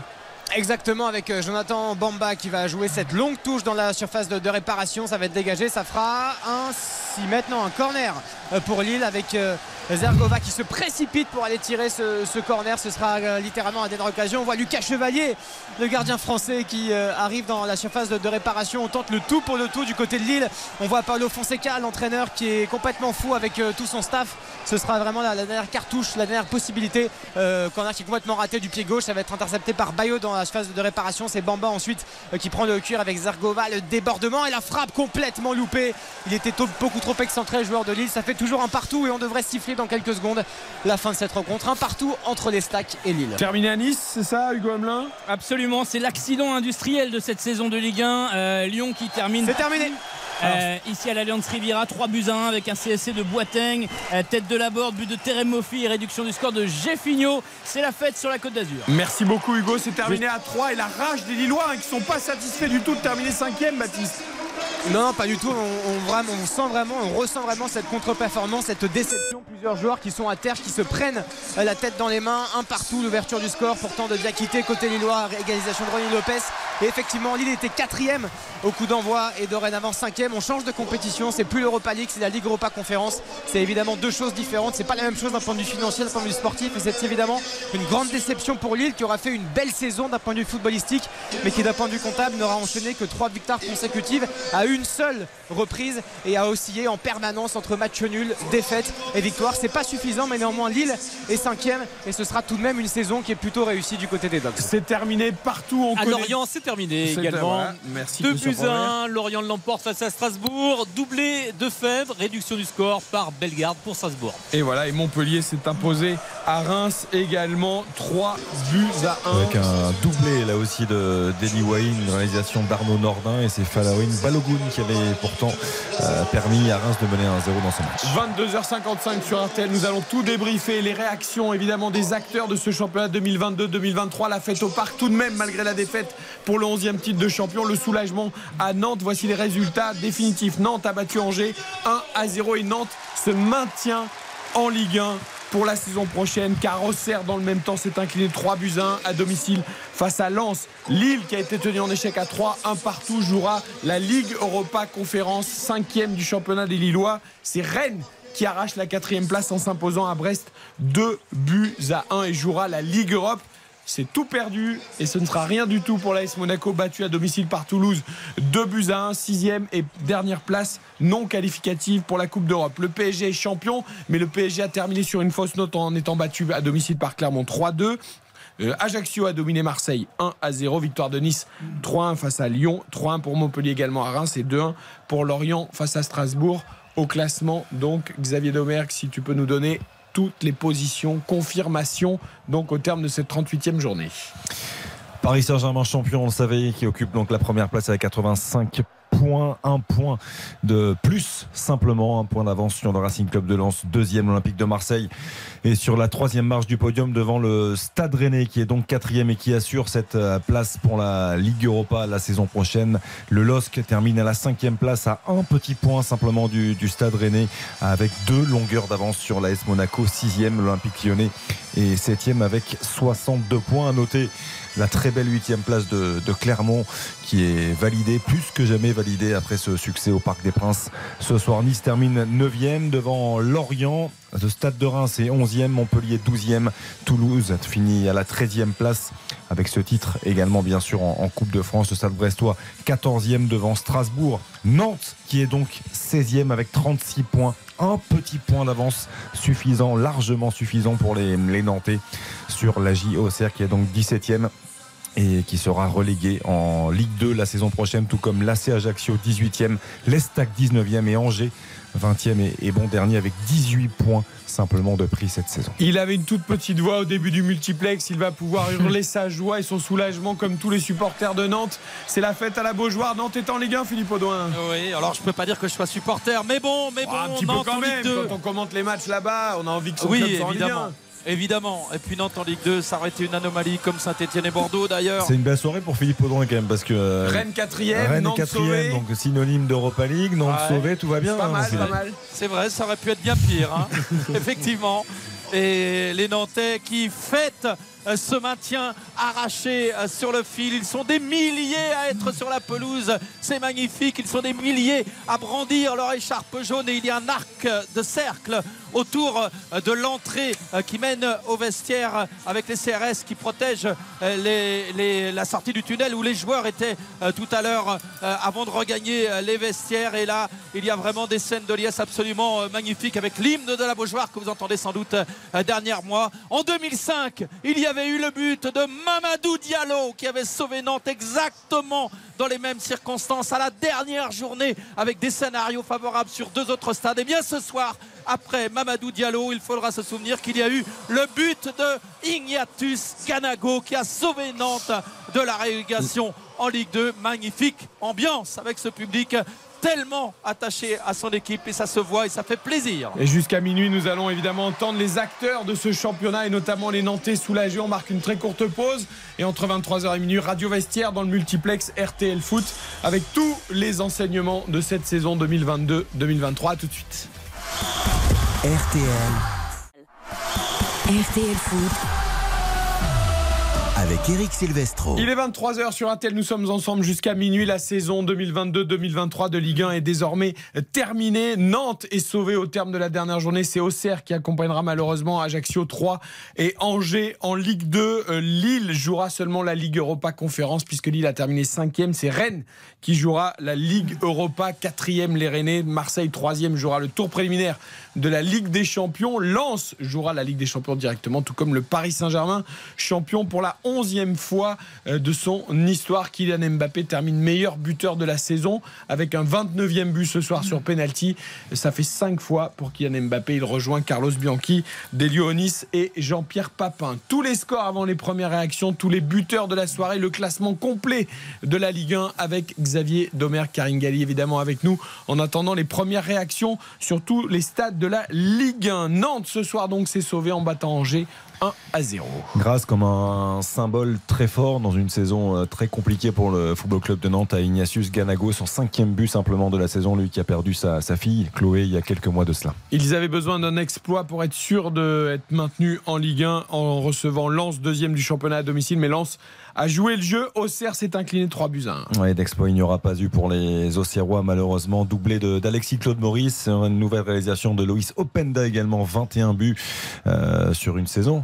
Exactement avec euh, Jonathan Bamba qui va jouer cette longue touche dans la surface de, de réparation. Ça va être dégagé. Ça fera un 6 maintenant un corner euh, pour Lille avec euh, Zergova qui se précipite pour aller tirer ce, corner. Ce sera euh, littéralement un dernière occasion. On voit Lucas Chevalier, le gardien français qui euh, arrive dans la surface de, réparation. On tente le tout pour le tout du côté de Lille. On voit Paolo Fonseca, l'entraîneur qui est complètement fou avec euh, tout son staff. Ce sera vraiment la, dernière cartouche, la dernière possibilité. Euh, corner qui est complètement raté du pied gauche. Ça va être intercepté par Bayo dans la phase de réparation. C'est Bamba ensuite qui prend le cuir avec Zergova. Le débordement et la frappe complètement loupée. Il était beaucoup trop excentré, le joueur de Lille. Ça fait toujours un partout et on devrait siffler dans quelques secondes la fin de cette rencontre. Un partout entre les stacks et Lille. Terminé à Nice, c'est ça, Hugo Hamelin? Absolument, c'est l'accident industriel de cette saison de Ligue 1. Euh, Lyon qui termine. C'est terminé. Euh, ici à l'Alliance Riviera, 3 buts à 1 avec un CSC de Boiteng, euh, tête de la board, but de Terem Moffi et réduction du score de Jeffinho. C'est la fête sur la Côte d'Azur. Merci beaucoup Hugo, c'est terminé à 3 et la rage des Lillois hein, qui sont pas satisfaits du tout de terminer 5 Baptiste. Non, pas du tout. On ressent vraiment cette contre-performance, cette déception. Plusieurs joueurs qui sont à terre, qui se prennent euh, la tête dans les mains. Un partout, l'ouverture du score. Pourtant, de Diakité côté Lillois, égalisation de Ronnie Lopez. Et effectivement, Lille était quatrième au coup d'envoi et dorénavant cinquième. On change de compétition. C'est plus l'Europa League, c'est la Ligue Europa Conférence. C'est évidemment deux choses différentes. C'est pas la même chose d'un point de vue financier, d'un point de vue sportif. Et c'est évidemment une grande déception pour Lille qui aura fait une belle saison d'un point de vue footballistique, mais qui d'un point de vue comptable n'aura enchaîné que trois victoires consécutives à une seule reprise et a oscillé en permanence entre match nul, défaite et victoire. C'est pas suffisant, mais néanmoins Lille est cinquième et ce sera tout de même une saison qui est plutôt réussie du côté des Dogs. C'est terminé partout. On À connaît- Lorient, terminé également. voilà, merci 2 Christian buts Promet. à 1, Lorient l'emporte face à Strasbourg. Doublé de Fèvre, réduction du score par Bellegarde pour Strasbourg. Et voilà, et Montpellier s'est imposé à Reims également 3 buts à 1. Avec un doublé là aussi de Denny Wayne, une réalisation d'Arnaud Nordin et c'est Falawin Balogun qui avait pourtant euh, permis à Reims de mener 1-0 dans ce match. 22h55 sur RTL, nous allons tout débriefer, les réactions évidemment des acteurs de ce championnat 2022-2023, la fête au parc tout de même malgré la défaite pour le 11e titre de champion, le soulagement à Nantes, voici les résultats définitifs. Nantes a battu Angers 1 à 0 et Nantes se maintient en Ligue 1 pour la saison prochaine car Auxerre dans le même temps s'est incliné 3 buts à 1 à domicile face à Lens. Lille qui a été tenu en échec à 3, un partout jouera la Ligue Europa Conférence, cinquième du championnat des Lillois. C'est Rennes qui arrache la quatrième place en s'imposant à Brest 2 buts à 1 et jouera la Ligue Europe. C'est tout perdu et ce ne sera rien du tout pour l'AS Monaco battu à domicile par Toulouse. 2 buts à 1, sixième et dernière place non qualificative pour la Coupe d'Europe. Le PSG est champion, mais le PSG a terminé sur une fausse note en étant battu à domicile par Clermont 3-2. Euh, Ajaccio a dominé Marseille 1 à 0. Victoire de Nice 3-1 face à Lyon. 3-1 pour Montpellier également à Reims et 2-1 pour Lorient face à Strasbourg. Au classement, donc, Xavier Domergue, si tu peux nous donner toutes les positions, confirmation, donc au terme de cette 38e journée. Paris Saint-Germain champion, on le savait, qui occupe donc la première place avec 85 points, un point de plus simplement, un point d'avance sur le Racing Club de Lens, deuxième Olympique de Marseille et sur la troisième marche du podium devant le Stade Rennais qui est donc quatrième et qui assure cette euh, place pour la Ligue Europa la saison prochaine. Le LOSC termine à la cinquième place à un petit point simplement du, Stade Rennais avec deux longueurs d'avance sur l'AS Monaco, sixième l'Olympique Lyonnais et septième avec 62 points à noter la très belle huitième place de, Clermont qui est validée, plus que jamais validée après ce succès au Parc des Princes. Ce soir, Nice termine 9e devant Lorient. Le Stade de Reims est 11e, Montpellier 12e, Toulouse finit à la 13e place avec ce titre également bien sûr en, Coupe de France. Le Stade Brestois 14e devant Strasbourg. Nantes qui est donc 16e avec 36 points un petit point d'avance suffisant, largement suffisant pour les, les Nantais sur la JOCR qui est donc 17e et qui sera relégué en Ligue 2 la saison prochaine, tout comme l'AC Ajaccio 18e, l'Estac 19e et Angers 20e et, bon dernier avec 18 points simplement de prix cette saison. Il avait une toute petite voix au début du multiplex. Il va pouvoir (laughs) hurler sa joie et son soulagement comme tous les supporters de Nantes. C'est la fête à la Beaujoire. Nantes est en Ligue 1, Philippe Audouin. Oui, alors je peux pas dire que je sois supporter, mais bon, mais bon, Ah, un petit Nantes peu quand en même. Ligue 2. Quand on commente les matchs là-bas, on a envie que son Oui, club soit en Ligue 1. Évidemment. Et puis Nantes en Ligue 2, ça aurait été une anomalie comme Saint-Etienne et Bordeaux d'ailleurs. C'est une belle soirée pour Philippe Audouin quand même parce que euh, Rennes quatrième, Rennes Nantes donc synonyme d'Europa League, Nantes Ouais. sauvé, tout va bien. Pas hein, mal, c'est- pas mal. C'est vrai, ça aurait pu être bien pire, hein. (laughs) effectivement. Et les Nantais qui fêtent euh, ce maintien arraché euh, sur le fil. Ils sont des milliers à être sur la pelouse. C'est magnifique. Ils sont des milliers à brandir leur écharpe jaune. Et il y a un arc de cercle autour euh, de l'entrée euh, qui mène au vestiaire euh, avec les CRS qui protègent la sortie du tunnel où les joueurs étaient tout à l'heure avant de regagner les vestiaires. Et là, il y a vraiment des scènes de liesse absolument magnifiques avec l'hymne de la Beaujoire que vous entendez sans doute dernier mois. En 2005, il y avait eu le but de Mamadou Diallo qui avait sauvé Nantes exactement dans les mêmes circonstances à la dernière journée avec des scénarios favorables sur deux autres stades. Et bien ce soir, après Mamadou Diallo, il faudra se souvenir qu'il y a eu le but de Ignatius Ganago qui a sauvé Nantes de la relégation en Ligue 2. Magnifique ambiance avec ce public tellement attaché à son équipe et ça se voit et ça fait plaisir. Et jusqu'à minuit, nous allons évidemment entendre les acteurs de ce championnat et notamment les Nantais soulagés. On marque une très courte pause et entre 23h et minuit, Radio Vestiaire dans le multiplex RTL Foot avec tous les enseignements de cette saison 2022-2023. À tout de suite. RTL RTL Foot. Il est 23h sur RTL, nous sommes ensemble jusqu'à minuit. La saison 2022-2023 de Ligue 1 est désormais terminée. Nantes est sauvée au terme de la dernière journée. C'est Auxerre qui accompagnera malheureusement Ajaccio 3 et Angers en Ligue 2. Euh, Lille jouera seulement la Ligue Europa Conférence puisque Lille a terminé 5e. C'est Rennes qui jouera la Ligue Europa 4e. Les Rennais, Marseille 3e jouera le tour préliminaire de la Ligue des Champions. Lens jouera la Ligue des Champions directement, tout comme le Paris Saint-Germain, champion pour la 11e fois euh, de son histoire. Kylian Mbappé termine meilleur buteur de la saison avec un 29e but ce soir sur penalty. Ça fait 5 fois pour Kylian Mbappé. Il rejoint Carlos Bianchi, Delio Onis et Jean-Pierre Papin. Tous les scores avant les premières réactions, tous les buteurs de la soirée, le classement complet de la Ligue 1 avec Xavier Domer, Karingali évidemment avec nous en attendant les premières réactions sur tous les stades de la Ligue 1. Nantes ce soir donc s'est sauvé en battant Angers 1 à 0. Grâce comme un symbole très fort dans une saison euh, très compliquée pour le Football Club de Nantes à Ignatius Ganago, son cinquième but simplement de la saison, lui qui a perdu sa, sa fille Chloé il y a quelques mois de cela. Ils avaient besoin d'un exploit pour être sûrs d'être maintenus en Ligue 1 en recevant Lens, deuxième du championnat à domicile. Mais Lens a joué le jeu. Auxerre s'est incliné 3 buts à 1. Ouais, d'exploit il n'y aura pas eu pour les Auxerrois malheureusement, doublé d'Alexis Claude Maurice, une nouvelle réalisation de Loïs Openda également, 21 buts euh, sur une saison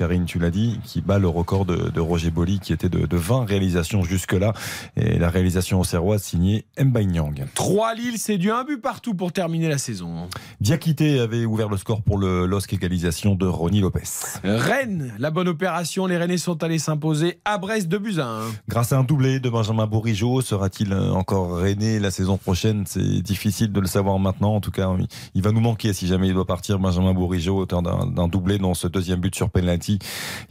Karine, tu l'as dit, qui bat le record de, de Roger Boli, qui était de, de 20 réalisations jusque-là. Et la réalisation au Serrois signée Nyang. 3 Lille, c'est du 1 but partout pour terminer la saison. Diakité avait ouvert le score pour le LOSC égalisation de Ronnie Lopez. Rennes, la bonne opération. Les Rennais sont allés s'imposer à Brest de Buzyn. Grâce à un doublé de Benjamin Bourigeau, sera-t-il encore Rennais la saison prochaine? C'est difficile de le savoir maintenant. En tout cas, il va nous manquer si jamais il doit partir. Benjamin Bourigeau, auteur d'un doublé dans ce deuxième but sur penalty.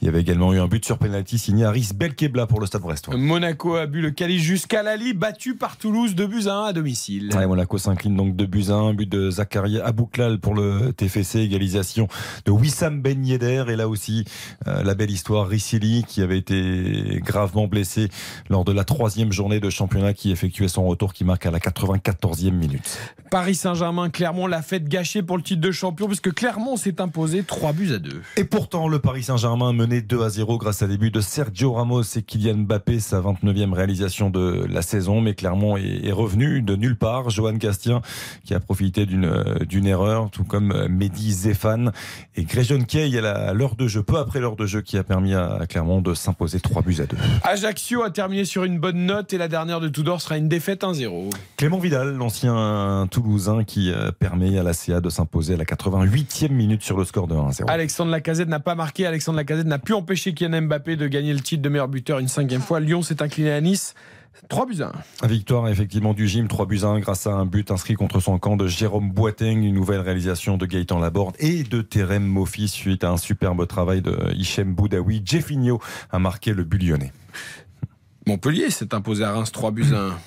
Il y avait également eu un but sur penalty signé Aris Belkebla pour le Stade Brestois. Monaco a bu le calice jusqu'à Lali, battu par Toulouse de Buzyn à domicile. Ouais, Monaco s'incline donc de Buzyn, but de Zakaria Abouklal pour le TFC, égalisation de Wissam Ben Yedder. Et là aussi, euh, la belle histoire, Rissili qui avait été gravement blessé lors de la troisième journée de championnat qui effectuait son retour, qui marque à la 94e minute. Paris Saint-Germain, Clermont, la fête gâchée pour le titre de champion, puisque Clermont s'est imposé 3 buts à 2. Et pourtant, le Paris Saint-Germain menait 2 à 0 grâce à des buts de Sergio Ramos et Kylian Mbappé, sa 29e réalisation de la saison. Mais Clermont est, revenu de nulle part. Johan Castien qui a profité d'une d'une erreur, tout comme Mehdi Zéphane et Gréjon Key à l'heure de jeu, peu après l'heure de jeu, qui a permis à Clermont de s'imposer 3 buts à 2. Ajaccio a terminé sur une bonne note et la dernière de Tudor sera une défaite 1-0. Clément Vidal, l'ancien Toulousain qui permet à la CA de s'imposer à la 88e minute sur le score de 1-0. Alexandre Lacazette n'a pas marqué. Alexandre Lacazette n'a pu empêcher Kylian Mbappé de gagner le titre de meilleur buteur une cinquième fois. Lyon s'est incliné à Nice. 3 buts à 1. Victoire effectivement du gym, 3 buts à 1 grâce à un but inscrit contre son camp de Jérôme Boiteng, une nouvelle réalisation de Gaëtan Laborde et de Terem Mofi suite à un superbe travail de Hichem Boudaoui. Jeffinho a marqué le but lyonnais. Montpellier s'est imposé à Reims 3 buts à 1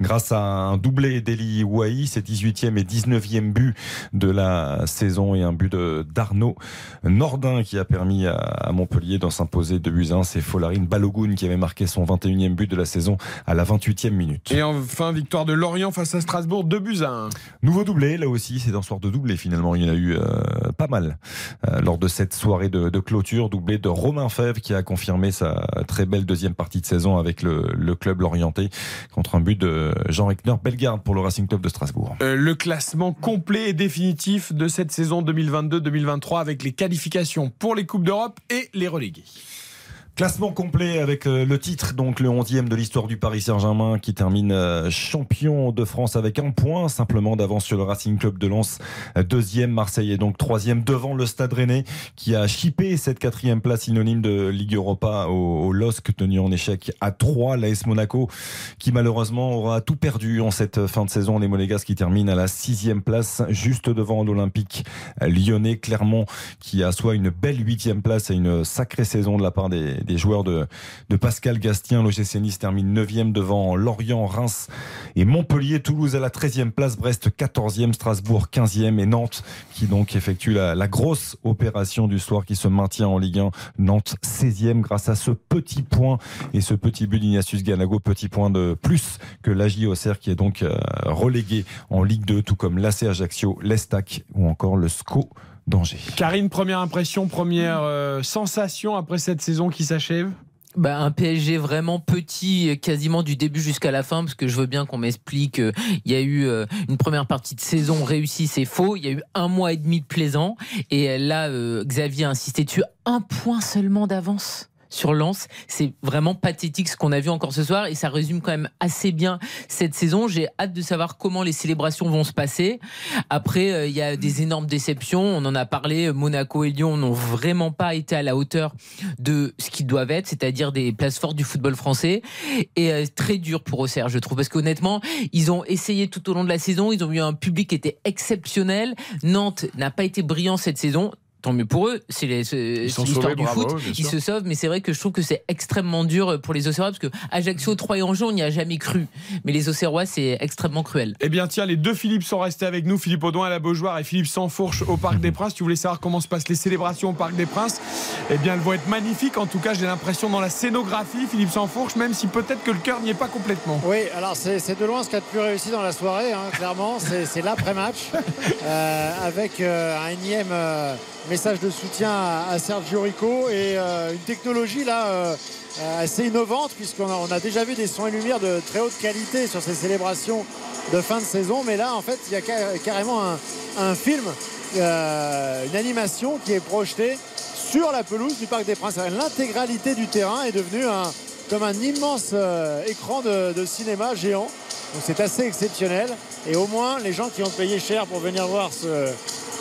grâce à un doublé d'Eli Ouahi, ses 18e et 19e but de la saison et un but d'Arnaud Nordin qui a permis à Montpellier d'en s'imposer de buts 1. C'est Folarine Balogun qui avait marqué son 21e but de la saison à la 28e minute. Et enfin, victoire de Lorient face à Strasbourg, 2 buts 1. Nouveau doublé, là aussi, c'est un soir de doublé finalement. Il y en a eu euh, pas mal euh, lors de cette soirée de, de, clôture. Doublé de Romain Fèvre qui a confirmé sa très belle deuxième partie de saison avec le, le club lorientais contre un but de Jean Reckner Bellegarde pour le Racing Club de Strasbourg. Euh, le classement complet et définitif de cette saison 2022-2023 avec les qualifications pour les Coupes d'Europe et les relégués. Classement complet avec euh, le titre, donc le 11e de l'histoire du Paris Saint-Germain qui termine euh, champion de France avec un point simplement d'avance sur le Racing Club de Lens. Euh, deuxième, Marseille est donc troisième devant le Stade Rennais qui a chippé cette quatrième place synonyme de Ligue Europa au, au LOSC tenu en échec à 3. L'AS Monaco qui malheureusement aura tout perdu en cette fin de saison. Les Monégasques qui terminent à la sixième place juste devant l'Olympique lyonnais. Clermont qui a soit une belle huitième place et une sacrée saison de la part des des joueurs de, Pascal Gastien. L'OGC Nice termine 9e devant Lorient, Reims et Montpellier. Toulouse à la 13e place, Brest 14e, Strasbourg 15e et Nantes qui donc effectue la, grosse opération du soir qui se maintient en Ligue 1. Nantes 16e grâce à ce petit point et ce petit but d'Ignatius Ganago, petit point de plus que l'AJ Auxerre qui est donc euh, relégué en Ligue 2, tout comme l'AC Ajaccio, l'Estac ou encore le SCO danger. Karine, première impression, première euh, sensation après cette saison qui s'achève? Bah, un PSG vraiment petit, quasiment du début jusqu'à la fin, parce que je veux bien qu'on m'explique. Il y a eu euh, une première partie de saison réussie, c'est faux. Il y a eu un mois et demi de plaisant. Et là, euh, Xavier a insisté dessus, un point seulement d'avance sur Lens. C'est vraiment pathétique ce qu'on a vu encore ce soir et ça résume quand même assez bien cette saison. J'ai hâte de savoir comment les célébrations vont se passer. Après, euh, il y a des énormes déceptions. On en a parlé. Monaco et Lyon n'ont vraiment pas été à la hauteur de ce qu'ils doivent être, c'est-à-dire des places fortes du football français. Et euh, très dur pour Auxerre, je trouve, parce qu'honnêtement, ils ont essayé tout au long de la saison. Ils ont eu un public qui était exceptionnel. Nantes n'a pas été brillant cette saison tant mieux pour eux. C'est l'histoire du foot. Ils se sauvent, mais c'est vrai que je trouve que c'est extrêmement dur pour les Auxerrois parce que Ajaccio, 3 et Angers, on n'y a jamais cru. Mais les Auxerrois, c'est extrêmement cruel. Eh bien, tiens, les deux Philippe sont restés avec nous. Philippe Audouin à la Beaujoire et Philippe Sansfourche au Parc des Princes. Tu voulais savoir comment se passent les célébrations au Parc des Princes? Eh bien, elles vont être magnifiques. En tout cas, j'ai l'impression dans la scénographie, Philippe Sansfourche, même si peut-être que le cœur n'y est pas complètement. Oui, alors c'est de loin ce qui a de plus réussi dans la soirée, hein, clairement. C'est l'après-match (laughs) euh, avec euh, un énième. Euh, message de soutien à, Sergio Rico et euh, une technologie là euh, assez innovante puisqu'on a, déjà vu des sons et lumières de très haute qualité sur ces célébrations de fin de saison mais là en fait il y a carrément un, film euh, une animation qui est projetée sur la pelouse du Parc des Princes. L'intégralité du terrain est devenue comme un immense écran de, de cinéma géant. Donc c'est assez exceptionnel. Et au moins, les gens qui ont payé cher pour venir voir ce,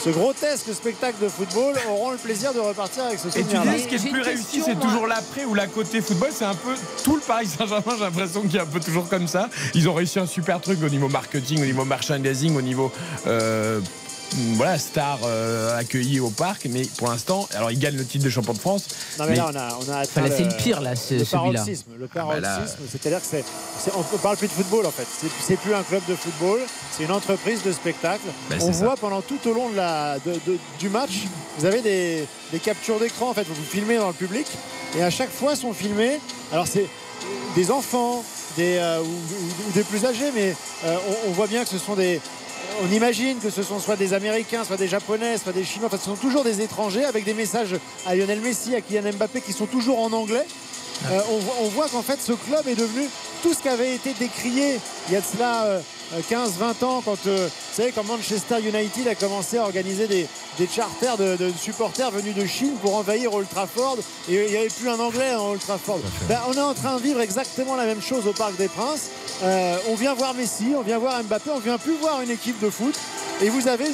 ce grotesque spectacle de football auront le plaisir de repartir avec ce Et tu souvenir. dis, ce qui est le plus réussi, c'est toujours l'après ou la côté football. C'est un peu tout le Paris Saint-Germain, j'ai l'impression qu'il est un peu toujours comme ça. Ils ont réussi un super truc au niveau marketing, au niveau merchandising, au niveau. euh, voilà, star euh, accueilli au parc, mais pour l'instant, alors ils gagnent le titre de champion de France. Non mais, là on a, on a atteint Enfin, là, c'est le pire, là, ce- le celui-là. paroxysme, le Ah bah paroxysme, c'est-à-dire que c'est, on ne parle plus de football en fait. C'est, plus un club de football, c'est une entreprise de spectacle. Bah, on ça. voit pendant tout au long de la, de- de- du match, vous avez des, des captures d'écran en fait, vous vous filmez dans le public et à chaque fois sont filmés. Alors c'est des enfants, des euh, ou, ou- ou des plus âgés, mais euh, on, on voit bien que ce sont des on imagine que ce sont soit des Américains, soit des Japonais, soit des Chinois, enfin ce sont toujours des étrangers avec des messages à Lionel Messi, à Kylian Mbappé qui sont toujours en anglais. Euh, on, voit- on voit qu'en fait ce club est devenu tout ce qui avait été décrié il y a de cela euh, 15-20 ans quand, euh, vous savez, quand Manchester United a commencé à organiser des, des charters de, de supporters venus de Chine pour envahir Old Trafford et il n'y avait plus un anglais à Old Trafford. Ben, on est en train de vivre exactement la même chose au Parc des Princes. Euh, on vient voir Messi, on vient voir Mbappé, on vient plus voir une équipe de foot et vous avez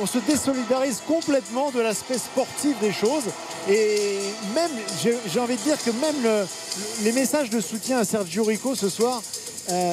on se désolidarise complètement de l'aspect sportif des choses et même j'ai envie de dire que même le- les messages de soutien à Sergio Rico ce soir euh,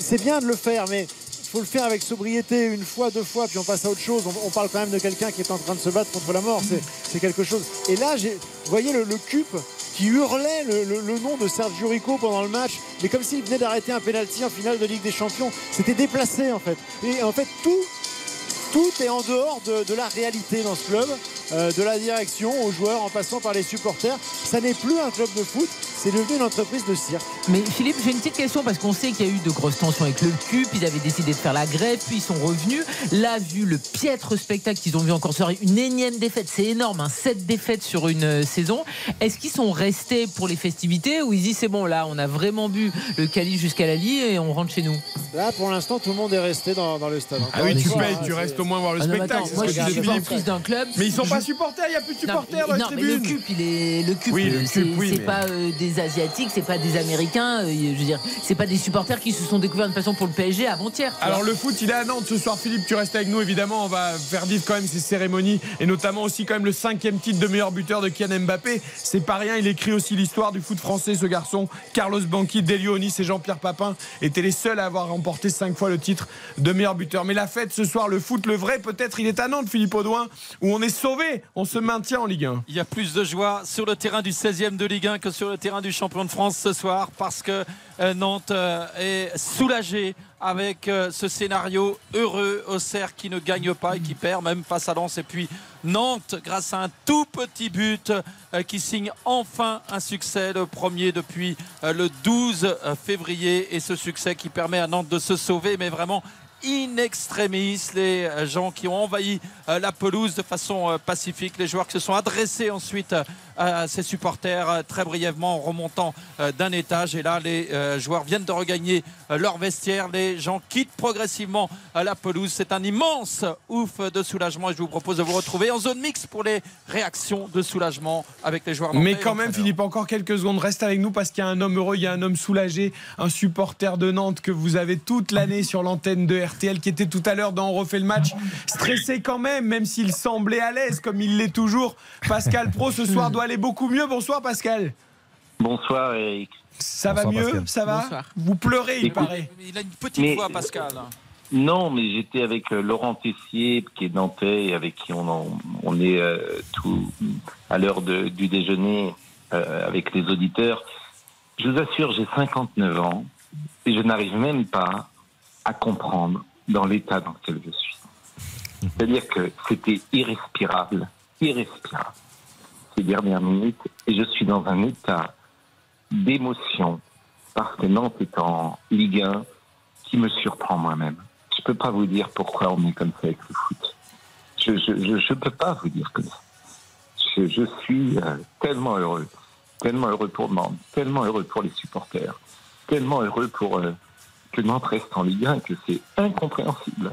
c'est bien de le faire mais il faut le faire avec sobriété une fois, deux fois, puis on passe à autre chose. On, parle quand même de quelqu'un qui est en train de se battre contre la mort. C'est- quelque chose. Et là, vous voyez le, le CUP qui hurlait le, nom de Sergio Rico pendant le match, mais comme s'il venait d'arrêter un pénalty en finale de Ligue des Champions. C'était déplacé en fait. Et en fait, tout, est en dehors de, de la réalité dans ce club, euh, de la direction aux joueurs, en passant par les supporters. Ça n'est plus un club de foot, c'est devenu une entreprise de cirque. Mais Philippe, j'ai une petite question parce qu'on sait qu'il y a eu de grosses tensions avec le CUP. Ils avaient décidé de faire la grève, puis ils sont revenus. Là, vu le piètre spectacle qu'ils ont vu encore ce soir, une énième défaite, c'est énorme, hein, 7 défaites sur une euh, saison. Est-ce qu'ils sont restés pour les festivités ou ils disent c'est bon, là, on a vraiment bu le calice jusqu'à la lie et on rentre chez nous? Là, pour l'instant, tout le monde est resté dans, dans le stade. Ah oui, tu payes, tu hein, restes au moins voir le Ah non, spectacle. attends, c'est moi, je suis supportrice d'un club. Mais ils sont pas supporters, il n'y a plus de supporters dans les mais le tribunes. CUP, il est le CUP. Oui, c'est oui, c'est mais- pas euh, des asiatiques, c'est pas des américains. euh, je veux dire, c'est pas des supporters qui se sont découverts une passion pour le PSG avant-hier. Alors le foot, il est à Nantes ce soir. Philippe, tu restes avec nous évidemment. On va faire vivre quand même ces cérémonies et notamment aussi quand même le cinquième titre de meilleur buteur de Kylian Mbappé. C'est pas rien. Il écrit aussi l'histoire du foot français. Ce garçon, Carlos Banqui, Delio Onis et Jean-Pierre Papin étaient les seuls à avoir remporté cinq fois le titre de meilleur buteur. Mais la fête ce soir, le foot, le vrai, peut-être, il est à Nantes, Philippe Audouin, où on est sauvé. On se maintient en Ligue 1. Il y a plus de joie sur le terrain du 16e de Ligue 1 que sur le terrain du champion de France ce soir parce que euh, Nantes euh, est soulagé avec euh, ce scénario heureux. Auxerre qui ne gagne pas et qui perd même face à Lens. Et puis Nantes, grâce à un tout petit but, qui signe enfin un succès, le premier depuis le 12 février. Et ce succès qui permet à Nantes de se sauver, mais vraiment in extremis, les gens qui ont envahi la pelouse de façon pacifique, les joueurs qui se sont adressés ensuite à ses supporters euh, très brièvement en remontant euh, d'un étage. Et là, les euh, joueurs viennent de regagner leur vestiaire. Les gens quittent progressivement la pelouse. C'est un immense ouf de soulagement et je vous propose de vous retrouver en zone mixte pour les réactions de soulagement avec les joueurs. Mais quand même, Philippe, encore quelques secondes. Reste avec nous parce qu'il y a un homme heureux, il y a un homme soulagé, un supporter de Nantes que vous avez toute l'année sur l'antenne de RTL qui était tout à l'heure dans On refait le match. Stressé quand même, même s'il semblait à l'aise comme il l'est toujours. Pascal Pro ce soir doit aller beaucoup mieux. Bonsoir Pascal. Bonsoir Eric. Ça va mieux? Ça va? Vous pleurez, il Écoute, paraît. Il a une petite Mais- voix, Pascal. Non, mais j'étais avec euh, Laurent Tessier, qui est nantais, et avec qui on, en- on est euh, tout à l'heure du déjeuner euh, avec les auditeurs. Je vous assure, j'ai 59 ans et je n'arrive même pas à comprendre dans l'état dans lequel je suis. C'est-à-dire que c'était irrespirable, irrespirable dernières minutes et je suis dans un état d'émotion parce que Nantes est en Ligue 1 qui me surprend moi-même. Je peux pas vous dire pourquoi on est comme ça avec le foot. Je je peux pas vous dire comme ça. Je, je suis euh, tellement heureux, tellement heureux pour Nantes, tellement heureux pour les supporters, tellement heureux pour euh, que Nantes reste en Ligue 1 que c'est incompréhensible.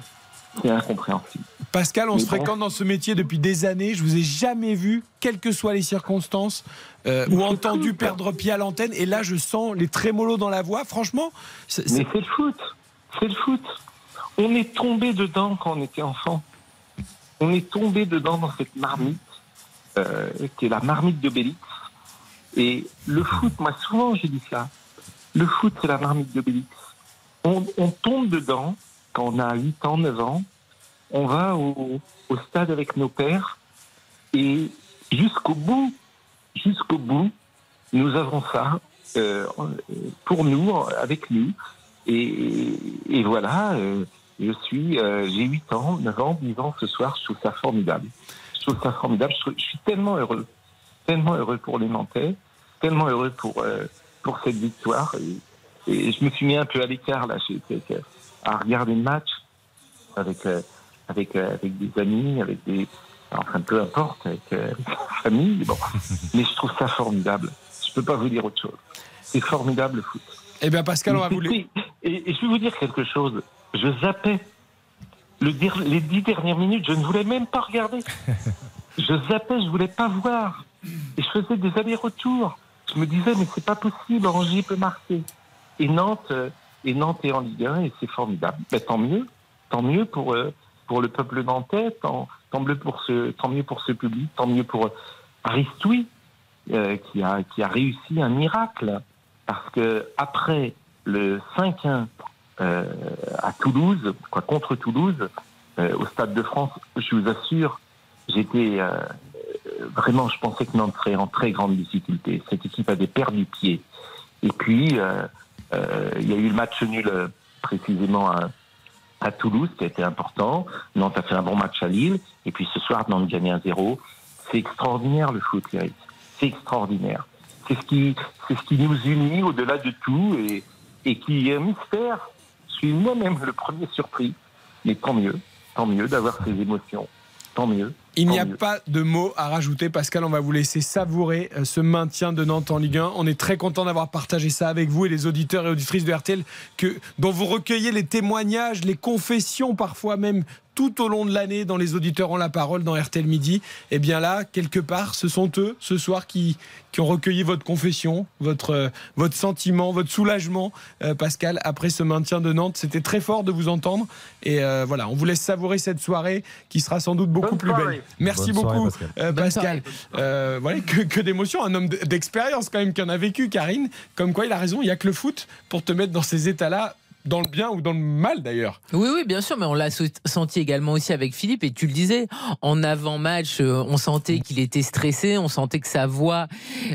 C'est incompréhensible. Pascal, on Mais se bon. fréquente dans ce métier depuis des années. Je vous ai jamais vu, quelles que soient les circonstances, euh, ou entendu perdre pied à l'antenne. Et là, je sens les trémolos dans la voix. Franchement, c'est- Mais c'est le foot. C'est le foot. On est tombé dedans quand on était enfant. On est tombé dedans dans cette marmite, euh, qui est la marmite d'Obélix. Et le foot, moi souvent j'ai dit ça, le foot c'est la marmite d'Obélix. On, on tombe dedans on a 8 ans, 9 ans, on va au, stade avec nos pères et jusqu'au bout, jusqu'au bout, nous avons ça euh, pour nous, avec nous. Et, voilà, euh, je suis, euh, j'ai 8 ans, 9 ans, 10 ans ce soir, je trouve ça formidable. Je ça formidable, je, suis tellement heureux, tellement heureux pour les Nantais, tellement heureux pour, pour cette victoire. Et, je me suis mis un peu à l'écart, là, euh, à regarder le match avec, euh, avec, euh, avec des amis, avec des. Enfin, peu importe, avec, euh, avec la famille. Bon. (laughs) Mais je trouve ça formidable. Je peux pas vous dire autre chose. C'est formidable le foot. Eh bien, Pascal, on va vous Et, et je vais vous dire quelque chose. Je zappais. Le les dix dernières minutes, je ne voulais même pas regarder. (laughs) Je zappais, je voulais pas voir. Et je faisais des allers-retours. Je me disais, mais c'est pas possible, Angers peut marquer. Et Nantes, euh, et Nantes est en Ligue 1 et c'est formidable. Ben, tant mieux, tant mieux pour, euh, pour le peuple nantais, tant, mieux pour ce, tant mieux pour ce public, tant mieux pour Aristoui, euh, qui, a, qui a réussi un miracle. Parce que après le 5-1 euh, à Toulouse, contre Toulouse, euh, au Stade de France, je vous assure, j'étais euh, vraiment, je pensais que Nantes serait en très grande difficulté. Cette équipe avait perdu pied. Et puis, euh, euh, il y a eu le match nul euh, précisément à, à Toulouse, qui a été important. Nantes a fait un bon match à Lille. Et puis ce soir, Nantes gagnait 1-0. C'est extraordinaire le foot, Eric. C'est extraordinaire. C'est ce qui, c'est ce qui nous unit au-delà de tout et, et qui est un mystère. Je suis moi-même le premier surpris. Mais tant mieux, tant mieux d'avoir ces émotions. Tant mieux. Il n'y a pas de mots à rajouter, Pascal. On va vous laisser savourer euh, ce maintien de Nantes en Ligue 1. On est très content d'avoir partagé ça avec vous et les auditeurs et auditrices de RTL, que, dont vous recueillez les témoignages, les confessions parfois même tout au long de l'année dans les auditeurs ont la parole dans RTL Midi. Et bien là, quelque part, ce sont eux ce soir qui, qui ont recueilli votre confession, votre, euh, votre sentiment, votre soulagement, euh, Pascal, après ce maintien de Nantes. C'était très fort de vous entendre. Et euh, voilà, on vous laisse savourer cette soirée qui sera sans doute beaucoup Bonne plus soirée. belle. Merci Bonne soirée, beaucoup, Pascal. euh. Euh, voilà, que, que d'émotions, un homme d'expérience quand même qui en a vécu, Karine. Comme quoi, il a raison, il n'y a que le foot pour te mettre dans ces états-là, dans le bien ou dans le mal d'ailleurs. Oui, oui, bien sûr, mais on l'a senti également aussi avec Philippe. Et tu le disais, en avant-match, euh, on sentait qu'il était stressé, on sentait que sa voix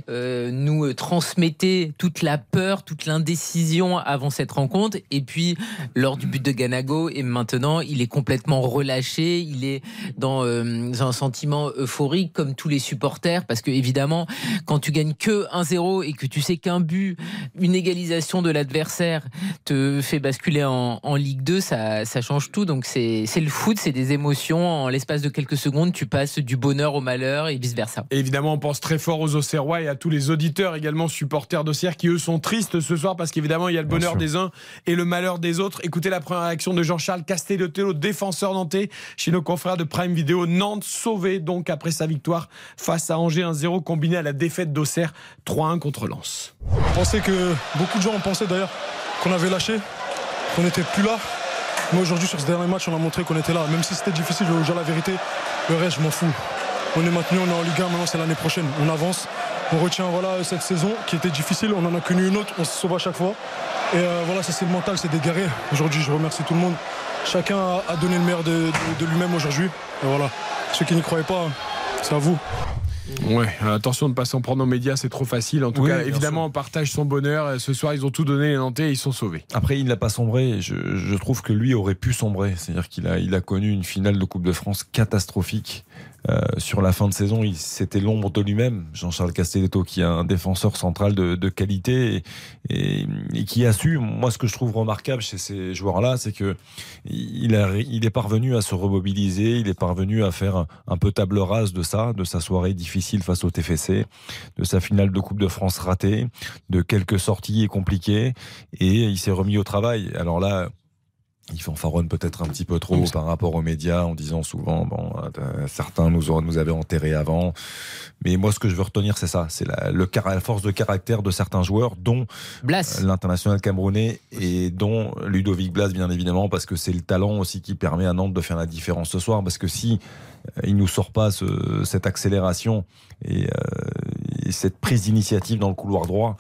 euh, nous euh, transmettait toute la peur, toute l'indécision avant cette rencontre. Et puis, lors du but de Ganago, et maintenant, il est complètement relâché, il est dans un sentiment euphorique, comme tous les supporters, parce que évidemment, quand tu gagnes que 1-0 et que tu sais qu'un but, une égalisation de l'adversaire te fait basculer en, en Ligue 2, ça, ça change tout. Donc c'est le foot, c'est des émotions. En l'espace de quelques secondes, tu passes du bonheur au malheur et vice-versa. Évidemment, on pense très fort aux Auxerrois et à tous les auditeurs également supporters d'Auxerre qui eux sont tristes ce soir parce qu'évidemment il y a le Bien bonheur sûr. des uns et le malheur des autres. Écoutez la première réaction de Jean-Charles Castellotello, défenseur nantais, chez nos confrères de Prime Video. Nantes sauvé donc après sa victoire face à Angers 1-0 combiné à la défaite d'Auxerre 3-1 contre Lens. Je pensais que beaucoup de gens ont pensé d'ailleurs qu'on avait lâché, qu'on n'était plus là. Mais aujourd'hui, sur ce dernier match, on a montré qu'on était là. Même si c'était difficile, je vous la vérité, le reste, je m'en fous. On est maintenu, on est en Ligue 1, maintenant c'est l'année prochaine. On avance, on retient voilà, cette saison qui était difficile, on en a connu une autre, on se sauve à chaque fois. Et euh, voilà, c'est le mental, c'est guerriers. Aujourd'hui, je remercie tout le monde. Chacun a, donné le meilleur de lui-même aujourd'hui. Et voilà, ceux qui n'y croyaient pas, c'est à vous. Ouais, euh, attention de ne pas s'en prendre aux médias, c'est trop facile. En tout Oui, cas, évidemment, on partage son bonheur. Euh, Ce soir, ils ont tout donné, les Nantais, ils sont sauvés. Après, il n'a pas sombré. Je, je trouve que lui aurait pu sombrer. C'est-à-dire qu'il a, il a connu une finale de Coupe de France catastrophique. Euh, sur la fin de saison, il- c'était l'ombre de lui-même, Jean-Charles Castelletto, qui est un défenseur central de, de qualité et, et- et qui a su. Moi, ce que je trouve remarquable chez ces joueurs-là, c'est que il, a, il est parvenu à se remobiliser, il est parvenu à faire un, un peu table rase de ça, de sa soirée difficile face au TFC, de sa finale de Coupe de France ratée, de quelques sorties compliquées, et il s'est remis au travail. Alors là, il fanfaronne peut-être un petit peu trop par rapport aux médias en disant souvent bon euh, certains nous auraient- nous avaient enterrés avant. Mais moi ce que je veux retenir c'est ça. C'est la, le car- la force de caractère de certains joueurs dont Blas. euh, l'international camerounais et dont Ludovic Blas bien évidemment parce que c'est le talent aussi qui permet à Nantes de faire la différence ce soir. Parce que si euh, il nous sort pas ce- cette accélération et, euh, et cette prise d'initiative dans le couloir droit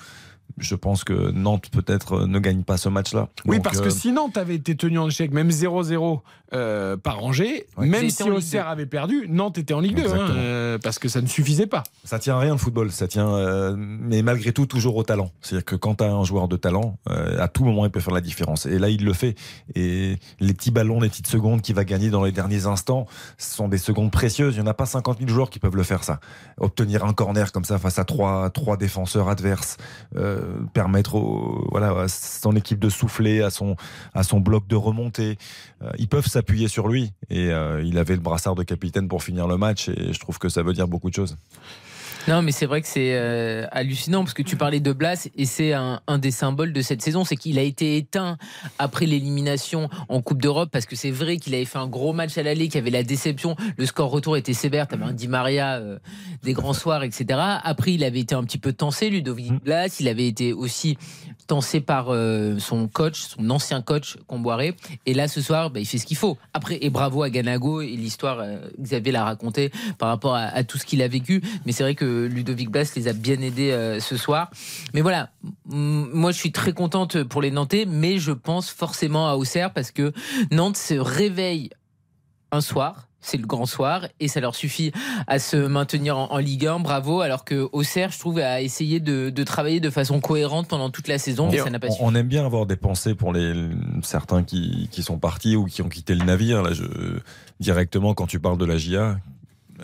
je pense que Nantes peut-être euh, ne gagne pas ce match-là. Oui, Donc, parce que euh, si Nantes avait été tenu en échec, même 0-0 euh, par Angers, Ouais. même si Auxerre avait perdu, Nantes était en Ligue 2, hein, euh, parce que ça ne suffisait pas. Ça tient à rien le football, ça tient, euh, mais malgré tout toujours au talent. C'est-à-dire que quand tu as un joueur de talent, euh, à tout moment il peut faire la différence. Et là il le fait. Et les petits ballons, les petites secondes qu'il va gagner dans les derniers instants, ce sont des secondes précieuses. Il n'y en a pas 50 000 joueurs qui peuvent le faire ça. Obtenir un corner comme ça face à trois, trois défenseurs adverses, euh, permettre au, voilà, à son équipe de souffler, à son, à son bloc de remonter. Euh, ils peuvent s'appuyer sur lui. Et euh, il avait le brassard de capitaine pour finir le match. Et je trouve que ça veut dire beaucoup de choses. Non, mais c'est vrai que c'est euh, hallucinant parce que tu parlais de Blas et c'est un, un des symboles de cette saison, c'est qu'il a été éteint après l'élimination en Coupe d'Europe parce que c'est vrai qu'il avait fait un gros match à l'aller, qu'il y avait la déception, le score retour était sévère, t'avais un Di Maria euh, des grands soirs, etc. Après, il avait été un petit peu tensé, Ludovic Blas, il avait été aussi tensé par euh, son coach, son ancien coach Comboiré. Et là, ce soir, bah, il fait ce qu'il faut. Après, et bravo à Ganago et l'histoire, Xavier l'a raconté par rapport à, à tout ce qu'il a vécu. Mais c'est vrai que Ludovic Blas les a bien aidés euh, ce soir. Mais voilà, moi je suis très contente pour les Nantais, mais je pense forcément à Auxerre parce que Nantes se réveille un soir. C'est le grand soir et ça leur suffit à se maintenir en, en Ligue 1. Bravo. Alors que Auxerre, je trouve, a essayé de, de travailler de façon cohérente pendant toute la saison, mais ça n'a pas on, suffi. on aime bien avoir des pensées pour les certains qui, qui sont partis ou qui ont quitté le navire. Là, je, directement, quand tu parles de la GIA,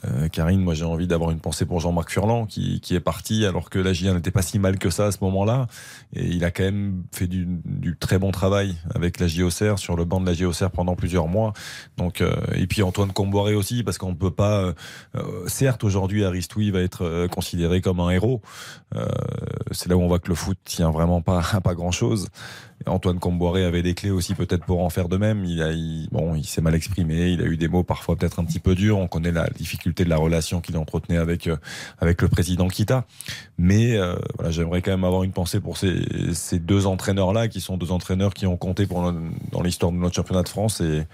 euh, Karine, moi j'ai envie d'avoir une pensée pour Jean-Marc Furlan qui, qui est parti alors que la GIA n'était pas si mal que ça à ce moment-là. Et il a quand même fait du, très bon travail avec la JOCR sur le banc de la JOCR pendant plusieurs mois. Donc, euh, et puis Antoine Comboiré aussi, parce qu'on ne peut pas. euh, certes, aujourd'hui, Aristoui va être considéré comme un héros. C'est là où on voit que le foot tient vraiment pas (laughs) pas grand-chose. Antoine Comboiré avait des clés aussi peut-être pour en faire de même. Il a, bon, il s'est mal exprimé. Il a eu des mots parfois peut-être un petit peu durs. On connaît la difficulté de la relation qu'il entretenait avec euh, avec le président Kita. Mais euh, voilà, j'aimerais quand même avoir une pensée pour ces, ces deux entraîneurs-là, qui sont deux entraîneurs qui ont compté pour dans l'histoire de notre championnat de France et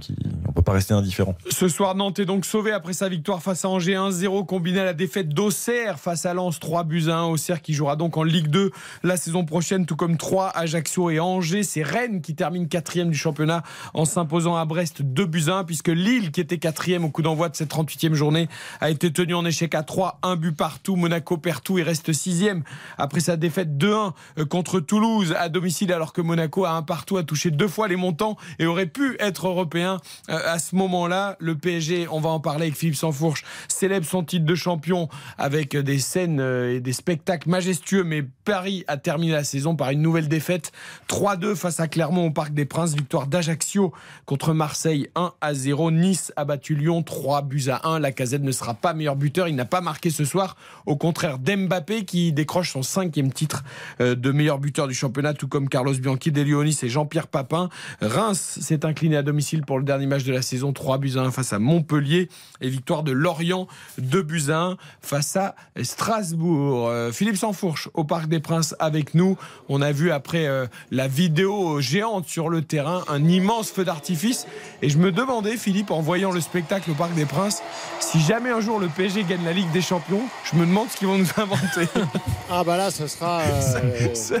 qui, on peut pas rester indifférent. Ce soir, Nantes est donc sauvé après sa victoire face à Angers 1-0, combiné à la défaite d'Auxerre face à Lens 3 buts à 1. Auxerre qui jouera donc en Ligue 2 la saison prochaine, tout comme 3 Ajaccio et Angers. C'est Rennes qui termine quatrième du championnat en s'imposant à Brest 2 buts à 1, puisque Lille, qui était quatrième au coup d'envoi de cette 38e journée, a été tenu en échec à 3, un but partout. Monaco perd tout et reste sixième après sa défaite 2-1 contre Toulouse à domicile, alors que Monaco a un partout, a touché deux fois les montants et aurait pu être Euh, à ce moment-là. Le PSG, on va en parler avec Philippe Sansfourche, célèbre son titre de champion avec des scènes euh, et des spectacles majestueux, mais Paris a terminé la saison par une nouvelle défaite 3-2 face à Clermont au Parc des Princes, victoire d'Ajaccio contre Marseille 1 à 0. Nice a battu Lyon 3 buts à 1. La casette ne sera pas meilleur buteur, il n'a pas marqué ce soir, au contraire d'Mbappé qui décroche son cinquième titre euh, de meilleur buteur du championnat, tout comme Carlos Bianchi, Delionis et Jean-Pierre Papin. Reims s'est incliné à domicile pour le dernier match de la saison, 3 buts à 1 face à Montpellier et victoire de Lorient, 2 buts à 1 face à Strasbourg. Euh, Philippe Sansfourche au Parc des Princes avec nous. On a vu après euh, la vidéo géante sur le terrain un immense feu d'artifice et je me demandais Philippe en voyant le spectacle au Parc des Princes si jamais un jour le PSG gagne la Ligue des Champions, je me demande ce qu'ils vont nous inventer. Ah bah là, ce sera, euh, (laughs)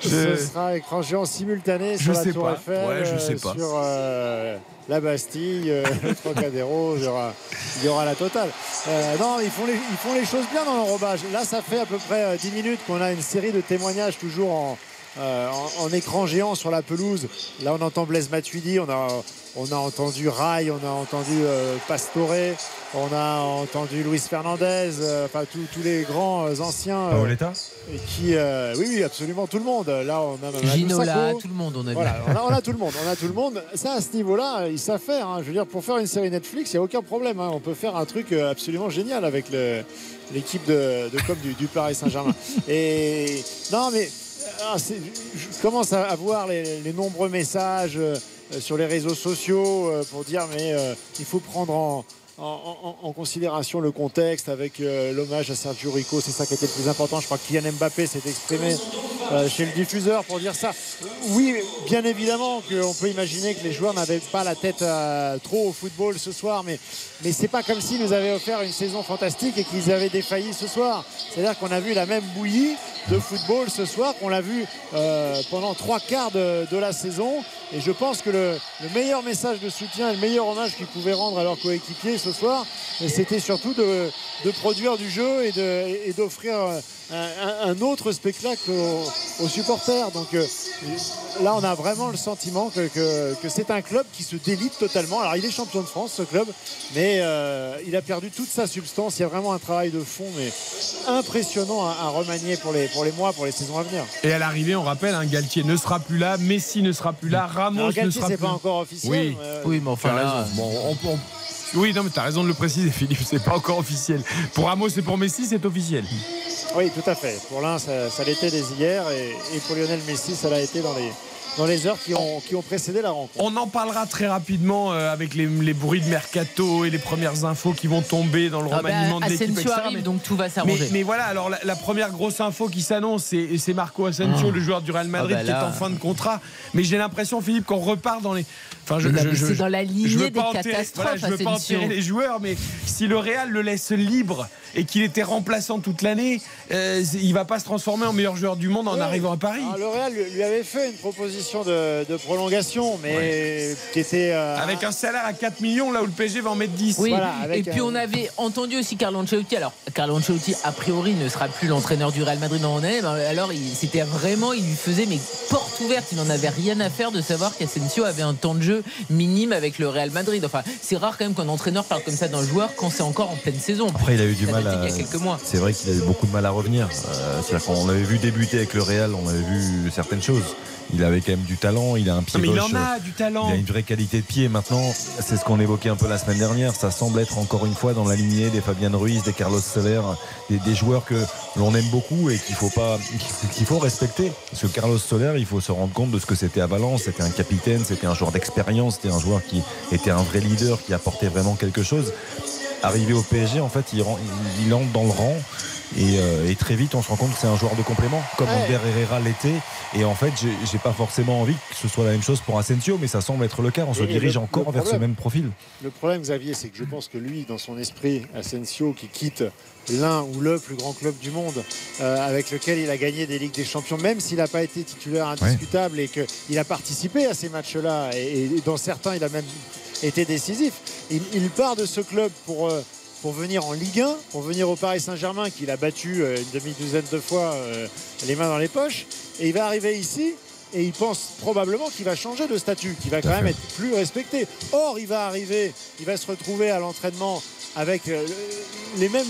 Ce sera écran géant simultané Je sur la sais Tour pas. Eiffel, Ouais, je sais euh, pas. sur euh, la Bastille, euh, le Trocadéro, il y aura, il y aura la totale. Euh, non, ils font, les, ils font les choses bien dans l'enrobage. Là, ça fait à peu près euh, 10 minutes qu'on a une série de témoignages toujours en, euh, en, en écran géant sur la pelouse. Là, on entend Blaise Matuidi, on a, on a entendu Rai, on a entendu euh, Pastore, on a entendu Luis Fernandez, euh, enfin tous tous les grands euh, anciens. euh, Paoletta et qui, euh, oui, oui, absolument tout le monde. Là, on a Mamadou Ginola, tout le monde, on a. Voilà, on a, on a tout le monde, on a tout le monde. Ça, à ce niveau-là, ils savent faire. hein. Je veux dire, pour faire une série Netflix, il n'y a aucun problème. hein. On peut faire un truc absolument génial avec le- l'équipe de, de com du, du Paris Saint-Germain. Et non, mais ah, je commence à à voir les, les nombreux messages euh, sur les réseaux sociaux euh, pour dire mais euh, il faut prendre en, en- considération le contexte avec euh, l'hommage à Sergio Rico, c'est ça qui était le plus important. Je crois que Kylian Mbappé s'est exprimé euh, chez le diffuseur pour dire ça. Oui, bien évidemment qu'on peut imaginer que les joueurs n'avaient pas la tête euh, trop au football ce soir, mais, mais c'est pas comme s'ils nous avaient offert une saison fantastique et qu'ils avaient défailli ce soir. C'est-à-dire qu'on a vu la même bouillie de football ce soir qu'on l'a vu pendant trois quarts de, de la saison. Et je pense que le, le meilleur message de soutien et le meilleur hommage qu'ils pouvaient rendre à leurs coéquipiers ce soir, c'était surtout de, de produire du jeu et d'offrir un, autre spectacle aux, aux supporters. Donc euh, là, on a vraiment le sentiment que, que- que c'est un club qui se délite totalement. Alors, il est champion de France, ce club, mais euh, il a perdu toute sa substance. Il y a vraiment un travail de fond, mais impressionnant à, à remanier pour les, pour les mois, pour les saisons à venir. Et à l'arrivée, on rappelle, hein, Galtier ne sera plus là, Messi ne sera plus là, Ramos Alors, ne Galtier, sera c'est plus pas encore officiel, Oui, mais, euh, Oui, mais enfin là, raison. Bon, on- on- Oui, non, mais t'as raison de le préciser, (laughs) Philippe, c'est pas encore officiel. Pour Ramos et pour Messi, c'est officiel. Oui, tout à fait. Pour l'un, ça, ça l'était dès hier, et, et pour Lionel Messi, ça l'a été dans les, dans les heures qui ont, qui ont précédé la rencontre. On en parlera très rapidement euh, avec les, les bruits de mercato et les premières infos qui vont tomber dans le Ah bah, remaniement de l'équipe. Arrive, Mais- donc tout va Mais, s'arranger. mais voilà, alors la, la première grosse info qui s'annonce, c'est c'est Marco Asensio, Oh. le joueur du Real Madrid, Ah bah qui est en fin de contrat. Mais j'ai l'impression, Philippe, qu'on repart dans les. Enfin, mais c'est dans la lignée je veux des pas enterrer- catastrophes, voilà, je veux pas enterrer les joueurs, mais si le Real le laisse libre et qu'il était remplaçant toute l'année, euh, il va pas se transformer en meilleur joueur du monde en Ouais. arrivant à Paris. Alors, le Real lui, avait fait une proposition de, de prolongation, mais qui était. euh, Avec un salaire à 4 millions, là où le PSG va en mettre 10. Oui, Voilà, et puis un- on avait entendu aussi Carlo Ancelotti. Alors, Carlo Ancelotti, a priori, ne sera plus l'entraîneur du Real Madrid en année. Alors, c'était vraiment, il lui faisait mais porte ouverte. Il n'en avait rien à faire de savoir qu'Asensio avait un temps de jeu minime avec le Real Madrid. Enfin, c'est rare quand même qu'un entraîneur parle comme ça d'un joueur quand c'est encore en pleine saison. Après, il a eu du mal à. Il y a quelques mois. C'est vrai qu'il a eu beaucoup de mal à revenir. Euh, C'est-à-dire qu'on l'avait vu débuter avec le Real, on avait vu certaines choses. Il avait quand même du talent, il a un pied mais il en a du talent. Il a une vraie qualité de pied. Maintenant, c'est ce qu'on évoquait un peu la semaine dernière. Ça semble être encore une fois dans la lignée des Fabian Ruiz, des Carlos Soler, des, des joueurs que l'on aime beaucoup et qu'il faut pas, qu'il faut respecter. Parce que Carlos Soler, il faut se rendre compte de ce que c'était à Valence. C'était un capitaine, c'était un joueur d'expérience, c'était un joueur qui était un vrai leader, qui apportait vraiment quelque chose. Arrivé au PSG, en fait, il, rend- il- il entre dans le rang. Et, euh, et très vite, on se rend compte que c'est un joueur de complément, comme Ouais. Ander Herrera l'était. Et en fait, j'ai pas forcément envie que ce soit la même chose pour Asensio, mais ça semble être le cas. On se Et- dirige le- encore le vers ce même profil. Le problème, Xavier, c'est que je pense que lui, dans son esprit, Asensio, qui quitte l'un ou le plus grand club du monde, euh, avec lequel il a gagné des Ligues des Champions, même s'il n'a pas été titulaire indiscutable et qu'il a participé à ces matchs-là, et, et dans certains, il a même été décisif. Il, il part de ce club pour. euh, pour venir en Ligue 1, pour venir au Paris Saint-Germain, qu'il a battu euh, une demi-douzaine de fois euh, les mains dans les poches. Et il va arriver ici et il pense probablement qu'il va changer de statut, qu'il va quand même être plus respecté. Or, il va arriver, il va se retrouver à l'entraînement avec euh, le- les mêmes,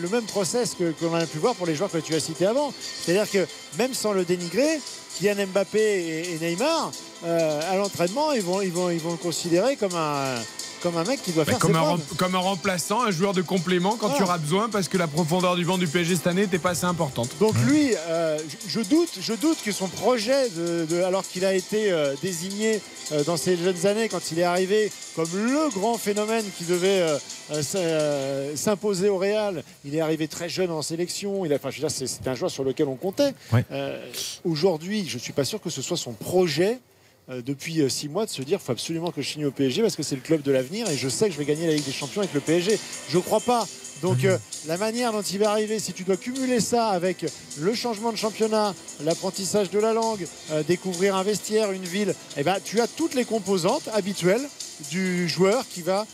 le même process que qu'on a pu voir pour les joueurs que tu as cités avant. C'est-à-dire que même sans le dénigrer, Kylian Mbappé et, et Neymar, euh, à l'entraînement, ils vont, ils, vont, ils vont le considérer comme un, comme un mec qui doit Bah, faire comme, ses un, comme un remplaçant, un joueur de complément quand Ah. tu auras besoin parce que la profondeur du banc du PSG cette année n'était pas assez importante. Donc lui, euh, je, je doute, je doute que son projet, de, de- alors qu'il a été euh, désigné euh, dans ses jeunes années, quand il est arrivé comme le grand phénomène qui devait s'imposer au Real, il est arrivé très jeune en sélection. Il a, enfin, je veux dire, c'est, c'est un joueur sur lequel on comptait. Ouais. Euh, aujourd'hui, je suis pas sûr que ce soit son projet. Euh, depuis euh, six mois de se dire faut absolument que je signe au PSG parce que c'est le club de l'avenir et je sais que je vais gagner la Ligue des Champions avec le PSG. Je crois pas. Donc euh, la manière dont il va arriver, si tu dois cumuler ça avec le changement de championnat, l'apprentissage de la langue, euh, découvrir un vestiaire, une ville, eh ben, tu as toutes les composantes habituelles du joueur qui va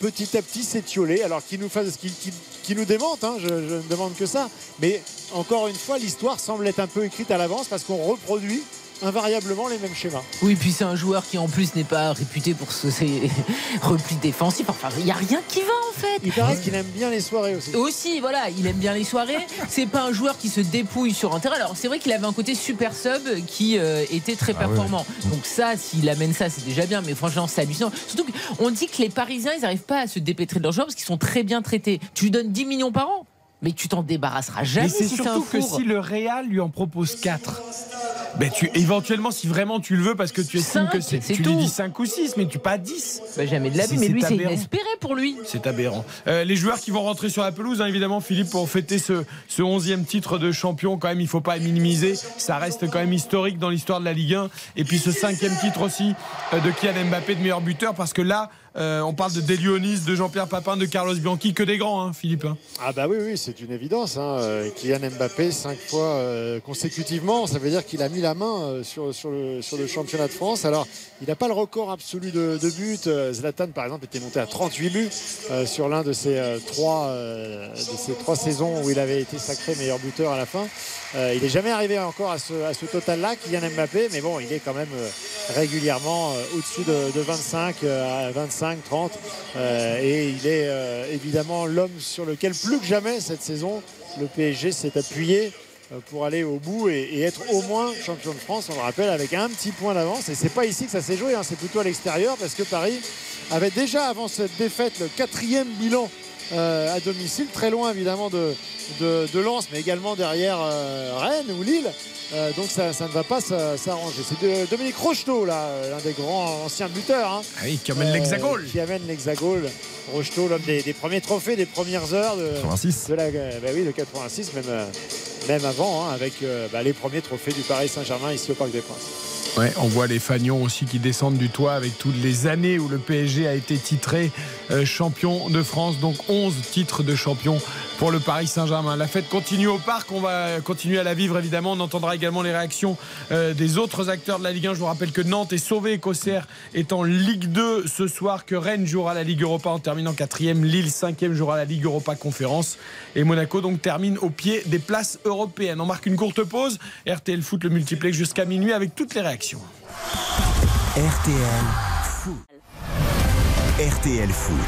petit à petit s'étioler. Alors qu'il nous fasse, qu'il- nous démente, hein, je, je ne demande que ça. Mais encore une fois, l'histoire semble être un peu écrite à l'avance parce qu'on reproduit invariablement les mêmes schémas. Oui, puis c'est un joueur qui en plus n'est pas réputé pour ce- ses (laughs) replis défensifs. Enfin, il n'y a rien qui va en fait. Il paraît qu'il aime bien les soirées aussi. Aussi, voilà, il aime bien les soirées. (laughs) C'est pas un joueur qui se dépouille sur un terrain. Alors, c'est vrai qu'il avait un côté super sub qui euh, était très Ah ouais, performant. Donc, ça, s'il amène ça, c'est déjà bien. Mais franchement, c'est hallucinant. Surtout qu'on dit que les Parisiens, ils n'arrivent pas à se dépêtrer de leurs joueurs parce qu'ils sont très bien traités. Tu lui donnes 10 millions par an. Mais tu t'en débarrasseras jamais Et c'est si surtout que si le Real lui en propose 4, ben tu, éventuellement, si vraiment tu le veux, parce que tu estimes Cinq, que c'est. Tu tout. lui dis 5 ou 6, mais tu pas 10. Bah, jamais de la vie, mais lui, c'est inespéré pour lui. C'est aberrant. Euh, les joueurs qui vont rentrer sur la pelouse, hein, évidemment, Philippe, pour fêter ce, ce 11e titre de champion, quand même, il ne faut pas minimiser. Ça reste quand même historique dans l'histoire de la Ligue 1. Et puis ce cinquième titre aussi euh, de Kylian Mbappé de meilleur buteur, parce que là, euh, on parle de Delionis, de Jean-Pierre Papin, de Carlos Bianchi, que des grands, hein, Philippe. hein. Ah bah oui, oui, c'est une évidence. Hein. Euh, Kylian Mbappé, cinq fois euh, consécutivement, ça veut dire qu'il a mis la main sur, le, championnat de France. Alors, il n'a pas le record absolu de, buts. Zlatan, par exemple, était monté à 38 buts sur l'un de ses trois de ces trois saisons où il avait été sacré meilleur buteur à la fin. Il n'est jamais arrivé encore à ce, à ce total-là, Kylian Mbappé, mais bon, il est quand même régulièrement au-dessus de, de 25, euh, à 25, 30. euh, et il est euh, évidemment l'homme sur lequel plus que jamais cette saison, le PSG s'est appuyé euh, pour aller au bout et, être au moins champion de France, on le rappelle, avec un petit point d'avance. Et c'est pas ici que ça s'est joué, hein, c'est plutôt à l'extérieur parce que Paris avait déjà avant cette défaite le quatrième bilan à domicile, très loin évidemment de, de, de Lens, mais également derrière euh, Rennes ou Lille. Euh, donc ça, ça ne va pas s'a- s'arranger. C'est Dominique Rocheteau, là, euh, l'un des grands anciens buteurs. hein. Ah oui, qui amène l'hexagone. Qui amène l'hexagone. Rocheteau, l'homme des, des premiers trophées, des premières heures de, 86. de la, euh, bah oui, de 86, même, euh, même avant, hein, avec euh, bah, les premiers trophées du Paris Saint-Germain ici au Parc des Princes. Ouais, on voit les fagnons aussi qui descendent du toit avec toutes les années où le PSG a été titré euh, champion de France. Donc 11 titres de champion pour le Paris Saint-Germain. La fête continue au parc. On va continuer à la vivre évidemment. On entendra également les réactions euh, des autres acteurs de la Ligue 1. Je vous rappelle que Nantes est sauvé, qu'Auxerre est en Ligue 2 ce soir, que Rennes jouera la Ligue Europa en terminant quatrième. Lille cinquième jouera la Ligue Europa Conférence. Et Monaco donc termine au pied des places européennes. On marque une courte pause. RTL Foot le multiplex jusqu'à minuit avec toutes les réactions. RTL. RTL Foot.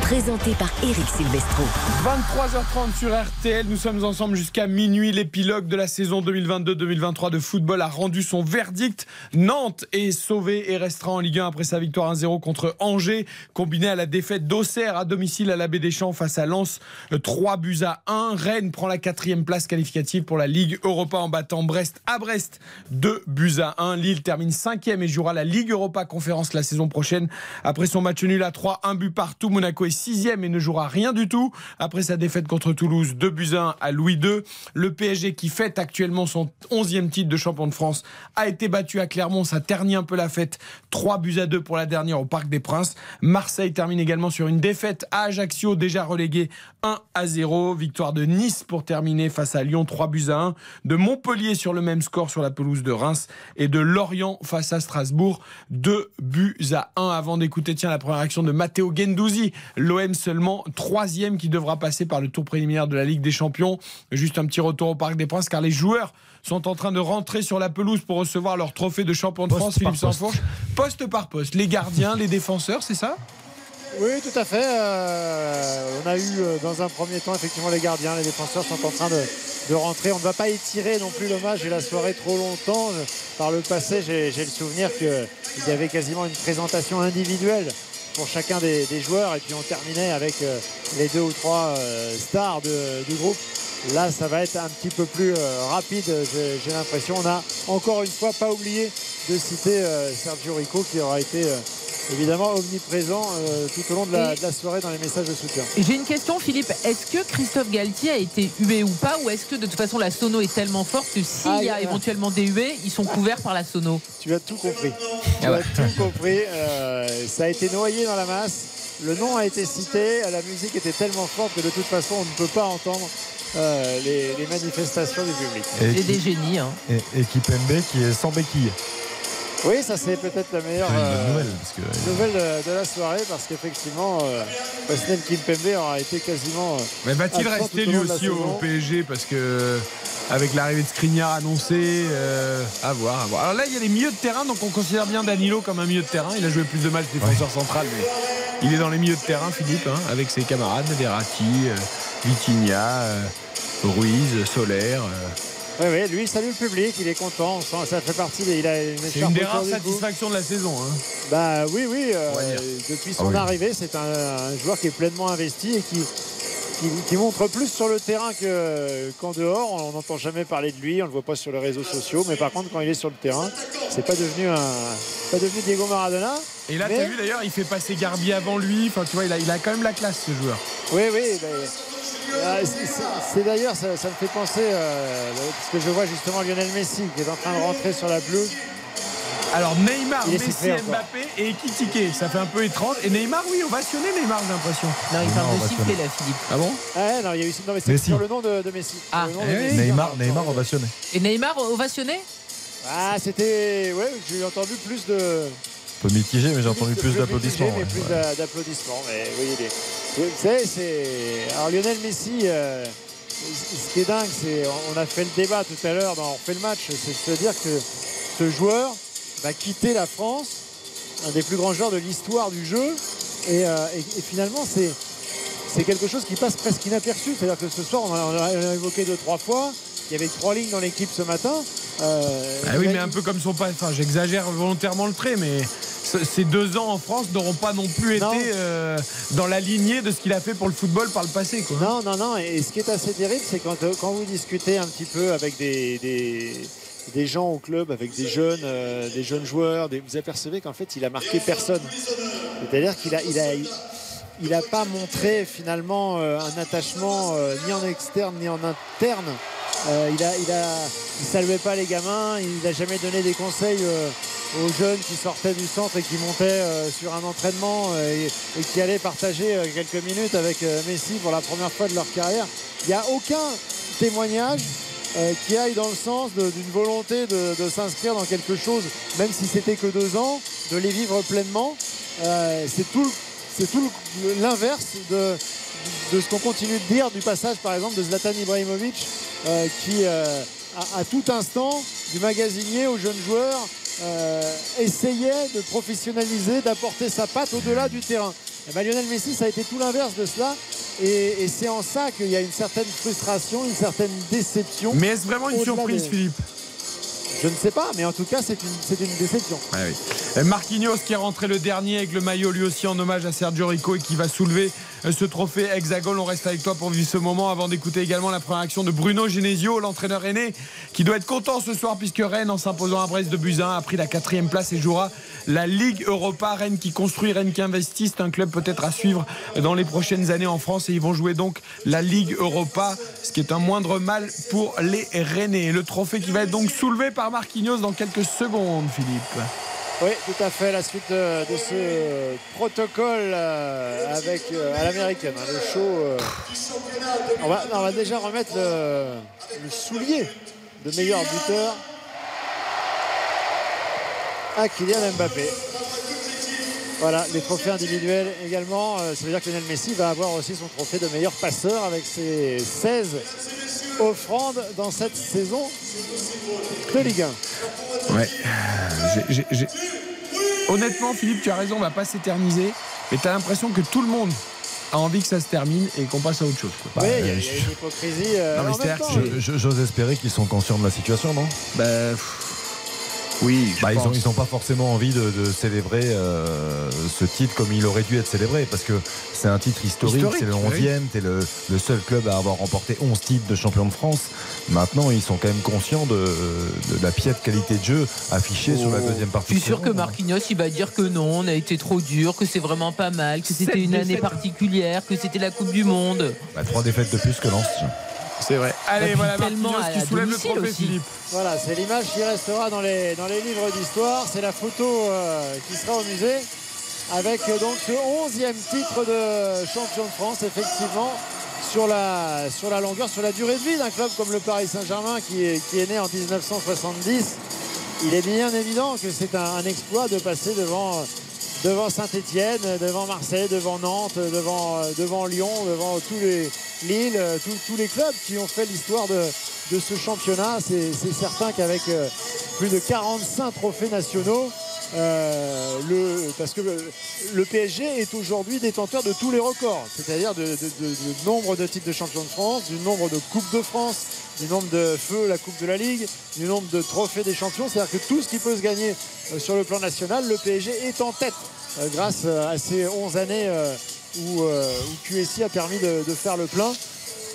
Présenté par Eric Silvestro. 23h30 sur RTL, nous sommes ensemble jusqu'à minuit. L'épilogue de la saison 2022-2023 de football a rendu son verdict. Nantes est sauvé et restera en Ligue 1 après sa victoire 1-0 contre Angers, combinée à la défaite d'Auxerre à domicile à la Baie des Champs face à Lens, 3 buts à 1. Rennes prend la quatrième place qualificative pour la Ligue Europa en battant Brest à Brest, 2 buts à 1. Lille termine cinquième et jouera la Ligue Europa Conférence la saison prochaine après son match nul à 3, un but partout. Monaco est sixième et ne jouera rien du tout après sa défaite contre Toulouse, 2 buts à 1 à Louis II. Le PSG qui fête actuellement son 11e titre de champion de France a été battu à Clermont, ça ternit un peu la fête. 3 buts à 2 pour la dernière au Parc des Princes. Marseille termine également sur une défaite à Ajaccio, déjà relégué 1 à 0. Victoire de Nice pour terminer face à Lyon, 3 buts à 1. De Montpellier sur le même score sur la pelouse de Reims et de Lorient face à Strasbourg, 2 buts à 1 avant d'écouter tiens la première action de Matteo Gendouzi. L'OM seulement troisième qui devra passer par le tour préliminaire de la Ligue des Champions. Juste un petit retour au Parc des Princes car les joueurs sont en train de rentrer sur la pelouse pour recevoir leur trophée de champion de Poste France, Philippe Sansfourche. Poste par poste. Les gardiens, les défenseurs, c'est ça? Oui, tout à fait. Euh, on a eu euh, dans un premier temps effectivement les gardiens, les défenseurs sont en train de, de rentrer. On ne va pas étirer non plus le match et la soirée trop longtemps. Par le passé, j'ai j'ai le souvenir qu'il y avait quasiment une présentation individuelle pour chacun des, joueurs et puis on terminait avec euh, les deux ou trois euh, stars du groupe. Là, ça va être un petit peu plus euh, rapide, j'ai l'impression. On a encore une fois pas oublié de citer Sergio Rico qui aura été évidemment omniprésent euh, tout au long de la, Et- de la soirée dans les messages de soutien. Et J'ai une question, Philippe. Est-ce que Christophe Galtier a été hué ou pas Ou est-ce que de toute façon la sono est tellement forte que s'il Ah, y a il y a- éventuellement des huées, ils sont couverts par la sono Tu as tout compris. Tu Ah ouais. as tout compris. Euh, ça a été noyé dans la masse. Le nom a été cité. La musique était tellement forte que de toute façon, on ne peut pas entendre euh, les, les manifestations du public. Et C'est qui- des génies. Hein. Et, et Kipembe qui est sans béquille. Oui, ça c'est peut-être la meilleure euh, nouvelle. Parce que, nouvelle de, de la soirée parce qu'effectivement, euh, Presnel Kimpembe aura été quasiment. euh, Mais va-t-il rester lui aussi au. PSG Parce que avec l'arrivée de Skriniar annoncée, euh, à voir, à voir. Alors là, il y a les milieux de terrain, donc on considère bien Danilo comme un milieu de terrain. Il a joué plus de matchs défenseur central, mais il est dans les milieux de terrain, Philippe, hein, avec ses camarades, Verratti, euh, Vitinha, euh, Ruiz, Solaire. Oui, oui, lui il salue le public, il est content. ça fait partie. il a une C'est une des rares satisfactions de la saison. hein. Bah oui, oui. euh, depuis Ah son oui. arrivée, c'est un, un joueur qui est pleinement investi et qui qui, qui montre plus sur le terrain que- qu'en dehors. On n'entend jamais parler de lui, on ne le voit pas sur les réseaux sociaux. Mais par contre, quand il est sur le terrain, c'est pas devenu un, pas devenu Diego Maradona. Et là, Mais- tu as vu d'ailleurs, il fait passer Garbi avant lui. Enfin, tu vois, il a, il a quand même la classe, ce joueur. Oui, oui. euh, c'est- d'ailleurs, ça, ça me fait penser, euh, parce que je vois justement Lionel Messi qui est en train de rentrer sur la pelouse. Alors Neymar, Il Messi. Mbappé et Ekitike. Ça fait un peu étrange. Et Neymar, oui, ovationné Neymar, j'ai l'impression. Non, il parle de siffler là, Philippe. Ah bon? Ah, non, il y a eu, non, mais c'est Messi. sur le nom de, de Messi. Ah. Le nom de Eh oui. Messi. Neymar, Neymar ovationné. Et Neymar ovationné Ah, c'était. Ouais, j'ai entendu plus de. Un peu mitigé, mais j'ai entendu plus de d'applaudissements. ouais. plus d'a- d'applaudissements. Mais oui, il est- oui, Vous savez, c'est. Alors Lionel Messi, euh, ce qui est dingue, c'est. On a fait le débat tout à l'heure, dans On fait le match, c'est de se dire que ce joueur va quitter la France, un des plus grands joueurs de l'histoire du jeu. Et, euh, et- et finalement, c'est. C'est quelque chose qui passe presque inaperçu. C'est-à-dire que ce soir, on a, on a- on a évoqué deux, trois fois. Il y avait trois lignes dans l'équipe ce matin. Euh, Ah oui, mais un peu comme son pas. Enfin, j'exagère volontairement le trait, mais ce- ces deux ans en France n'auront pas non plus Non. été euh, dans la lignée de ce qu'il a fait pour le football par le passé. Quoi. Non, non, non. Et ce qui est assez terrible, c'est quand, quand vous discutez un petit peu avec des, des, des gens au club, avec des jeunes, euh, des jeunes joueurs, vous apercevez qu'en fait, il a marqué personne. C'est-à-dire qu'il a, il a, pas montré finalement euh, un attachement euh, ni en externe ni en interne. Il a, il a, saluait pas les gamins. Il n'a jamais donné des conseils aux jeunes qui sortaient du centre et qui montaient sur un entraînement et, qui allaient partager quelques minutes avec Messi pour la première fois de leur carrière. Il n'y a aucun témoignage euh, qui aille dans le sens d'une volonté de, s'inscrire dans quelque chose, même si c'était que deux ans, de les vivre pleinement. Euh, c'est tout, tout l'inverse de, ce qu'on continue de dire du passage, par exemple, de Zlatan Ibrahimovic, euh, qui, à, à tout instant, du magasinier aux jeunes joueurs, euh, essayait de professionnaliser, d'apporter sa patte au-delà du terrain. Et ben, Lionel Messi, ça a été tout l'inverse de cela. Et, et c'est en ça qu'il y a une certaine frustration, une certaine déception. Mais est-ce vraiment une surprise, des- Philippe? Je ne sais pas, mais en tout cas, c'est une, déception. Oui. Marquinhos qui est rentré le dernier avec le maillot lui aussi en hommage à Sergio Rico et qui va soulever ce trophée hexagone. On reste avec toi pour vivre ce moment avant d'écouter également la première action de Bruno Genesio, l'entraîneur aîné, qui doit être content ce soir puisque Rennes, en s'imposant à Brest de Buzyn, a pris la quatrième place et jouera la Ligue Europa. Rennes qui construit, Rennes qui investit. C'est un club peut-être à suivre dans les prochaines années en France et ils vont jouer donc la Ligue Europa, ce qui est un moindre mal pour les Rennais. Le trophée qui va être donc soulevé par Marquinhos dans quelques secondes, Philippe. Oui, tout à fait. La suite de ce protocole euh, avec euh, à l'américaine, hein, le show. euh, on, va, déjà remettre le, soulier de meilleur buteur à Kylian Mbappé. Voilà, les trophées individuels également. Ça veut dire que Lionel Messi va avoir aussi son trophée de meilleur passeur avec ses 16 offrandes dans cette saison de Ligue 1. Ouais. J'ai- Honnêtement, Philippe, tu as raison, on va pas s'éterniser. Mais tu as l'impression que tout le monde a envie que ça se termine et qu'on passe à autre chose. quoi. Oui, Bah, il y a, il y a je- une hypocrisie. euh, J'ose espérer qu'ils sont conscients de la situation, non? Bah, oui, Bah, ils n'ont ils ont pas forcément envie de, de célébrer euh, ce titre comme il aurait dû être célébré parce que c'est un titre historique, Historique, c'est le oui. 11e, tu es le, le seul club à avoir remporté 11 titres de champion de France. Maintenant, ils sont quand même conscients de, de la piètre qualité de jeu affichée sur la deuxième Je partie. suis de sûr que Marquinhos il va dire que non, on a été trop dur, que c'est vraiment pas mal, que c'était une année particulière, que c'était la Coupe du Monde. Bah, trois défaites de plus que Lens. C'est vrai. Allez, voilà Marquinhos qui soulève le trophée, aussi. Philippe. Voilà, c'est l'image qui restera dans les, dans les livres d'histoire. C'est la photo euh, qui sera au musée avec euh, donc ce 11e titre de champion de France, effectivement, sur la, sur la longueur, sur la durée de vie d'un club comme le Paris Saint-Germain qui est, qui est né en 1970. Il est bien évident que c'est un, un exploit de passer devant, devant Saint-Etienne, devant Marseille, devant Nantes, devant, euh, devant Lyon, devant tous les Lille, euh, tous, les clubs qui ont fait l'histoire de, de ce championnat. C'est c'est certain qu'avec euh, plus de 45 trophées nationaux, euh, le, parce que le, PSG est aujourd'hui détenteur de tous les records, c'est-à-dire de nombre de titres de champion de France, du nombre de Coupes de France, du nombre de feux, la Coupe de la Ligue, du nombre de trophées des champions. C'est-à-dire que tout ce qui peut se gagner euh, sur le plan national, le PSG est en tête euh, grâce à ces 11 années où, QSI a permis de, de faire le plein.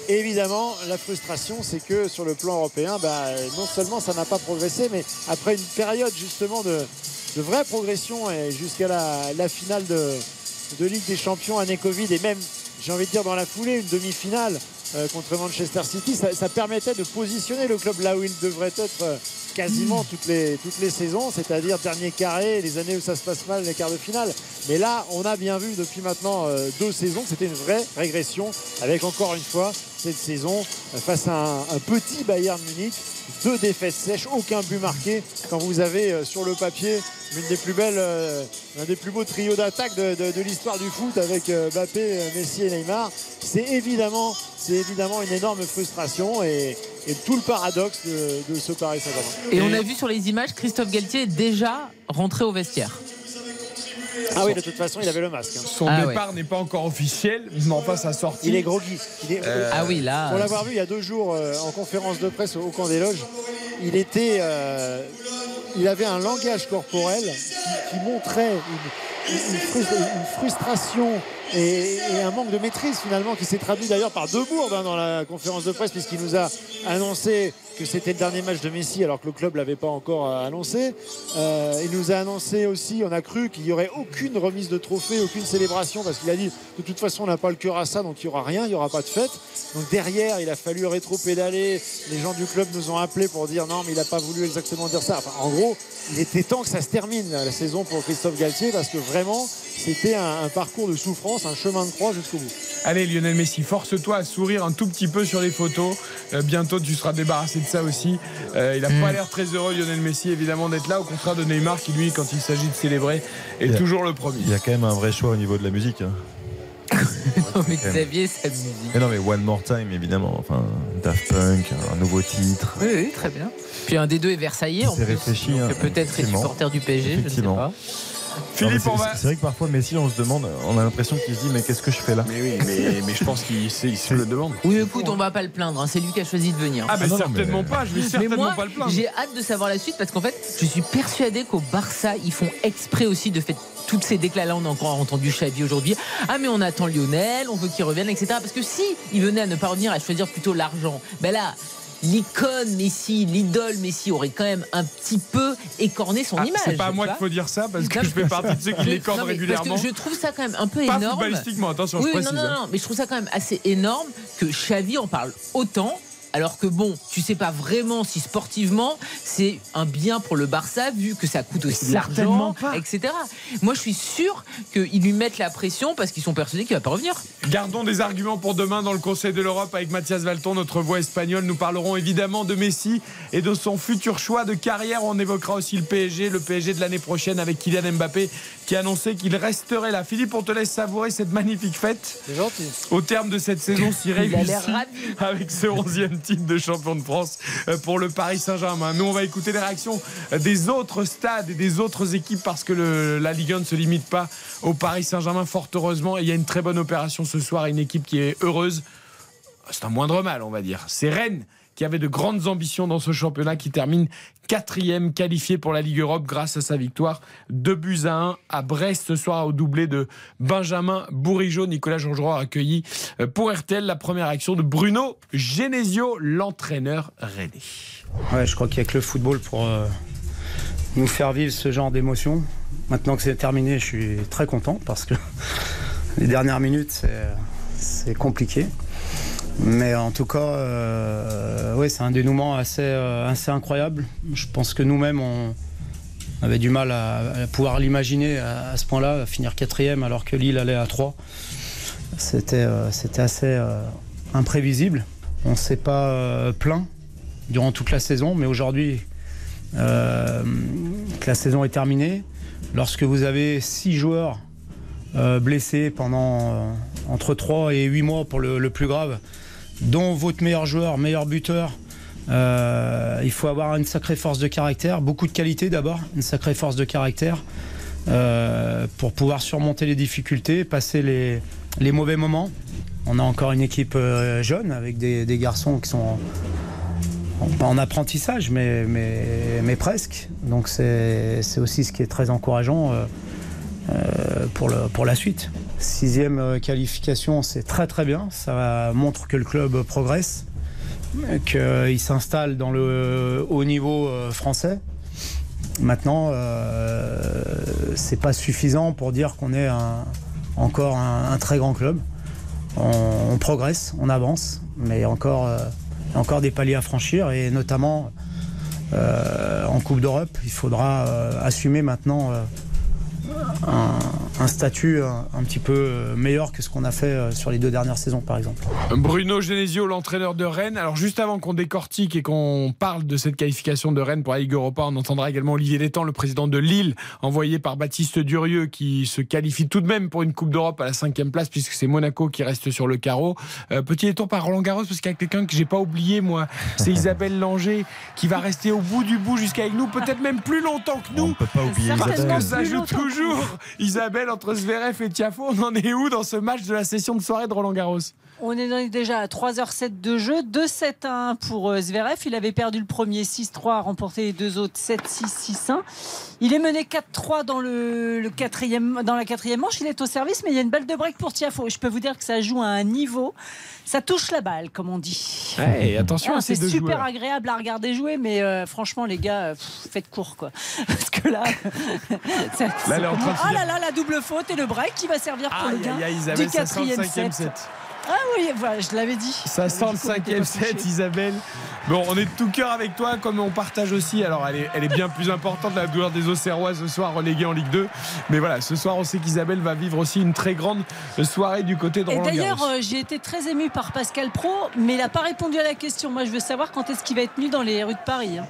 Évidemment, la frustration, c'est que sur le plan européen, bah, non seulement ça n'a pas progressé, mais après une période justement de, de vraie progression et jusqu'à la, la finale de, de Ligue des Champions année Covid et même, j'ai envie de dire, dans la foulée, une demi-finale euh, contre Manchester City, ça, ça permettait de positionner le club là où il devrait être euh, quasiment toutes les, toutes les saisons, c'est-à-dire dernier carré, les années où ça se passe mal, les quarts de finale. Mais là, on a bien vu depuis maintenant euh, deux saisons que c'était une vraie régression, avec encore une fois cette saison euh, face à un, petit Bayern Munich. Deux défaites sèches, aucun but marqué. Quand vous avez euh, sur le papier l'une des plus euh, l'un des plus beaux trios d'attaque de, l'histoire du foot avec Mbappé, Messi et Neymar, c'est évidemment, une énorme frustration et, tout le paradoxe de, de ce Paris Saint-Germain. Et on a vu sur les images, Christophe Galtier est déjà rentré au vestiaire. Ah oui, de toute façon, il avait le masque. hein. Son départ n'est pas encore officiel, mais enfin sa sortie. Il est groggy. Il est- Euh, Ah oui, là. Pour l'avoir vu il y a deux jours euh, en conférence de presse au camp des loges, il était, euh, il avait un langage corporel qui, qui montrait une, une frus- une frustration et, et un manque de maîtrise finalement qui s'est traduit d'ailleurs par deux bourdes hein, dans la conférence de presse puisqu'il nous a annoncé que c'était le dernier match de Messi alors que le club l'avait pas encore euh, annoncé. Euh, il nous a annoncé aussi, on a cru qu'il n'y aurait aucune remise de trophée, aucune célébration parce qu'il a dit de toute façon on n'a pas le cœur à ça donc il n'y aura rien, il n'y aura pas de fête. Donc derrière il a fallu rétro-pédaler, les gens du club nous ont appelés pour dire non mais il n'a pas voulu exactement dire ça. En gros il était temps que ça se termine la saison pour Christophe Galtier parce que vraiment c'était un, parcours de souffrance, un chemin de croix jusqu'au bout. Allez Lionel Messi, force-toi à sourire un tout petit peu sur les photos. Euh, bientôt tu seras débarrassé ça aussi. Euh, il n'a pas l'air très heureux Lionel Messi évidemment d'être là, au contraire de Neymar qui lui quand il s'agit de célébrer est a- toujours le premier. Il y a quand même un vrai choix au niveau de la musique. hein. (laughs) Non, mais Xavier, sa musique. Mais non, mais One More Time, évidemment. Enfin, Daft Punk, un nouveau titre. Oui, oui, très bien. Puis un des deux est Versaillais en C'est plus. réfléchi, hein, peut-être est supporter du PSG, je ne sais pas. Non, mais c'est- C'est vrai que parfois, Messi, on se demande, on a l'impression qu'il se dit, mais qu'est-ce que je fais là Mais oui, mais, mais je pense qu'il se le demande. Oui, écoute, on va pas le plaindre. hein, C'est lui qui a choisi de venir. Ah, mais certainement pas, je vais Mais certainement moi, pas le plaindre. j'ai hâte de savoir la suite parce qu'en fait, je suis persuadé qu'au Barça, ils font exprès aussi de faire toutes ces déclats-là. On a encore entendu Xavi aujourd'hui. Ah, mais on attend Lionel, on veut qu'il revienne, etc. Parce que si il venait à ne pas revenir, à choisir plutôt l'argent, ben là. L'icône Messi, l'idole Messi aurait quand même un petit peu écorné son Ah, image. c'est pas à moi qu'il faut dire ça parce que Non, je fais partie de ceux qui l'écornent régulièrement. Parce que je trouve ça quand même un peu Pas énorme. footballistiquement, attention, je oui, précise, Non, non, hein. non, mais je trouve ça quand même assez énorme que Xavi en parle autant. Alors que bon, tu sais pas vraiment si sportivement c'est un bien pour le Barça vu que ça coûte aussi de Certainement l'argent, etc. Moi, je suis sûr qu'ils lui mettent la pression parce qu'ils sont persuadés qu'il va pas revenir. Gardons des arguments pour demain dans le Conseil de l'Europe avec Mathias Valton, notre voix espagnole. Nous parlerons évidemment de Messi et de son futur choix de carrière. On évoquera aussi le PSG, le PSG de l'année prochaine avec Kylian Mbappé qui a annoncé qu'il resterait là. Philippe, on te laisse savourer cette magnifique fête. C'est gentil. Au terme de cette saison si (laughs) réussie avec ce 11e titre de champion de France euh, pour le Paris Saint-Germain. Nous, on va écouter les réactions des autres stades et des autres équipes parce que le- la Ligue 1 ne se limite pas au Paris Saint-Germain, fort heureusement. Et il y a une très bonne opération ce soir, une équipe qui est heureuse. C'est un moindre mal, on va dire. C'est Rennes qui avait de grandes ambitions dans ce championnat, qui termine quatrième qualifié pour la Ligue Europe grâce à sa victoire 2 buts à 1 à Brest ce soir au doublé de Benjamin Bourigeau. Nicolas Georgerot a accueilli euh, pour RTL la première action de Bruno Genesio, l'entraîneur rennais. Ouais, je crois qu'il n'y a que le football pour euh, nous faire vivre ce genre d'émotion. Maintenant que c'est terminé, je suis très content parce que (laughs) les dernières minutes, c'est compliqué. Mais en tout cas, euh, c'est un dénouement assez, euh, assez incroyable. Je pense que nous-mêmes, on avait du mal à, pouvoir l'imaginer à, ce point-là, finir quatrième alors que Lille allait à 3. C'était euh, c'était assez imprévisible. On ne s'est pas plaint durant toute la saison, mais aujourd'hui, que la saison est terminée, lorsque vous avez six joueurs blessés pendant entre 3 et 8 mois pour le plus grave, dont votre meilleur joueur, meilleur buteur, euh, il faut avoir une sacrée force de caractère, beaucoup de qualité d'abord, une sacrée force de caractère euh, pour pouvoir surmonter les difficultés, passer les, les mauvais moments. On a encore une équipe euh, jeune avec des, garçons qui sont en- pas en apprentissage, mais, mais, mais presque. Donc c'est aussi ce qui est très encourageant pour, le, pour la suite. Sixième euh, qualification, c'est très très bien. Ça montre que le club progresse, qu'il s'installe dans le haut niveau euh, français. Maintenant, euh, c'est pas suffisant pour dire qu'on est encore un, très grand club. On, progresse, on avance, mais encore, euh, encore des paliers à franchir et notamment euh, en Coupe d'Europe, il faudra euh, assumer maintenant euh, un, un statut un, un petit peu euh, meilleur que ce qu'on a fait euh, sur les deux dernières saisons, par exemple. Bruno Genesio, l'entraîneur de Rennes. Alors juste avant qu'on décortique et qu'on parle de cette qualification de Rennes pour la Ligue Europa, on entendra également Olivier Létang, le président de Lille, envoyé par Baptiste Durieux, qui se qualifie tout de même pour une Coupe d'Europe à la cinquième place, puisque c'est Monaco qui reste sur le carreau. Euh, petit détour par Roland Garros, parce qu'il y a quelqu'un que j'ai pas oublié, moi. C'est (laughs) Isabelle Langer, qui va rester au bout du bout jusqu'avec nous, peut-être même plus longtemps que nous. On peut pas oublier Parce Isabelle. que ça joue toujours. Isabelle, entre Zverev et Tiafo, on en est où dans ce match de la session de soirée de Roland Garros? On est déjà à 3h07 de jeu, 2-7 à 1 pour euh, Zverev. Il avait perdu le premier 6-3, a remporté les deux autres 7-6, 6-1. Il est mené 4-3 dans, le, le quatrième, dans la quatrième manche. Il est au service, mais il y a une balle de break pour Tiafo. Je peux vous dire que ça joue à un niveau. Ça touche la balle, comme on dit. Et attention Ah, C'est super joueurs. agréable à regarder jouer, mais euh, franchement, les gars, euh, pff, faites court, quoi. (laughs) Parce que là, (laughs) ça- Là, en train de ah là là, la double faute et le break qui va servir pour Aïe, le gain aïe, aïe, du Isabelle, ça sent le quatrième set. Ah oui, voilà, je l'avais dit. Ça sent le cinquième set, Isabelle. Bon, on est de tout cœur avec toi, comme on partage aussi. Alors, elle est, elle est bien plus importante, la douleur des Auxerrois ce soir, reléguée en Ligue 2. Mais voilà, ce soir, on sait qu'Isabelle va vivre aussi une très grande soirée du côté de Et Roland d'ailleurs, Garros. euh, j'ai été très ému par Pascal Pro, mais il n'a pas répondu à la question. Moi, je veux savoir quand est-ce qu'il va être nu dans les rues de Paris. hein.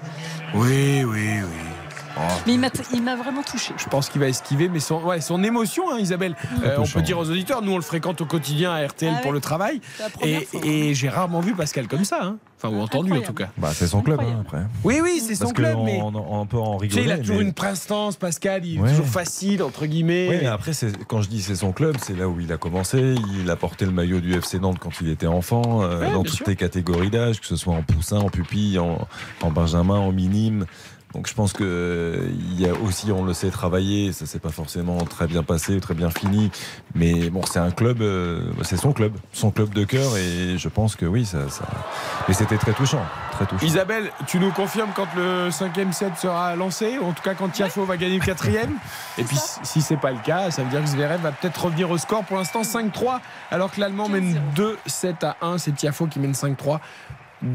Oui, oui, oui. Oh. Mais il m'a- vraiment touché. Je pense qu'il va esquiver, mais son, ouais, son émotion, hein, Isabelle. Euh, on peut dire aux auditeurs, nous on le fréquente au quotidien à RTL Ah pour le travail. Et, j'ai rarement vu Pascal comme ça. hein. Enfin, ou entendu en tout cas. Bah, c'est son club hein, après. Oui, oui, c'est son club, mais. on, on peut en Tu sais, rigoler. il a toujours mais- une prestance, Pascal, il est Ouais. toujours facile, entre guillemets. Oui, mais après, quand je dis c'est son club, c'est là où il a commencé. Il a porté le maillot du FC Nantes quand il était enfant, euh, Ouais, dans toutes sûr. les catégories d'âge, que ce soit en poussin, en pupille, en, en benjamin, en minime. Donc je pense que euh, il y a aussi, on le sait, travaillé. Ça s'est pas forcément très bien passé, très bien fini. Mais bon, c'est un club, euh, c'est son club, son club de cœur. Et je pense que oui, ça. ça... Mais c'était très touchant, très touchant. Isabelle, tu nous confirmes quand le cinquième set sera lancé, ou en tout cas quand Tiafo va gagner le quatrième? (laughs) Et puis si- si c'est pas le cas, ça veut dire que Zverev va peut-être revenir au score. Pour l'instant 5-3, alors que l'Allemand mène 2-7 à 1. C'est Tiafo qui mène 5-3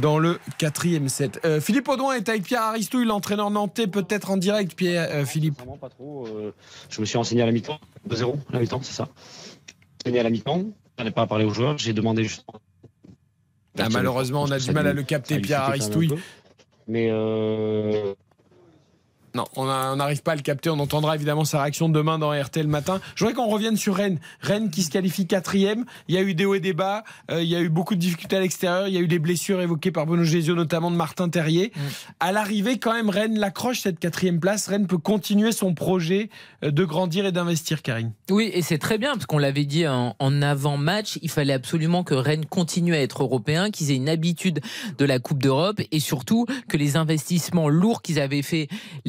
dans le quatrième set. Euh, Philippe Audouin est avec Pierre Aristouille, l'entraîneur nantais, peut-être en direct, Pierre, euh, Philippe. pas trop. euh, je me suis renseigné à la mi-temps, 2-0 à la mi-temps, c'est ça. Renseigné à la mi-temps, je n'ai pas parlé aux joueurs, j'ai demandé justement. Ah, malheureusement, on a du mal à le capter, Pierre Aristouille. Mais euh, Non, on n'arrive pas à le capter. On entendra évidemment sa réaction demain dans RTL matin. Je voudrais qu'on revienne sur Rennes. Rennes qui se qualifie quatrième. Il y a eu des hauts et des bas. Euh, il y a eu beaucoup de difficultés à l'extérieur. Il y a eu des blessures évoquées par Bruno Gesio, notamment de Martin Terrier. À l'arrivée, quand même, Rennes l'accroche cette quatrième place. Rennes peut continuer son projet euh, de grandir et d'investir, Karine. Oui, et c'est très bien, parce qu'on l'avait dit en, en avant-match, il fallait absolument que Rennes continue à être européen, qu'ils aient une habitude de la Coupe d'Europe, et surtout que les investissements lourds qu'ils avaient faits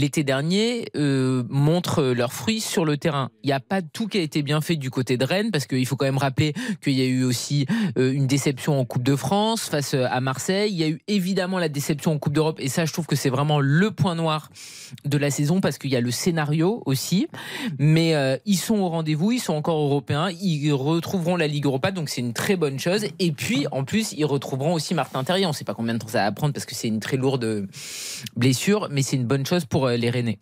l'été dernier euh, montrent leurs fruits sur le terrain. Il n'y a pas tout qui a été bien fait du côté de Rennes, parce qu'il faut quand même rappeler qu'il y a eu aussi euh, une déception en Coupe de France face euh, à Marseille. Il y a eu évidemment la déception en Coupe d'Europe, et ça, je trouve que c'est vraiment le point noir de la saison, parce qu'il y a le scénario aussi. Mais euh, ils sont au rendez-vous, ils sont encore européens, ils retrouveront la Ligue Europa, donc c'est une très bonne chose. Et puis, en plus, ils retrouveront aussi Martin Terrier. On ne sait pas combien de temps ça va prendre parce que c'est une très lourde blessure, mais c'est une bonne chose pour les Rennais.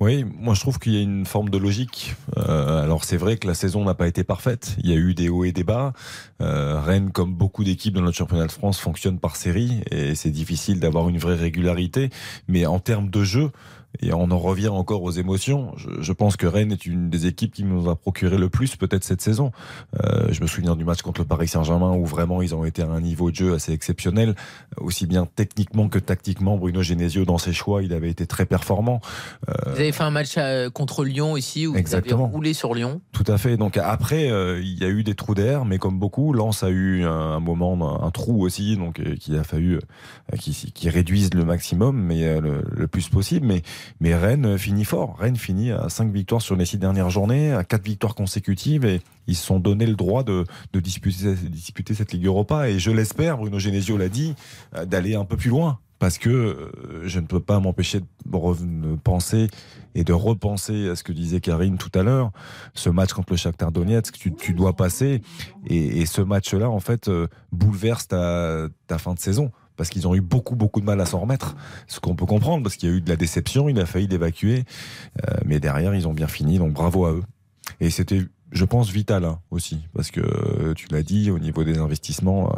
Oui, moi je trouve qu'il y a une forme de logique. Euh, alors c'est vrai que la saison n'a pas été parfaite. Il y a eu des hauts et des bas. Euh, Rennes, comme beaucoup d'équipes dans notre championnat de France, fonctionne par série et c'est difficile d'avoir une vraie régularité. Mais en termes de jeu, et on en revient encore aux émotions. Je, je pense que Rennes est une des équipes qui nous a procuré le plus peut-être cette saison. Euh, je me souviens du match contre le Paris Saint-Germain où vraiment ils ont été à un niveau de jeu assez exceptionnel, aussi bien techniquement que tactiquement. Bruno Genesio dans ses choix, il avait été très performant. Euh, Vous avez fait un match euh, contre Lyon ici où Exactement. vous avez roulé sur Lyon. Tout à fait. Donc après, euh, il y a eu des trous d'air, mais comme beaucoup, Lens a eu un, un moment, un trou aussi, donc euh, qu'il a fallu qui, qui réduise le maximum, mais le, le plus possible. Mais, mais Rennes euh, finit fort. Rennes finit à 5 victoires sur les 6 dernières journées, à 4 victoires consécutives, et ils se sont donné le droit de, de disputer, cette Ligue Europa. Et je l'espère, Bruno Genesio l'a dit, euh, d'aller un peu plus loin. Parce que euh, je ne peux pas m'empêcher de penser et de repenser à ce que disait Karine tout à l'heure. Ce match contre le Shakhtar Donetsk, tu, tu dois passer. Et, ce match-là, en fait, bouleverse ta fin de saison. Parce qu'ils ont eu beaucoup, beaucoup de mal à s'en remettre. Ce qu'on peut comprendre, parce qu'il y a eu de la déception, il a failli l'évacuer. Euh, mais derrière, ils ont bien fini, donc bravo à eux. Et c'était, je pense, vital hein, aussi. Parce que euh, tu l'as dit, au niveau des investissements,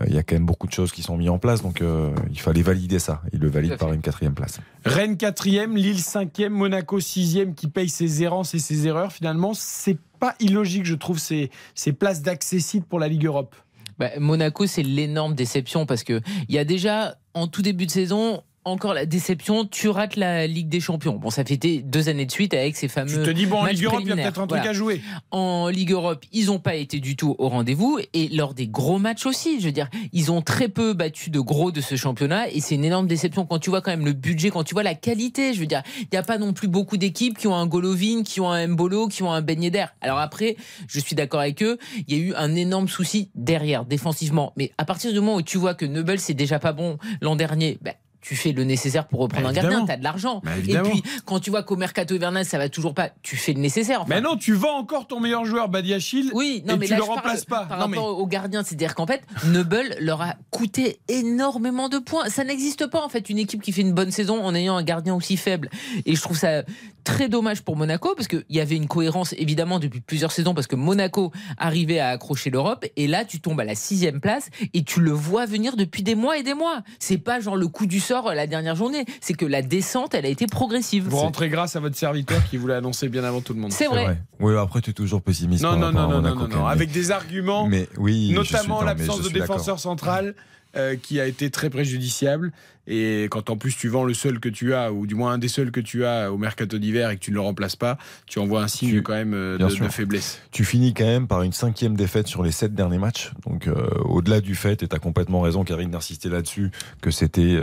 euh, il y a quand même beaucoup de choses qui sont mises en place. Donc euh, il fallait valider ça. Il le valide par une quatrième place. Rennes 4e, Lille 5e, Monaco 6e qui paye ses errances et ses erreurs. Finalement, c'est pas illogique, je trouve, ces, ces places d'accessible pour la Ligue Europe. Bah, Monaco, c'est l'énorme déception parce que il y a déjà en tout début de saison encore la déception, tu rates la Ligue des Champions. Bon, ça fait deux années de suite avec ces fameux. Tu te dis, bon, en Ligue Europe, il y a peut-être un truc Voilà. à jouer. En Ligue Europe, ils n'ont pas été du tout au rendez-vous et lors des gros matchs aussi. Je veux dire, ils ont très peu battu de gros de ce championnat et c'est une énorme déception quand tu vois quand même le budget, quand tu vois la qualité. Je veux dire, il n'y a pas non plus beaucoup d'équipes qui ont un Golovin, qui ont un Mbolo, qui ont un Ben Yedder. Alors après, je suis d'accord avec eux, il y a eu un énorme souci derrière, défensivement. Mais à partir du moment où tu vois que Neubel c'est déjà pas bon l'an dernier, ben, tu fais le nécessaire pour reprendre Bah, un gardien, tu as de l'argent. Bah, et puis, quand tu vois qu'au mercato hivernal, ça va toujours pas, tu fais le nécessaire. Enfin, Mais non, tu vends encore ton meilleur joueur, Badiachil. oui, non, et mais tu là, le remplaces pas. Par Non, mais- rapport aux gardiens, c'est-à-dire qu'en fait, Neubel leur a coûté énormément de points. Ça n'existe pas, en fait, une équipe qui fait une bonne saison en ayant un gardien aussi faible. Et je trouve ça très dommage pour Monaco, parce qu'il y avait une cohérence, évidemment, depuis plusieurs saisons, parce que Monaco arrivait à accrocher l'Europe. Et là, tu tombes à la sixième place et tu le vois venir depuis des mois et des mois. C'est pas genre le coup du sort euh, la dernière journée. C'est que la descente, elle a été progressive. Vous rentrez grâce à votre serviteur qui vous l'a annoncé bien avant tout le monde. C'est vrai. Oui, après, tu es toujours pessimiste. Non, non, non, non, non, non. Avec des arguments, Mais oui, notamment l'absence de défenseur central euh, qui a été très préjudiciable. Et quand en plus tu vends le seul que tu as, ou du moins un des seuls que tu as au mercato d'hiver et que tu ne le remplaces pas, tu envoies un signe quand même euh, de, faiblesse. Tu finis quand même par une cinquième défaite sur les sept derniers matchs. Donc, euh, au-delà du fait, et tu as complètement raison, Karine, d'insister là-dessus, que c'était euh,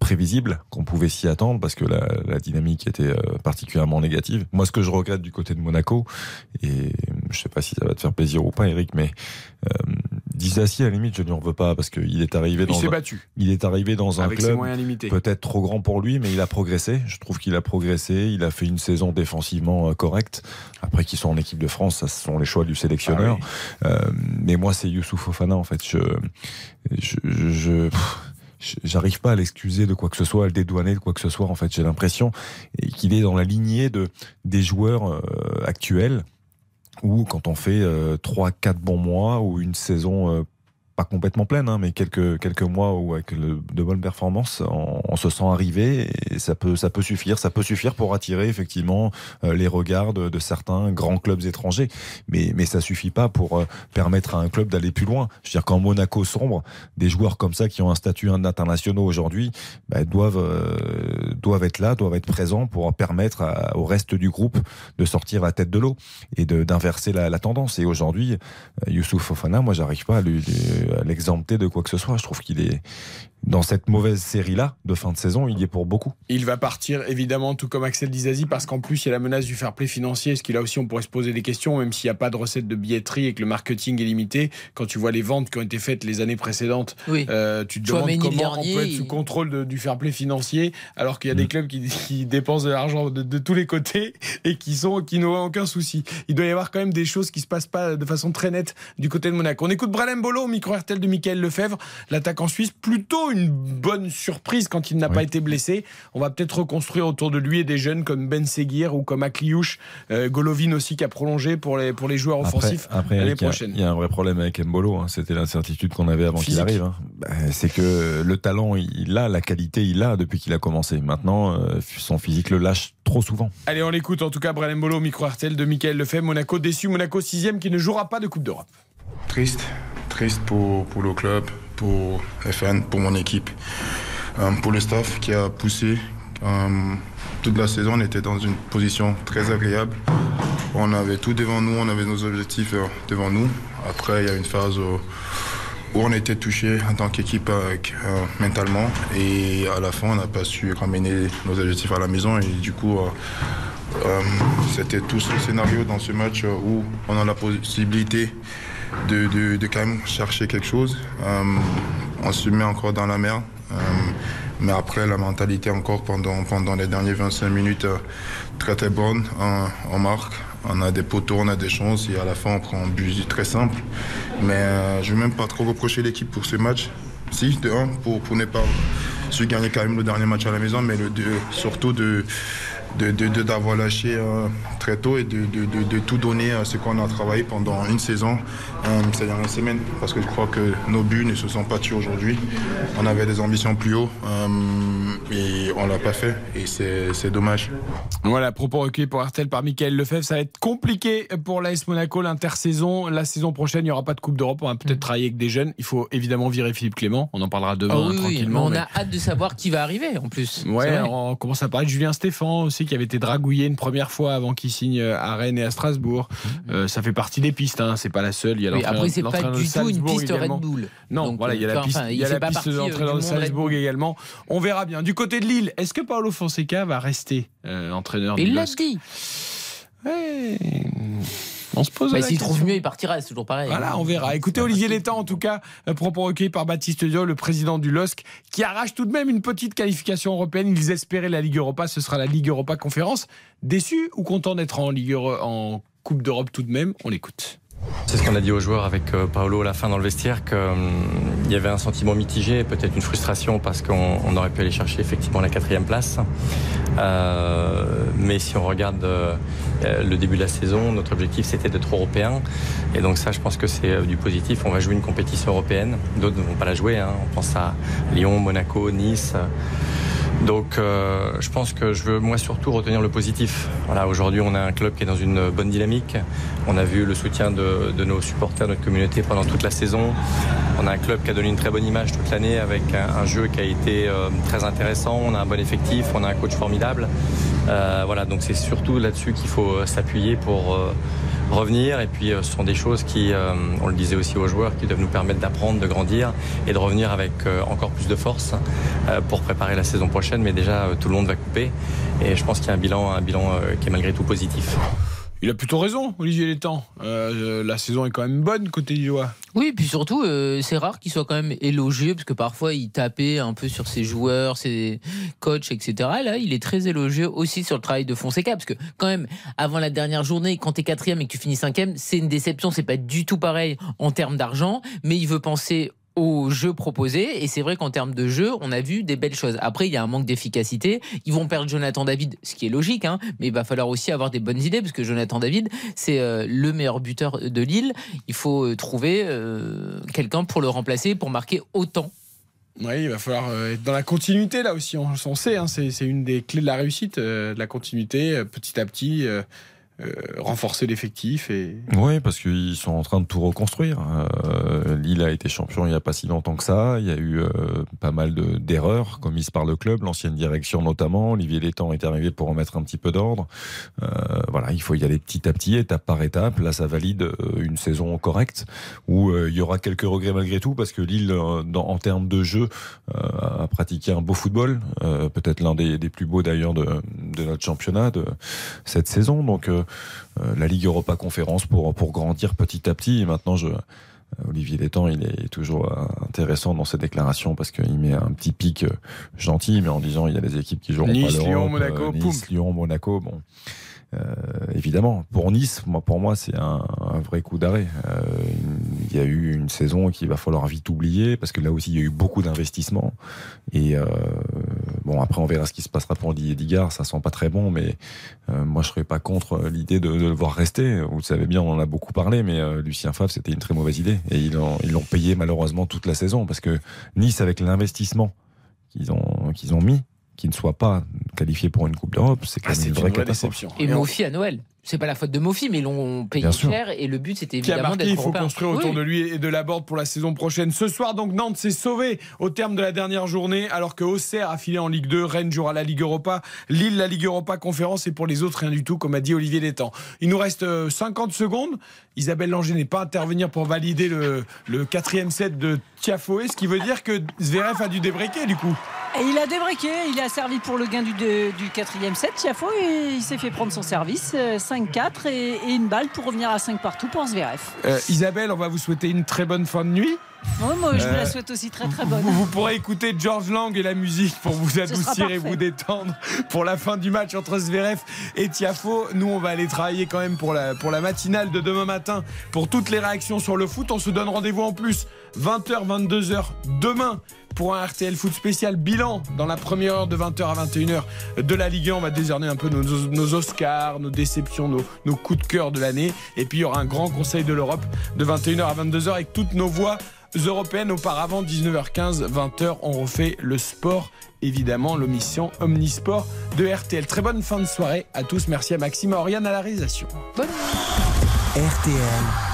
prévisible, qu'on pouvait s'y attendre, parce que la, la dynamique était euh, particulièrement négative. Moi, ce que je regrette du côté de Monaco, et je sais pas si ça va te faire plaisir ou pas, Eric, mais Disassi, à la limite, je ne lui en veux pas, parce qu'il est arrivé Il dans s'est un- battu. Il est arrivé dans un Avec ses club moyens limités. peut-être trop grand pour lui, mais il a progressé. Je trouve qu'il a progressé. Il a fait une saison défensivement euh, correcte. Après qu'ils sont en équipe de France, ça ce sont les choix du sélectionneur. Ah Euh, mais moi, c'est Youssouf Fofana en fait. Je, je, je- je- J'arrive pas à l'excuser de quoi que ce soit, à le dédouaner de quoi que ce soit. En fait, j'ai l'impression qu'il est dans la lignée de des joueurs euh, actuels où quand on fait euh, trois, quatre bons mois ou une saison euh, pas complètement pleine, hein, mais quelques quelques mois où avec le- de bonnes performances, on, on se sent arrivé et ça peut ça peut suffire, ça peut suffire pour attirer effectivement euh, les regards de, de certains grands clubs étrangers, mais mais ça suffit pas pour euh, permettre à un club d'aller plus loin. Je veux dire quand Monaco sombre, des joueurs comme ça qui ont un statut international aujourd'hui bah, doivent euh, doivent être là, doivent être présents pour permettre à- au reste du groupe de sortir la tête de l'eau et d'inverser la, la tendance. Et aujourd'hui, euh, Youssouf Fofana, moi, j'arrive pas à lui- l'exempter de quoi que ce soit. Je trouve qu'il est dans cette mauvaise série-là de fin de saison, il y est pour beaucoup. Il va partir évidemment, tout comme Axel Dizazi, parce qu'en plus il y a la menace du fair play financier, ce qui là aussi on pourrait se poser des questions, même s'il n'y a pas de recette de billetterie et que le marketing est limité. Quand tu vois les ventes qui ont été faites les années précédentes, Oui. euh, tu te demandes comment dernier, on peut être sous contrôle de- du fair play financier, alors qu'il y a des clubs qui, qui dépensent de l'argent de, de tous les côtés et qui sont qui n'ont aucun souci. Il doit y avoir quand même des choses qui se passent pas de façon très nette du côté de Monaco. On écoute Bralem Bolo au micro RTL de Michael Lefebvre, l'attaquant suisse, plutôt une bonne surprise quand il n'a pas été blessé. On va peut-être reconstruire autour de lui et des jeunes comme Ben Seguir ou comme Akliouche, euh, Golovin aussi qui a prolongé pour les, pour les joueurs offensifs Après, l'année y a- prochaine. il y, a un vrai problème avec Mbolo. hein. C'était l'incertitude qu'on avait avant qu'il arrive. hein. Bah, c'est que le talent, il l'a, la qualité, il l'a depuis qu'il a commencé. Maintenant, euh, son physique le lâche trop souvent. Allez, on l'écoute en tout cas, Bralem Bolo au micro RTL de Michael Lefebvre. Monaco déçu, Monaco 6 qui ne jouera pas de Coupe d'Europe. Triste, triste pour, pour le club, pour FN, pour mon équipe, euh, pour le staff qui a poussé, Euh, toute la saison, on était dans une position très agréable. On avait tout devant nous, on avait nos objectifs euh, devant nous. Après, il y a une phase où, on était touché en tant qu'équipe mentalement. Et à la fin, on n'a pas su ramener nos objectifs à la maison. Et du coup, c'était tout ce scénario dans ce match où on a la possibilité de, quand même chercher quelque chose. Euh, on se met encore dans la merde. Euh, mais après, la mentalité encore pendant, pendant les dernières 25 minutes, euh, très très bonne. On, on marque, on a des poteaux, on a des chances et à la fin, on prend un but très simple. Mais je ne vais même pas trop reprocher l'équipe pour ce match. Si, de un, pour, pour ne pas su gagner quand même le dernier match à la maison, mais surtout de- d'avoir lâché euh, très tôt et de, de- de- de tout donner à ce qu'on a travaillé pendant une saison euh, ces dernières semaines. Parce que je crois que nos buts ne se sont pas tués aujourd'hui. On avait des ambitions plus haut euh, et on l'a pas fait. Et c'est c'est dommage. Voilà, propos recueillis pour RTL par Michael Lefebvre. Ça va être compliqué pour l'AS Monaco l'intersaison. La saison prochaine, il n'y aura pas de Coupe d'Europe. On va peut-être travailler avec des jeunes. Il faut évidemment virer Philippe Clément. On en parlera demain oui, oui, mais tranquillement. on mais- a hâte de savoir qui va arriver en plus. Ouais, on commence à parler de Julien Stéphan aussi, qui avait été dragouillé une première fois avant qu'il signe à Rennes et à Strasbourg. Euh, ça fait partie des pistes, hein, c'est pas la seule. Il y a Oui, après, c'est pas du tout une piste également. Red Bull. Non, Donc, voilà, il y a la piste, enfin, il il y a fait la pas piste partie, de euh, Salzbourg également. On verra bien. Du côté de Lille, est-ce que Paolo Fonseca va rester euh, entraîneur Il du l'a dit. Ouais. On se pose Bah, la S'il trouve mieux, il partira, c'est toujours pareil. Voilà, on verra. Écoutez Olivier Létang, en tout cas, euh, propos recueillis par Baptiste Diop, le président du LOSC, qui arrache tout de même une petite qualification européenne. Ils espéraient la Ligue Europa, ce sera la Ligue Europa Conférence. Déçu ou content d'être en Ligue en Coupe d'Europe tout de même On l'écoute. C'est ce qu'on a dit aux joueurs avec euh, Paolo à la fin dans le vestiaire, qu'il y avait un sentiment mitigé, peut-être une frustration parce qu'on on aurait pu aller chercher effectivement la quatrième place. Euh, mais si on regarde euh, euh, le début de la saison, notre objectif c'était d'être européen. Et donc ça, je pense que c'est euh, du positif. On va jouer une compétition européenne. D'autres ne vont pas la jouer. hein. On pense à Lyon, Monaco, Nice. Donc euh, je pense que je veux moi surtout retenir le positif. Voilà, aujourd'hui on a un club qui est dans une bonne dynamique. On a vu le soutien de, nos supporters, de notre communauté pendant toute la saison. On a un club qui a donné une très bonne image toute l'année avec un, jeu qui a été euh, très intéressant. On a un bon effectif, on a un coach formidable. Euh, voilà, donc c'est surtout là-dessus qu'il faut s'appuyer pour revenir. Et puis, euh, ce sont des choses qui, euh, on le disait aussi aux joueurs, qui doivent nous permettre d'apprendre, de grandir et de revenir avec euh, encore plus de force pour préparer la saison prochaine. Mais déjà, tout le monde va couper. Et je pense qu'il y a un bilan, un bilan qui est malgré tout positif. Il a plutôt raison, Olivier Létang. Euh, la saison est quand même bonne côté Lillois. Oui, puis surtout, euh, c'est rare qu'il soit quand même élogieux, parce que parfois il tapait un peu sur ses joueurs, ses coachs, etc. Là, il est très élogieux aussi sur le travail de Fonseca, parce que quand même, avant la dernière journée, quand tu es quatrième et que tu finis cinquième, c'est une déception, c'est pas du tout pareil en termes d'argent, mais il veut penser au jeu proposé. Et c'est vrai qu'en termes de jeu on a vu des belles choses. Après il y a un manque d'efficacité. Ils vont perdre Jonathan David ce qui est logique hein, mais il va falloir aussi avoir des bonnes idées parce que Jonathan David c'est euh, le meilleur buteur de Lille. Il faut euh, trouver euh, quelqu'un pour le remplacer pour marquer autant. Oui, il va falloir être dans la continuité là aussi. On, on sait, hein, c'est une des clés de la réussite, la continuité, petit à petit, euh, renforcer l'effectif et. Oui, parce qu'ils sont en train de tout reconstruire. Euh, Lille a été champion il n'y a pas si longtemps que ça. Il y a eu euh, pas mal de- d'erreurs commises par le club, l'ancienne direction notamment. Olivier Létang est arrivé pour remettre un petit peu d'ordre. Euh, voilà, il faut y aller petit à petit, étape par étape. Là, ça valide euh, une saison correcte où euh, il y aura quelques regrets malgré tout parce que Lille, dans- en termes de jeu, a pratiqué un beau football, peut-être l'un des, des plus beaux d'ailleurs de, de notre championnat de cette saison. Donc la Ligue Europa Conférence pour pour grandir petit à petit. Et maintenant, je Olivier Létang, il est toujours euh, intéressant dans ses déclarations parce qu'il met un petit pic euh, gentil, mais en disant il y a des équipes qui joueront Nice, pas Lyon, Monaco, euh. Nice, Lyon, Monaco, bon. Euh, évidemment, pour Nice, moi, pour moi, c'est un, un vrai coup d'arrêt. Euh, il y a eu une saison qu'il va falloir vite oublier parce que là aussi, il y a eu beaucoup d'investissements. Et euh, bon, après, on verra ce qui se passera pour Didier Digard. Ça sent pas très bon, mais euh, moi, je serais pas contre l'idée de, de le voir rester. Vous le savez bien, on en a beaucoup parlé, mais euh, Lucien Favre, c'était une très mauvaise idée. Et ils l'ont ils l'ont payé malheureusement toute la saison parce que Nice, avec l'investissement qu'ils ont, qu'ils ont mis, qui ne soit pas qualifié pour une Coupe d'Europe, c'est quand même c'est une une vraie vraie catastrophe. déception. et Mofi à Noël c'est pas la faute de Mofi, mais ils l'ont payé Bien sûr. cher et le but c'était qui a évidemment marqué, d'être il faut européen. construire autour Oui. de lui et de la Borde pour la saison prochaine. Ce soir, donc, Nantes s'est sauvé au terme de la dernière journée, alors que Auxerre a filé en Ligue 2, Rennes jouera la Ligue Europa, Lille la Ligue Europa Conférence et pour les autres, rien du tout, comme a dit Olivier Létang. Il nous reste euh, 50 secondes. Isabelle Langer n'est pas intervenir pour valider le, le quatrième set de Tiafoe, ce qui veut dire que Zverev a dû débriquer du coup. Et il a débraqué, il a servi pour le gain du, de- du quatrième set. Tiafo, et il s'est fait prendre son service, euh, 5-4 et, et une balle pour revenir à 5 partout pour Zverev. Euh, Isabelle, on va vous souhaiter une très bonne fin de nuit. Ouais, moi, je vous Euh, la souhaite aussi très très bonne. Vous, vous pourrez écouter George Lang et la musique pour vous adoucir et vous détendre pour la fin du match entre Zverev et Tiafo. Nous, on va aller travailler quand même pour la, pour la matinale de demain matin pour toutes les réactions sur le foot. On se donne rendez-vous en plus 20h, 22h demain pour un RTL Foot spécial bilan dans la première heure de 20h à 21h de la Ligue 1. On va décerner un peu nos, nos Oscars, nos déceptions, nos, nos coups de cœur de l'année. Et puis il y aura un grand conseil de l'Europe de 21h à 22h avec toutes nos voix européennes. Auparavant, 19h15, 20h, on refait le sport. Évidemment, l'omission Omnisport de RTL. Très bonne fin de soirée à tous. Merci à Maxime à Oriane à la réalisation. RTL.